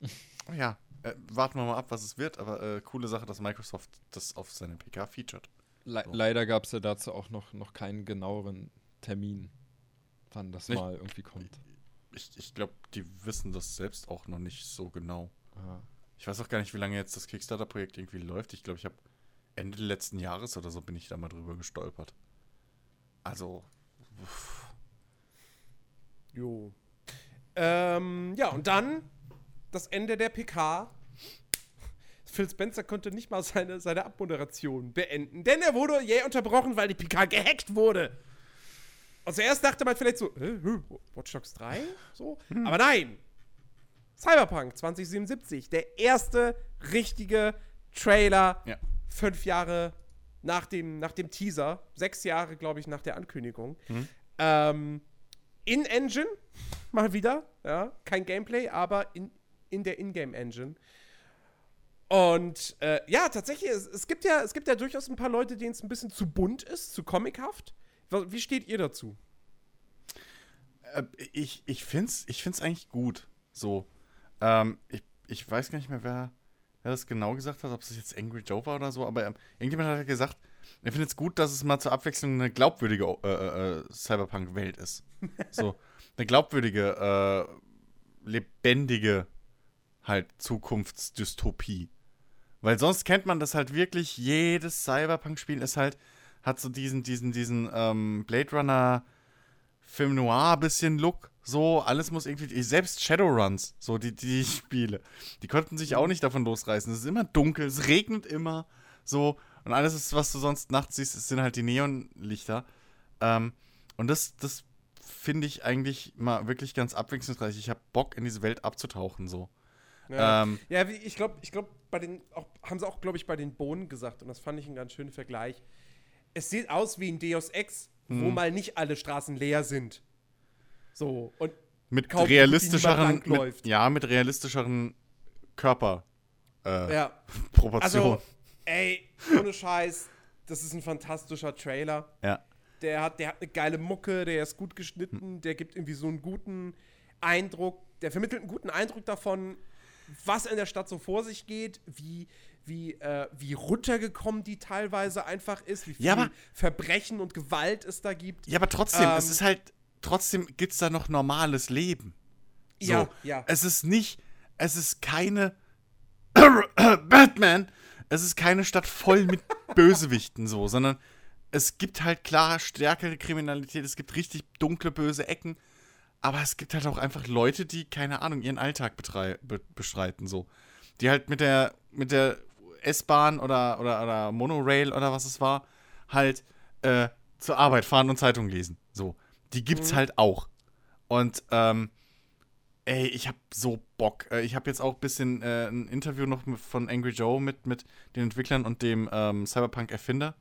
*laughs* Ja, äh, warten wir mal ab, was es wird, aber äh, coole Sache, dass Microsoft das auf seine PK featured. Le So. Leider gab es ja dazu auch noch, noch keinen genaueren Termin, wann das Nicht- mal irgendwie kommt. Ich, ich glaube, die wissen das selbst auch noch nicht so genau. Ja. Ich weiß auch gar nicht, wie lange jetzt das Kickstarter-Projekt irgendwie läuft. Ich glaube, ich habe Ende letzten Jahres oder so bin ich da mal drüber gestolpert. Also, uff. Jo. Ähm, ja, und dann das Ende der PK. Phil Spencer konnte nicht mal seine, seine Abmoderation beenden, denn er wurde jäh unterbrochen, weil die PK gehackt wurde. Und zuerst dachte man vielleicht so, äh, Watch Dogs 3? So? Aber nein! Cyberpunk 2077, der erste richtige Trailer ja. fünf Jahre nach dem, nach dem Teaser, sechs Jahre, glaube ich, nach der Ankündigung. Ähm, in Engine, *laughs* mal wieder, ja, kein Gameplay, aber in, in der Ingame-Engine. Und äh, ja, tatsächlich, es, es, gibt ja, es gibt ja durchaus ein paar Leute, denen es ein bisschen zu bunt ist, zu comichaft. Wie steht ihr dazu? Äh, ich ich finde es ich find's eigentlich gut. So. Ähm, ich, ich weiß gar nicht mehr, wer, wer das genau gesagt hat, ob es jetzt Angry Joe war oder so, aber ähm, irgendjemand hat ja gesagt, er findet es gut, dass es mal zur Abwechslung eine glaubwürdige äh, äh, äh, Cyberpunk-Welt ist. *laughs* so. Eine glaubwürdige, äh, lebendige halt Zukunftsdystopie. Weil sonst kennt man das halt wirklich, jedes Cyberpunk-Spiel ist halt, hat so diesen, diesen, diesen ähm, Blade Runner Film Noir bisschen Look, so, alles muss irgendwie, selbst Shadowruns, so die, die ich *laughs* spiele, die konnten sich auch nicht davon losreißen. Es ist immer dunkel, es regnet immer, so, und alles, ist, was du sonst nachts siehst, sind halt die Neonlichter. Ähm, und das, das finde ich eigentlich mal wirklich ganz abwechslungsreich. Ich habe Bock, in diese Welt abzutauchen, so. Ja, Ähm, ja ich glaube, ich glaub, bei den, auch, haben sie auch, glaube ich, bei den Bohnen gesagt, und das fand ich einen ganz schönen Vergleich. Es sieht aus wie ein Deus Ex, wo mal nicht alle Straßen leer sind. So, und mit kaum realistischeren, mit, ja, mit realistischeren Körper. Äh, ja, *laughs* Proportionen. also, ey, ohne Scheiß, das ist ein fantastischer Trailer. ja. Der hat, der hat eine geile Mucke, der ist gut geschnitten, der gibt irgendwie so einen guten Eindruck. der vermittelt einen guten Eindruck davon, was in der Stadt so vor sich geht, wie, wie, äh, wie runtergekommen die teilweise einfach ist, wie viel Ja, aber- Verbrechen und Gewalt es da gibt. Ja, aber trotzdem, es Ähm, ist halt, trotzdem gibt es da noch normales Leben. So. Ja, ja. Es ist nicht, es ist keine *coughs* Batman, es ist keine Stadt voll mit *laughs* Bösewichten so, sondern es gibt halt klar stärkere Kriminalität, es gibt richtig dunkle, böse Ecken, aber es gibt halt auch einfach Leute, die, keine Ahnung, ihren Alltag betrei- be bestreiten so. Die halt mit der, mit der S-Bahn oder, oder, oder Monorail oder was es war, halt äh, zur Arbeit fahren und Zeitung lesen. So. Die gibt's halt auch. Und ähm, ey, ich hab so Bock. Äh, Ich habe jetzt auch ein bisschen äh, ein Interview noch von Angry Joe mit, mit den Entwicklern und dem ähm, Cyberpunk-Erfinder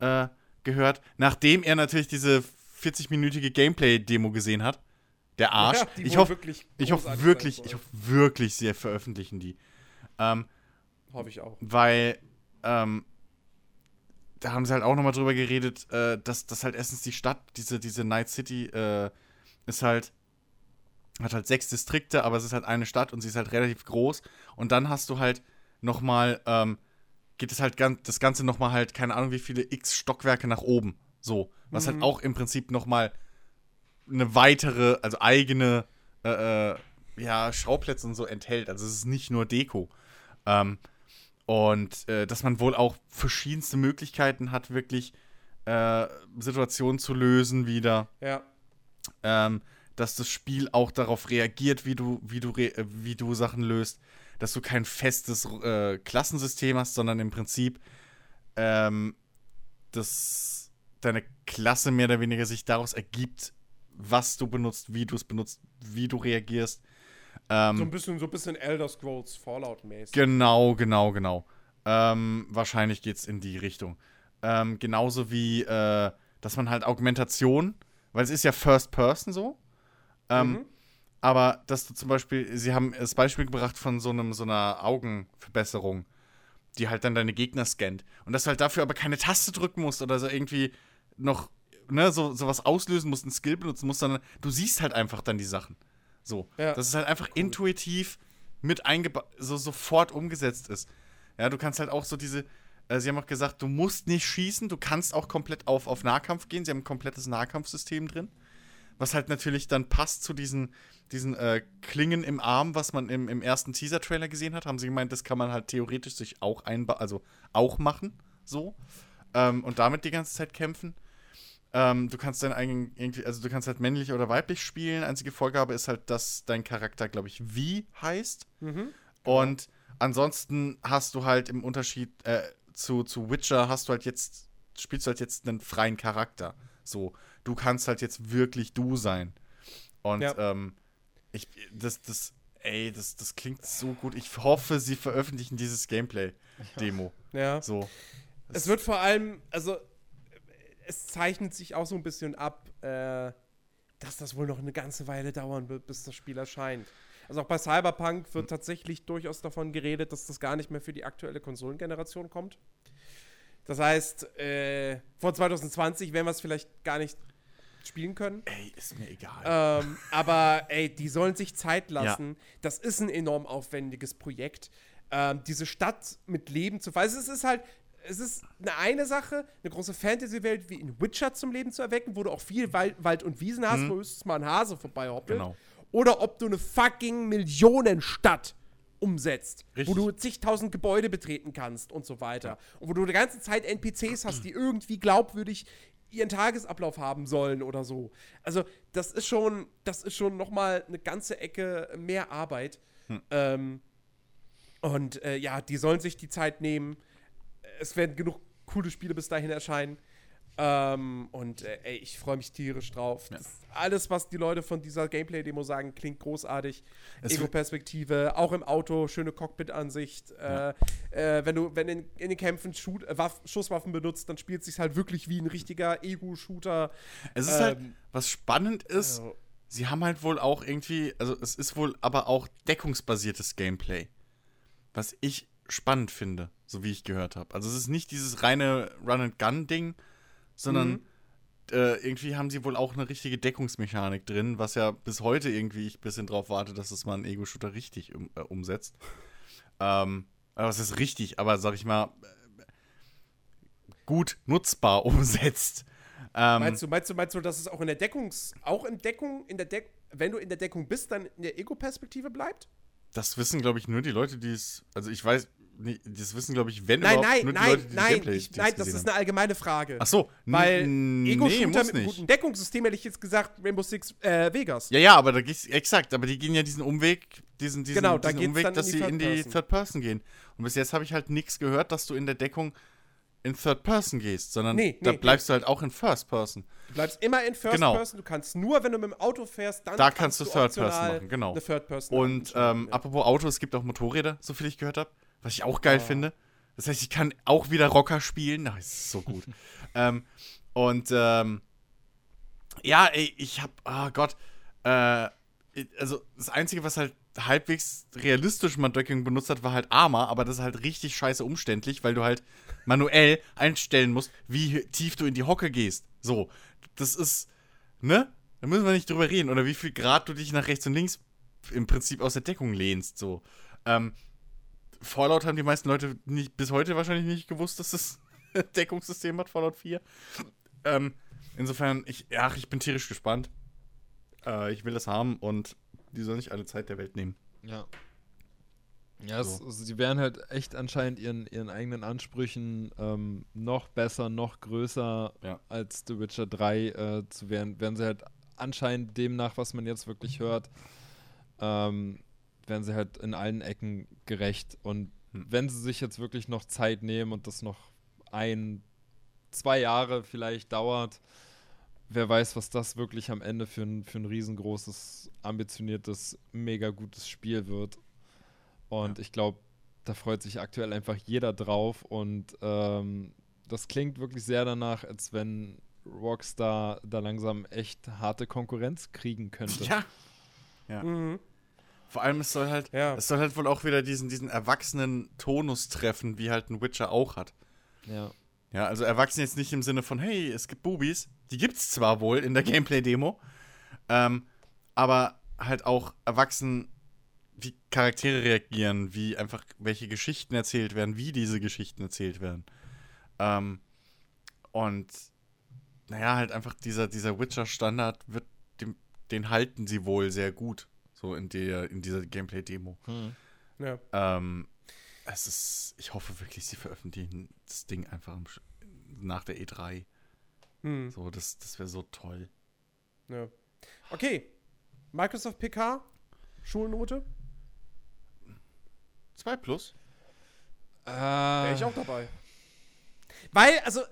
äh, gehört, nachdem er natürlich diese 40-minütige Gameplay-Demo gesehen hat. Der *laughs* Arsch. Ja, ich hoffe wirklich ich hoffe wirklich, ich hoffe wirklich, sie veröffentlichen die. Ähm, Hoffe ich auch. weil ähm, da haben sie halt auch nochmal drüber geredet, äh, dass, dass halt erstens die Stadt, diese, diese Night City, äh, ist halt, hat halt sechs Distrikte, aber es ist halt eine Stadt und sie ist halt relativ groß. Und dann hast du halt nochmal, ähm, geht es halt ganz, das Ganze nochmal halt, keine Ahnung, wie viele x Stockwerke nach oben. So. Was halt auch im Prinzip nochmal eine weitere, also eigene, äh, äh, ja, Schauplätze und so enthält. Also es ist nicht nur Deko. Ähm, und äh, dass man wohl auch verschiedenste Möglichkeiten hat, wirklich äh, Situationen zu lösen wieder. Ja. Ähm, dass das Spiel auch darauf reagiert, wie du, wie du, wie du Sachen löst. Dass du kein festes äh, Klassensystem hast, sondern im Prinzip ähm, dass deine Klasse mehr oder weniger sich daraus ergibt, was du benutzt, wie du es benutzt, wie du reagierst. Ähm, So ein bisschen, so ein bisschen Elder Scrolls Fallout-mäßig. Genau, genau, genau. Ähm, wahrscheinlich geht's in die Richtung. Ähm, genauso wie, äh, dass man halt Augmentation, weil es ist ja First Person so. Ähm, Mhm. Aber dass du zum Beispiel, sie haben das Beispiel gebracht von so einem, so einer Augenverbesserung, die halt dann deine Gegner scannt. Und dass du halt dafür aber keine Taste drücken musst oder so irgendwie noch, ne, so, so was auslösen musst, einen Skill benutzen musst, sondern du siehst halt einfach dann die Sachen. So. Ja. Dass es halt einfach intuitiv mit eingebaut, so sofort umgesetzt ist. Ja, du kannst halt auch so diese, äh, sie haben auch gesagt, du musst nicht schießen, du kannst auch komplett auf, auf Nahkampf gehen. Sie haben ein komplettes Nahkampfsystem drin. Was halt natürlich dann passt zu diesen, diesen äh, Klingen im Arm, was man im, im ersten Teaser-Trailer gesehen hat. Haben sie gemeint, das kann man halt theoretisch sich auch einbauen, also auch machen, so. Ähm, und damit die ganze Zeit kämpfen. Ähm, du kannst deinen eigenen, also du kannst halt männlich oder weiblich spielen. Einzige Vorgabe ist halt, dass dein Charakter, glaube ich, wie heißt. Mhm. Und ansonsten hast du halt im Unterschied äh, zu, zu Witcher hast du halt jetzt, spielst du halt jetzt einen freien Charakter. So, du kannst halt jetzt wirklich du sein. Und Ja. ähm, ich, das, das, ey, das, das klingt so gut. Ich hoffe, sie veröffentlichen dieses Gameplay-Demo. Ja. So. Es wird vor allem, also es zeichnet sich auch so ein bisschen ab, äh, dass das wohl noch eine ganze Weile dauern wird, bis das Spiel erscheint. Also auch bei Cyberpunk wird tatsächlich durchaus davon geredet, dass das gar nicht mehr für die aktuelle Konsolengeneration kommt. Das heißt, äh, vor 2020 werden wir es vielleicht gar nicht spielen können. Ey, ist mir egal. Ähm, aber ey, die sollen sich Zeit lassen. Das ist ein enorm aufwendiges Projekt. Ähm, diese Stadt mit Leben zu Also es ist halt, es ist eine eine Sache, eine große Fantasy-Welt wie in Witcher zum Leben zu erwecken, wo du auch viel Wald, Wald und Wiesen hast, wo höchstens mal ein Hase vorbeihoppelt. Genau. Oder ob du eine fucking Millionenstadt umsetzt, Richtig. wo du zigtausend Gebäude betreten kannst und so weiter. Und wo du die ganze Zeit NPCs hast, die irgendwie glaubwürdig ihren Tagesablauf haben sollen oder so. Also, das ist schon, das ist schon nochmal eine ganze Ecke mehr Arbeit. Ähm, und äh, ja, die sollen sich die Zeit nehmen. Es werden genug coole Spiele bis dahin erscheinen. Ähm, und äh, ey, ich freue mich tierisch drauf. Das, alles, was die Leute von dieser Gameplay-Demo sagen, klingt großartig. Ego-Perspektive, auch im Auto, schöne Cockpit-Ansicht. Äh, äh, wenn du wenn in, in den Kämpfen Shoot, äh, Waff, Schusswaffen benutzt, dann spielt es sich halt wirklich wie ein richtiger Ego-Shooter. es ist halt, ähm, was spannend ist, also- sie haben halt wohl auch irgendwie, also es ist wohl aber auch deckungsbasiertes Gameplay. Was ich spannend finde, so wie ich gehört habe. Also es ist nicht dieses reine Run-and-Gun-Ding, sondern Mhm. äh, irgendwie haben sie wohl auch eine richtige Deckungsmechanik drin, was ja bis heute irgendwie ich ein bisschen drauf warte, dass es mal ein Ego-Shooter richtig um, äh, umsetzt. Ähm, aber es ist richtig, aber sag ich mal, äh, gut nutzbar *laughs* umsetzt. Ähm, Meinst du, meinst du, meinst du, dass es auch in der Deckungs, auch in Deckung, in der Deck, wenn du in der Deckung bist, dann in der Ego-Perspektive bleibt? das wissen, glaube ich, nur die Leute, die es. Also ich weiß, nee, das wissen, glaube ich, wenn Nein, überhaupt, nein, nein, Leute, die nein, Gameplay ich, nein, das ist eine allgemeine Frage. Ach so, Weil Ego-Shooter nee, mit einem guten Deckungssystem hätte ich jetzt gesagt Rainbow Six äh, Vegas. Ja, ja, aber da gehst exakt, aber die gehen ja diesen Umweg, diesen, diesen, Genau, diesen geht's Umweg, dass sie in die. Third Person gehen. Und bis jetzt habe ich halt nichts gehört, dass du in der Deckung in Third Person gehst, sondern Nee, da nee, bleibst du halt auch in First Person. Du bleibst immer in First Genau. Person. Du kannst nur, wenn du mit dem Auto fährst, dann Da kannst du Third Person machen, genau. Third Person Und ähm, ja. apropos Auto, es gibt auch Motorräder, so viel ich gehört habe, was ich auch geil Ah. finde. Das heißt, ich kann auch wieder Rocker spielen. Na, das ist so gut. *laughs* ähm, und ähm, ja, ey, ich hab, oh Gott, äh, also das Einzige, was halt halbwegs realistisch man Docking benutzt hat, war halt Armor, aber das ist halt richtig scheiße umständlich, weil du halt manuell einstellen musst, wie tief du in die Hocke gehst. So, das ist, ne? Da müssen wir nicht drüber reden. Oder wie viel Grad du dich nach rechts und links im Prinzip aus der Deckung lehnst. So. Ähm, Fallout haben die meisten Leute nicht, bis heute wahrscheinlich nicht gewusst, dass das *laughs* Deckungssystem hat, Fallout 4. Ähm, insofern, ich, ach, ich bin tierisch gespannt. Äh, ich will das haben und die soll nicht alle Zeit der Welt nehmen. Ja. Ja, es, So. also sie werden halt echt anscheinend ihren, ihren eigenen Ansprüchen ähm, noch besser, noch größer Ja. als The Witcher 3 äh, zu werden. Werden sie halt anscheinend demnach, was man jetzt wirklich hört, ähm, werden sie halt in allen Ecken gerecht. Und Hm. wenn sie sich jetzt wirklich noch Zeit nehmen und das noch ein, zwei Jahre vielleicht dauert, wer weiß, was das wirklich am Ende für ein, für ein riesengroßes, ambitioniertes, mega gutes Spiel wird. Und ich glaube, da freut sich aktuell einfach jeder drauf. Und ähm, das klingt wirklich sehr danach, als wenn Rockstar da langsam echt harte Konkurrenz kriegen könnte. Ja. Mhm. Vor allem, es soll halt, Ja. es soll halt wohl auch wieder diesen, diesen erwachsenen Tonus treffen, wie halt ein Witcher auch hat. Ja. Ja, also erwachsen jetzt nicht im Sinne von, hey, es gibt Bubis. Die gibt's zwar wohl in der Gameplay-Demo, ähm, aber halt auch erwachsen, wie Charaktere reagieren, wie einfach welche Geschichten erzählt werden, wie diese Geschichten erzählt werden. Ähm, und naja, halt einfach dieser, dieser Witcher-Standard wird, dem, den halten sie wohl sehr gut, so in der, in dieser Gameplay-Demo. Hm. Ja. Ähm, es ist, ich hoffe wirklich, sie veröffentlichen das Ding einfach im nach der E3. Mhm. So, das, das wäre so toll. ja. Okay. Microsoft PK. Schulnote. 2 plus? Wäre Äh, ich auch dabei. Weil, also,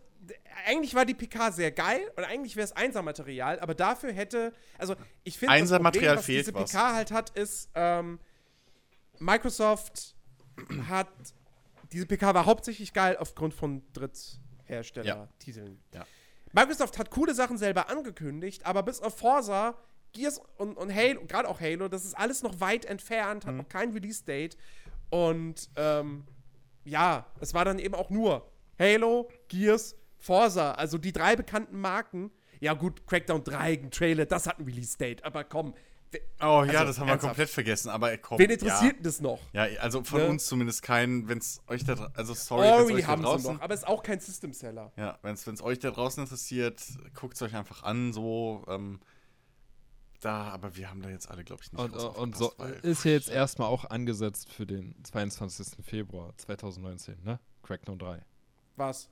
eigentlich war die PK sehr geil und eigentlich wäre es Einsermaterial, aber dafür hätte, also ich finde, das Problem, was diese was. PK halt hat, ist, ähm, Microsoft hat, diese PK war hauptsächlich geil aufgrund von Dritthersteller-Titeln. Ja. Microsoft hat coole Sachen selber angekündigt, aber bis auf Forza, Gears und, und Halo, gerade auch Halo, das ist alles noch weit entfernt, Mhm. hat noch kein Release-Date. Und ähm, ja, es war dann eben auch nur Halo, Gears, Forza, also die drei bekannten Marken. Ja, gut, Crackdown 3, ein Trailer, das hat ein Release-Date, aber komm, Oh ja, Also, das haben wir komplett vergessen, aber komm. wen interessiert denn das noch? Ja, ja also von Ne? uns zumindest keinen, wenn es euch da also sorry, wenn's Ori euch da haben sie draußen, noch, aber ist auch kein System-Seller. ja, wenn es euch da draußen interessiert, guckt es euch einfach an, so, ähm, da, aber wir haben da jetzt alle, glaube ich, nicht und, und so ist ja jetzt erstmal auch angesetzt für den 22. Februar 2019, ne? Crackdown 3. Was?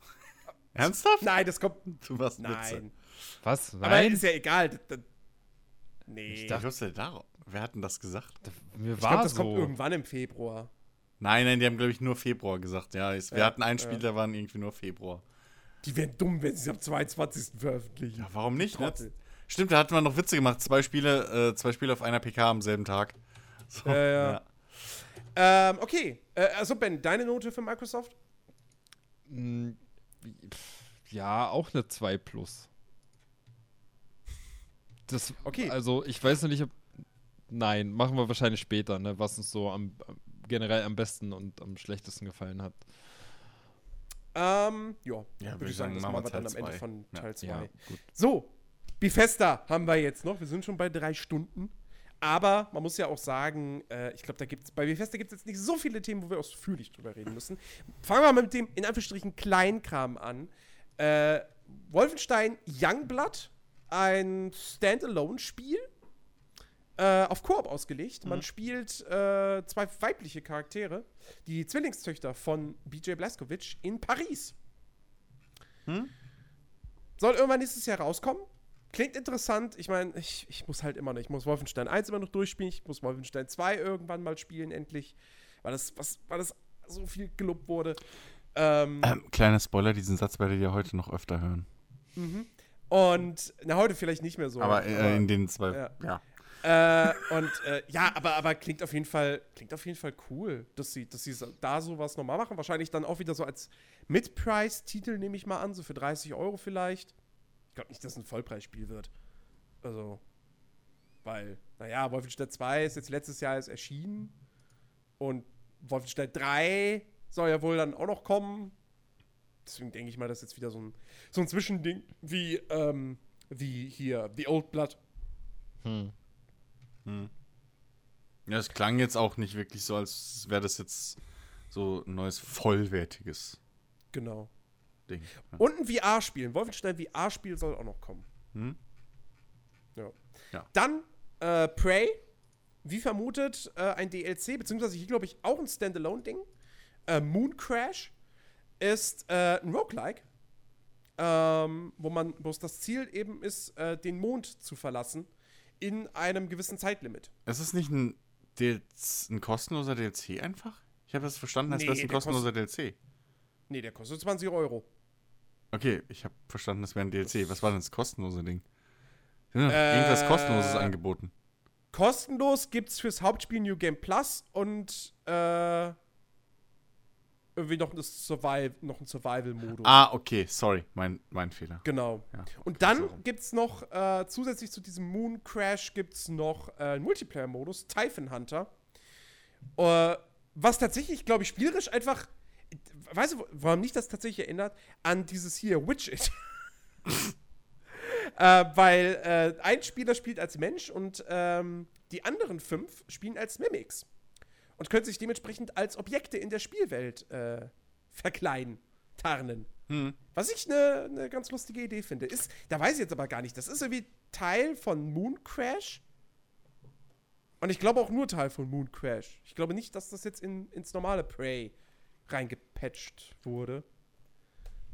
Ernsthaft? Nein, das kommt. Du warst ein Witze. Nein. Was? Aber Nein? ist ja egal. das- das- Nee. Ich dachte, du darauf. Wer hat denn das gesagt? Mir Ich war glaube, das so. kommt irgendwann im Februar. Nein, nein, die haben, glaube ich, nur Februar gesagt. Ja, es, wir Ja, hatten ein Spiel, ja. da waren irgendwie nur Februar. Die wären dumm, wenn sie es am 22. veröffentlichen. Ja, warum nicht? Ne? Stimmt, da hatten wir noch Witze gemacht. Zwei Spiele, äh, zwei Spiele auf einer PK am selben Tag. *laughs* So, Ja, ja. Ähm, okay. Äh, also, Ben, deine Note für Microsoft? Mm, pf, Ja, auch eine 2 plus. Das, Okay. Also, ich weiß noch nicht, ob. Nein, machen wir wahrscheinlich später, ne, was uns so am, generell am besten und am schlechtesten gefallen hat. Ähm, ja, Ja, würde ich sagen, das machen wir dann am Ende von Ja. Teil 2. Ja. Gut. So, Bethesda haben wir jetzt noch. Wir sind schon bei drei Stunden. Aber man muss ja auch sagen, äh, ich glaube, da gibt's bei Bethesda gibt es jetzt nicht so viele Themen, wo wir ausführlich drüber reden müssen. Fangen wir mal mit dem in Anführungsstrichen Kleinkram an. Äh, Wolfenstein Youngblood, ein Standalone-Spiel, äh, auf Koop ausgelegt. Man spielt äh, zwei weibliche Charaktere, die Zwillingstöchter von BJ Blazkowicz in Paris. Soll irgendwann nächstes Jahr rauskommen. Klingt interessant. Ich meine, ich, ich muss halt immer noch, ich muss Wolfenstein 1 immer noch durchspielen. Ich muss Wolfenstein 2 irgendwann mal spielen, endlich. Weil das, was, weil das so viel gelobt wurde. Ähm, Ähm, kleiner Spoiler, diesen Satz werdet ihr heute noch öfter hören. und, na, heute vielleicht nicht mehr so. aber äh, in den zwei, ja. ja. Äh, und äh, ja, aber, aber klingt auf jeden Fall, klingt auf jeden Fall cool, dass sie, dass sie so- da sowas nochmal machen. Wahrscheinlich dann auch wieder so als Mid-Price-Titel, nehme ich mal an, so für 30 Euro vielleicht. Ich glaube nicht, dass es ein Vollpreisspiel wird. Also, weil, naja, Wolfenstein 2 ist jetzt letztes Jahr erst erschienen. Und Wolfenstein 3 soll ja wohl dann auch noch kommen. Deswegen denke ich mal, das ist jetzt wieder so ein, so ein Zwischending wie, ähm, wie hier The Old Blood. Hm. Ja, es klang jetzt auch nicht wirklich so, als wäre das jetzt so ein neues vollwertiges Genau. Ding. Ja. Und ein VR-Spiel. Ein Wolfenstein VR-Spiel soll auch noch kommen. Hm? Ja. Ja. Dann äh, Prey. Wie vermutet, äh, ein DLC, beziehungsweise hier glaube ich auch ein Standalone-Ding. Äh, Moon Crash ist äh, ein Roguelike, ähm, wo man, wo das Ziel eben ist, äh, den Mond zu verlassen in einem gewissen Zeitlimit. Ist es nicht ein, DLC, ein kostenloser DLC einfach? Ich habe das verstanden, als Nee, wäre es ein kostenloser DLC. Nee, der kostet 20 Euro. Okay, ich habe verstanden, das wäre ein DLC. Was war denn das kostenlose Ding? Doch Äh, irgendwas kostenloses angeboten. Kostenlos gibt's fürs Hauptspiel New Game Plus und äh, irgendwie noch, das Survival, noch ein Survival-Modus. Ah, okay, sorry, mein, mein Fehler. Genau. Ja, Und so dann rum. gibt's noch, äh, zusätzlich zu diesem Moon Crash, gibt's noch äh, einen Multiplayer-Modus, Typhon Hunter. Äh, was tatsächlich, glaube ich, spielerisch einfach, weißt du, warum mich das tatsächlich erinnert? An dieses hier, Witch It. *laughs* äh, weil äh, ein Spieler spielt als Mensch und ähm, die anderen fünf spielen als Mimics. Und können sich dementsprechend als Objekte in der Spielwelt äh, verkleiden, tarnen. Hm. Was ich eine ne ganz lustige Idee finde. Ist, da weiß ich jetzt aber gar nicht, das ist irgendwie Teil von Moon Crash. Und ich glaube auch nur Teil von Moon Crash. Ich glaube nicht, dass das jetzt in, ins normale Prey reingepatcht wurde.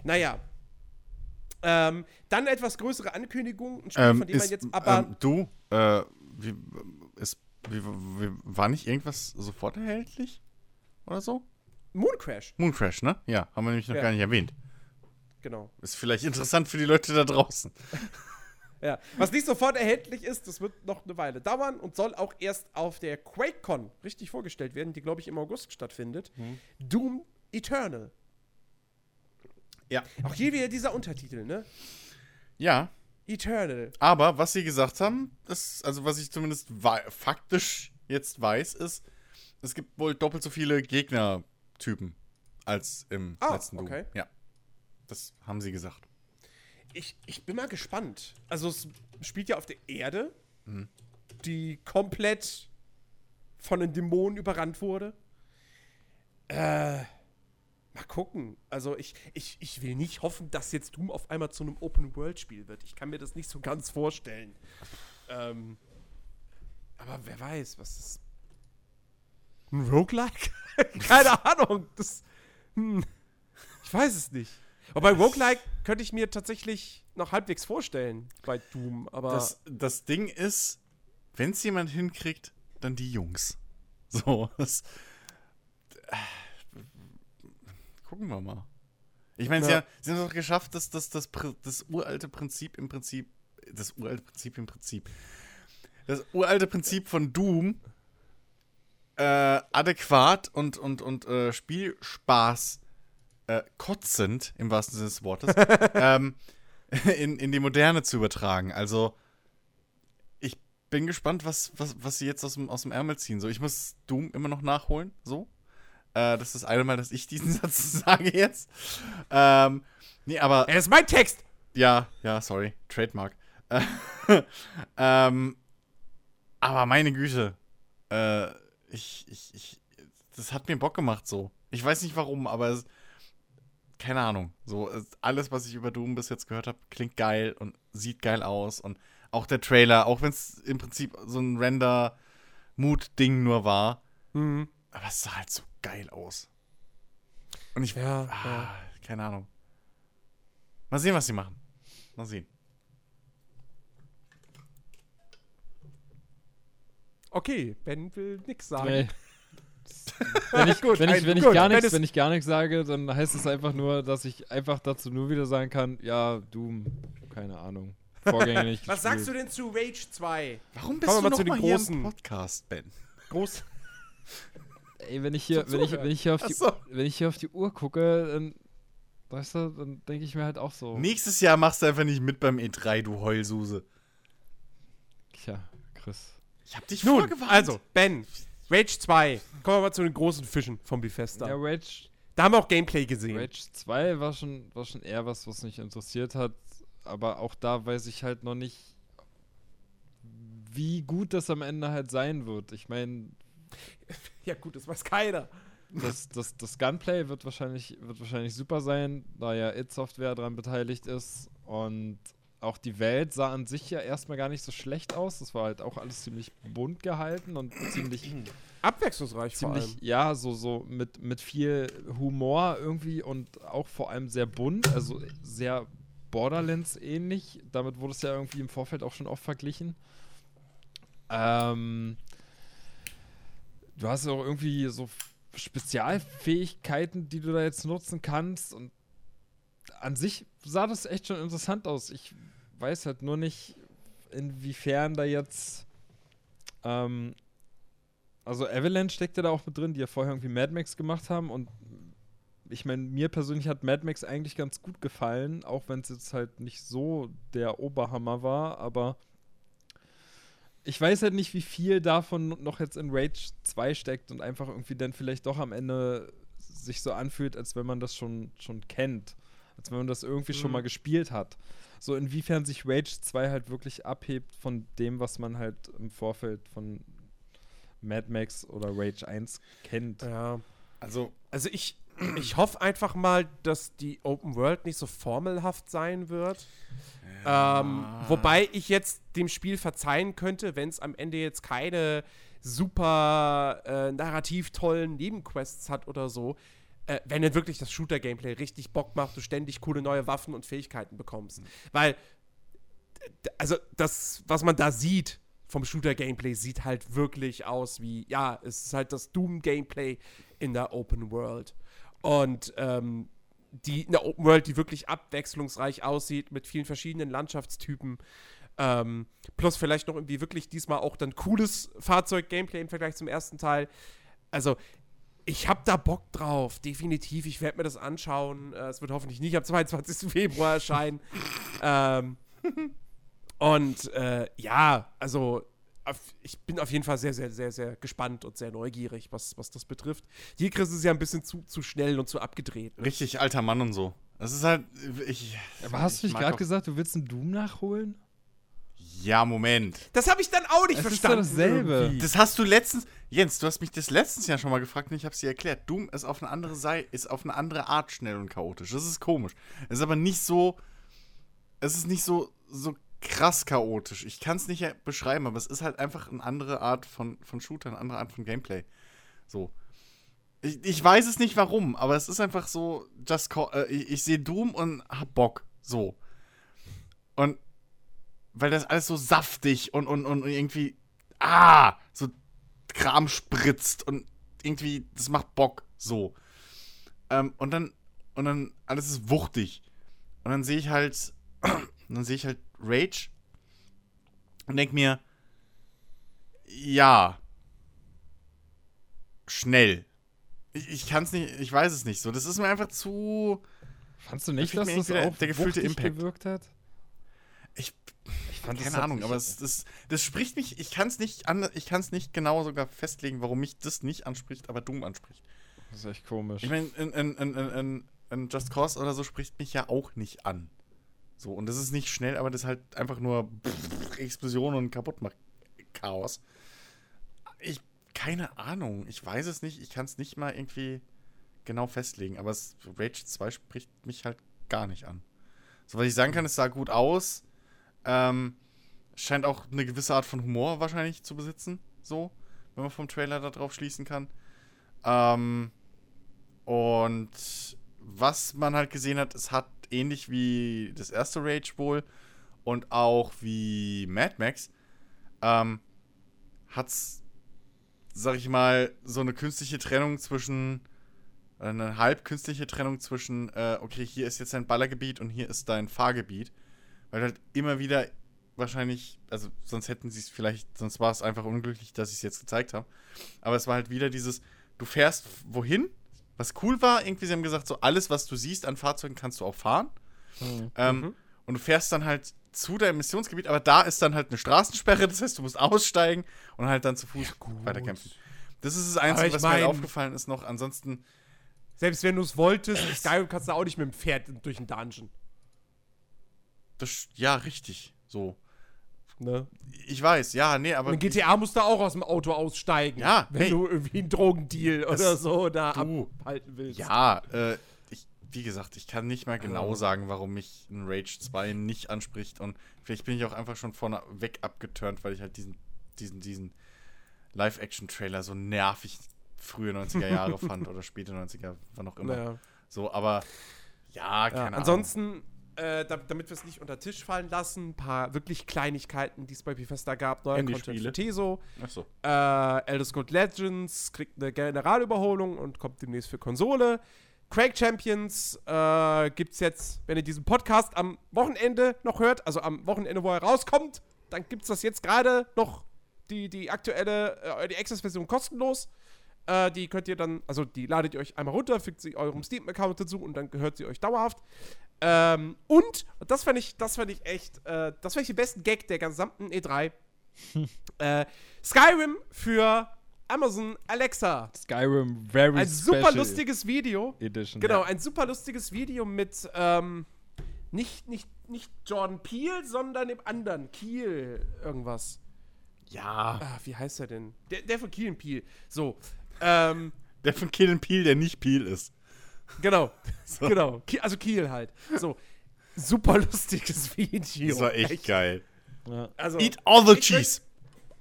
Naja. Ähm, dann etwas größere Ankündigung. Ein Spiel, Ähm, von dem man ist, jetzt aber. ähm, du, äh, wie, ist, wie, wie, war nicht irgendwas sofort erhältlich? Oder so? Moon Crash, Moon Crash, ne? Ja, haben wir nämlich noch Ja. gar nicht erwähnt. genau. Ist vielleicht interessant für die Leute da draußen. *laughs* Ja. Was nicht sofort erhältlich ist, das wird noch eine Weile dauern und soll auch erst auf der QuakeCon richtig vorgestellt werden, die, glaube ich, im August stattfindet. Doom Eternal. Ja. Auch hier wieder dieser Untertitel, ne? Ja, Eternal. aber was sie gesagt haben, das, also was ich zumindest faktisch jetzt weiß, ist, es gibt wohl doppelt so viele Gegnertypen als im Ah, letzten Doom. okay. Ja. Das haben sie gesagt. Ich, ich bin mal gespannt. Also, es spielt ja auf der Erde, Mhm. die komplett von den Dämonen überrannt wurde. Äh. Mal gucken. Also, ich, ich, ich will nicht hoffen, dass jetzt Doom auf einmal zu einem Open-World-Spiel wird. Ich kann mir das nicht so ganz vorstellen. Ähm. Aber wer weiß, was ist. Ein Roguelike? *laughs* Keine Ahnung. Das. Hm, ich weiß es nicht. Aber bei Roguelike könnte ich mir tatsächlich noch halbwegs vorstellen bei Doom, aber Das, das Ding ist, wenn es jemand hinkriegt, dann die Jungs. So, das. äh, Gucken wir mal. Ich meine, sie, Ja. haben- sie haben es doch geschafft, dass das, das, das uralte Prinzip im Prinzip. Das uralte Prinzip im Prinzip. Das uralte Prinzip von Doom äh, adäquat und, und, und äh, Spielspaß äh, kotzend, im wahrsten Sinne des Wortes, *laughs* ähm, in, in die Moderne zu übertragen. Also, ich bin gespannt, was, was, was sie jetzt aus dem, aus dem Ärmel ziehen. So, ich muss Doom immer noch nachholen, so. Äh, das ist das eine Mal, dass ich diesen *laughs* Satz sage jetzt. Ähm, nee, aber. Das ist mein Text! Ja, ja, sorry. Trademark. Äh, *laughs* ähm, aber meine Güte. Äh, ich, ich, ich, das hat mir Bock gemacht so. Ich weiß nicht warum, aber es, keine Ahnung. So, es, alles, was ich über Doom bis jetzt gehört habe, klingt geil und sieht geil aus. Und auch der Trailer, auch wenn es im Prinzip so ein Render-Mood-Ding nur war, Mhm. Aber es sah halt so geil aus. Und ich, Ja, ah, ja. keine Ahnung. Mal sehen, was sie machen. Mal sehen. Okay, Ben will nix sagen. Nee. *laughs* Wenn ich, Gut, wenn ich, wenn ich gut, gar nichts, wenn ich gar nichts sage, dann heißt es einfach nur, dass ich einfach dazu nur wieder sagen kann, ja, Doom, keine Ahnung. Vorgänger nicht *laughs* Was sagst du denn zu Rage 2? Warum Kommen wir mal noch zu den hier im großen. Podcast, Ben? Groß. Ey, wenn ich hier, wenn ich, wenn ich hier auf die, so. wenn ich hier auf die Uhr gucke, dann, weißt du, dann denke ich mir halt auch so. Nächstes Jahr machst du einfach nicht mit beim E3, du Heulsuse. Tja, Chris. Ich hab dich Nun, vorgewarnt. also, Ben, Rage 2. Kommen wir mal zu den großen Fischen vom Bethesda. Ja, Rage, Da haben wir auch Gameplay gesehen. Rage 2 war schon, war schon eher was, was mich interessiert hat. Aber auch da weiß ich halt noch nicht, wie gut das am Ende halt sein wird. Ich meine, *laughs* Ja, gut, das weiß keiner. das, das, das Gunplay wird wahrscheinlich, wird wahrscheinlich super sein, da ja It Software daran beteiligt ist. Und auch die Welt sah an sich ja erstmal gar nicht so schlecht aus. Das war halt auch alles ziemlich bunt gehalten und ziemlich, *clears throat* Abwechslungsreich vor ziemlich allem. ja, so, so mit, mit viel Humor irgendwie und auch vor allem sehr bunt, also sehr Borderlands ähnlich. Damit wurde es ja irgendwie im Vorfeld auch schon oft verglichen. Ähm, du hast ja auch irgendwie so Spezialfähigkeiten, die du da jetzt nutzen kannst und an sich sah das echt schon interessant aus. Ich weiß halt nur nicht, inwiefern da jetzt ähm, also Avalanche steckte da auch mit drin, die ja vorher irgendwie Mad Max gemacht haben und ich meine, mir persönlich hat Mad Max eigentlich ganz gut gefallen, auch wenn es jetzt halt nicht so der Oberhammer war, aber ich weiß halt nicht, wie viel davon noch jetzt in Rage 2 steckt und einfach irgendwie dann vielleicht doch am Ende sich so anfühlt, als wenn man das schon, schon kennt. Als wenn man das irgendwie schon Mhm. mal gespielt hat. So inwiefern sich Rage 2 halt wirklich abhebt von dem, was man halt im Vorfeld von Mad Max oder Rage 1 kennt. Ja. Also, Also ich, ich hoffe einfach mal, dass die Open World nicht so formelhaft sein wird. Ähm, wobei ich jetzt dem Spiel verzeihen könnte, wenn es am Ende jetzt keine super äh, narrativ tollen Nebenquests hat oder so. Äh, wenn dann wirklich das Shooter-Gameplay richtig Bock macht, du ständig coole neue Waffen und Fähigkeiten bekommst. Weil, d- also das, was man da sieht vom Shooter-Gameplay, sieht halt wirklich aus wie, ja, es ist halt das Doom-Gameplay in der Open World. Und ähm, die eine Open World, die wirklich abwechslungsreich aussieht, mit vielen verschiedenen Landschaftstypen. Ähm, plus vielleicht noch irgendwie wirklich diesmal auch dann cooles Fahrzeug-Gameplay im Vergleich zum ersten Teil. Also, ich hab da Bock drauf, definitiv. Ich werde mir das anschauen. Äh, es wird hoffentlich nicht am 22. Februar erscheinen. *laughs* ähm, und äh, ja, also ich bin auf jeden Fall sehr, sehr, sehr, sehr gespannt und sehr neugierig, was, was das betrifft. Hier Chris ist ja ein bisschen zu, zu schnell und zu abgedreht. richtig alter Mann und so. Das ist halt. Ich, Aber hast du ich nicht mag gerade gesagt, du willst einen Doom nachholen? Ja, Moment. Das habe ich dann auch nicht Es ist verstanden. doch dasselbe. Das hast du letztens. Jens, du hast mich das letztens ja schon mal gefragt und ich habe dir erklärt. Doom ist auf eine andere Seite, ist auf eine andere Art schnell und chaotisch. Das ist komisch. Es ist aber nicht so. Es ist nicht so, so krass chaotisch. Ich kann es nicht beschreiben, aber es ist halt einfach eine andere Art von, von Shooter, eine andere Art von Gameplay. So. Ich, ich weiß es nicht warum, aber es ist einfach so, just call, äh, ich, ich sehe Doom und hab Bock. So. Und weil das alles so saftig und, und, und irgendwie, ah, so Kram spritzt und irgendwie, das macht Bock. So. Ähm, und dann, und dann, alles ist wuchtig. Und dann sehe ich halt, *clears throat* dann sehe ich halt Rage und denk mir, ja, schnell. Ich, ich kann es nicht, ich weiß es nicht so. Das ist mir einfach zu. Fandst du nicht, dass das auch der gefühlte Impact. gewirkt hat? Ich, Ich fand keine Ahnung, aber es, das, das spricht mich, ich kann es nicht, an, ich kann's nicht genau sogar festlegen, warum mich das nicht anspricht, aber Doom anspricht. Das ist echt komisch. Ich meine, in, in, in, in, in Just Cause oder so spricht mich ja auch nicht an. So, und das ist nicht schnell, aber das ist halt einfach nur Explosion und kaputtmacht Chaos. Ich, keine Ahnung, ich weiß es nicht, ich kann es nicht mal irgendwie genau festlegen, aber es, Rage 2 spricht mich halt gar nicht an. So, was ich sagen kann, es sah gut aus. Ähm, scheint auch eine gewisse Art von Humor wahrscheinlich zu besitzen, so, wenn man vom Trailer da drauf schließen kann. Ähm, und was man halt gesehen hat, es hat ähnlich wie das erste Rage wohl und auch wie Mad Max, ähm, hat's, sag ich mal, so eine künstliche Trennung zwischen, eine halb künstliche Trennung zwischen, äh, okay, hier ist jetzt dein Ballergebiet und hier ist dein Fahrgebiet, weil halt immer wieder wahrscheinlich, also sonst hätten sie es vielleicht, sonst war es einfach unglücklich, dass ich es jetzt gezeigt habe, aber es war halt wieder dieses, du fährst wohin, was cool war, irgendwie, sie haben gesagt, so alles, was du siehst an Fahrzeugen, kannst du auch fahren. Mhm. Ähm, Mhm. Und du fährst dann halt zu deinem Missionsgebiet, aber da ist dann halt eine Straßensperre, das heißt, du musst aussteigen und halt dann zu Fuß weiterkämpfen. Das ist das Einzige, was mir halt mein- aufgefallen ist noch. Ansonsten, Selbst wenn du es wolltest, in Skyrim kannst du auch nicht mit dem Pferd durch den Dungeon. das, ja, richtig. So. Ne? Ich weiß, ja, nee, aber. Und in GTA musst du auch aus dem Auto aussteigen. Ja, Wenn hey. du irgendwie einen Drogendeal oder so da du. abhalten willst. Ja, äh, ich, wie gesagt, ich kann nicht mal genau sagen, warum mich ein Rage 2 nicht anspricht. Und vielleicht bin ich auch einfach schon vorneweg abgeturnt, weil ich halt diesen, diesen, diesen Live-Action-Trailer so nervig frühe 90er Jahre fand *laughs* oder späte 90er, wann auch immer. Naja. So, aber ja, keine Ja, Ahnung. Äh, da, damit wir es nicht unter Tisch fallen lassen, ein paar wirklich Kleinigkeiten, die es bei Bethesda gab. Neuer Content für Teso. Achso. Äh, Elder Scrolls Legends kriegt eine Generalüberholung und kommt demnächst für Konsole. Quake Champions äh, gibt es jetzt, wenn ihr diesen Podcast am Wochenende noch hört, also am Wochenende, wo er rauskommt, dann gibt es das jetzt gerade noch, die, die aktuelle, äh, die Access-Version kostenlos. Äh, die könnt ihr dann, also die ladet ihr euch einmal runter, fügt sie eurem Steam-Account dazu und dann gehört sie euch dauerhaft. Ähm, und, und das fand ich, das fand ich echt, äh, das fand ich den besten Gag der gesamten E3. äh, Skyrim für Amazon Alexa. Skyrim Very Ein super lustiges Video. Edition. Genau, Ja. ein super lustiges Video mit ähm, nicht, nicht, nicht Jordan Peele, sondern dem anderen. Kiel irgendwas. Ja. Ah, wie heißt er denn? Der, der von Kiel und Peele. So. Ähm, Der von Kill and Peel, der nicht Peel ist. Genau. *laughs* Genau. Ki- Also Kiel halt. So. Super lustiges *laughs* Video. Das war echt, geil. Ja. Also, Eat all the cheese.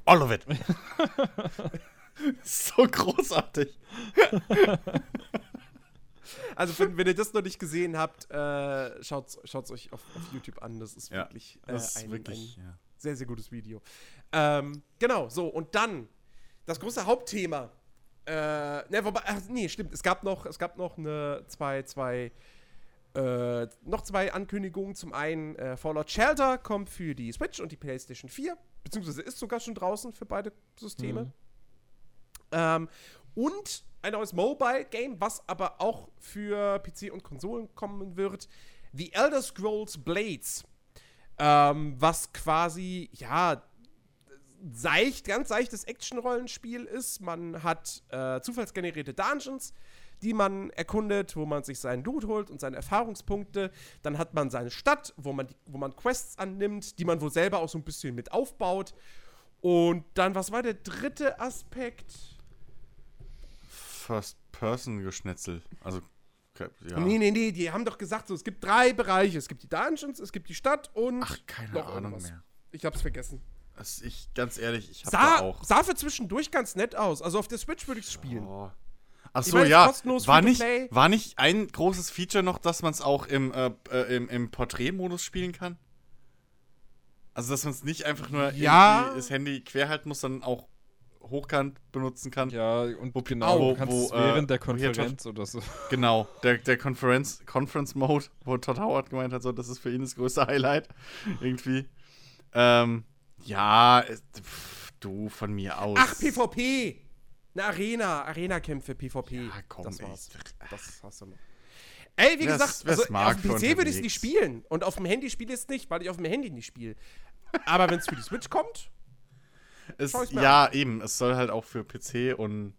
All of it. *laughs* so großartig. Also, wenn, wenn ihr das noch nicht gesehen habt, äh, schaut es euch auf, auf YouTube an. Das ist Ja, wirklich, äh, Das ist ein, wirklich. ein ja. sehr, sehr gutes Video. Ähm, genau, so, und dann das große Hauptthema. Äh, ne, wobei, ach, nee, stimmt. Es gab noch, es gab noch eine, zwei, zwei, äh, noch zwei Ankündigungen. Zum einen, äh, Fallout Shelter kommt für die Switch und die PlayStation 4, beziehungsweise ist sogar schon draußen für beide Systeme. Mhm. Ähm, und ein neues Mobile-Game, was aber auch für PC und Konsolen kommen wird. The Elder Scrolls Blades. Ähm, was quasi, ja, seicht, ganz seichtes Action-Rollenspiel ist. Man hat äh, zufallsgenerierte Dungeons, die man erkundet, wo man sich seinen Loot holt und seine Erfahrungspunkte. Dann hat man seine Stadt, wo man, wo man Quests annimmt, die man wohl selber auch so ein bisschen mit aufbaut. Und dann, was war der dritte Aspekt? First-Person-Geschnetzel. Also, ja. Nee, nee, nee, die haben doch gesagt, so, es gibt drei Bereiche. Es gibt die Dungeons, es gibt die Stadt und Ach, keine noch Ahnung irgendwas. mehr. ich hab's vergessen. Das, ich, ganz ehrlich, ich hab da Sah, auch. sah für zwischendurch ganz nett aus. Also auf der Switch würde ich es spielen. Oh. Ach so, meine, ja. kostenlos War nicht, war nicht ein großes Feature noch, dass man es auch im, äh, äh, im, im Porträtmodus spielen kann? Also, dass man es nicht einfach nur Ja. irgendwie das Handy quer halten muss, sondern auch hochkant benutzen kann. Ja, und Wo- genau, wo- du kannst wo, es während äh, der wo Konferenz oder so. *laughs* Genau, der, der Conference, Conference Mode, wo Todd Howard gemeint hat, so, das ist für ihn das größte Highlight. *laughs* Irgendwie. Ähm, ja, pff, du von mir aus. Ach, PvP! Eine Arena, Arena-Kämpfe, PvP. Ja, komm, das ey. war's. Das hast du noch. Ey, wie Wer's- gesagt, also, auf dem PC würde ich es nicht spielen. Und auf dem Handy spiele ich es nicht, weil ich auf dem Handy nicht spiele. Aber wenn es für die Switch kommt, Es, ja, eben. Es soll halt auch für PC und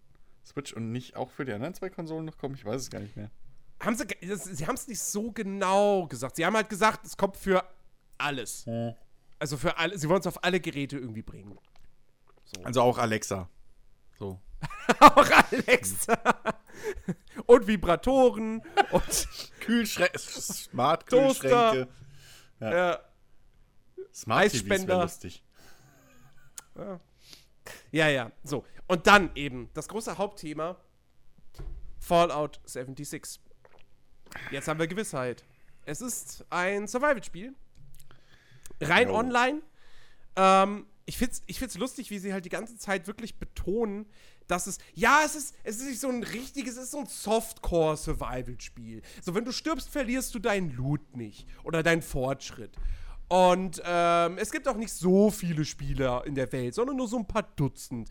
Switch und nicht auch für die anderen zwei Konsolen noch kommen? Ich weiß es gar nicht mehr. Haben sie, das, sie haben es nicht so genau gesagt. Sie haben halt gesagt, es kommt für alles. Also für alle, sie wollen es auf alle Geräte irgendwie bringen. Also auch Alexa. So. *laughs* Auch Alexa. und Vibratoren *laughs* und Kühlschränke, Smart. Kühlschränke. äh, Smart TVs Eisspender. wäre lustig. Ja, ja, so. Und dann eben das große Hauptthema: Fallout 76. Jetzt haben wir Gewissheit. Es ist ein Survival-Spiel. Rein Jo. online. Ähm, ich find's, ich find's lustig, wie sie halt die ganze Zeit wirklich betonen, dass es. Ja, es ist, es ist nicht so ein richtiges, es ist so ein Softcore-Survival-Spiel. So, wenn du stirbst, verlierst du deinen Loot nicht. Oder deinen Fortschritt. Und ähm, es gibt auch nicht so viele Spieler in der Welt, sondern nur so ein paar Dutzend.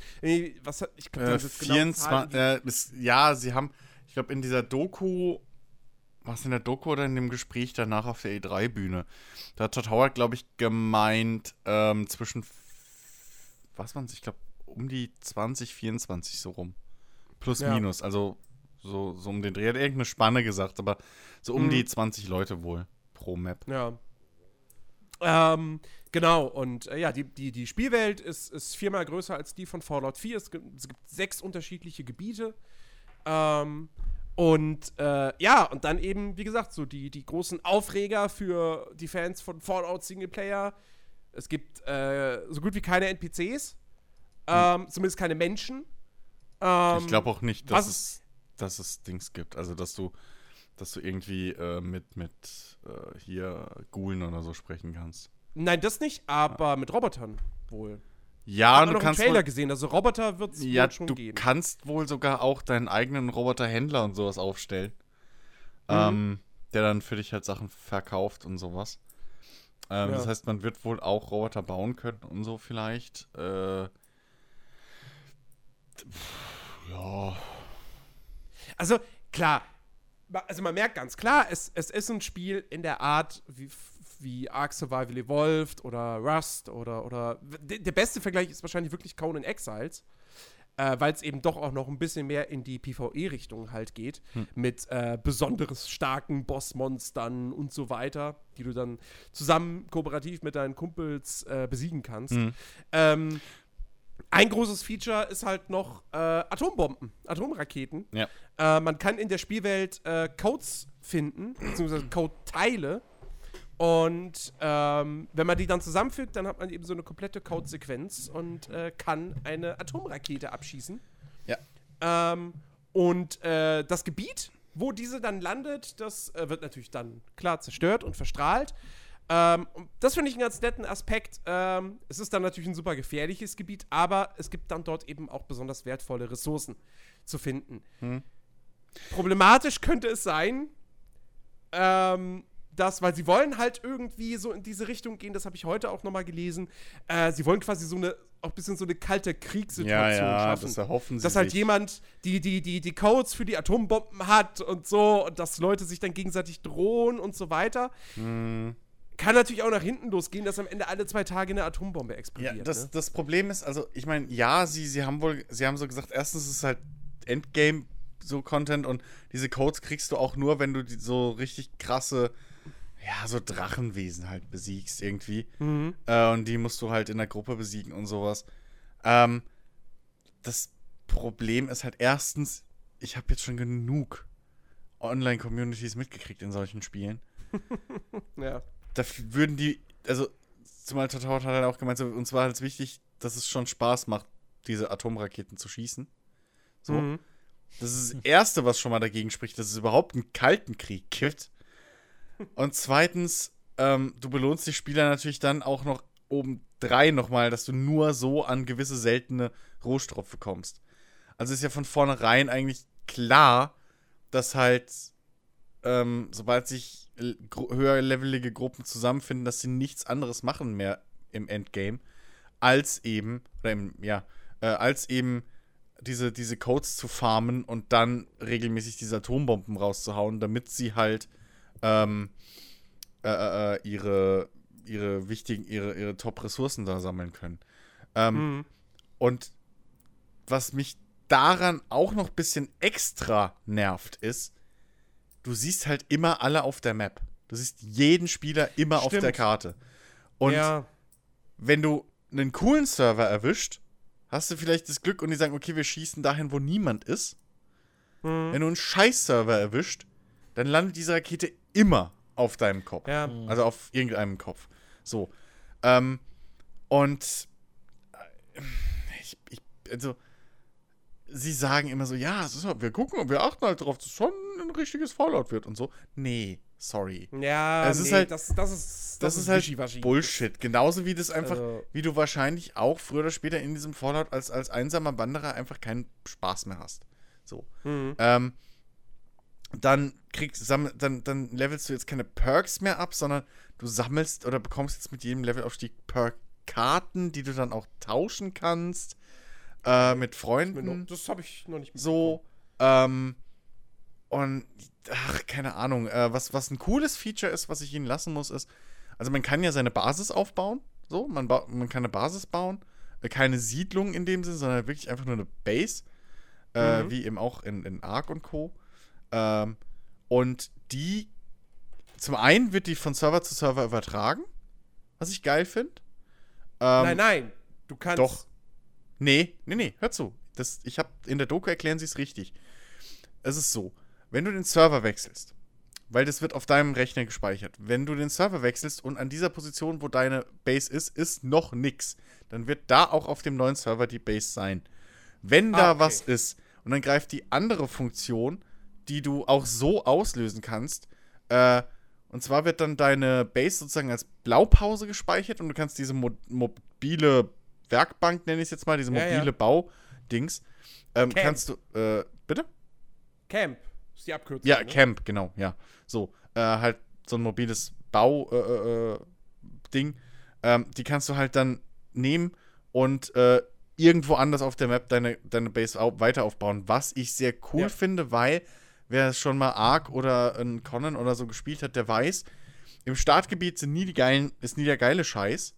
Was ich glaube, Äh, das ist genau Zahlen, 24, die- äh, ist, ja, sie haben, ich glaube, in dieser Doku, was in der Doku oder in dem Gespräch danach auf der E3-Bühne, da hat Todd Howard, glaube ich, gemeint, ähm, zwischen, was waren es, ich glaube, um die 20, 24 so rum. Plus, Ja. minus, also so, so um den Dreh. Er hat irgendeine Spanne gesagt, aber so um Mhm. die 20 Leute wohl pro Map. Ja. Ähm, genau, und äh, ja, die, die, die Spielwelt ist, ist viermal größer als die von Fallout 4. Es gibt, es gibt sechs unterschiedliche Gebiete. Ähm, und äh, ja, und dann eben, wie gesagt, so die, die großen Aufreger für die Fans von Fallout Singleplayer. Es gibt äh, so gut wie keine NPCs, ähm, zumindest keine Menschen. Ähm, ich glaube auch nicht, dass es, dass es Dings gibt. Also, dass du, dass du irgendwie äh, mit, mit äh, hier Ghoulen oder so sprechen kannst. Nein, das nicht, aber mit Robotern wohl. Ja, Hab du noch einen kannst Trailer wohl, gesehen, also Roboter wird es ja, schon du geben. kannst wohl sogar auch deinen eigenen Roboterhändler und sowas aufstellen. Mhm. Ähm, der dann für dich halt Sachen verkauft und sowas. Ähm, Ja. Das heißt, man wird wohl auch Roboter bauen können und so vielleicht. Äh, ja. Also, klar, also man merkt ganz klar, es, es ist ein Spiel in der Art wie, wie Ark Survival Evolved oder Rust oder, oder d- der beste Vergleich ist wahrscheinlich wirklich Conan Exiles, äh, weil es eben doch auch noch ein bisschen mehr in die PvE-Richtung halt geht, mit äh, besonderes starken Bossmonstern und so weiter, die du dann zusammen kooperativ mit deinen Kumpels äh, besiegen kannst. Ähm, ein großes Feature ist halt noch äh, Atombomben, Atomraketen. Ja. Äh, man kann in der Spielwelt äh, Codes finden, beziehungsweise Code-Teile. Und ähm, wenn man die dann zusammenfügt, dann hat man eben so eine komplette Codesequenz und äh, kann eine Atomrakete abschießen. Ja. Ähm, und äh, das Gebiet, wo diese dann landet, das äh, wird natürlich dann klar zerstört und verstrahlt. Ähm, das finde ich einen ganz netten Aspekt. Ähm, es ist dann natürlich ein super gefährliches Gebiet, aber es gibt dann dort eben auch besonders wertvolle Ressourcen zu finden. Problematisch könnte es sein, ähm, dass, weil sie wollen halt irgendwie so in diese Richtung gehen, das habe ich heute auch nochmal gelesen, äh, sie wollen quasi so eine, auch ein bisschen so eine kalte Kriegssituation Ja, ja, schaffen das erhoffen sie dass halt sich. jemand die, die, die, die Codes für die Atombomben hat und so und dass Leute sich dann gegenseitig drohen und so weiter. Hm. Kann natürlich auch nach hinten losgehen, dass am Ende alle zwei Tage eine Atombombe Ja, explodiert. das, ne? das Problem ist, also ich meine, ja, sie, sie haben wohl, sie haben so gesagt, erstens ist es halt Endgame so Content und diese Codes kriegst du auch nur, wenn du so richtig krasse, ja, so Drachenwesen halt besiegst irgendwie. Mhm. Äh, und die musst du halt in der Gruppe besiegen und sowas. Ähm, das Problem ist halt erstens, ich habe jetzt schon genug Online-Communities mitgekriegt in solchen Spielen *laughs* Ja. da würden die, also zumal Tataut hat halt auch gemeint, so, uns war halt wichtig, dass es schon Spaß macht, diese Atomraketen zu schießen. So. Mhm. Das ist das Erste, was schon mal dagegen spricht, dass es überhaupt einen kalten Krieg gibt. Und zweitens, ähm, du belohnst die Spieler natürlich dann auch noch obendrein nochmal, dass du nur so an gewisse seltene Rohstoffe kommst. Also ist ja von vornherein eigentlich klar, dass halt, ähm, sobald sich höherlevelige Gruppen zusammenfinden, dass sie nichts anderes machen mehr im Endgame, als eben, oder im, ja, äh, als eben diese, diese Codes zu farmen und dann regelmäßig diese Atombomben rauszuhauen, damit sie halt ähm, äh, äh, äh, ihre, ihre wichtigen, ihre, ihre Top-Ressourcen da sammeln können. Ähm, Mhm. und was mich daran auch noch ein bisschen extra nervt, ist, du siehst halt immer alle auf der Map. Du siehst jeden Spieler immer auf Stimmt. der Karte. Und ja. wenn du einen coolen Server erwischt, hast du vielleicht das Glück und die sagen, okay, wir schießen dahin, wo niemand ist. Mhm. Wenn du einen Scheiß-Server erwischt, dann landet diese Rakete immer auf deinem Kopf. Ja. Also auf irgendeinem Kopf. So. Ähm, und äh, ich, ich, also, sie sagen immer so, ja, ist, wir gucken, wir achten halt darauf, dass es schon ein richtiges Fallout wird und so. Nee, sorry. Ja, Es ist nee, halt- das, das ist, Das, ist, halt wischiwaschi. Bullshit. Genauso wie das einfach, Also- wie du wahrscheinlich auch früher oder später in diesem Fallout als, als einsamer Wanderer einfach keinen Spaß mehr hast. So. Mhm. Ähm, dann kriegst sammel, dann, dann levelst du jetzt keine Perks mehr ab, sondern du sammelst oder bekommst jetzt mit jedem Levelaufstieg Perk-Karten, die du dann auch tauschen kannst äh, mit Freunden. Das habe ich noch nicht So, ähm, und, ach, keine Ahnung, äh, was, was ein cooles Feature ist, was ich ihnen lassen muss, ist, also man kann ja seine Basis aufbauen, so, man, man kann eine Basis bauen, äh, keine Siedlung in dem Sinne, sondern wirklich einfach nur eine Base, äh, Mhm. wie eben auch in, in Ark und Co. Ähm, und die, zum einen wird die von Server zu Server übertragen, was ich geil finde. Ähm, Nein, nein. Du kannst. doch. Nee, nee, nee, hör zu. Das, ich hab, in der Doku erklären sie es richtig. Es ist so, wenn du den Server wechselst, weil das wird auf deinem Rechner gespeichert, wenn du den Server wechselst und an dieser Position, wo deine Base ist, ist noch nix, dann wird da auch auf dem neuen Server die Base sein. Wenn Ah, da okay. was ist und dann greift die andere Funktion, die du auch so auslösen kannst, äh, und zwar wird dann deine Base sozusagen als Blaupause gespeichert und du kannst diese mo mobile Werkbank, nenne ich es jetzt mal, diese Ja, ja. mobile Baudings, ähm, kannst du, äh, bitte? Camp. Ist die Abkürzung. Ja, ne? Camp, genau, ja. So, äh, halt so ein mobiles Bau, äh, äh, äh, Ding. Ähm, die kannst du halt dann nehmen und irgendwo anders auf der Map deine, deine Base au weiter aufbauen. Was ich sehr cool Ja. finde, weil wer schon mal Ark oder ein Conan oder so gespielt hat, der weiß, im Startgebiet sind nie die geilen, ist nie der geile Scheiß.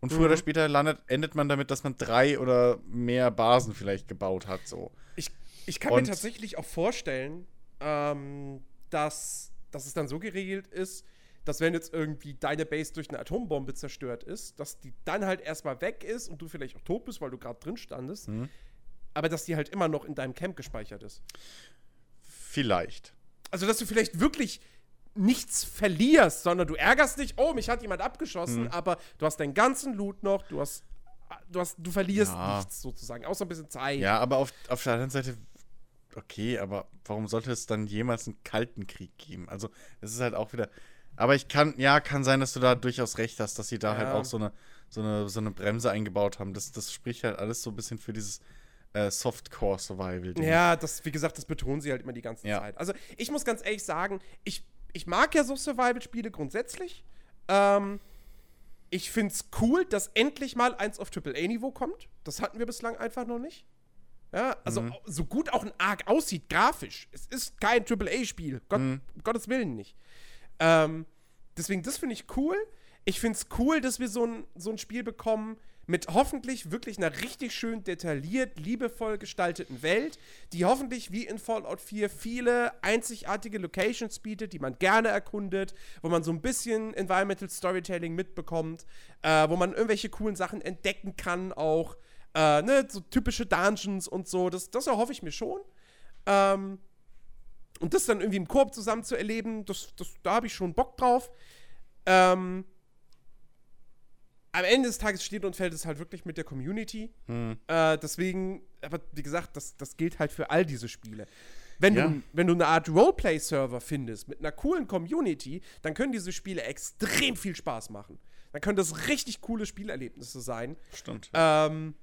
Und früher Mhm. oder später landet, endet man damit, dass man drei oder mehr Basen vielleicht gebaut hat. So. Ich, ich kann Und- mir tatsächlich auch vorstellen, ähm, dass, dass es dann so geregelt ist, dass wenn jetzt irgendwie deine Base durch eine Atombombe zerstört ist, dass die dann halt erstmal weg ist und du vielleicht auch tot bist, weil du gerade drin standest, Mhm. aber dass die halt immer noch in deinem Camp gespeichert ist. Vielleicht. Also, dass du vielleicht wirklich nichts verlierst, sondern du ärgerst dich, oh, mich hat jemand abgeschossen, aber du hast deinen ganzen Loot noch, du hast, du hast, du verlierst Ja. nichts sozusagen, außer ein bisschen Zeit. Ja, aber auf, auf der anderen Seite, okay, aber warum sollte es dann jemals einen kalten Krieg geben? Also, es ist halt auch wieder. Aber ich kann, ja, kann sein, dass du da durchaus recht hast, dass sie da halt Ja. auch so eine, so eine, so eine Bremse eingebaut haben. Das, das spricht halt alles so ein bisschen für dieses äh, Softcore-Survival-Ding. Ja, das, wie gesagt, das betonen sie halt immer die ganze Ja. Zeit. Also, ich muss ganz ehrlich sagen, ich, ich mag ja so Survival-Spiele grundsätzlich. Ähm, ich finde es cool, dass endlich mal eins auf AAA-Niveau kommt. Das hatten wir bislang einfach noch nicht. Ja, also Mhm. so gut auch ein Arc aussieht, grafisch. Es ist kein AAA-Spiel. Gott, Mhm. um Gottes Willen nicht. Ähm, deswegen, das finde ich cool. Ich finde es cool, dass wir so ein, so ein Spiel bekommen mit hoffentlich wirklich einer richtig schön detailliert, liebevoll gestalteten Welt, die hoffentlich wie in Fallout 4 viele einzigartige Locations bietet, die man gerne erkundet, wo man so ein bisschen Environmental Storytelling mitbekommt, äh, wo man irgendwelche coolen Sachen entdecken kann, auch äh, ne, so typische Dungeons und so. Das, das erhoffe ich mir schon. Ähm, und das dann irgendwie im Koop zusammen zu erleben, das, das, da habe ich schon Bock drauf. Ähm, am Ende des Tages steht und fällt es halt wirklich mit der Community. Hm. Äh, deswegen, aber wie gesagt, das, das gilt halt für all diese Spiele. Wenn, Ja. du, wenn du eine Art Roleplay-Server findest mit einer coolen Community, dann können diese Spiele extrem viel Spaß machen. Dann können das richtig coole Spielerlebnisse sein. Stimmt. Ähm,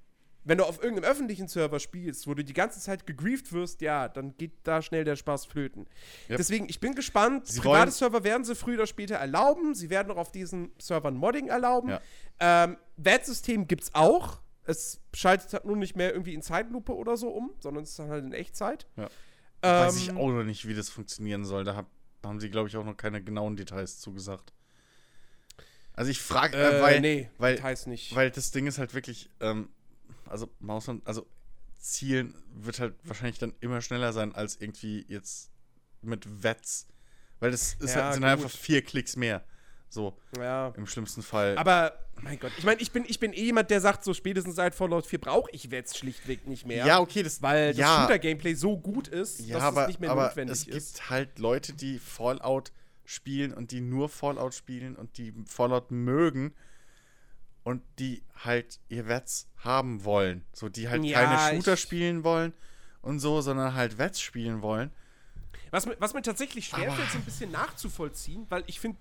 wenn du auf irgendeinem öffentlichen Server spielst, wo du die ganze Zeit gegrieft wirst, ja, dann geht da schnell der Spaß flöten. Yep. Deswegen, ich bin gespannt. Sie Private Server werden sie früher oder später erlauben. Sie werden auch auf diesen Servern Modding erlauben. Ja. Ähm, VAT-System gibt's auch. Es schaltet halt nur nicht mehr irgendwie in Zeitlupe oder so um, sondern es ist dann halt in Echtzeit. Ja. Ähm, Weiß ich auch noch nicht, wie das funktionieren soll. Da hab, haben sie, glaube ich, auch noch keine genauen Details zugesagt. Also ich frage, äh, äh, weil, nee, weil, Details nicht. weil das Ding ist halt wirklich, ähm, also Maus und, also zielen wird halt wahrscheinlich dann immer schneller sein als irgendwie jetzt mit Wets. Weil das ist Ja, halt, sind gut. einfach vier Klicks mehr. So, Ja. im schlimmsten Fall. Aber, mein Gott, ich meine, ich bin, ich bin eh jemand, der sagt, so spätestens seit Fallout 4 brauche ich Wets schlichtweg nicht mehr. ja, okay, das Weil das ja, Shooter-Gameplay so gut ist, ja, dass aber, es nicht mehr aber notwendig es gibt ist. halt Leute, die Fallout spielen und die nur Fallout spielen und die Fallout mögen und die halt ihr Wets haben wollen. So, die halt Ja, keine Shooter ich- spielen wollen und so, sondern halt Wets spielen wollen. Was mir, was mir tatsächlich schwerfällt, so ein bisschen nachzuvollziehen, weil ich finde,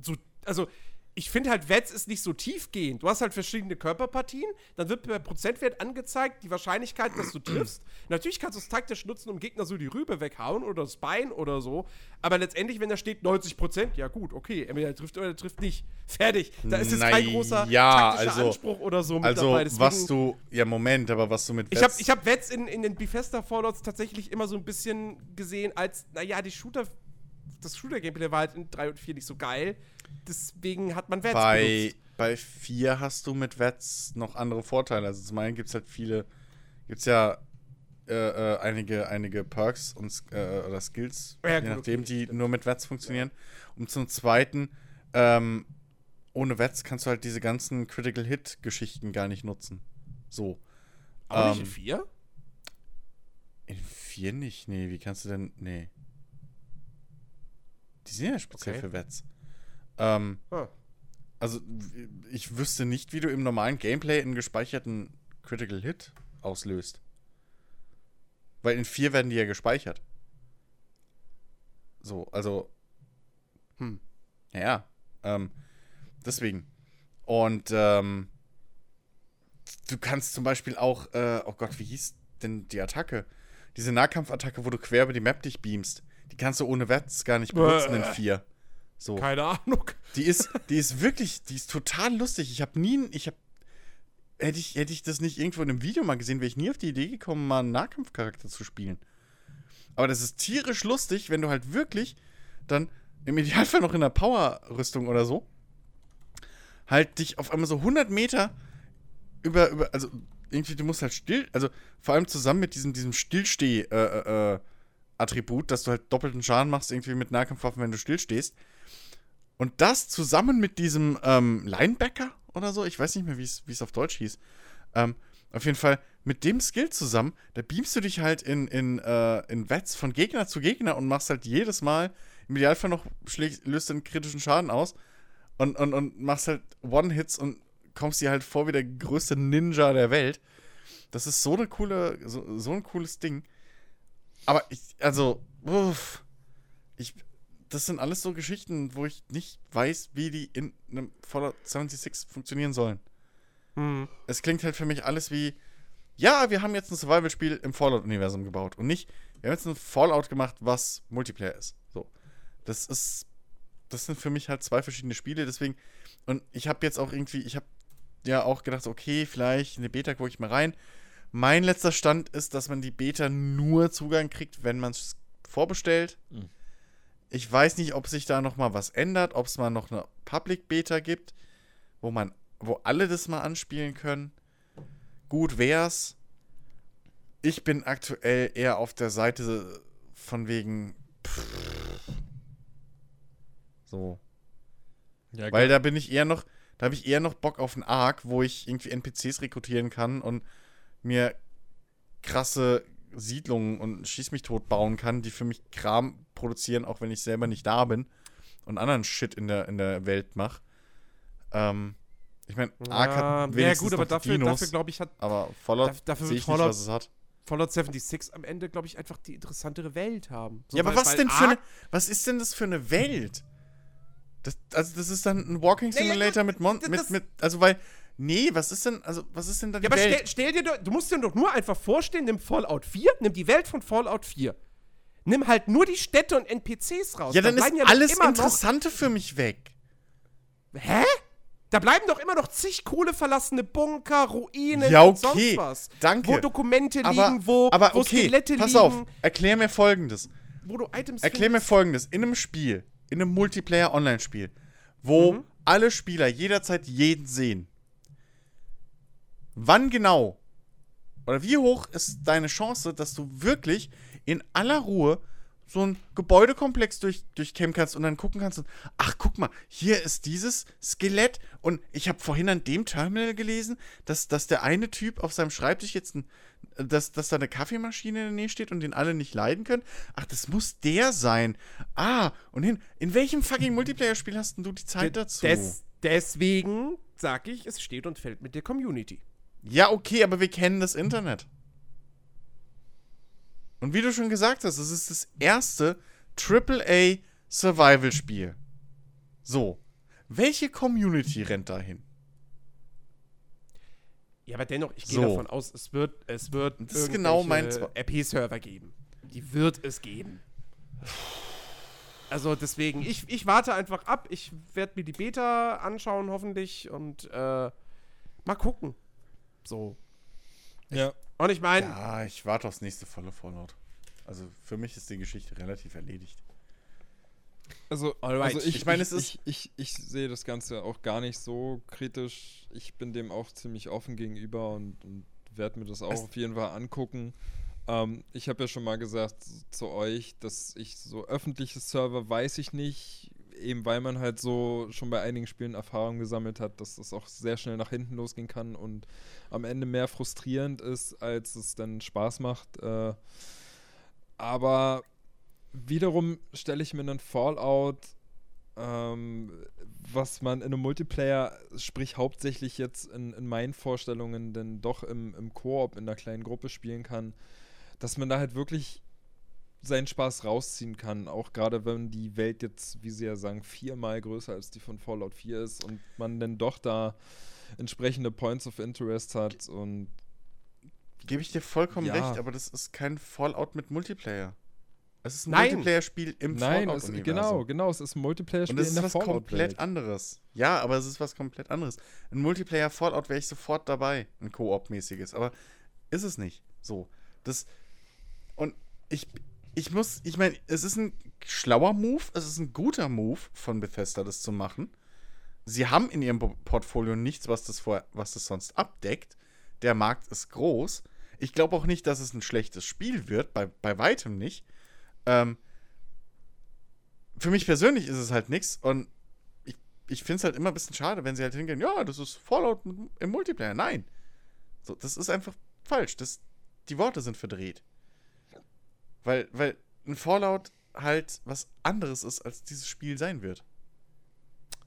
so, also ich finde halt, Wets ist nicht so tiefgehend. Du hast halt verschiedene Körperpartien, dann wird per Prozentwert angezeigt, die Wahrscheinlichkeit, dass du *clears throat* triffst. Natürlich kannst du es taktisch nutzen, um Gegner so die Rübe weghauen oder das Bein oder so, aber letztendlich, wenn da steht 90%, ja gut, okay, entweder er trifft oder er trifft nicht. *laughs* Fertig. Da ist jetzt kein Na großer ja, taktischer also- Anspruch oder so mit Also, dabei. Deswegen- was du, ja, Moment, aber was du mit ich habe ich hab Wets in, in den Bethesda Fallouts tatsächlich immer so ein bisschen gesehen, als, naja, die Shooter, das Shooter-Gameplay war halt in 3 und 4 nicht so geil. Deswegen hat man Wets bei, benutzt. bei 4 hast du mit Wets noch andere Vorteile. Also zum einen gibt es halt viele, gibt es ja äh, äh, einige, einige Perks und, äh, oder Skills, Ja, je nachdem, okay, die nur mit Wets funktionieren. Und zum zweiten, ähm, ohne Wets kannst du halt diese ganzen Critical Hit-Geschichten gar nicht nutzen. So. Aber nicht in ähm, 4? In 4 nicht? Nee, wie kannst du denn. Nee. Die sind ja speziell Okay. für Wets. Ähm, Ah. also, ich wüsste nicht, wie du im normalen Gameplay einen gespeicherten Critical Hit auslöst. Weil in 4 werden die ja gespeichert. So, also. Hm. Ja, ähm, deswegen. Und, ähm, du kannst zum Beispiel auch, äh, oh Gott, wie hieß denn die Attacke? Diese Nahkampfattacke, wo du quer über die Map dich beamst. Die kannst du ohne Wets gar nicht benutzen in Bäh. 4. So. Keine Ahnung. Die ist, die ist wirklich, die ist total lustig. Ich habe nie, ich habe, hätte ich, hätte ich das nicht irgendwo in einem Video mal gesehen, wäre ich nie auf die Idee gekommen, mal einen Nahkampfcharakter zu spielen. Aber das ist tierisch lustig, wenn du halt wirklich dann im Idealfall noch in der Power-Rüstung oder so halt dich auf einmal so 100 Meter über, über, also irgendwie, du musst halt still, also vor allem zusammen mit diesem, diesem Stillsteh, äh, äh, äh, dass du halt doppelten Schaden machst, irgendwie mit Nahkampfwaffen, wenn du stillstehst. Und das zusammen mit diesem ähm, Linebacker oder so, ich weiß nicht mehr, wie es auf Deutsch hieß. Ähm, auf jeden Fall, mit dem Skill zusammen, da beamst du dich halt in, in, äh, in Wets von Gegner zu Gegner und machst halt jedes Mal, im Idealfall noch, schlägst, löst einen kritischen Schaden aus und, und, und machst halt One-Hits und kommst dir halt vor wie der größte Ninja der Welt. Das ist so eine coole, so, so ein cooles Ding. Aber ich, also, uff, ich, das sind alles so Geschichten, wo ich nicht weiß, wie die in einem Fallout 76 funktionieren sollen. Hm. Es klingt halt für mich alles wie, ja, wir haben jetzt ein Survival-Spiel im Fallout-Universum gebaut und nicht, wir haben jetzt ein Fallout gemacht, was Multiplayer ist. So. Das ist, das sind für mich halt zwei verschiedene Spiele, deswegen, und ich habe jetzt auch irgendwie, ich habe ja auch gedacht, okay, vielleicht in die Beta gucke ich mal rein. Mein letzter Stand ist, dass man die Beta nur Zugang kriegt, wenn man es vorbestellt. Mhm. Ich weiß nicht, ob sich da noch mal was ändert, ob es mal noch eine Public Beta gibt, wo man, wo alle das mal anspielen können. Gut wär's. Ich bin aktuell eher auf der Seite von wegen pff, so, Ja, weil da bin ich eher noch, da habe ich eher noch Bock auf einen Arc, wo ich irgendwie NPCs rekrutieren kann und mir krasse Siedlungen und Schieß mich tot bauen kann, die für mich Kram produzieren, auch wenn ich selber nicht da bin und anderen Shit in der, in der Welt mache. Ähm, ich meine, Arc ja, hat ja, wenigstens gut, aber dafür, Dinos, dafür glaube ich, hat aber Fallout daf- dafür sehe ich nicht, Fallout- was es hat. Fallout 76 am Ende, glaube ich, einfach die interessantere Welt haben. So, ja, aber weil- was weil denn für eine, Ark- was ist denn das für eine Welt? Das, also das ist dann ein Walking Simulator mit, Mon das- mit, mit, also weil, nee, was ist denn, also was ist denn da die Ja, aber Welt? stell, stell dir doch, du musst dir doch nur einfach vorstellen, nimm Fallout 4, nimm die Welt von Fallout 4. Nimm halt nur die Städte und NPCs raus. ja, Da dann ist bleiben noch alles Interessante für mich weg. Hä? Da bleiben doch immer noch zig coole verlassene Bunker, Ruinen Ja, und okay. sonst was. Danke. Wo Dokumente Aber, liegen, wo, aber wo okay, Skelette pass liegen, auf, erklär mir folgendes. wo du Items Erklär mir findest. folgendes. In einem Spiel, in einem Multiplayer-Online-Spiel, wo Mhm. alle Spieler jederzeit jeden sehen, wann genau oder wie hoch ist deine Chance, dass du wirklich in aller Ruhe so ein Gebäudekomplex durch, durchkämmen kannst und dann gucken kannst und, ach, guck mal, hier ist dieses Skelett und ich habe vorhin an dem Terminal gelesen, dass, dass der eine Typ auf seinem Schreibtisch jetzt ein, dass, dass da eine Kaffeemaschine in der Nähe steht und den alle nicht leiden können. Ach, das muss der sein. Ah, und hin, in welchem fucking Multiplayer-Spiel hast denn du die Zeit dazu? Des, deswegen sag ich, es steht und fällt mit der Community. Ja, okay, aber wir kennen das Internet. Und wie du schon gesagt hast, es ist das erste AAA Survival-Spiel. So. Welche Community rennt dahin? Ja, aber dennoch, ich gehe So. davon aus, es wird, es wird Das ist genau mein RP-Server geben. Die wird es geben. Also deswegen, ich, ich warte einfach ab. Ich werde mir die Beta anschauen, hoffentlich, und äh, mal gucken. So. Ja. Und ich meine, Ja, ich warte aufs nächste volle Fallout. Also für mich ist die Geschichte relativ erledigt. Also, Alright. also ich, Ich meine, ich, es ist- ich, ich, ich sehe das Ganze auch gar nicht so kritisch. Ich bin dem auch ziemlich offen gegenüber und, und werde mir das auch Es- auf jeden Fall angucken. Ähm, ich habe ja schon mal gesagt zu euch, dass ich so öffentliche Server weiß ich nicht, eben weil man halt so schon bei einigen Spielen Erfahrung gesammelt hat, dass das auch sehr schnell nach hinten losgehen kann und am Ende mehr frustrierend ist, als es dann Spaß macht. Äh, aber wiederum stelle ich mir einen Fallout, ähm, was man in einem Multiplayer, sprich hauptsächlich jetzt in, in meinen Vorstellungen, denn doch im, im Koop in einer kleinen Gruppe spielen kann, dass man da halt wirklich seinen Spaß rausziehen kann, auch gerade wenn die Welt jetzt, wie sie ja sagen, viermal größer als die von Fallout 4 ist und man dann doch da entsprechende Points of Interest hat und Gebe ich dir vollkommen Ja. recht, aber das ist kein Fallout mit Multiplayer. Es ist ein Nein. Multiplayer-Spiel im Nein, es, Fallout-Universum. genau, genau, es ist ein Multiplayer-Spiel Und es in ist der was komplett anderes. Ja, aber es ist was komplett anderes. Ein Multiplayer-Fallout wäre ich sofort dabei. Ein Koop-mäßiges. Aber ist es nicht. So. Das. Und ich, ich muss, ich meine, es ist ein schlauer Move, es ist ein guter Move von Bethesda, das zu machen. Sie haben in ihrem Po- Portfolio nichts, was das, vor, was das sonst abdeckt. Der Markt ist groß. Ich glaube auch nicht, dass es ein schlechtes Spiel wird, bei, bei weitem nicht. Ähm, für mich persönlich ist es halt nichts und ich, ich finde es halt immer ein bisschen schade, wenn sie halt hingehen, ja, das ist Fallout im Multiplayer. Nein. So, das ist einfach falsch. Das, die Worte sind verdreht. Weil, weil ein Fallout halt was anderes ist, als dieses Spiel sein wird.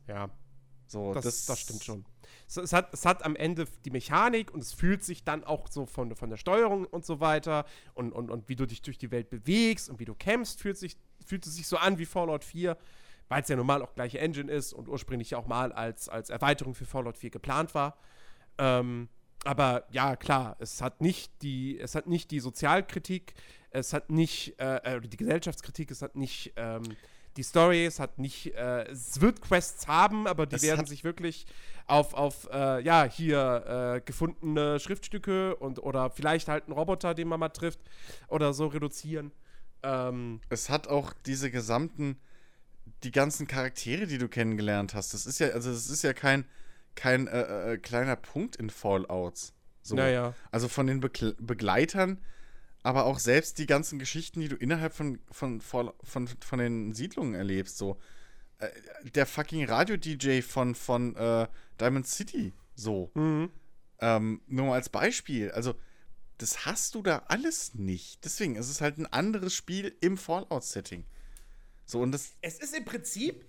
ja, So, das, das, stimmt schon. Es, es, hat, es hat am Ende die Mechanik und es fühlt sich dann auch so von, von der Steuerung und so weiter und, und, und wie du dich durch die Welt bewegst und wie du kämpfst, fühlt, sich, fühlt es sich so an wie Fallout 4, weil es ja normal auch gleiche Engine ist und ursprünglich auch mal als, als Erweiterung für Fallout 4 geplant war. Ähm, aber ja, klar, es hat nicht die, es hat nicht die Sozialkritik, es hat nicht äh, äh, die Gesellschaftskritik, es hat nicht ähm, die Story, es hat nicht, äh, es wird Quests haben, aber die Es werden sich wirklich auf, auf äh, ja, hier äh, gefundene Schriftstücke und oder vielleicht halt einen Roboter, den man mal trifft, oder so reduzieren. Ähm, es hat auch diese gesamten, die ganzen Charaktere, die du kennengelernt hast. Das ist ja, also das ist ja kein, kein äh, kleiner Punkt in Fallouts. So. Naja. Also von den Begle Begleitern, aber auch selbst die ganzen Geschichten, die du innerhalb von, von, Fall- von, von den Siedlungen erlebst. So. Äh, der fucking Radio-DJ von, von äh, Diamond City. So. Mhm. Ähm, nur mal als Beispiel. Also, das hast du da alles nicht. Deswegen ist es halt ein anderes Spiel im Fallout-Setting. So, und das. Es ist im Prinzip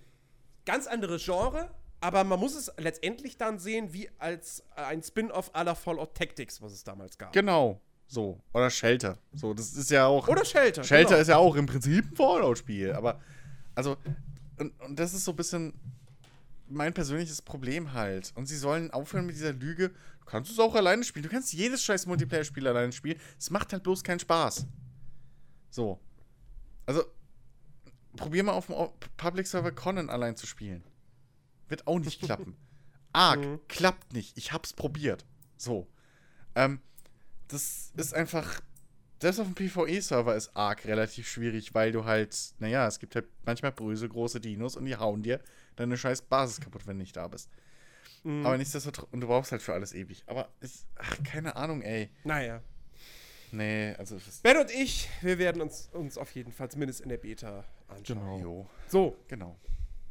ganz anderes Genre, aber man muss es letztendlich dann sehen wie als ein Spin-off aller Fallout Tactics, was es damals gab. Genau. So. Oder Shelter. So, das ist ja auch. Oder Shelter. Shelter genau. ist ja auch im Prinzip ein Fallout-Spiel. Aber, also, und, und das ist so ein bisschen mein persönliches Problem halt. Und sie sollen aufhören mit dieser Lüge. Du kannst es auch alleine spielen. Du kannst jedes scheiß Multiplayer-Spiel alleine spielen. Es macht halt bloß keinen Spaß. So. Also, probier mal auf dem Public Server Conan allein zu spielen. Wird auch nicht *laughs* klappen. Arg, Mhm. klappt nicht. Ich hab's probiert. So. Ähm, das ist einfach. Selbst auf dem PvE-Server ist Ark relativ schwierig, weil du halt, naja, es gibt halt manchmal böse große Dinos und die hauen dir deine scheiß Basis kaputt, wenn du nicht da bist. Mhm. Aber nichtsdestotrotz, und du brauchst halt für alles ewig. Aber ist, ach, keine Ahnung, ey. Naja. Nee, also Ben und ich, wir werden uns, uns auf jeden Fall zumindest in der Beta anschauen. Genau. So, genau.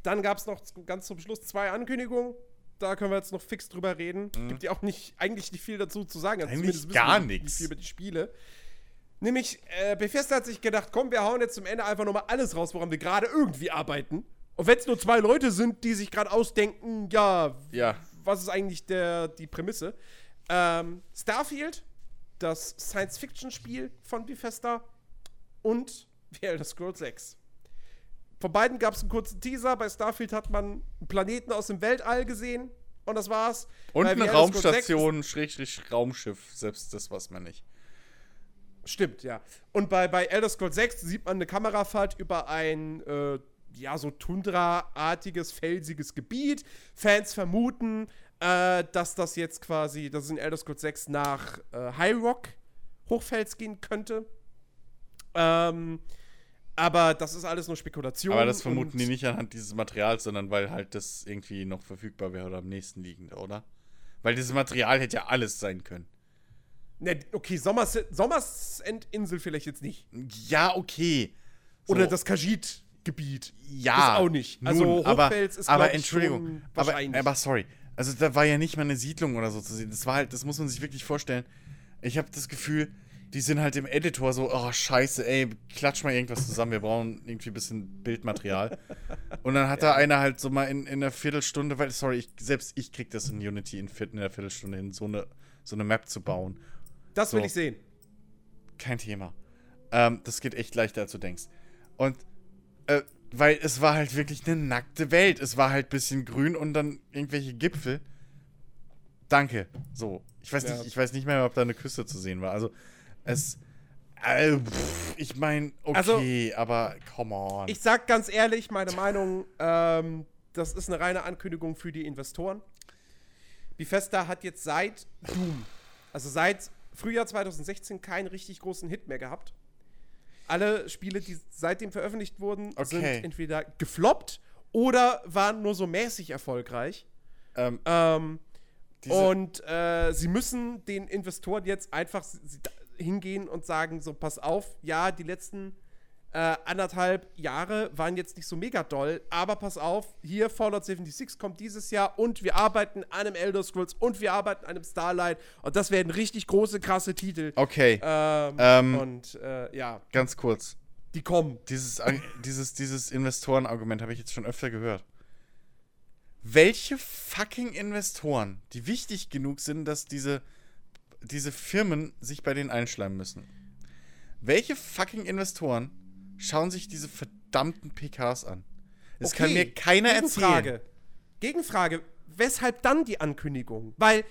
dann gab es noch ganz zum Schluss zwei Ankündigungen. Da können wir jetzt noch fix drüber reden. Gibt ja auch nicht, eigentlich nicht viel dazu zu sagen. Also Mhm. Eigentlich gar wir nicht nix. viel über die Spiele. Nämlich, äh, Bethesda hat sich gedacht, komm, wir hauen jetzt zum Ende einfach nochmal alles raus, woran wir gerade irgendwie arbeiten. Und wenn es nur zwei Leute sind, die sich gerade ausdenken, ja, Ja. was ist eigentlich der, die Prämisse? Ähm, Starfield, das Science-Fiction-Spiel von Bethesda und *laughs* The Elder Scrolls 6. Von beiden gab es einen kurzen Teaser. Bei Starfield hat man einen Planeten aus dem Weltall gesehen und das war's. Und Bei eine The Elder Scrolls 6 Raumstation, Schrägstrich Raumschiff, selbst das weiß man nicht. Stimmt, ja. Und bei, bei Elder Scrolls 6 sieht man eine Kamerafahrt über ein, äh, ja, so Tundra-artiges, felsiges Gebiet. Fans vermuten, äh, dass das jetzt quasi, dass es in Elder Scrolls 6 nach äh, High Rock Hochfels gehen könnte. Ähm, aber das ist alles nur Spekulation. Aber das vermuten die nicht anhand dieses Materials, sondern weil halt das irgendwie noch verfügbar wäre oder am nächsten liegend, oder? Weil dieses Material hätte ja alles sein können. Ne, okay, Sommers Sommersendinsel vielleicht jetzt nicht. Ja, okay. So, Oder das Kajit-Gebiet. ja, das auch nicht. Also nun, aber, Hochfels ist, aber glaub ich, Entschuldigung, aber, aber sorry. Also da war ja nicht mal eine Siedlung oder so zu sehen. Das war halt, das muss man sich wirklich vorstellen. Ich habe das Gefühl, die sind halt im Editor so, oh scheiße, ey, klatsch mal irgendwas zusammen, wir brauchen irgendwie ein bisschen Bildmaterial. Und dann hat da einer halt so mal in, in einer Viertelstunde, weil, sorry, ich, selbst ich krieg das in Unity in, in einer Viertelstunde hin, so eine, so eine Map zu bauen. das will so. ich sehen. Kein Thema. Ähm, das geht echt leichter, als du denkst. Und, äh, weil es war halt wirklich eine nackte Welt. Es war halt ein bisschen grün und dann irgendwelche Gipfel. Danke. So. Ich weiß, Ja. nicht, ich weiß nicht mehr, ob da eine Küste zu sehen war. Also, es. Äh, pff, ich meine, okay, aber come on. Ich sag ganz ehrlich, meine Meinung, ähm, das ist eine reine Ankündigung für die Investoren. Bethesda hat jetzt seit Doom, also seit Frühjahr 2016, keinen richtig großen Hit mehr gehabt. Alle Spiele, die seitdem veröffentlicht wurden, sind Okay. entweder gefloppt oder waren nur so mäßig erfolgreich. ähm, Ähm, und äh, sie müssen den Investoren jetzt einfach s- s- da- hingehen und sagen: So, pass auf, ja, die letzten äh, anderthalb Jahre waren jetzt nicht so mega doll, aber pass auf, hier Fallout 76 kommt dieses Jahr und wir arbeiten an einem Elder Scrolls und wir arbeiten an einem Starlight und das werden richtig große, krasse Titel. okay, Ähm, Ähm, und äh, ja, ganz kurz. die kommen. Dieses, dieses, dieses Investorenargument habe ich jetzt schon öfter gehört. Welche fucking Investoren, die wichtig genug sind, dass diese, diese Firmen sich bei denen einschleimen müssen? Welche fucking Investoren schauen sich diese verdammten PKs an? Das kann mir keiner erzählen. Gegenfrage. Gegenfrage. Weshalb dann die Ankündigung? Weil,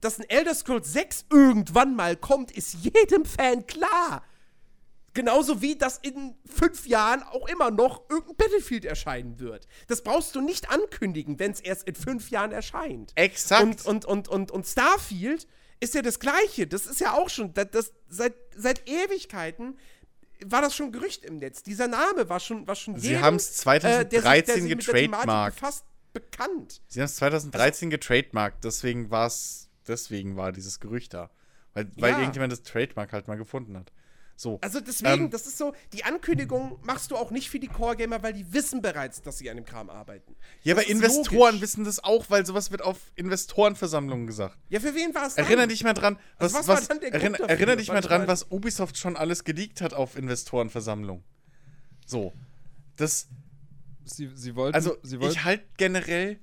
dass ein Elder Scrolls 6 irgendwann mal kommt, ist jedem Fan klar. Genauso wie das in fünf Jahren auch immer noch irgendein Battlefield erscheinen wird. Das brauchst du nicht ankündigen, wenn es erst in fünf Jahren erscheint. Exakt. Und, und, und, und, und Starfield ist ja das Gleiche. Das ist ja auch schon, das, das, seit, seit Ewigkeiten war das schon Gerücht im Netz. Dieser Name war schon, war schon Sie äh, sich- der 2013 sich mit der Thematik getrademarkt. befasst, bekannt. Sie haben es 2013 getrademarkt, deswegen war es, deswegen war dieses Gerücht da. Weil, weil Ja. irgendjemand das Trademark halt mal gefunden hat. So. Also deswegen, Ähm, das ist so, die Ankündigung machst du auch nicht für die Core-Gamer, weil die wissen bereits, dass sie an dem Kram arbeiten. Ja, aber Das Investoren logisch. wissen das auch, weil sowas wird auf Investorenversammlungen gesagt. Ja, für wen war es? Erinner dich mal dran, was, Also was war was, dann der Grund erinner, dafür? erinner dich mal dran, was Ubisoft schon alles geleakt hat auf Investorenversammlungen. So. Das, Sie, sie wollten, also sie wollten, ich halt generell.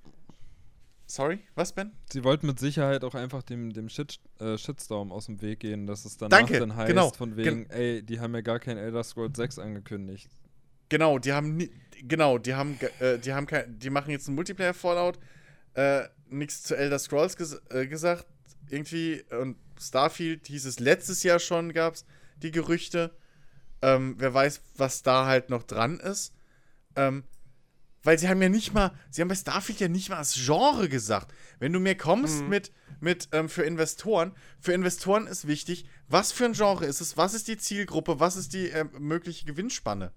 Sorry, was, Ben? sie wollten mit Sicherheit auch einfach dem, dem Shit, äh, Shitstorm aus dem Weg gehen, dass es danach Danke, dann heißt, genau, von gen- wegen, ey, die haben ja gar kein Elder Scrolls 6 angekündigt. Genau, die haben nie, genau, die haben äh, die haben kein, die machen jetzt einen Multiplayer Fallout, äh, nichts zu Elder Scrolls ges äh, gesagt, irgendwie und Starfield hieß es letztes Jahr schon gab's die Gerüchte. Ähm, wer weiß, was da halt noch dran ist. Ähm, weil sie haben ja nicht mal, sie haben bei Starfield ja nicht mal das Genre gesagt. Wenn du mir kommst mit, mit ähm, für Investoren, für Investoren ist wichtig, was für ein Genre ist es, was ist die Zielgruppe, was ist die ähm, mögliche Gewinnspanne.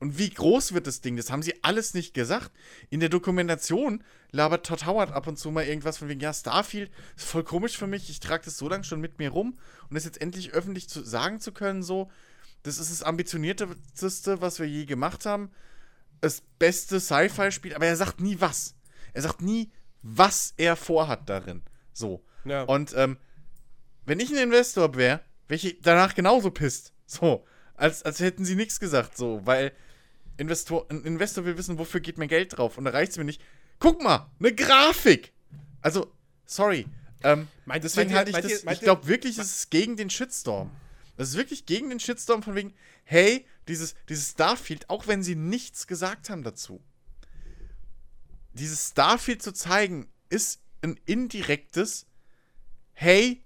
Und wie groß wird das Ding? Das haben sie alles nicht gesagt. In der Dokumentation labert Todd Howard ab und zu mal irgendwas von wegen, ja, Starfield ist voll komisch für mich. Ich trage das so lange schon mit mir rum. Und das jetzt endlich öffentlich zu sagen zu können, so, das ist das ambitionierteste, was wir je gemacht haben. Das beste Sci-Fi-Spiel, aber er sagt nie was. Er sagt nie, was er vorhat darin. So. Ja. Und ähm, wenn ich ein Investor wäre, wäre ich danach genauso pisst. So. Als, als hätten sie nichts gesagt, so, weil Investor, ein Investor will wissen, wofür geht mein Geld drauf. Und da reicht es mir nicht. Guck mal, eine Grafik! Also, sorry. Ähm, Meint- deswegen halte ich meint das. meint Ich glaube wirklich, es ist gegen den Shitstorm. Das ist wirklich gegen den Shitstorm von wegen, hey, dieses, dieses Starfield, auch wenn sie nichts gesagt haben dazu. Dieses Starfield zu zeigen, ist ein indirektes, hey,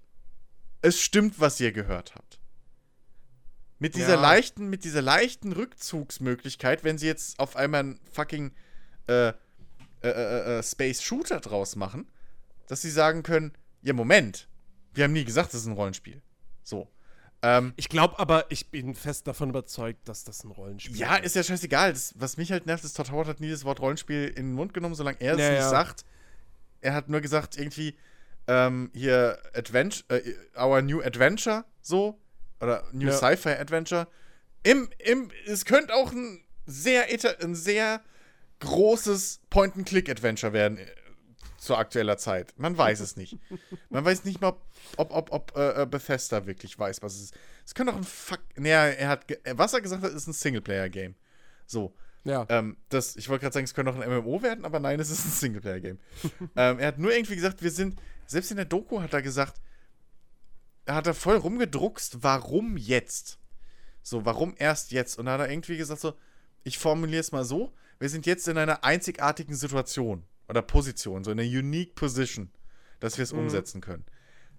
es stimmt, was ihr gehört habt. Mit dieser Ja. leichten, mit dieser leichten Rückzugsmöglichkeit, wenn sie jetzt auf einmal einen fucking äh, äh, äh, äh, Space Shooter draus machen, dass sie sagen können, ja, Moment, wir haben nie gesagt, das ist ein Rollenspiel. So. Ähm, Ich glaube aber, ich bin fest davon überzeugt, dass das ein Rollenspiel ja, ist ja scheißegal. Das, was mich halt nervt, ist, Todd Howard hat nie das Wort Rollenspiel in den Mund genommen, solange er es Ja, nicht sagt. Er hat nur gesagt, irgendwie, ähm, hier, Adventure, äh, Our New Adventure, so. Oder New Ja. Sci-Fi Adventure. Im, im, es könnte auch ein sehr, ein sehr großes Point-and-Click-Adventure werden zu aktueller Zeit. Man weiß es nicht. Man weiß nicht mal, ob, ob, ob äh, äh, Bethesda wirklich weiß, was es ist. Es könnte auch ein Fuck. Naja, er hat. Was er gesagt hat, ist ein Singleplayer-Game. So. Ja. Ähm, das, ich wollte gerade sagen, es könnte auch ein MMO werden, aber nein, es ist ein Singleplayer-Game. *laughs* ähm, er hat nur irgendwie gesagt, wir sind. Selbst in der Doku hat er gesagt, er hat da voll rumgedruckst, warum jetzt? So, warum erst jetzt? Und dann hat er irgendwie gesagt, so, ich formuliere es mal so, wir sind jetzt in einer einzigartigen Situation oder Position, so in einer unique position, dass wir es umsetzen können.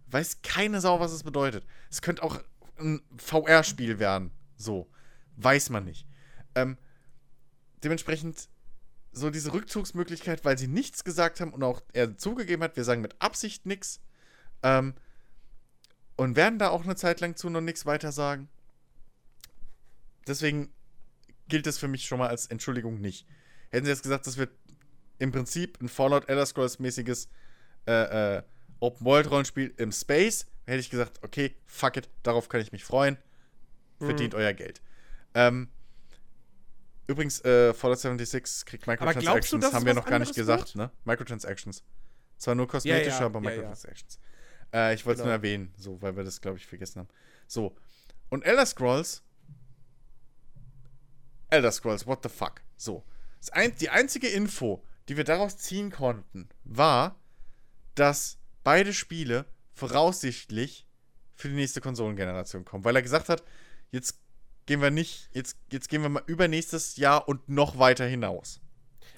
Weiß keine Sau, was es bedeutet. Es könnte auch ein VR-Spiel werden, so. Weiß man nicht. Ähm, dementsprechend so diese Rückzugsmöglichkeit, weil sie nichts gesagt haben und auch er zugegeben hat, wir sagen mit Absicht nichts. Ähm, und werden da auch eine Zeit lang zu noch nichts weiter sagen. Deswegen gilt es für mich schon mal als Entschuldigung nicht. Hätten sie jetzt gesagt, das wird im Prinzip ein Fallout Elder Scrolls mäßiges äh, äh, Open World Rollenspiel im Space, hätte ich gesagt, okay, fuck it, darauf kann ich mich freuen. Verdient euer Geld. Ähm, übrigens, äh, Fallout 76 kriegt du, Microtransactions, es haben wir noch gar nicht gesagt, ne? Microtransactions. Zwar nur kosmetische, ja, aber ja, ja. Microtransactions. Äh, ich wollte es Genau. nur erwähnen, so, weil wir das, glaube ich, vergessen haben. So. Und Elder Scrolls. Elder Scrolls, what the fuck? So. Ein, die einzige Info, die wir daraus ziehen konnten, war, dass beide Spiele voraussichtlich für die nächste Konsolengeneration kommen. Weil er gesagt hat, jetzt gehen wir nicht, jetzt, jetzt gehen wir mal übernächstes Jahr und noch weiter hinaus.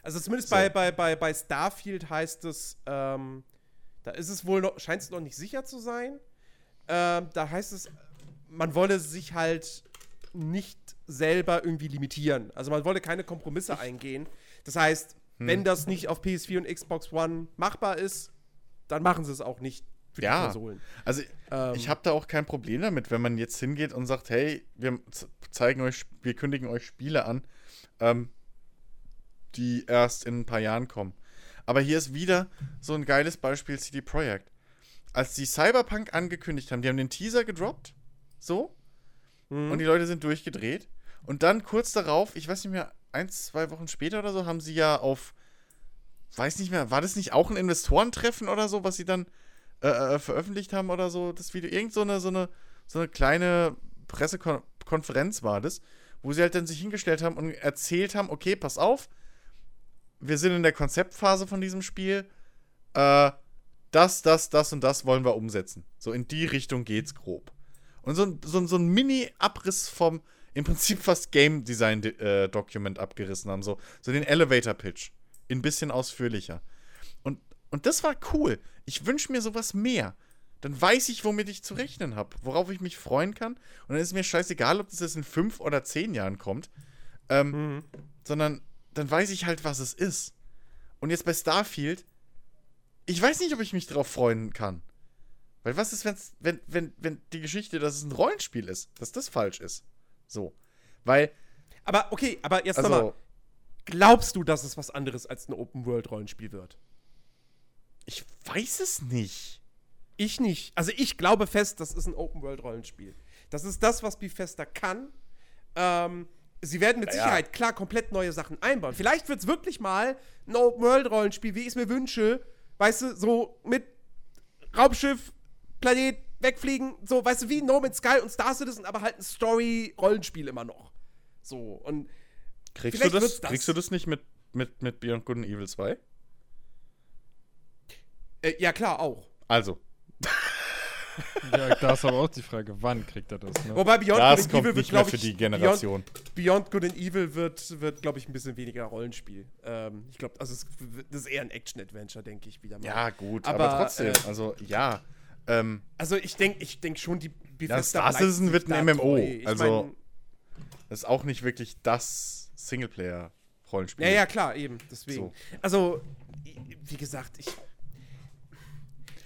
Also zumindest So. bei, bei, bei, bei Starfield heißt es, ähm, da ist es wohl noch, scheint es noch nicht sicher zu sein. Ähm, da heißt es, man wolle sich halt nicht selber irgendwie limitieren. Also man wolle keine Kompromisse eingehen. Das heißt, Hm. wenn das nicht auf PS4 und Xbox One machbar ist, dann machen sie es auch nicht für die Ja. Konsolen. Also Ähm, ich habe da auch kein Problem damit, wenn man jetzt hingeht und sagt, hey, wir zeigen euch, wir kündigen euch Spiele an, ähm, die erst in ein paar Jahren kommen. Aber hier ist wieder so ein geiles Beispiel CD Projekt. Als die Cyberpunk angekündigt haben, die haben den Teaser gedroppt, so, Mhm. und die Leute sind durchgedreht. Und dann kurz darauf, ich weiß nicht mehr, ein, zwei Wochen später oder so, haben sie ja auf, weiß nicht mehr, war das nicht auch ein Investorentreffen oder so, was sie dann äh, äh, veröffentlicht haben oder so, das Video, irgend so eine, so eine, so eine kleine Pressekonferenz war das, wo sie halt dann sich hingestellt haben und erzählt haben, okay, pass auf, wir sind in der Konzeptphase von diesem Spiel, äh, das, das, das und das wollen wir umsetzen. So in die Richtung geht's grob. Und so so so ein Mini-Abriss vom, im Prinzip fast Game Design äh, Document abgerissen haben. So, so den Elevator Pitch. Ein bisschen ausführlicher. Und, und das war cool. Ich wünsche mir sowas mehr. Dann weiß ich, womit ich zu rechnen habe, worauf ich mich freuen kann. Und dann ist mir scheißegal, ob das jetzt in fünf oder zehn Jahren kommt. Ähm, Mhm. sondern dann weiß ich halt, was es ist. Und jetzt bei Starfield, ich weiß nicht, ob ich mich drauf freuen kann. Weil was ist, wenn's, wenn, wenn, wenn die Geschichte, dass es ein Rollenspiel ist, dass das falsch ist? So. Weil Aber okay, aber jetzt Also, nochmal. Glaubst du, dass es was anderes als ein Open-World-Rollenspiel wird? ich weiß es nicht. Ich nicht. Also ich glaube fest, das ist ein Open-World-Rollenspiel. Das ist das, was Bethesda kann. Ähm, sie werden mit Ja. Sicherheit, klar, komplett neue Sachen einbauen. Vielleicht wird es wirklich mal ein Open-World-Rollenspiel, wie ich es mir wünsche. Weißt du, so mit Raumschiff, Planet, wegfliegen. So, weißt du, wie No Man's Sky und Star Citizen, aber halt ein Story-Rollenspiel immer noch. So, und Kriegst du das, das. Kriegst du das nicht mit, mit, mit Beyond Good and Evil 2? äh, ja, klar, auch. Also, Ja, da ist aber auch die Frage, wann kriegt er das? Ne? Wobei Beyond das Good and kommt Evil wird, nicht mehr glaube für ich, die Beyond, Generation. Beyond Good and Evil wird, wird glaube ich, ein bisschen weniger Rollenspiel. Ähm, ich glaube, also es, das ist eher ein Action-Adventure, denke ich, wieder mal. Ja, gut, aber, Aber, trotzdem, äh, also ja. Ähm, Also ich denke ich denk schon, die Bethesda Star bleibt Citizen wird ein MMO, also mein, das ist auch nicht wirklich das Singleplayer-Rollenspiel. ja, ja, klar, eben, deswegen. So. Also, wie gesagt, ich.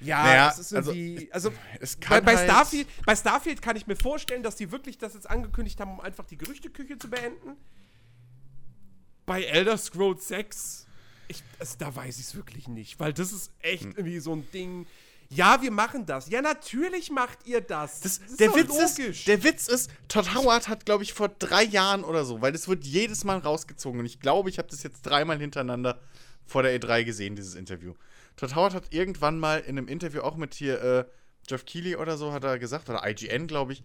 Ja, Naja, es ist also, irgendwie. Also, Es bei, kann bei, halt- Starfield, bei Starfield kann ich mir vorstellen, dass die wirklich das jetzt angekündigt haben, um einfach die Gerüchteküche zu beenden. Bei Elder Scrolls 6, ich, also, da weiß ich es wirklich nicht, weil das ist echt Hm. irgendwie so ein Ding. Ja, wir machen das. Ja, natürlich macht ihr das. Das, ist der, Witz logisch. ist, der Witz ist, Todd Howard hat, glaube ich, vor drei Jahren oder so, weil das wird jedes Mal rausgezogen. Und ich glaube, ich habe das jetzt dreimal hintereinander vor der E3 gesehen, dieses Interview. Todd Howard hat irgendwann mal in einem Interview auch mit hier äh, Jeff Keighley oder so, hat er gesagt, oder IGN, glaube ich,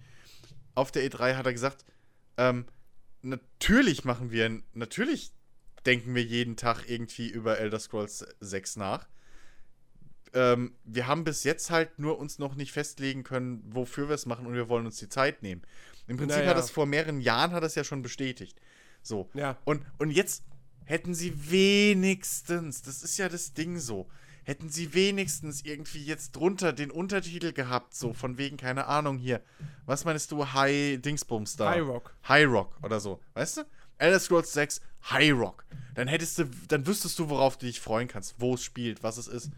auf der E3 hat er gesagt, ähm, natürlich machen wir, natürlich denken wir jeden Tag irgendwie über Elder Scrolls 6 nach ähm, wir haben bis jetzt halt nur uns noch nicht festlegen können, wofür wir es machen und wir wollen uns die Zeit nehmen. Im Prinzip Naja. hat es vor mehreren Jahren hat es ja schon bestätigt. So. Ja. Und, und jetzt hätten sie wenigstens, das ist ja das Ding so, hätten sie wenigstens irgendwie jetzt drunter den Untertitel gehabt, so von wegen, keine Ahnung hier, was meinst du, High Dingsbums da? High Rock. High Rock oder so, weißt du? Elder Scrolls 6, High Rock. Dann hättest du, dann wüsstest du, worauf du dich freuen kannst, wo es spielt, was es ist.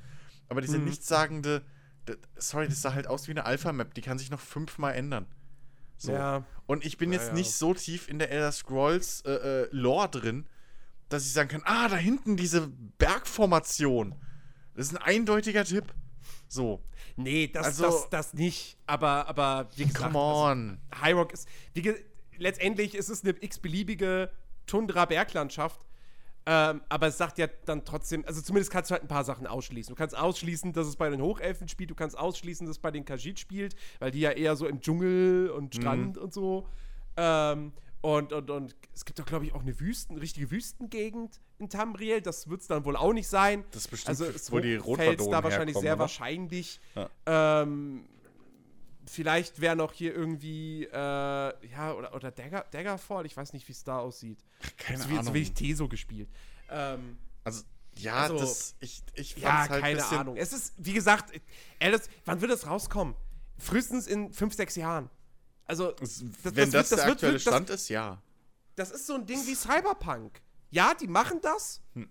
Aber Mhm. diese nichtssagende, d- sorry, das sah halt aus wie eine Alpha-Map, die kann sich noch fünfmal ändern. So. Ja. Und ich bin jetzt Naja. nicht so tief in der Elder Scrolls äh, äh, Lore drin, dass ich sagen kann, ah, da hinten diese Bergformation. Das ist ein eindeutiger Tipp. So, Nee, das, Also- das, das nicht. Aber, aber wie gesagt, come on. Also, High Rock ist, wie letztendlich ist es eine x-beliebige Tundra-Berglandschaft. Ähm, aber es sagt ja dann trotzdem, also zumindest kannst du halt ein paar Sachen ausschließen. Du kannst ausschließen, dass es bei den Hochelfen spielt, du kannst ausschließen, dass es bei den Khajiit spielt, weil die ja eher so im Dschungel und Mhm. Strand und so. Ähm, und, und, und es gibt doch, glaube ich, auch eine Wüsten, richtige Wüstengegend in Tamriel. Das wird es dann wohl auch nicht sein. Das ist bestimmt, Also es wo die Rotverdonen da wahrscheinlich herkommen, sehr oder? wahrscheinlich. Ja. Ähm, vielleicht wäre noch hier irgendwie, äh, ja, oder, oder Dagger, Daggerfall, ich weiß nicht, wie es da aussieht. Keine so, wie, so Ahnung. wie ich Teso gespielt. Ähm, Also, ja, Also, das, ich, ich ja, halt keine Ahnung. Es ist, wie gesagt, Alice, wann wird es rauskommen? Frühestens in fünf, sechs Jahren. Also, das- Wenn das das, wird- der das wird- aktuelle das- Stand ist, ja. das ist so ein Ding wie Cyberpunk. Ja, die machen das. Hm.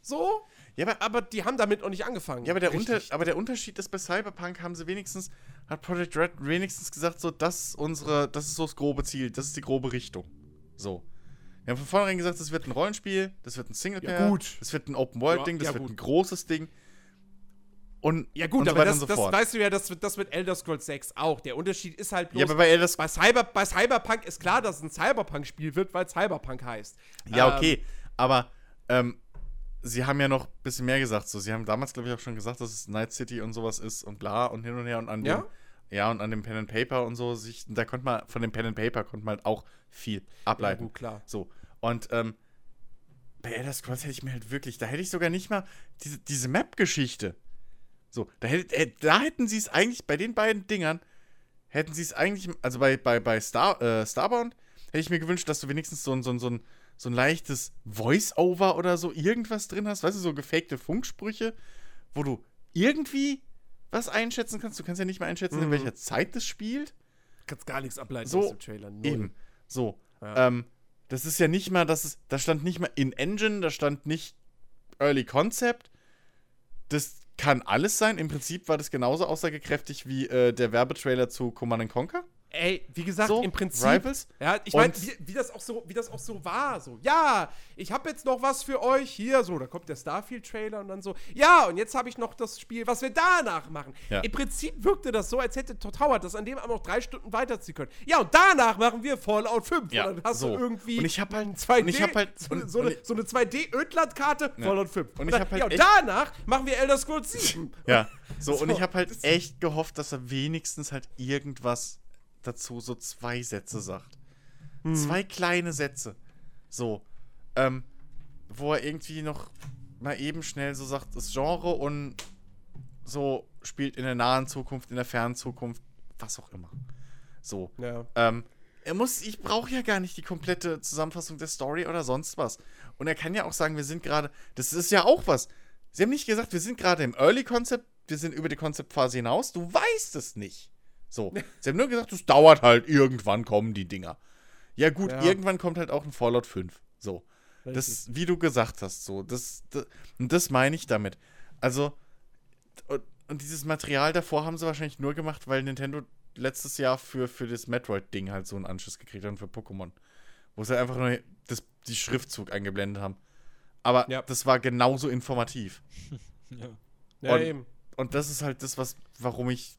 So, Ja, aber, aber die haben damit noch nicht angefangen. ja, aber, der Unter, aber der Unterschied ist, bei Cyberpunk haben sie wenigstens, hat Project Red wenigstens gesagt, so, das ist unsere, das ist so das grobe Ziel, das ist die grobe Richtung. So. Wir haben von vornherein gesagt, das wird ein Rollenspiel, das wird ein Singleplayer, Ja, gut. das wird ein Open-World-Ding, das ja, wird ein großes Ding. Und, Ja, gut, und aber das, so das fort. weißt du ja, das, wird- das mit Elder Scrolls 6 auch. Der Unterschied ist halt bloß. ja, aber bei Elder bei, Cyber, bei Cyberpunk ist klar, dass es ein Cyberpunk-Spiel wird, weil Cyberpunk heißt. Ja, Ähm, okay. Aber ähm, sie haben ja noch ein bisschen mehr gesagt. So, sie haben damals, glaube ich, auch schon gesagt, dass es Night City und sowas ist und bla und hin und her und an Ja? dem. Ja, und an dem Pen and Paper und so, sich, da konnte man, von dem Pen and Paper konnte man halt auch viel Ja, ableiten. gut, klar. So. Und ähm, bei Elder Scrolls hätte ich mir halt wirklich, da hätte ich sogar nicht mal diese, diese Map-Geschichte. So, da, hätte, äh, da hätten sie es eigentlich, bei den beiden Dingern, hätten sie es eigentlich, also bei, bei, bei Star, äh, Starbound, hätte ich mir gewünscht, dass du wenigstens so ein, so ein, so ein, so ein leichtes Voice-Over oder so irgendwas drin hast, weißt du, so gefakte Funksprüche, wo du irgendwie was einschätzen kannst. Du kannst ja nicht mal einschätzen, in Mhm. welcher Zeit das spielt. Kannst gar nichts ableiten So, aus dem Trailer. Null. Eben. So. Ja. Ähm, das ist ja nicht mal, dass es, da stand nicht mal in Engine, da stand nicht Early Concept. Das kann alles sein. Im Prinzip war das genauso aussagekräftig wie äh, der Werbetrailer zu Command Conquer. Ey, wie gesagt, So, im Prinzip. Rivals. Ja, ich meine, Und- wie, wie, das auch so, wie das auch so war. So, ja, ich habe jetzt noch was für euch hier. So, da kommt der Starfield-Trailer und dann so, ja, und jetzt habe ich noch das Spiel, was wir danach machen. Ja. Im Prinzip wirkte das so, als hätte Todd Howard das an dem Abend noch drei Stunden weiterziehen können. Ja, und danach machen wir Fallout 5. Ja, und dann hast so. du irgendwie Und ich hab halt- ein 2D, und ich hab halt- so, eine- und- so, und eine, ich- so eine 2D-Ödland-Karte, Fallout 5. und ich dann- hab halt ja, und danach machen wir Elder Scrolls 7. Ja, so, *laughs* und So, ich habe halt echt gehofft, dass er wenigstens halt irgendwas dazu, so zwei Sätze sagt. Hm. Zwei kleine Sätze. So, ähm, wo er irgendwie noch mal eben schnell so sagt, das Genre und so spielt in der nahen Zukunft, in der fernen Zukunft, was auch immer. So. Ja. Ähm, er muss, ich brauche ja gar nicht die komplette Zusammenfassung der Story oder sonst was. Und er kann ja auch sagen, wir sind gerade, das ist ja auch was. Sie haben nicht gesagt, wir sind gerade im Early Concept, wir sind über die Konzeptphase hinaus, du weißt es nicht. So. Sie haben nur gesagt, es dauert halt, irgendwann kommen die Dinger. Ja, gut, Ja. irgendwann kommt halt auch ein Fallout 5. So. Richtig. Das, wie du gesagt hast, so. Das, das, und das meine ich damit. Also, und, und dieses Material davor haben sie wahrscheinlich nur gemacht, weil Nintendo letztes Jahr für, für das Metroid-Ding halt so einen Anschluss gekriegt hat und für Pokémon. Wo sie einfach nur das, die Schriftzug eingeblendet haben. Aber Ja. das war genauso informativ. Ja. *laughs* Ja, Und- eben. Und das ist halt das, was, warum ich,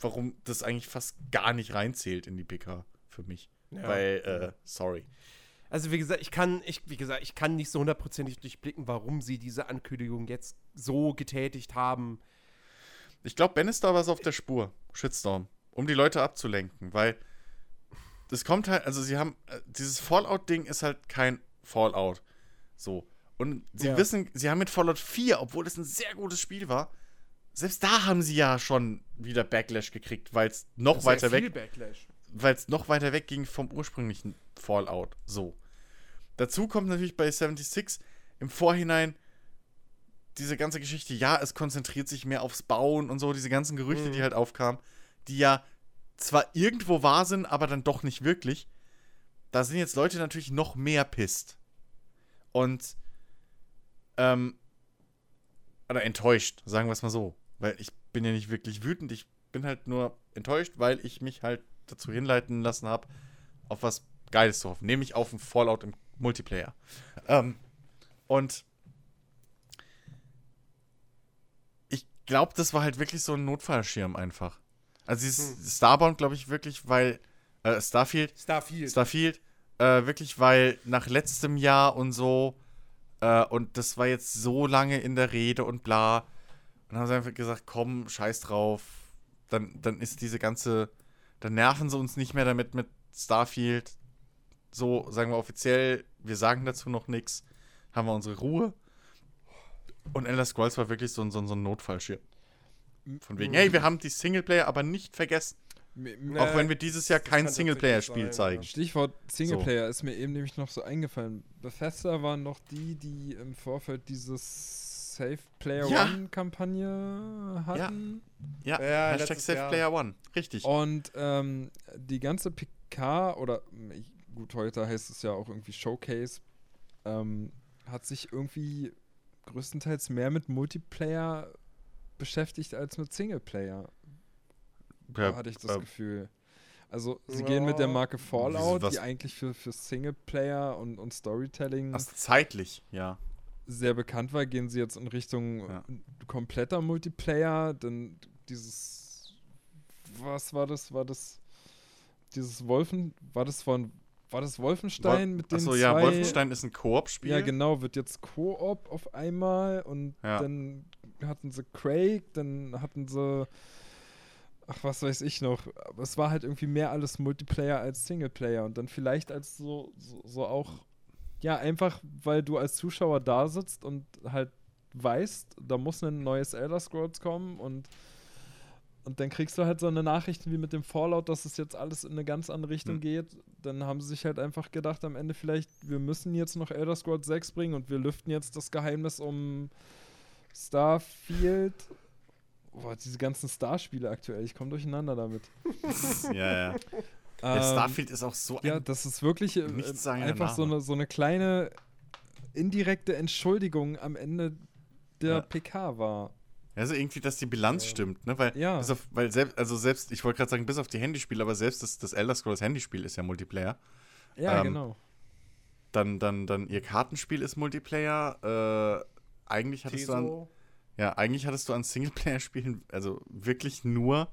warum das eigentlich fast gar nicht reinzählt in die PK für mich. Ja. Weil, äh, sorry. Also wie gesagt, ich kann, ich, wie gesagt, ich kann nicht so hundertprozentig durchblicken, warum sie diese Ankündigung jetzt so getätigt haben. Ich glaube, Bannister war so auf der Spur. Shitstorm. Um die Leute abzulenken, weil das kommt halt, also sie haben, äh, dieses Fallout-Ding ist halt kein Fallout. So. Und sie Ja. wissen, sie haben mit Fallout 4, obwohl es ein sehr gutes Spiel war, selbst da haben sie ja schon wieder Backlash gekriegt, weil es noch weiter weg, weil es noch weiter weg ging vom ursprünglichen Fallout. So. Dazu kommt natürlich bei 76 im Vorhinein diese ganze Geschichte, ja, es konzentriert sich mehr aufs Bauen und so, diese ganzen Gerüchte, Mhm. die halt aufkamen, die ja zwar irgendwo wahr sind, aber dann doch nicht wirklich. Da sind jetzt Leute natürlich noch mehr pisst. Und, ähm, oder enttäuscht, sagen wir es mal so. Weil ich bin ja nicht wirklich wütend, ich bin halt nur enttäuscht, weil ich mich halt dazu hinleiten lassen habe, auf was Geiles zu hoffen, nämlich auf ein Fallout im Multiplayer. Ähm, und ich glaube, das war halt wirklich so ein Notfallschirm einfach. Also dieses Starbound, glaube ich, wirklich, weil äh, Starfield, Starfield. Starfield, äh, wirklich, weil nach letztem Jahr und so, äh, und das war jetzt so lange in der Rede und bla, dann haben sie einfach gesagt, komm, scheiß drauf, dann, dann ist diese ganze, dann nerven sie uns nicht mehr damit mit Starfield, so sagen wir offiziell, wir sagen dazu noch nichts, haben wir unsere Ruhe. Und Elder Scrolls war wirklich so ein, so ein, so ein Notfallschirm. Von wegen, hey, wir haben die Singleplayer aber nicht vergessen. M- Auch wenn wir dieses Jahr kein Singleplayer-Spiel zeigen. Stichwort Singleplayer ist mir eben nämlich noch so eingefallen. Bethesda waren noch die, die im Vorfeld dieses Save Player Ja. One-Kampagne hatten. Ja, Ja, Hashtag letztes Save Jahr. Player One. Richtig. Und ähm, die ganze PK, oder gut, heute heißt es ja auch irgendwie Showcase, ähm, hat sich irgendwie größtenteils mehr mit Multiplayer beschäftigt als mit Singleplayer, Ja, hatte ich das äh, Gefühl. Also sie gehen mit der Ja. Marke Fallout, was- die eigentlich für, für Singleplayer und, und Storytelling also zeitlich, ja. Sehr bekannt war, gehen sie jetzt in Richtung Ja. kompletter Multiplayer, denn dieses was war das? War das dieses Wolfen, war das von war das Wolfenstein mit den Achso, zwei ja, Wolfenstein ist ein Koop-Spiel. Ja, genau, wird jetzt Koop auf einmal und Ja. dann hatten sie Craig, dann hatten sie ach, was weiß ich noch, aber es war halt irgendwie mehr alles Multiplayer als Singleplayer und dann vielleicht als so, so, so auch, ja, einfach, weil du als Zuschauer da sitzt und halt weißt, da muss ein neues Elder Scrolls kommen und und dann kriegst du halt so eine Nachricht wie mit dem Fallout, dass es jetzt alles in eine ganz andere Richtung Hm. geht. Dann haben sie sich halt einfach gedacht, am Ende vielleicht, wir müssen jetzt noch Elder Scrolls 6 bringen und wir lüften jetzt das Geheimnis um Starfield. Boah, diese ganzen Star-Spiele aktuell, ich komme durcheinander damit. *laughs* ja, ja. Der Ähm, Starfield ist auch so Ja, ein. das ist wirklich äh, einfach so eine, so eine kleine indirekte Entschuldigung am Ende der Ja. PK war. Also irgendwie, dass die Bilanz stimmt, ne? Weil, Ja. auf, weil selbst, also selbst, ich wollte gerade sagen, bis auf die Handyspiele, aber selbst das, das Elder Scrolls Handyspiel ist ja Multiplayer. Ja, Ähm, genau. Dann, dann, dann ihr Kartenspiel ist Multiplayer. Äh, eigentlich hattest du an, Teso. ja, eigentlich hattest du an Singleplayer-Spielen, also wirklich nur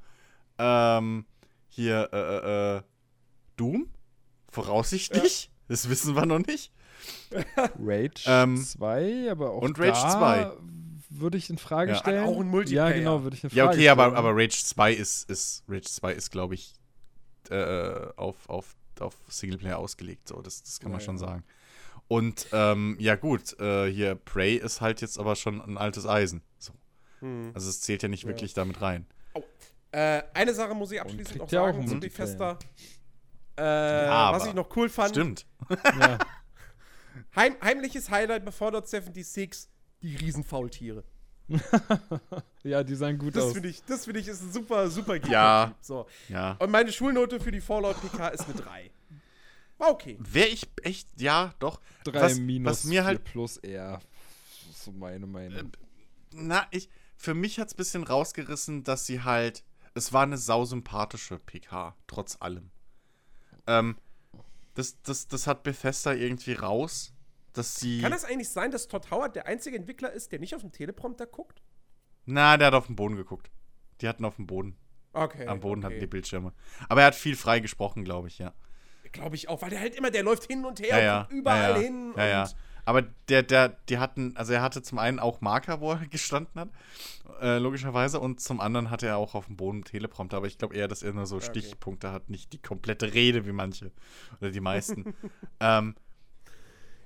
ähm, hier äh, äh, äh, Doom, voraussichtlich. Das wissen wir noch nicht. *laughs* Rage ähm, 2, aber auch und Rage da 2. würde ich in Frage Ja. stellen. Auch einen Multiplayer. Ja, genau, würde ich in Frage Ja, okay, aber, stellen. aber Rage 2 ist, ist Rage 2 ist, glaube ich, äh, auf, auf, auf Singleplayer ausgelegt. So, das, das kann man Ja, schon ja. sagen. Und ähm, ja, gut, äh, hier Prey ist halt jetzt aber schon ein altes Eisen. So. Hm. Also es zählt ja nicht Ja. wirklich damit rein. Äh, eine Sache muss ich abschließend noch ja auch sagen einen zu Multiplayer. Bethesda. Äh, Ja, was ich noch cool fand, Stimmt. Ja. *laughs* heim, heimliches Highlight bei Fallout 76, die Riesenfaultiere. *laughs* ja, die sahen gut Das aus. finde ich, das finde ich ist ein super, super Ja. Gameplay. So. Ja. Und meine Schulnote für die Fallout PK ist eine 3. War okay. Wäre ich echt, ja, doch. 3 was, minus was mir 4 halt plus R. Das ist so meine Meinung. Na, ich, für mich hat es ein bisschen rausgerissen, dass sie halt, es war eine sausympathische PK, trotz allem. Ähm, das, das, das hat Bethesda irgendwie raus, dass sie. Kann es eigentlich sein, dass Todd Howard der einzige Entwickler ist, der nicht auf dem Teleprompter guckt? Na, der hat auf den Boden geguckt. Die hatten auf dem Boden. Okay. Am Boden okay. hatten die Bildschirme. Aber er hat viel frei gesprochen, glaube ich, ja. Glaube ich auch, weil der halt immer, der läuft hin und her Ja, und ja. guckt überall ja, hin. Ja, ja. Aber der, der, die hatten, also er hatte zum einen auch Marker, wo er *laughs* gestanden hat, äh, logischerweise, und zum anderen hatte er auch auf dem Boden Teleprompter, aber ich glaube eher, dass er nur so Okay. Stichpunkte hat, nicht die komplette Rede wie manche oder die meisten. *laughs* ähm,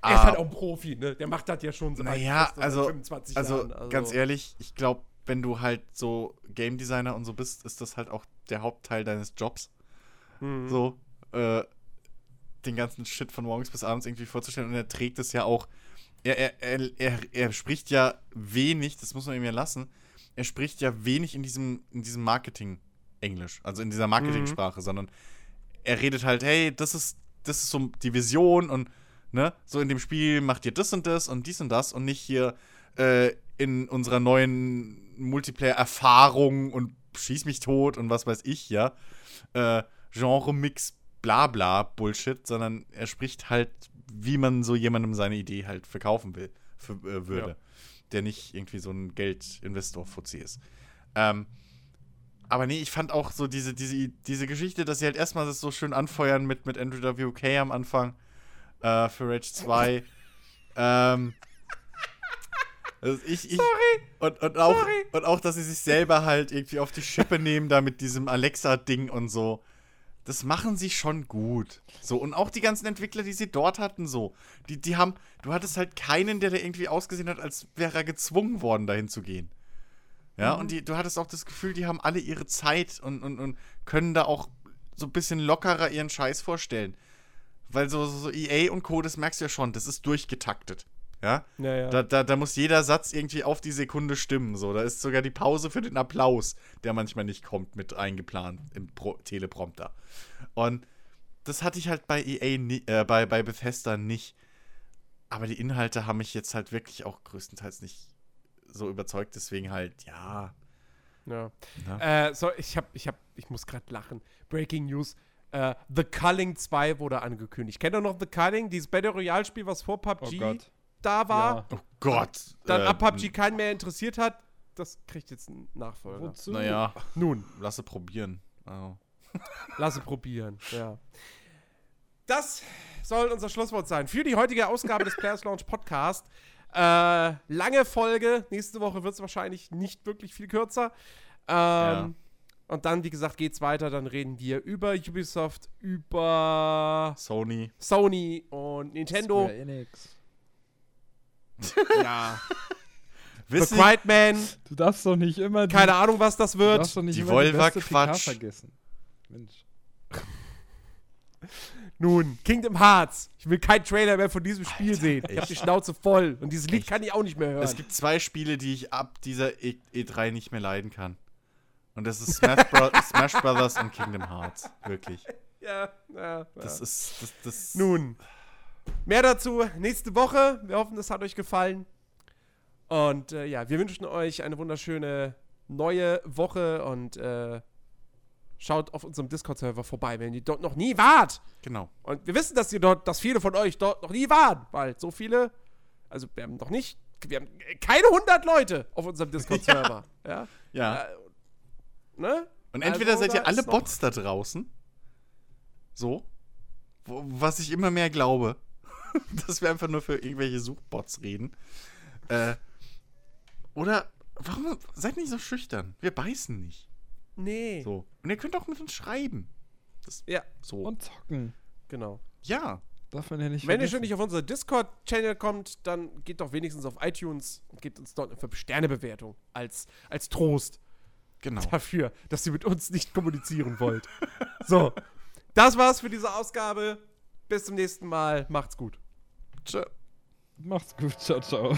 Er ist ah, halt auch ein Profi, ne? Der macht das ja schon seit, Naja, also, 25 also, Jahren. ganz ehrlich, ich glaube, wenn du halt so Game Designer und so bist, ist das halt auch der Hauptteil deines Jobs. Mhm. So, äh, den ganzen Shit von morgens bis abends irgendwie vorzustellen. Und er trägt es ja auch. Er, er, er, er, spricht ja wenig, das muss man ihm ja lassen. Er spricht ja wenig in diesem, in diesem Marketing-Englisch, also in dieser Marketing-Sprache, sondern er redet halt, hey, das ist, das ist so die Vision und ne, so in dem Spiel macht ihr das und das und dies und das und nicht hier äh, in unserer neuen Multiplayer-Erfahrung und schieß mich tot und was weiß ich, ja. Äh, Genre-Mix, bla bla Bullshit, sondern er spricht halt, wie man so jemandem seine Idee halt verkaufen will, für, äh, würde. Ja. Der nicht irgendwie so ein Geldinvestor-Fuzzi ist. Ähm, aber nee, ich fand auch so diese, diese, diese Geschichte, dass sie halt erstmal das so schön anfeuern mit, mit Andrew WK am Anfang äh, für Rage 2. *laughs* ähm, also ich, ich, und, und, auch, Sorry. und auch, dass sie sich selber halt irgendwie auf die Schippe nehmen, da mit diesem Alexa-Ding und so. Das machen sie schon gut. So, und auch die ganzen Entwickler, die sie dort hatten, so. Die, die haben, du hattest halt keinen, der da irgendwie ausgesehen hat, als wäre er gezwungen worden, dahin zu gehen. Ja, und die, du hattest auch das Gefühl, die haben alle ihre Zeit und, und, und können da auch so ein bisschen lockerer ihren Scheiß vorstellen. Weil so, so, so EA und Co., das merkst du ja schon, das ist durchgetaktet. Ja? Ja, ja. Da, da, da muss jeder Satz irgendwie auf die Sekunde stimmen. So. Da ist sogar die Pause für den Applaus, der manchmal nicht kommt, mit eingeplant im Pro Teleprompter. Und das hatte ich halt bei EA, ni äh, bei, bei Bethesda nicht. Aber die Inhalte haben mich jetzt halt wirklich auch größtenteils nicht so überzeugt. Deswegen halt, ja. ja. Äh, so, ich hab, ich hab, ich muss gerade lachen. Breaking News. Äh, The Culling 2 wurde angekündigt. Kennt ihr noch The Culling? Dieses Battle Royale Spiel, was vor Oh PUBG Gott. Da war? Ja. Oh Gott. Dann äh, ab PUBG keinen mehr interessiert hat. Das kriegt jetzt einen Nachfolger. Wozu? Naja, Nun, lasse probieren. *laughs* Oh. lasse probieren. Ja. Das soll unser Schlusswort sein für die heutige Ausgabe des Players Launch Podcast. Äh, lange Folge. Nächste Woche wird es wahrscheinlich nicht wirklich viel kürzer. Ähm, Und dann, wie gesagt, geht's weiter. Dann reden wir über Ubisoft, über Sony. Sony und Nintendo. Square Enix. *laughs* Ja. The Quiet Man. Du darfst doch nicht immer die, Keine Ahnung, was das du wird. darfst doch nicht Die immer Volva die Quatsch. vergessen. Mensch. *laughs* Nun, Kingdom Hearts. Ich will keinen Trailer mehr von diesem Spiel sehen. Ich habe die Schnauze voll. Und dieses Lied Echt? kann ich auch nicht mehr hören. es gibt zwei Spiele, die ich ab dieser e E3 nicht mehr leiden kann. Und das ist Smash, Bro *laughs* Smash Brothers und Kingdom Hearts. Wirklich. ja, ja, Das ja. ist. Das, das Nun, mehr dazu nächste Woche. Wir hoffen, es hat euch gefallen. Und äh, ja, wir wünschen euch eine wunderschöne neue Woche und äh, schaut auf unserem Discord-Server vorbei, wenn ihr dort noch nie wart. Genau. Und wir wissen, dass ihr dort, dass viele von euch dort noch nie waren, weil so viele, also wir haben noch nicht, wir haben keine 100 Leute auf unserem Discord-Server. *laughs* Ja. Ja. Äh, ne? Und entweder Also, seid ihr alle noch- Bots da draußen. So. Wo, was ich immer mehr glaube. *laughs* dass wir einfach nur für irgendwelche Suchbots reden. Äh, oder warum seid nicht so schüchtern? Wir beißen nicht. Nee. So. Und ihr könnt auch mit uns schreiben. Das, Ja, so. Und zocken. genau. ja. Darf man ja nicht Wenn ihr vergessen. schon nicht auf unseren Discord-Channel kommt, dann geht doch wenigstens auf iTunes und gebt uns dort eine 5-Sterne-Bewertung als, als Trost Genau. dafür, dass ihr mit uns nicht kommunizieren wollt. so, das war's für diese Ausgabe. Bis zum nächsten Mal. Macht's gut. Tschö. Macht's gut. Ciao, ciao.